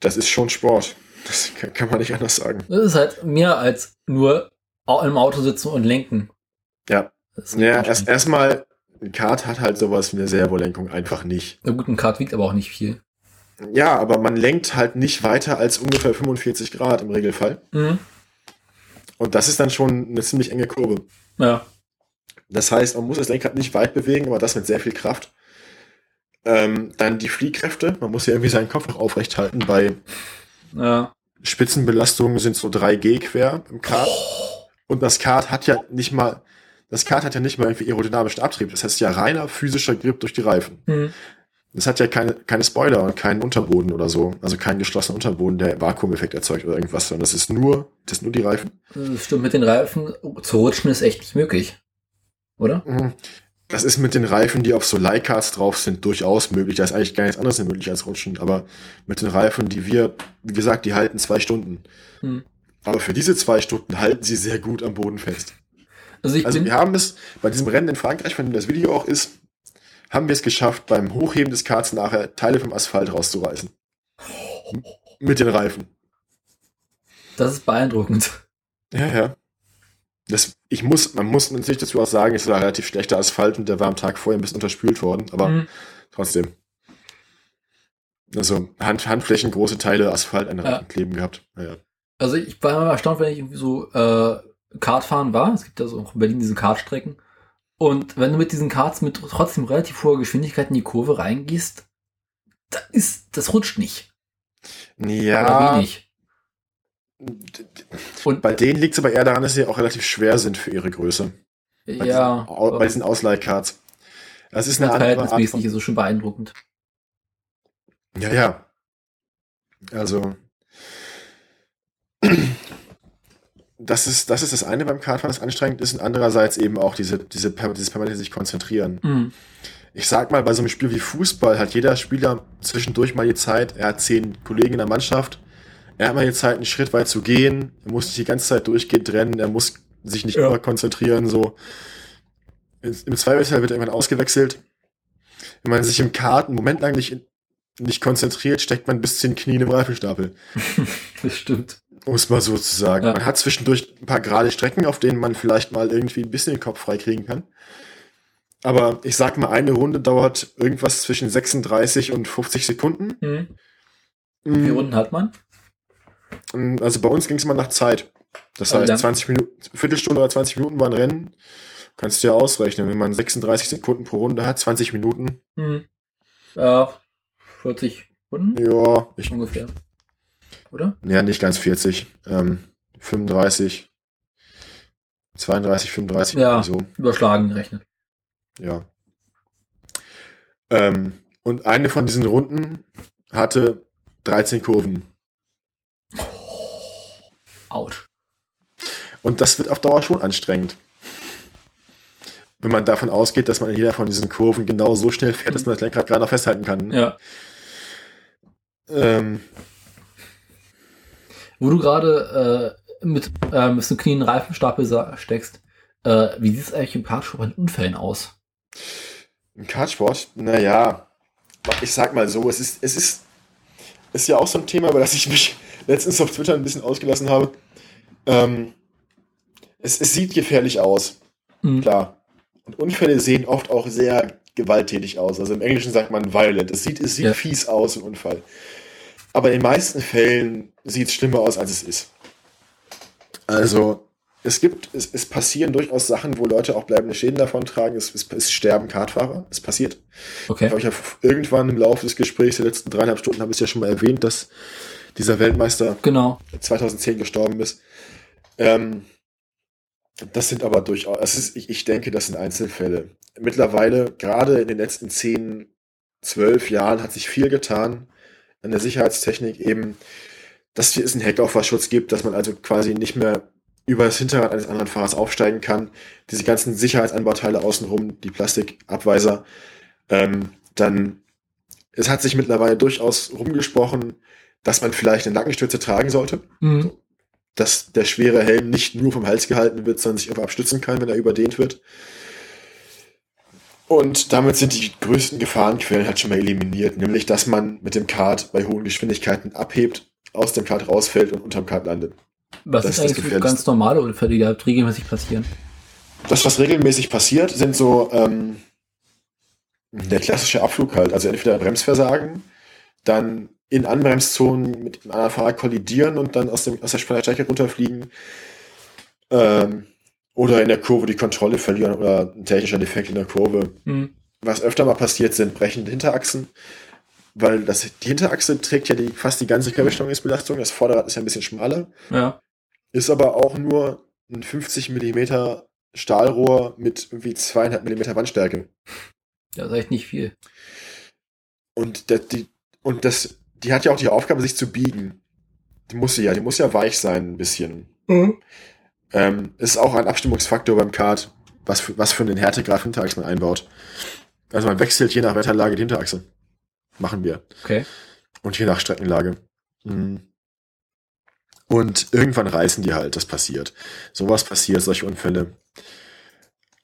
Speaker 3: das ist schon Sport. Das kann, kann man nicht anders sagen.
Speaker 1: Das ist halt mehr als nur im Auto sitzen und lenken.
Speaker 3: Ja. Ja, erst erstmal, ein Kart hat halt sowas wie eine Servolenkung einfach nicht.
Speaker 1: Na gut, ein Kart wiegt aber auch nicht viel.
Speaker 3: Ja, aber man lenkt halt nicht weiter als ungefähr 45 Grad im Regelfall. Mhm. Und das ist dann schon eine ziemlich enge Kurve.
Speaker 1: Ja.
Speaker 3: Das heißt, man muss das Lenkrad nicht weit bewegen, aber das mit sehr viel Kraft. Ähm, dann die Fliehkräfte. Man muss ja irgendwie seinen Kopf auch aufrecht halten. Bei
Speaker 1: ja.
Speaker 3: Spitzenbelastungen sind so 3G quer im Kart. Und das Kart hat ja nicht mal, das Kart hat ja nicht mal irgendwie aerodynamischen Abtrieb. Das heißt ja reiner physischer Grip durch die Reifen. Mhm. Das hat ja keine, keine Spoiler und keinen Unterboden oder so. Also keinen geschlossenen Unterboden, der Vakuumeffekt erzeugt oder irgendwas, sondern das ist nur, das ist nur die Reifen.
Speaker 1: Das stimmt, mit den Reifen zu rutschen ist echt nicht möglich oder? Mhm.
Speaker 3: Das ist mit den Reifen, die auf so Leihcards drauf sind, durchaus möglich. Da ist eigentlich gar nichts anderes möglich als Rutschen. Aber mit den Reifen, die wir, wie gesagt, die halten zwei Stunden. Hm. Aber für diese zwei Stunden halten sie sehr gut am Boden fest. Also, ich also wir haben es bei diesem Rennen in Frankreich, von dem das Video auch ist, haben wir es geschafft, beim Hochheben des Karts nachher Teile vom Asphalt rauszureißen. Mit den Reifen.
Speaker 1: Das ist beeindruckend.
Speaker 3: Ja, ja. Das, ich muss, man muss natürlich dazu auch sagen, es war relativ schlechter Asphalt und der war am Tag vorher ein bisschen unterspült worden, aber mhm. trotzdem. Also Hand, Handflächen, große Teile Asphalt an ja. kleben gehabt. Ja.
Speaker 1: Also ich war immer erstaunt, wenn ich irgendwie so äh, Kartfahren war. Es gibt ja so auch in Berlin diese Kartstrecken. Und wenn du mit diesen Karts mit trotzdem relativ hoher Geschwindigkeit in die Kurve reingehst, da ist, das rutscht nicht.
Speaker 3: Ja. Oder wenig. Und bei denen liegt es aber eher daran, dass sie auch relativ schwer sind für ihre Größe.
Speaker 1: Bei ja.
Speaker 3: Diesen, bei diesen Ausleihcards. Das ist eine
Speaker 1: andere Art von, ist so schon beeindruckend.
Speaker 3: Ja, ja. Also das ist, das ist das eine beim Kartfahren, das anstrengend ist, und andererseits eben auch diese, diese, dieses permanente sich konzentrieren. Mhm. Ich sag mal, bei so einem Spiel wie Fußball hat jeder Spieler zwischendurch mal die Zeit, er hat zehn Kollegen in der Mannschaft, er hat mal jetzt halt einen Schritt weit zu gehen, er muss nicht die ganze Zeit durchgehend rennen, er muss sich nicht ja. immer konzentrieren, so. Im Zweifelsfall wird er irgendwann ausgewechselt. Wenn man sich im Kart einen Moment lang nicht, nicht konzentriert, steckt man bis zu den Knien im Reifenstapel.
Speaker 1: das stimmt.
Speaker 3: Um es mal so zu sagen. Ja. Man hat zwischendurch ein paar gerade Strecken, auf denen man vielleicht mal irgendwie ein bisschen den Kopf freikriegen kann. Aber ich sag mal, eine Runde dauert irgendwas zwischen 36 und 50 Sekunden. Mhm.
Speaker 1: Wie viele Runden hat man?
Speaker 3: Ähm, also bei uns ging es immer nach Zeit. Das heißt, 20 Minuten, Viertelstunde oder 20 Minuten waren Rennen. Kannst du ja ausrechnen, wenn man 36 Sekunden pro Runde hat, 20 Minuten.
Speaker 1: Hm. Ja, 40 Runden?
Speaker 3: Ja,
Speaker 1: ich, ungefähr. Oder?
Speaker 3: Ja, nicht ganz 40. Ähm, 35, 32, 35.
Speaker 1: Ja, so. überschlagen gerechnet.
Speaker 3: Ja. Ähm, und eine von diesen Runden hatte 13 Kurven.
Speaker 1: Out.
Speaker 3: Und das wird auf Dauer schon anstrengend. Wenn man davon ausgeht, dass man in jeder von diesen Kurven genau so schnell fährt, dass man das Lenkrad gerade noch festhalten kann.
Speaker 1: Ja.
Speaker 3: Ähm.
Speaker 1: Wo du gerade äh, mit, äh, mit so einem knien Reifenstapel steckst, äh, wie sieht es eigentlich im Kartsport bei Unfällen aus?
Speaker 3: Im Kartsport? Naja, ich sag mal so, es ist, es ist, ist ja auch so ein Thema, über das ich mich letztens auf Twitter ein bisschen ausgelassen habe. Ähm, es, es sieht gefährlich aus. Mhm. Klar. Und Unfälle sehen oft auch sehr gewalttätig aus. Also im Englischen sagt man violent. Es sieht, es sieht ja. fies aus, ein Unfall. Aber in den meisten Fällen sieht es schlimmer aus, als es ist. Also, es gibt, es, es passieren durchaus Sachen, wo Leute auch bleibende Schäden davon tragen. Es, es, es sterben Kartfahrer. Es passiert. Okay. Ich, habe irgendwann im Laufe des Gesprächs der letzten dreieinhalb Stunden habe ich ja schon mal erwähnt, dass dieser Weltmeister
Speaker 1: genau.
Speaker 3: 2010 gestorben ist. Ähm, das sind aber durchaus, das ist, ich, ich denke, das sind Einzelfälle. Mittlerweile, gerade in den letzten 10, 12 Jahren, hat sich viel getan an der Sicherheitstechnik eben, dass es einen Heckauffahrschutz gibt, dass man also quasi nicht mehr über das Hinterrad eines anderen Fahrers aufsteigen kann. Diese ganzen Sicherheitsanbauteile außenrum, die Plastikabweiser, ähm, dann, es hat sich mittlerweile durchaus rumgesprochen, dass man vielleicht eine Nackenstütze tragen sollte. Mhm. Dass der schwere Helm nicht nur vom Hals gehalten wird, sondern sich einfach abstützen kann, wenn er überdehnt wird. Und damit sind die größten Gefahrenquellen halt schon mal eliminiert, nämlich dass man mit dem Kart bei hohen Geschwindigkeiten abhebt, aus dem Kart rausfällt und unterm Kart landet.
Speaker 1: Was das ist eigentlich für ganz normale Unfälle, die halt regelmäßig passieren?
Speaker 3: Das, was regelmäßig passiert, sind so ähm, der klassische Abflug halt. Also entweder Bremsversagen, dann in Anbremszonen mit einem anderen Fahrer kollidieren und dann aus, dem, aus der Strecke runterfliegen. Ähm, oder in der Kurve die Kontrolle verlieren oder ein technischer Defekt in der Kurve. Mhm. Was öfter mal passiert, sind brechende Hinterachsen, weil das, die Hinterachse trägt ja die, fast die ganze Querbeschleunigungsbelastung. Das Vorderrad ist ja ein bisschen schmaler.
Speaker 1: Ja.
Speaker 3: Ist aber auch nur ein 50 mm Stahlrohr mit irgendwie zweieinhalb Millimeter Wandstärke.
Speaker 1: Das ist echt nicht viel.
Speaker 3: Und, der, die, und das die hat ja auch die Aufgabe, sich zu biegen. Die muss sie ja, die muss ja weich sein, ein bisschen. Mhm. Ähm, ist auch ein Abstimmungsfaktor beim Kart, was für, was für einen Härtegrad Hinterachse man einbaut. Also man wechselt je nach Wetterlage die Hinterachse. Machen wir.
Speaker 1: Okay.
Speaker 3: Und je nach Streckenlage. Mhm. Und irgendwann reißen die halt, das passiert. Sowas passiert, solche Unfälle.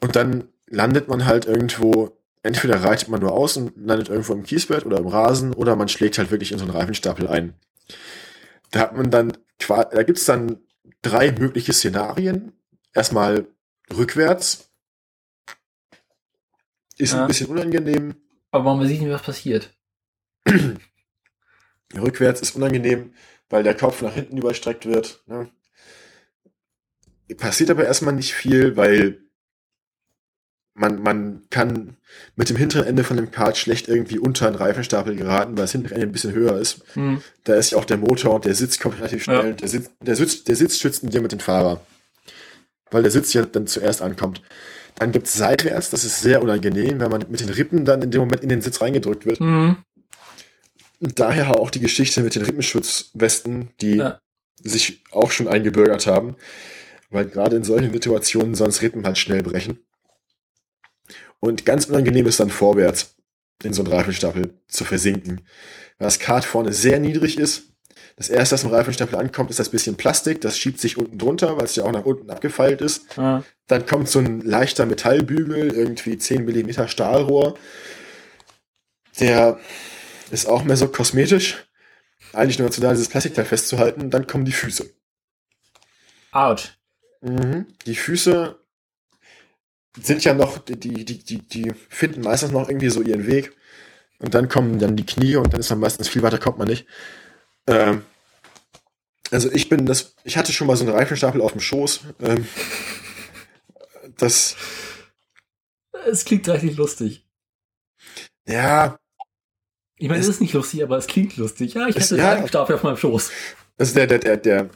Speaker 3: Und dann landet man halt irgendwo entweder reitet man nur aus und landet irgendwo im Kiesbett oder im Rasen oder man schlägt halt wirklich in so einen Reifenstapel ein. Da hat man dann, da gibt's dann drei mögliche Szenarien. Erstmal rückwärts. Ist ja. ein bisschen unangenehm.
Speaker 1: Aber man sieht nicht, was passiert.
Speaker 3: rückwärts ist unangenehm, weil der Kopf nach hinten überstreckt wird. Ne? Passiert aber erstmal nicht viel, weil man, man kann mit dem hinteren Ende von dem Kart schlecht irgendwie unter einen Reifenstapel geraten, weil das hintere Ende ein bisschen höher ist. Mhm. Da ist ja auch der Motor und der Sitz kommt relativ schnell. Ja. Der, Sitz, der, Sitz, der Sitz schützt dir mit dem Fahrer. Weil der Sitz ja dann zuerst ankommt. Dann gibt's seitwärts, das ist sehr unangenehm, wenn man mit den Rippen dann in dem Moment in den Sitz reingedrückt wird. Mhm. Daher auch die Geschichte mit den Rippenschutzwesten, die ja. sich auch schon eingebürgert haben. Weil gerade in solchen Situationen sonst Rippen halt schnell brechen. Und ganz unangenehm ist dann vorwärts in so einen Reifenstapel zu versinken. Weil das Kart vorne sehr niedrig ist. Das erste, was im Reifenstapel ankommt, ist das bisschen Plastik. Das schiebt sich unten drunter, weil es ja auch nach unten abgefeilt ist. Ah. Dann kommt so ein leichter Metallbügel, irgendwie 10 mm Stahlrohr. Der ist auch mehr so kosmetisch. Eigentlich nur dazu da, dieses Plastikteil festzuhalten. Dann kommen die Füße.
Speaker 1: Autsch.
Speaker 3: Mhm. Die Füße sind ja noch, die, die, die, die finden meistens noch irgendwie so ihren Weg. Und dann kommen dann die Knie und dann ist man meistens viel weiter kommt man nicht. Ähm, also ich bin das, ich hatte schon mal so einen Reifenstapel auf dem Schoß. Ähm, das.
Speaker 1: Es klingt richtig lustig.
Speaker 3: Ja.
Speaker 1: Ich meine, es ist nicht lustig, aber es klingt lustig. Ja, ich hatte einen ja, Reifenstapel auf meinem Schoß.
Speaker 3: Also der, der, der, der,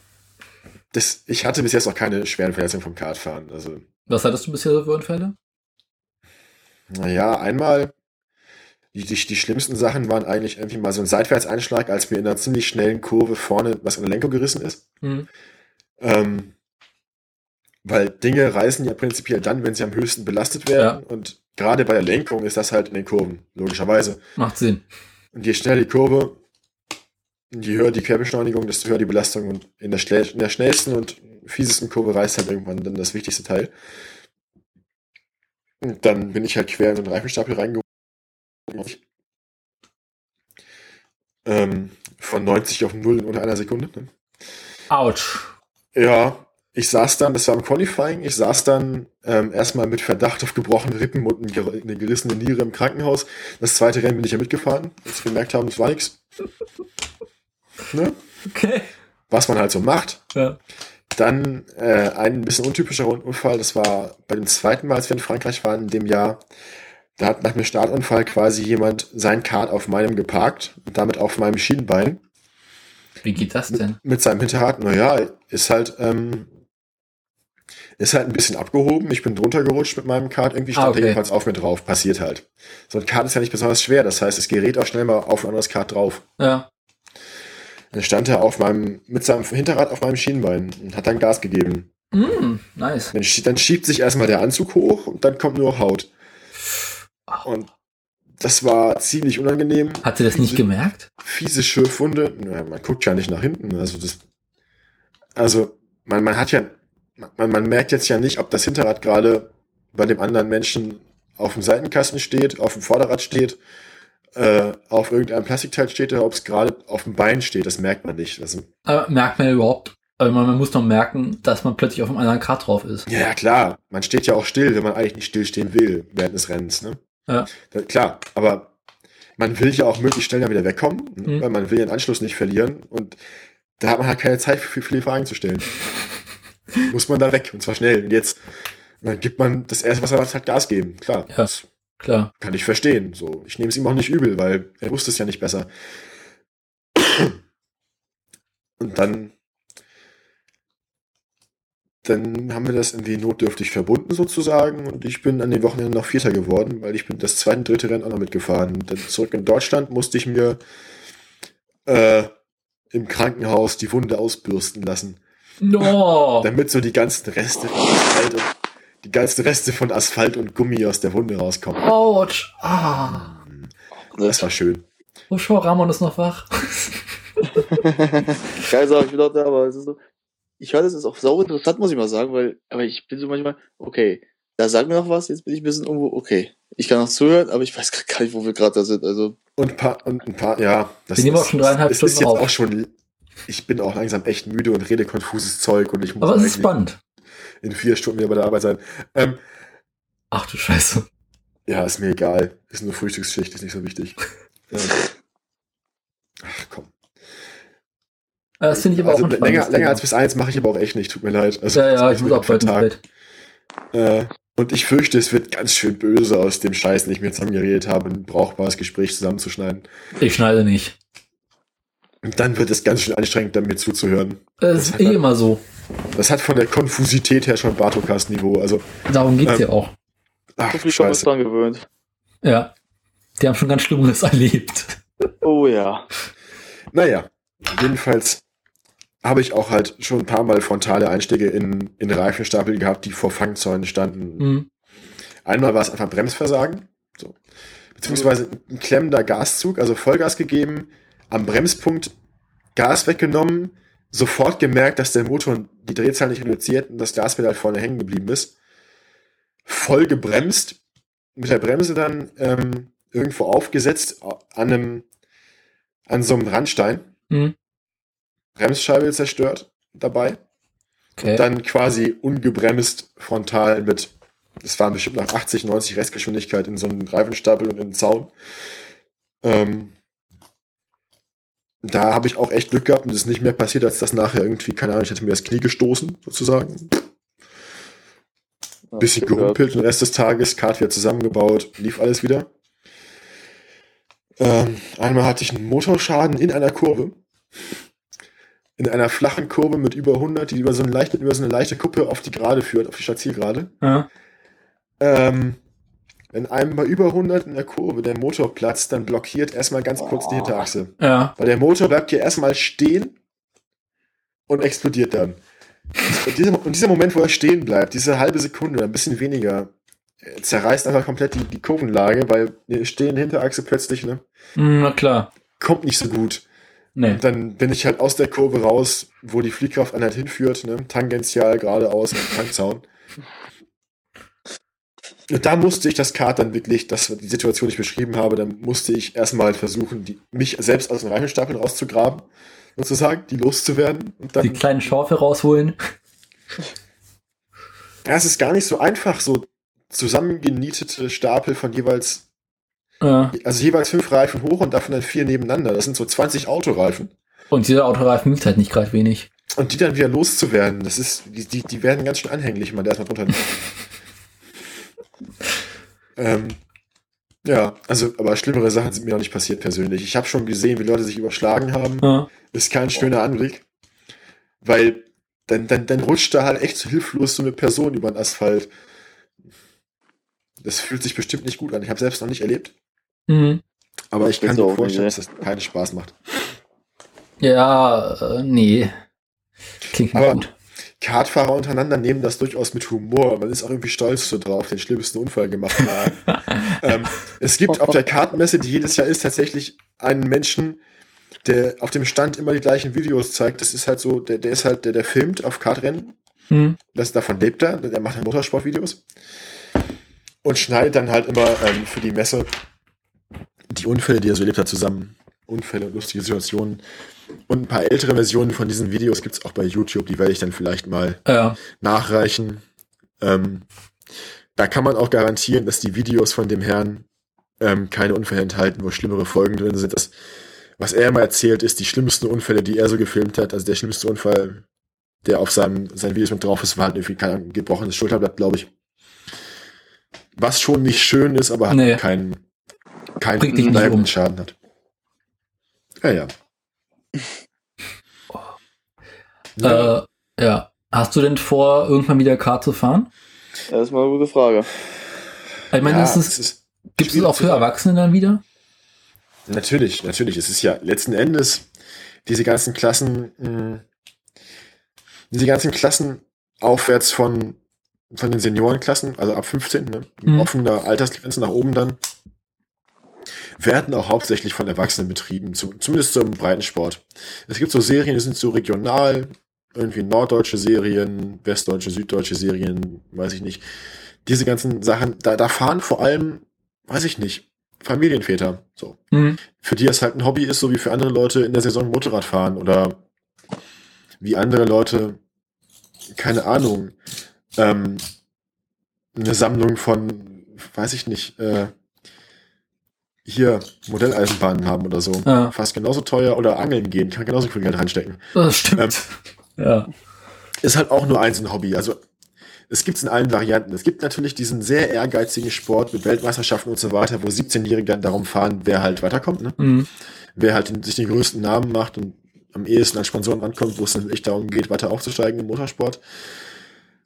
Speaker 3: das, ich hatte bis jetzt noch keine schweren Verletzungen vom Kartfahren. Also
Speaker 1: was hattest du bisher für Unfälle?
Speaker 3: Naja, einmal, die, die, die schlimmsten Sachen waren eigentlich irgendwie mal so ein Seitwärtseinschlag, als mir in einer ziemlich schnellen Kurve vorne was in der Lenkung gerissen ist. Mhm. Ähm, weil Dinge reißen ja prinzipiell dann, wenn sie am höchsten belastet werden. Ja. Und gerade bei der Lenkung ist das halt in den Kurven, logischerweise.
Speaker 1: Macht Sinn.
Speaker 3: Und je schneller die Kurve, je höher die Querbeschleunigung, desto höher die Belastung. Und in der, in der schnellsten und fiesesten Kurve reißt halt irgendwann dann das wichtigste Teil. Und dann bin ich halt quer in den Reifenstapel reingeholt. Ähm, von 90 auf 0 in unter einer Sekunde. Ne?
Speaker 1: Autsch.
Speaker 3: Ja, ich saß dann, das war im Qualifying, ich saß dann ähm, erstmal mit Verdacht auf gebrochene Rippen und eine gerissene Niere im Krankenhaus. Das zweite Rennen bin ich ja mitgefahren, als wir gemerkt haben, das war nichts. Ne?
Speaker 1: Okay.
Speaker 3: Was man halt so macht.
Speaker 1: Ja.
Speaker 3: Dann äh, ein bisschen untypischer Unfall, das war bei dem zweiten Mal, als wir in Frankreich waren, in dem Jahr. Da hat nach dem Startunfall quasi jemand sein Kart auf meinem geparkt und damit auf meinem Schienenbein.
Speaker 1: Wie geht das denn?
Speaker 3: Mit, mit seinem Hinterrad, naja, ist halt, ähm, ist halt ein bisschen abgehoben. Ich bin drunter gerutscht mit meinem Kart. Irgendwie stand ah, okay. er jedenfalls auf mir drauf. Passiert halt. So ein Kart ist ja nicht besonders schwer. Das heißt, es gerät auch schnell mal auf ein anderes Kart drauf.
Speaker 1: Ja.
Speaker 3: Dann stand er auf meinem, mit seinem Hinterrad auf meinem Schienbein und hat dann Gas gegeben.
Speaker 1: Mm, nice.
Speaker 3: Dann, dann schiebt sich erstmal der Anzug hoch und dann kommt nur Haut. Und das war ziemlich unangenehm.
Speaker 1: Hat sie das nicht gemerkt?
Speaker 3: Fiese Schürfwunde. Ja, man guckt ja nicht nach hinten. Also das, also man, man hat ja, man, man merkt jetzt ja nicht, ob das Hinterrad gerade bei dem anderen Menschen auf dem Seitenkasten steht, auf dem Vorderrad steht, äh, auf irgendeinem Plastikteil steht oder ob es gerade auf dem Bein steht. Das merkt man nicht. Also,
Speaker 1: Aber merkt man überhaupt? Also man, man muss doch merken, dass man plötzlich auf einem anderen Kart drauf ist.
Speaker 3: Ja, klar. Man steht ja auch still, wenn man eigentlich nicht stillstehen will während des Rennens. Ne?
Speaker 1: Ja.
Speaker 3: Da, klar, aber man will ja auch möglichst schnell dann wieder wegkommen, mhm. weil man will den Anschluss nicht verlieren und da hat man halt keine Zeit für viele Fragen zu stellen. Muss man da weg und zwar schnell. Und jetzt dann gibt man das erste, was er halt Gas geben. Klar.
Speaker 1: Ja, klar.
Speaker 3: Kann ich verstehen. So, ich nehme es ihm auch nicht übel, weil er wusste es ja nicht besser. Und dann dann haben wir das irgendwie notdürftig verbunden sozusagen und ich bin an den Wochenenden noch Vierter geworden, weil ich bin das zweite und dritte Rennen auch noch mitgefahren. Dann zurück in Deutschland musste ich mir äh, im Krankenhaus die Wunde ausbürsten lassen.
Speaker 1: No.
Speaker 3: Damit so die ganzen Reste und, die ganzen Reste von Asphalt und Gummi aus der Wunde rauskommen.
Speaker 1: Autsch. Ah.
Speaker 3: Das war schön.
Speaker 1: Oh, schau, Ramon ist noch wach.
Speaker 2: Geil, sag ich wieder da, aber es ist so, ich höre das ist auch sau interessant, muss ich mal sagen, weil, aber ich bin so manchmal, okay, da sagt mir noch was, jetzt bin ich ein bisschen irgendwo, okay, ich kann noch zuhören, aber ich weiß gar nicht, wo wir gerade da sind, also.
Speaker 3: Und ein paar, und ein paar, ja.
Speaker 1: Das wir nehmen auch schon dreieinhalb
Speaker 3: Stunden ist jetzt auf. auch schon, ich bin auch langsam echt müde und rede konfuses Zeug und ich
Speaker 1: muss. Aber es ist spannend.
Speaker 3: In vier Stunden wieder bei der Arbeit sein. Ähm,
Speaker 1: Ach du Scheiße.
Speaker 3: Ja, ist mir egal. Ist nur Frühstücksschicht, ist nicht so wichtig. ähm, ach komm.
Speaker 1: Das finde ich aber
Speaker 3: also
Speaker 1: auch
Speaker 3: länger, länger als bis eins mache ich aber auch echt nicht, tut mir leid. Also,
Speaker 1: ja, ja, ich muss auch bald Tag.
Speaker 3: Äh, und ich fürchte, es wird ganz schön böse aus dem Scheiß, den ich mir zusammengeredet habe, ein brauchbares Gespräch zusammenzuschneiden.
Speaker 1: Ich schneide nicht.
Speaker 3: Und dann wird es ganz schön anstrengend, mir zuzuhören.
Speaker 1: Das, ist eh immer so.
Speaker 3: Das hat von der Konfusität her schon Bartokast-Niveau. Also,
Speaker 1: Darum geht's ähm, ja auch.
Speaker 2: Ach, ich bin dran gewöhnt.
Speaker 1: Ja. Die haben schon ganz Schlimmes erlebt.
Speaker 2: Oh ja.
Speaker 3: Naja, jedenfalls habe ich auch halt schon ein paar Mal frontale Einstiege in, in Reifenstapel gehabt, die vor Fangzäunen standen. Mhm. Einmal war es einfach Bremsversagen. So. Beziehungsweise ein klemmender Gaszug, also Vollgas gegeben, am Bremspunkt Gas weggenommen, sofort gemerkt, dass der Motor die Drehzahl nicht reduziert und das Gaspedal vorne hängen geblieben ist. Voll gebremst, mit der Bremse dann ähm, irgendwo aufgesetzt an einem an so einem Randstein. Mhm. Bremsscheibe zerstört dabei. Okay. Und dann quasi ungebremst frontal mit, das waren bestimmt nach 80, 90 Restgeschwindigkeit in so einen Reifenstapel und in den Zaun. Ähm, da habe ich auch echt Glück gehabt und es ist nicht mehr passiert, als das nachher irgendwie, keine Ahnung, ich hatte mir das Knie gestoßen, sozusagen. Bisschen gehumpelt den Rest des Tages, Kart wieder zusammengebaut, lief alles wieder. Ähm, einmal hatte ich einen Motorschaden in einer Kurve in einer flachen Kurve mit über 100, die über so, eine leichte, über so eine leichte Kuppe auf die Gerade führt, auf die Stadtzielgerade.
Speaker 1: Ja.
Speaker 3: Ähm, wenn einem bei über 100 in der Kurve der Motor platzt, dann blockiert erstmal ganz kurz die Hinterachse.
Speaker 1: Ja.
Speaker 3: Weil der Motor bleibt hier erstmal stehen und explodiert dann. Und dieser, und dieser Moment, wo er stehen bleibt, diese halbe Sekunde, ein bisschen weniger, äh, zerreißt einfach komplett die, die Kurvenlage, weil eine stehende Hinterachse plötzlich, ne?
Speaker 1: Na klar.
Speaker 3: Kommt nicht so gut.
Speaker 1: Nee.
Speaker 3: Und dann bin ich halt aus der Kurve raus, wo die Fliehkrafteinheit hinführt, ne? tangential geradeaus im Tankzaun. Da musste ich das Kart dann wirklich, das die Situation, die ich beschrieben habe, dann musste ich erstmal versuchen, die, mich selbst aus den Reifenstapeln rauszugraben, sozusagen, die loszuwerden.
Speaker 1: Und dann, die kleinen Schaufel rausholen.
Speaker 3: Ja, es ist gar nicht so einfach, so zusammengenietete Stapel von jeweils, ja. also jeweils fünf Reifen hoch und davon dann vier nebeneinander. Das sind so 20 Autoreifen.
Speaker 1: Und dieser Autoreifen wiegt halt nicht gerade wenig.
Speaker 3: Und die dann wieder loszuwerden, das ist, die, die, die werden ganz schön anhänglich, wenn man da erstmal drunter nimmt. ähm, ja, also, aber schlimmere Sachen sind mir noch nicht passiert persönlich. Ich habe schon gesehen, wie Leute sich überschlagen haben. Ja. Ist kein schöner Anblick. Weil dann, dann, dann rutscht da halt echt so hilflos so eine Person über den Asphalt. Das fühlt sich bestimmt nicht gut an. Ich habe selbst noch nicht erlebt. Mhm. Aber ich kann mir vorstellen, dass das keinen Spaß macht.
Speaker 1: Ja, äh, nee.
Speaker 3: Klingt nicht gut. Kartfahrer untereinander nehmen das durchaus mit Humor. Man ist auch irgendwie stolz so drauf, den schlimmsten Unfall gemacht zu haben. ähm, es gibt auf der Kartenmesse, die jedes Jahr ist, tatsächlich einen Menschen, der auf dem Stand immer die gleichen Videos zeigt. Das ist halt so, der, der ist halt, der, der filmt auf Kartrennen. Hm. Das, davon lebt er. Der macht Motorsportvideos. Und schneidet dann halt immer ähm, für die Messe die Unfälle, die er so erlebt hat, zusammen. Unfälle und lustige Situationen. Und ein paar ältere Versionen von diesen Videos gibt es auch bei YouTube, die werde ich dann vielleicht mal ja. nachreichen. Ähm, da kann man auch garantieren, dass die Videos von dem Herrn ähm, keine Unfälle enthalten, wo schlimmere Folgen drin sind. Das, was er immer erzählt, ist die schlimmsten Unfälle, die er so gefilmt hat. Also der schlimmste Unfall, der auf seinem, seinen Videos mit drauf ist, war halt irgendwie kein gebrochenes Schulterblatt, glaube ich. Was schon nicht schön ist, aber nee. keinen keinen bleibenden Schaden hat. Ja, ja.
Speaker 1: Äh, ja. Hast du denn vor, irgendwann wieder Kart zu fahren?
Speaker 2: Das ist mal eine gute Frage.
Speaker 1: Ich meine, ja, ist es, ist gibt es auch für Erwachsene dann wieder?
Speaker 3: Natürlich, natürlich. Es ist ja letzten Endes diese ganzen Klassen, mh, hm, diese ganzen Klassen aufwärts von, von den Seniorenklassen, also ab 15, ne, mhm. offener Altersgrenze nach oben dann, werden auch hauptsächlich von Erwachsenen betrieben, zu, zumindest im Breitensport. Es gibt so Serien, die sind so regional, irgendwie norddeutsche Serien, westdeutsche, süddeutsche Serien, weiß ich nicht. Diese ganzen Sachen, da, da fahren vor allem, weiß ich nicht, Familienväter. So. Mhm. Für die es halt ein Hobby ist, so wie für andere Leute in der Saison Motorrad fahren oder wie andere Leute, keine Ahnung, ähm, eine Sammlung von, weiß ich nicht, äh, hier Modelleisenbahnen haben oder so. Ja. Fast genauso teuer oder angeln gehen, kann genauso viel Geld reinstecken.
Speaker 1: Das stimmt. Ähm, ja.
Speaker 3: Ist halt auch nur eins ein Hobby. Also es gibt es in allen Varianten. Es gibt natürlich diesen sehr ehrgeizigen Sport mit Weltmeisterschaften und so weiter, wo 17-Jährige dann darum fahren, wer halt weiterkommt. Ne? Mhm. Wer halt den, sich den größten Namen macht und am ehesten als Sponsoren ankommt, wo es dann echt darum geht, weiter aufzusteigen im Motorsport.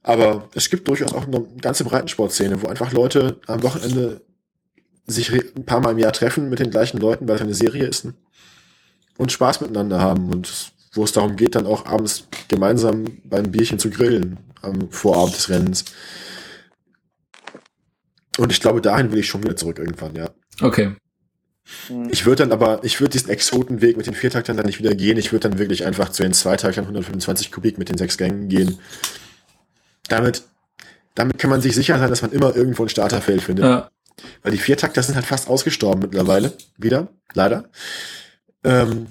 Speaker 3: Aber es gibt durchaus auch eine ganze Breitensportszene, wo einfach Leute am Wochenende sich ein paar Mal im Jahr treffen mit den gleichen Leuten, weil es eine Serie ist, ne? und Spaß miteinander haben und wo es darum geht, dann auch abends gemeinsam beim Bierchen zu grillen am Vorabend des Rennens. Und ich glaube, dahin will ich schon wieder zurück irgendwann, ja.
Speaker 1: Okay.
Speaker 3: Hm. Ich würde dann aber, ich würde diesen Exotenweg mit den Viertaktern dann nicht wieder gehen. Ich würde dann wirklich einfach zu den Zweitaktern 125 Kubik mit den sechs Gängen gehen. Damit, damit kann man sich sicher sein, dass man immer irgendwo ein Starterfeld findet. Ja. Weil die Viertakter sind halt fast ausgestorben mittlerweile. Wieder, leider. Ähm,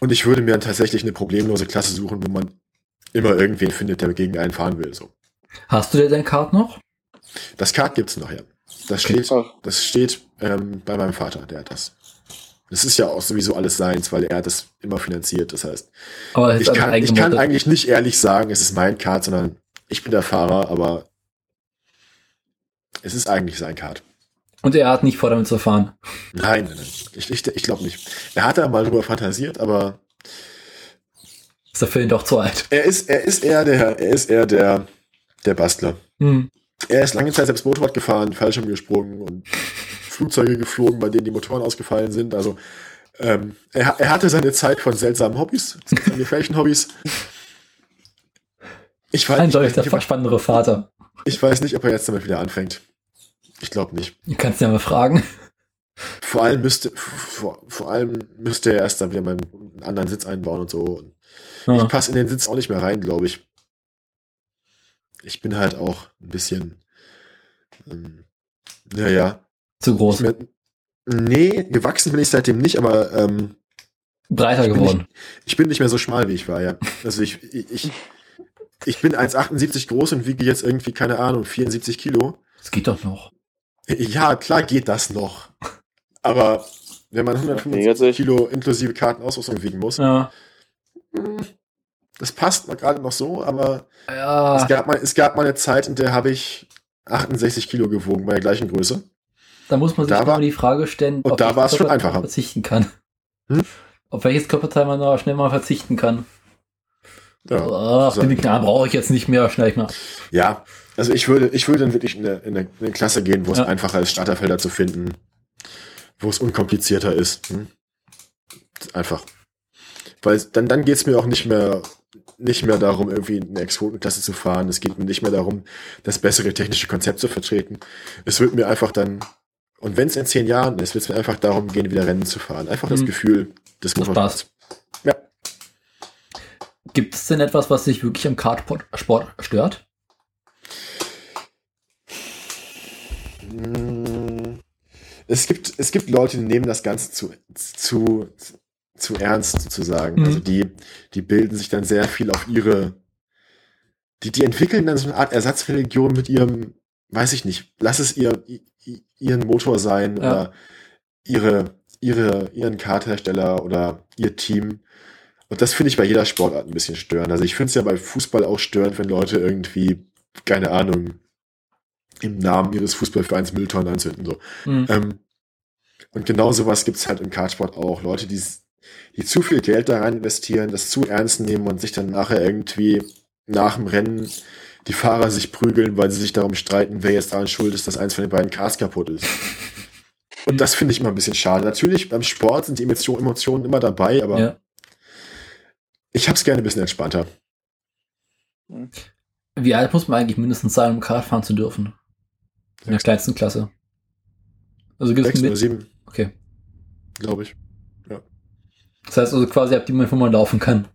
Speaker 3: und ich würde mir dann tatsächlich eine problemlose Klasse suchen, wo man immer irgendwen findet, der gegen einen fahren will. So.
Speaker 1: Hast du dir dein Kart noch?
Speaker 3: Das Kart gibt's noch, ja. Das steht, das steht ähm, bei meinem Vater, der hat das. Das ist ja auch sowieso alles seins, weil er das immer finanziert. Das heißt, ich kann, ich kann eigentlich nicht ehrlich sagen, es ist mein Kart, sondern ich bin der Fahrer, aber es ist eigentlich sein Kart.
Speaker 1: Und er hat nicht vor, damit zu fahren.
Speaker 3: Nein, nein, nein. Ich, ich, ich glaube nicht. Er hat da mal drüber fantasiert, aber.
Speaker 1: Ist der Film doch zu alt.
Speaker 3: Er ist, er ist eher der, er ist eher der, der Bastler. Hm. Er ist lange Zeit selbst Motorrad gefahren, Fallschirm gesprungen und Flugzeuge geflogen, bei denen die Motoren ausgefallen sind. Also ähm, er, er hatte seine Zeit von seltsamen Hobbys, von gefährlichen Hobbys.
Speaker 1: Ich weiß Eindeutig der verspannendere Vater.
Speaker 3: Ich weiß nicht, ob er jetzt damit wieder anfängt. Ich glaube nicht.
Speaker 1: Du kannst ja mal fragen.
Speaker 3: Vor allem müsste, vor, vor allem müsste er erst dann wieder mal einen anderen Sitz einbauen und so. Ja. Ich passe in den Sitz auch nicht mehr rein, glaube ich. Ich bin halt auch ein bisschen, ähm, Ja, ja.
Speaker 1: Zu groß.
Speaker 3: Mehr, nee, gewachsen bin ich seitdem nicht, aber ähm,
Speaker 1: breiter geworden.
Speaker 3: Nicht, ich bin nicht mehr so schmal, wie ich war, ja. Also ich, ich, ich bin 1,78 groß und wiege jetzt irgendwie, keine Ahnung, 74 Kilo.
Speaker 1: Das geht doch noch.
Speaker 3: Ja, klar geht das noch. Aber wenn man 125 Kilo inklusive Kartenausrüstung wiegen muss,
Speaker 1: ja.
Speaker 3: Das passt mal gerade noch so, aber
Speaker 1: ja.
Speaker 3: es, gab mal, es gab mal eine Zeit, in der habe ich 68 Kilo gewogen bei der gleichen Größe.
Speaker 1: Da muss man sich
Speaker 3: da war,
Speaker 1: die Frage stellen,
Speaker 3: ob da war es schon einfacher.
Speaker 1: verzichten kann.
Speaker 3: Hm?
Speaker 1: Auf welches Körperteil man da schnell mal verzichten kann.
Speaker 3: Ja,
Speaker 1: Ach, so. den brauche ich jetzt nicht mehr, schnell ich mal.
Speaker 3: Ja, also ich würde, ich würde dann wirklich in eine, in eine, in eine Klasse gehen, wo ja. es einfacher ist, Starterfelder zu finden, wo es unkomplizierter ist. Hm? Einfach. Weil dann, dann geht es mir auch nicht mehr, nicht mehr darum, irgendwie eine Exotenklasse zu fahren. Es geht mir nicht mehr darum, das bessere technische Konzept zu vertreten. Es wird mir einfach dann, und wenn es in zehn Jahren ist, wird es mir einfach darum gehen, wieder Rennen zu fahren. Einfach mhm. das Gefühl des Motorsports. Ja.
Speaker 1: Gibt es denn etwas, was sich wirklich am Kartsport stört?
Speaker 3: Es gibt, es gibt Leute, die nehmen das Ganze zu, zu, zu ernst sozusagen. Mhm. Also die, die bilden sich dann sehr viel auf ihre, die, die entwickeln dann so eine Art Ersatzreligion mit ihrem, weiß ich nicht, lass es ihr, ihren Motor sein ja. oder ihre, ihre, ihren Karthersteller oder ihr Team. Und das finde ich bei jeder Sportart ein bisschen störend. Also ich finde es ja bei Fußball auch störend, wenn Leute irgendwie, keine Ahnung, im Namen ihres Fußballvereins Mülltonnen anzünden. So. Mhm. Ähm, und genau sowas gibt es halt im Kartsport auch. Leute, die die zu viel Geld da rein investieren, das zu ernst nehmen und sich dann nachher irgendwie nach dem Rennen die Fahrer sich prügeln, weil sie sich darum streiten, wer jetzt daran schuld ist, dass eins von den beiden Cars kaputt ist. Und das finde ich immer ein bisschen schade. Natürlich, beim Sport sind die Emotionen immer dabei, aber ja. ich habe es gerne ein bisschen entspannter.
Speaker 1: Wie alt muss man eigentlich mindestens sein, um Kart fahren zu dürfen? In der kleinsten Klasse. Also gibt es
Speaker 3: oder sieben.
Speaker 1: Okay.
Speaker 3: Glaube ich.
Speaker 1: Das heißt also quasi, ab die man, wo man laufen kann.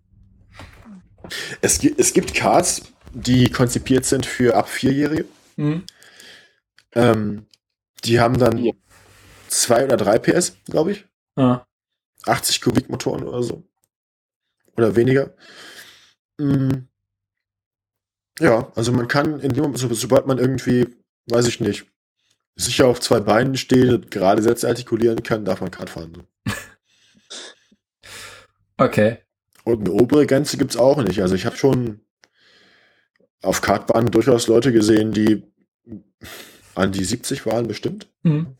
Speaker 3: Es, es gibt Cards, die konzipiert sind für ab Vierjährige. Mhm. Ähm, die haben dann ja. zwei oder drei PS, glaube ich.
Speaker 1: Ah.
Speaker 3: 80 Kubikmotoren oder so. Oder weniger. Mhm. Ja, also man kann, in dem, so, sobald man irgendwie, weiß ich nicht, sicher auf zwei Beinen steht und gerade Sätze artikulieren kann, darf man Kart fahren.
Speaker 1: Okay.
Speaker 3: Und eine obere Grenze gibt es auch nicht. Also ich habe schon auf Kartbahnen durchaus Leute gesehen, die an die 70 waren, bestimmt.
Speaker 1: Mhm.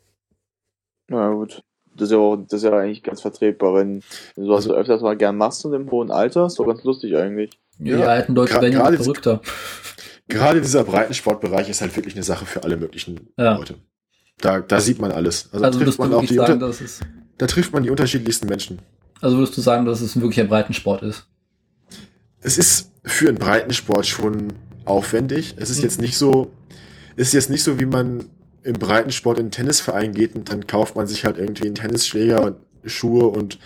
Speaker 2: Na gut. Das ist, ja auch, das ist ja eigentlich ganz vertretbar, wenn, wenn du sowas also, öfters mal gern machst und im hohen Alter, ist doch ganz lustig eigentlich.
Speaker 1: Ja, die alten Leute werden ja verrückter.
Speaker 3: Gerade dieser Breitensportbereich ist halt wirklich eine Sache für alle möglichen ja. Leute. Da, da sieht man alles.
Speaker 1: Also, also trifft man auch die sagen, unter,
Speaker 3: da trifft man die unterschiedlichsten Menschen.
Speaker 1: Also würdest du sagen, dass es ein wirklicher Breitensport ist?
Speaker 3: Es ist für einen Breitensport schon aufwendig. Es ist mhm. jetzt nicht so, ist jetzt nicht so, wie man im Breitensport in einen Tennisverein geht und dann kauft man sich halt irgendwie einen Tennisschläger und Schuhe und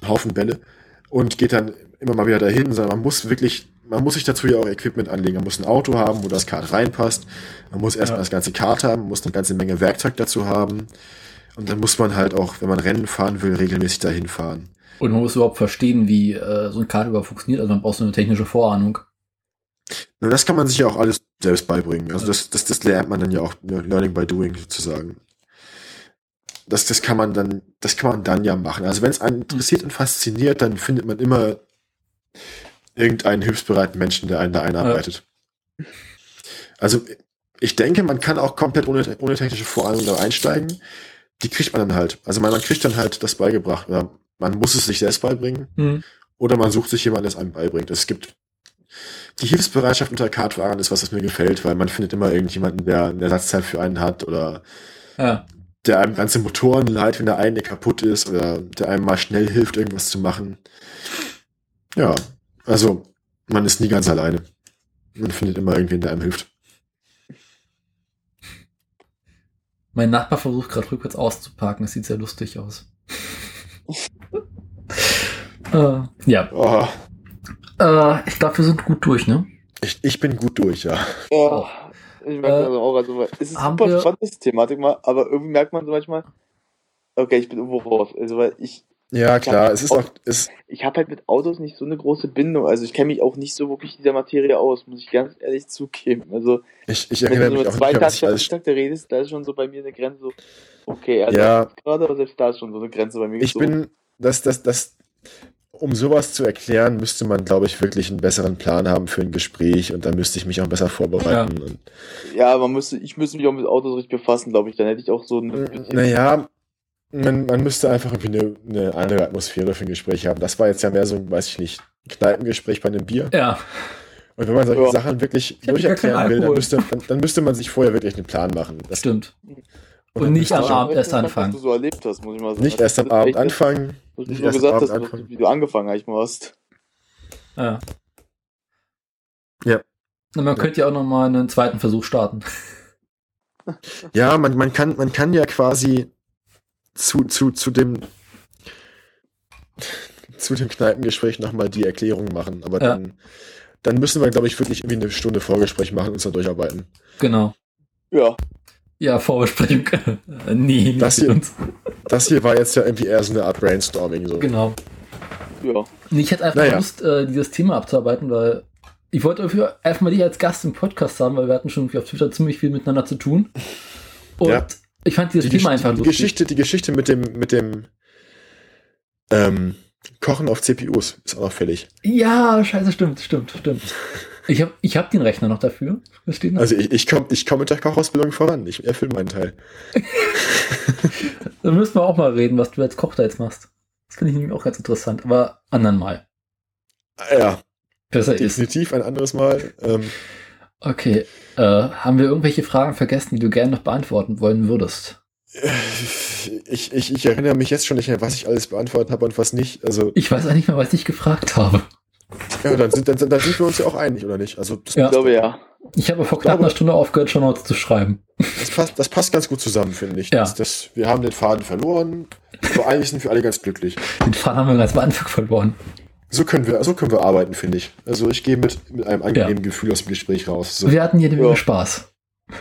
Speaker 3: einen Haufen Bälle und geht dann immer mal wieder dahin, sondern man muss wirklich, man muss sich dazu ja auch Equipment anlegen. Man muss ein Auto haben, wo das Kart reinpasst. Man muss erstmal ja. das ganze Kart haben, muss eine ganze Menge Werkzeug dazu haben. Und dann muss man halt auch, wenn man Rennen fahren will, regelmäßig dahin fahren.
Speaker 1: Und man muss überhaupt verstehen, wie äh, so ein Kart überhaupt funktioniert. Also man braucht so eine technische Vorahnung.
Speaker 3: Na, das kann man sich ja auch alles selbst beibringen. Also das, das, das lernt man dann ja auch Learning by Doing sozusagen. Das, das kann man dann, das kann man dann ja machen. Also wenn es einen interessiert und fasziniert, dann findet man immer irgendeinen hilfsbereiten Menschen, der einen da einarbeitet. Ja. Also ich denke, man kann auch komplett ohne, ohne technische Vorahnung da einsteigen. Die kriegt man dann halt. Also man, man kriegt dann halt das beigebracht. Oder man muss es sich selbst beibringen mhm. oder man sucht sich jemanden, der es einem beibringt. Es gibt die Hilfsbereitschaft unter Kartfahrern ist was, was mir gefällt, weil man findet immer irgendjemanden, der eine Ersatzteil für einen hat oder
Speaker 1: ja.
Speaker 3: der einem ganze Motoren leiht, wenn der eine kaputt ist oder der einem mal schnell hilft, irgendwas zu machen. Ja, also man ist nie ganz alleine. Man findet immer irgendwen, der einem hilft.
Speaker 1: Mein Nachbar versucht gerade rückwärts auszuparken. Das sieht sehr lustig aus. äh, ja.
Speaker 3: Oh.
Speaker 1: Äh, ich glaube, wir sind gut durch, ne?
Speaker 3: Ich, ich bin gut durch, ja.
Speaker 2: Oh.
Speaker 4: Ich merke äh, das auch. Also, es ist super spannend, die Thematik mal, aber irgendwie merkt man so manchmal, okay, ich bin irgendwo raus. Also, weil ich.
Speaker 3: Ja, klar, es ist auch. Es
Speaker 4: ich habe halt mit Autos nicht so eine große Bindung. Also, ich kenne mich auch nicht so wirklich dieser Materie aus, muss ich ganz ehrlich zugeben. Also,
Speaker 3: ich, ich erinnere
Speaker 4: wenn
Speaker 3: du
Speaker 4: so zwei Tage Tag der redest, da ist schon so bei mir eine Grenze so, okay, also
Speaker 3: ja,
Speaker 4: gerade, aber selbst da ist schon so eine Grenze bei mir.
Speaker 3: Ich so. bin, das, das, das, um sowas zu erklären, müsste man, glaube ich, wirklich einen besseren Plan haben für ein Gespräch und dann müsste ich mich auch besser vorbereiten.
Speaker 4: Ja, ja man müsste, ich müsste mich auch mit Autos richtig befassen, glaube ich. Dann hätte ich auch so
Speaker 3: eine. Naja, man, man müsste einfach irgendwie eine, eine andere Atmosphäre für ein Gespräch haben. Das war jetzt ja mehr so, weiß ich nicht, Kneipengespräch bei einem Bier.
Speaker 1: Ja.
Speaker 3: Und wenn man solche ja. Sachen wirklich durcherklären will, dann müsste, dann, dann, müsste man sich vorher wirklich einen Plan machen.
Speaker 1: Das Stimmt. Und, und nicht am Abend erst anfangen. Was
Speaker 4: du so erlebt hast, muss ich mal sagen.
Speaker 3: Nicht erst am Abend anfangen.
Speaker 4: Was du gesagt hast, anfangen. wie du angefangen hast.
Speaker 1: Ja.
Speaker 3: Ja.
Speaker 1: Na, man könnte ja auch nochmal einen zweiten Versuch starten.
Speaker 3: Ja, man, man, kann, man kann ja quasi zu, zu, zu dem zu dem Kneipengespräch nochmal die Erklärung machen, aber ja. dann, dann müssen wir, glaube ich, wirklich irgendwie eine Stunde Vorgespräch machen und uns da durcharbeiten.
Speaker 1: Genau.
Speaker 4: Ja.
Speaker 1: Ja, Vorbesprechung. nee,
Speaker 3: nicht das hier. Das hier war jetzt ja irgendwie eher so eine Art Brainstorming. So.
Speaker 1: Genau.
Speaker 4: Ja.
Speaker 1: Ich hätte einfach naja. Lust, äh, dieses Thema abzuarbeiten, weil ich wollte dafür einfach mal dich als Gast im Podcast haben, weil wir hatten schon auf Twitter ziemlich viel miteinander zu tun. Und ja. Ich fand dieses die Thema einfach
Speaker 3: die lustig. Geschichte, die Geschichte mit dem, mit dem ähm, Kochen auf CPUs ist auch noch fällig.
Speaker 1: Ja, scheiße, stimmt, stimmt, stimmt. Ich habe ich hab den Rechner noch dafür.
Speaker 3: Also ich, ich komme ich komm mit der Kochausbildung voran. Ich erfülle meinen Teil.
Speaker 1: Dann müssen wir auch mal reden, was du als Koch da jetzt machst. Das finde ich nämlich auch ganz interessant, aber anderen Mal.
Speaker 3: Ja. Besser definitiv ist. ein anderes Mal. Ähm,
Speaker 1: okay. Äh, haben wir irgendwelche Fragen vergessen, die du gerne noch beantworten wollen würdest?
Speaker 3: Ich, ich, ich erinnere mich jetzt schon nicht mehr, was ich alles beantwortet habe und was nicht. Also,
Speaker 1: ich weiß auch nicht mehr, was ich gefragt habe.
Speaker 3: Ja, dann sind, dann, dann sind wir uns ja auch einig, oder nicht? Also,
Speaker 4: das ja. Ich glaube ja.
Speaker 1: Ich habe vor knapp einer Stunde aufgehört, schon Notes zu schreiben.
Speaker 3: Das passt, das passt ganz gut zusammen, finde ich. Ja. Das, das, wir haben den Faden verloren, aber eigentlich sind wir alle ganz glücklich.
Speaker 1: Den Faden haben wir ganz am Anfang verloren.
Speaker 3: So können wir, so können wir arbeiten, finde ich. Also ich gehe mit, mit einem angenehmen ja. Gefühl aus dem Gespräch raus. So.
Speaker 1: Wir hatten hier ja. Spaß.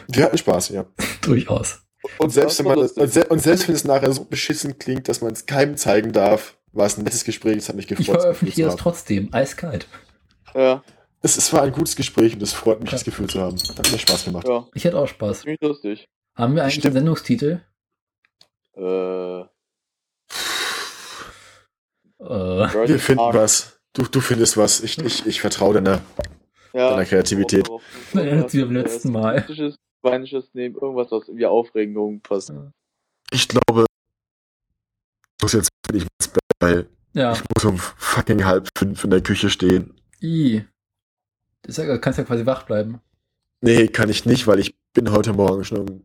Speaker 3: Wir hatten Spaß, ja.
Speaker 1: Durchaus.
Speaker 3: Und selbst, wenn man, und, se und selbst wenn es nachher so beschissen klingt, dass man es keinem zeigen darf, war es ein nettes Gespräch, es hat mich gefreut. Ich
Speaker 1: veröffentliche es trotzdem, eiskalt.
Speaker 4: Ja.
Speaker 3: Es, es, war ein gutes Gespräch und es freut mich, ja. das Gefühl zu haben. Hat mir Spaß gemacht. Ja.
Speaker 1: Ich hatte auch Spaß.
Speaker 4: Ziemlich lustig.
Speaker 1: Haben wir eigentlich Stimmt. einen Sendungstitel?
Speaker 4: Äh.
Speaker 3: Äh. Wir finden was. Du, du findest was. Ich, ich, ich vertraue deiner, ja, deiner Kreativität.
Speaker 1: Wie beim letzten Mal.
Speaker 4: Spanisches nehmen, irgendwas, was irgendwie Aufregung passt.
Speaker 3: Ich glaube, ich muss jetzt wirklich ins Bett, weil ja. ich muss um fucking halb fünf in der Küche stehen.
Speaker 1: I. Das ja, kannst ja quasi wach bleiben.
Speaker 3: Nee, kann ich nicht, weil ich bin heute Morgen schon um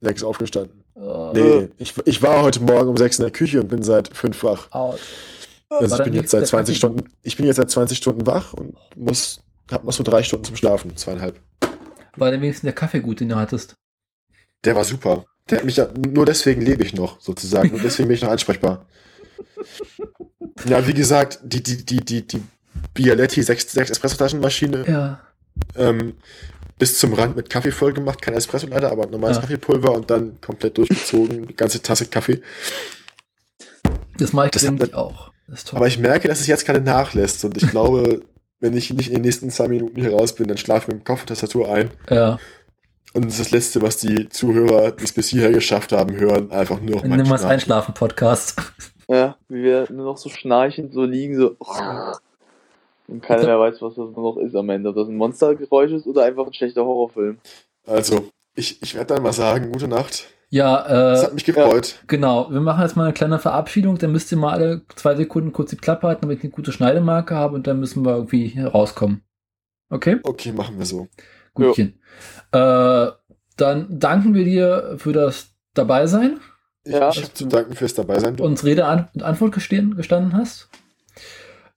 Speaker 3: sechs aufgestanden. Oh. Nee, ich, ich war heute Morgen um sechs in der Küche und bin seit fünf wach.
Speaker 1: Out.
Speaker 3: Also ich bin jetzt seit 20 Stunden, ich bin jetzt seit 20 Stunden wach und muss, hab noch so drei Stunden zum Schlafen, zweieinhalb.
Speaker 1: War denn wenigstens der Kaffee gut, den du hattest?
Speaker 3: Der war super. Der hat mich ja, nur deswegen lebe ich noch, sozusagen. Und deswegen bin ich noch ansprechbar. Ja, wie gesagt, die, die, die, die, die Bialetti 6, 6 Espresso-Taschenmaschine.
Speaker 1: Ja.
Speaker 3: Ähm, bis zum Rand mit Kaffee voll gemacht. Kein Espresso leider, aber normales ja. Kaffeepulver und dann komplett durchgezogen. Die ganze Tasse Kaffee.
Speaker 1: Das mache ich das hat, auch.
Speaker 3: Aber ich merke, dass es jetzt keine nachlässt und ich glaube, wenn ich nicht in den nächsten zwei Minuten hier raus bin, dann schlafe ich mit dem Kopf und Tastatur ein.
Speaker 1: Ja.
Speaker 3: Und das ist das Letzte, was die Zuhörer, die es bis hierher geschafft haben, hören, einfach nur noch
Speaker 1: mal Nimm mal Einschlafen-Podcast.
Speaker 4: Ja, wie wir nur noch so schnarchend so liegen, so. Und keiner mehr weiß, was das noch ist am Ende. Ob das ein Monstergeräusch ist oder einfach ein schlechter Horrorfilm.
Speaker 3: Also, ich, ich werde dann mal sagen, gute Nacht.
Speaker 1: Ja, äh.
Speaker 3: Das hat mich gefreut.
Speaker 1: Genau. Wir machen jetzt mal eine kleine Verabschiedung. Dann müsst ihr mal alle zwei Sekunden kurz die Klappe halten, damit ich eine gute Schneidemarke habe und dann müssen wir irgendwie rauskommen. Okay?
Speaker 3: Okay, machen wir so.
Speaker 1: Gutchen. Äh, dann danken wir dir für das Dabeisein.
Speaker 3: Ja. Ich habe zu danken fürs Dabeisein.
Speaker 1: Uns Rede und Antwort gestehen, gestanden hast.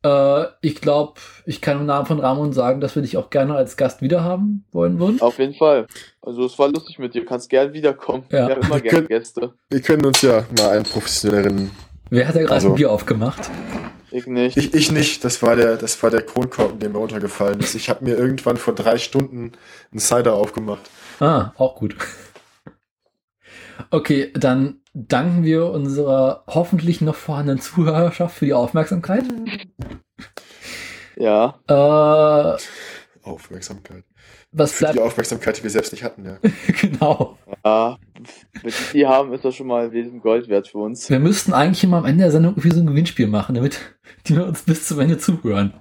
Speaker 1: Äh, ich glaube, ich kann im Namen von Ramon sagen, dass wir dich auch gerne als Gast wiederhaben wollen würden.
Speaker 4: Auf jeden Fall. Also es war lustig mit dir. Du kannst gern wiederkommen.
Speaker 1: Ja.
Speaker 4: Wir haben immer gerne Gäste.
Speaker 3: Wir können uns ja mal einen professionelleren.
Speaker 1: Wer hat ja gerade also, ein Bier aufgemacht?
Speaker 4: Ich nicht.
Speaker 3: Ich, ich nicht. Das war der, das war der Kronkorken, der mir runtergefallen ist. Ich habe mir irgendwann vor drei Stunden einen Cider aufgemacht.
Speaker 1: Ah, auch gut. Okay, dann danken wir unserer hoffentlich noch vorhandenen Zuhörerschaft für die Aufmerksamkeit.
Speaker 4: Ja.
Speaker 1: Äh,
Speaker 3: Aufmerksamkeit.
Speaker 1: Was
Speaker 3: Für
Speaker 1: bleibt?
Speaker 3: die Aufmerksamkeit, die wir selbst nicht hatten, ja.
Speaker 1: genau.
Speaker 4: Ja, wenn die die haben, ist das schon mal wesentlich Gold wert für uns.
Speaker 1: Wir müssten eigentlich immer am Ende der Sendung irgendwie so ein Gewinnspiel machen, damit die uns bis zum Ende zuhören.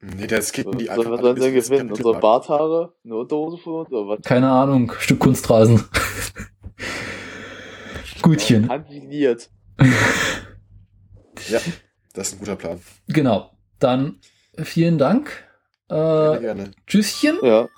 Speaker 3: Nee, das geht in die
Speaker 4: Was was sollen sie denn gewinnen? Unsere Barthaare? Eine Unterhose von uns oder was?
Speaker 1: Keine Ahnung, Stück Kunstrasen. Gutchen.
Speaker 4: Handsigniert.
Speaker 3: Ja, das ist ein guter Plan.
Speaker 1: Genau. Dann vielen Dank.
Speaker 3: Gerne,
Speaker 1: Äh,
Speaker 3: gerne.
Speaker 1: tschüsschen.
Speaker 4: Ja.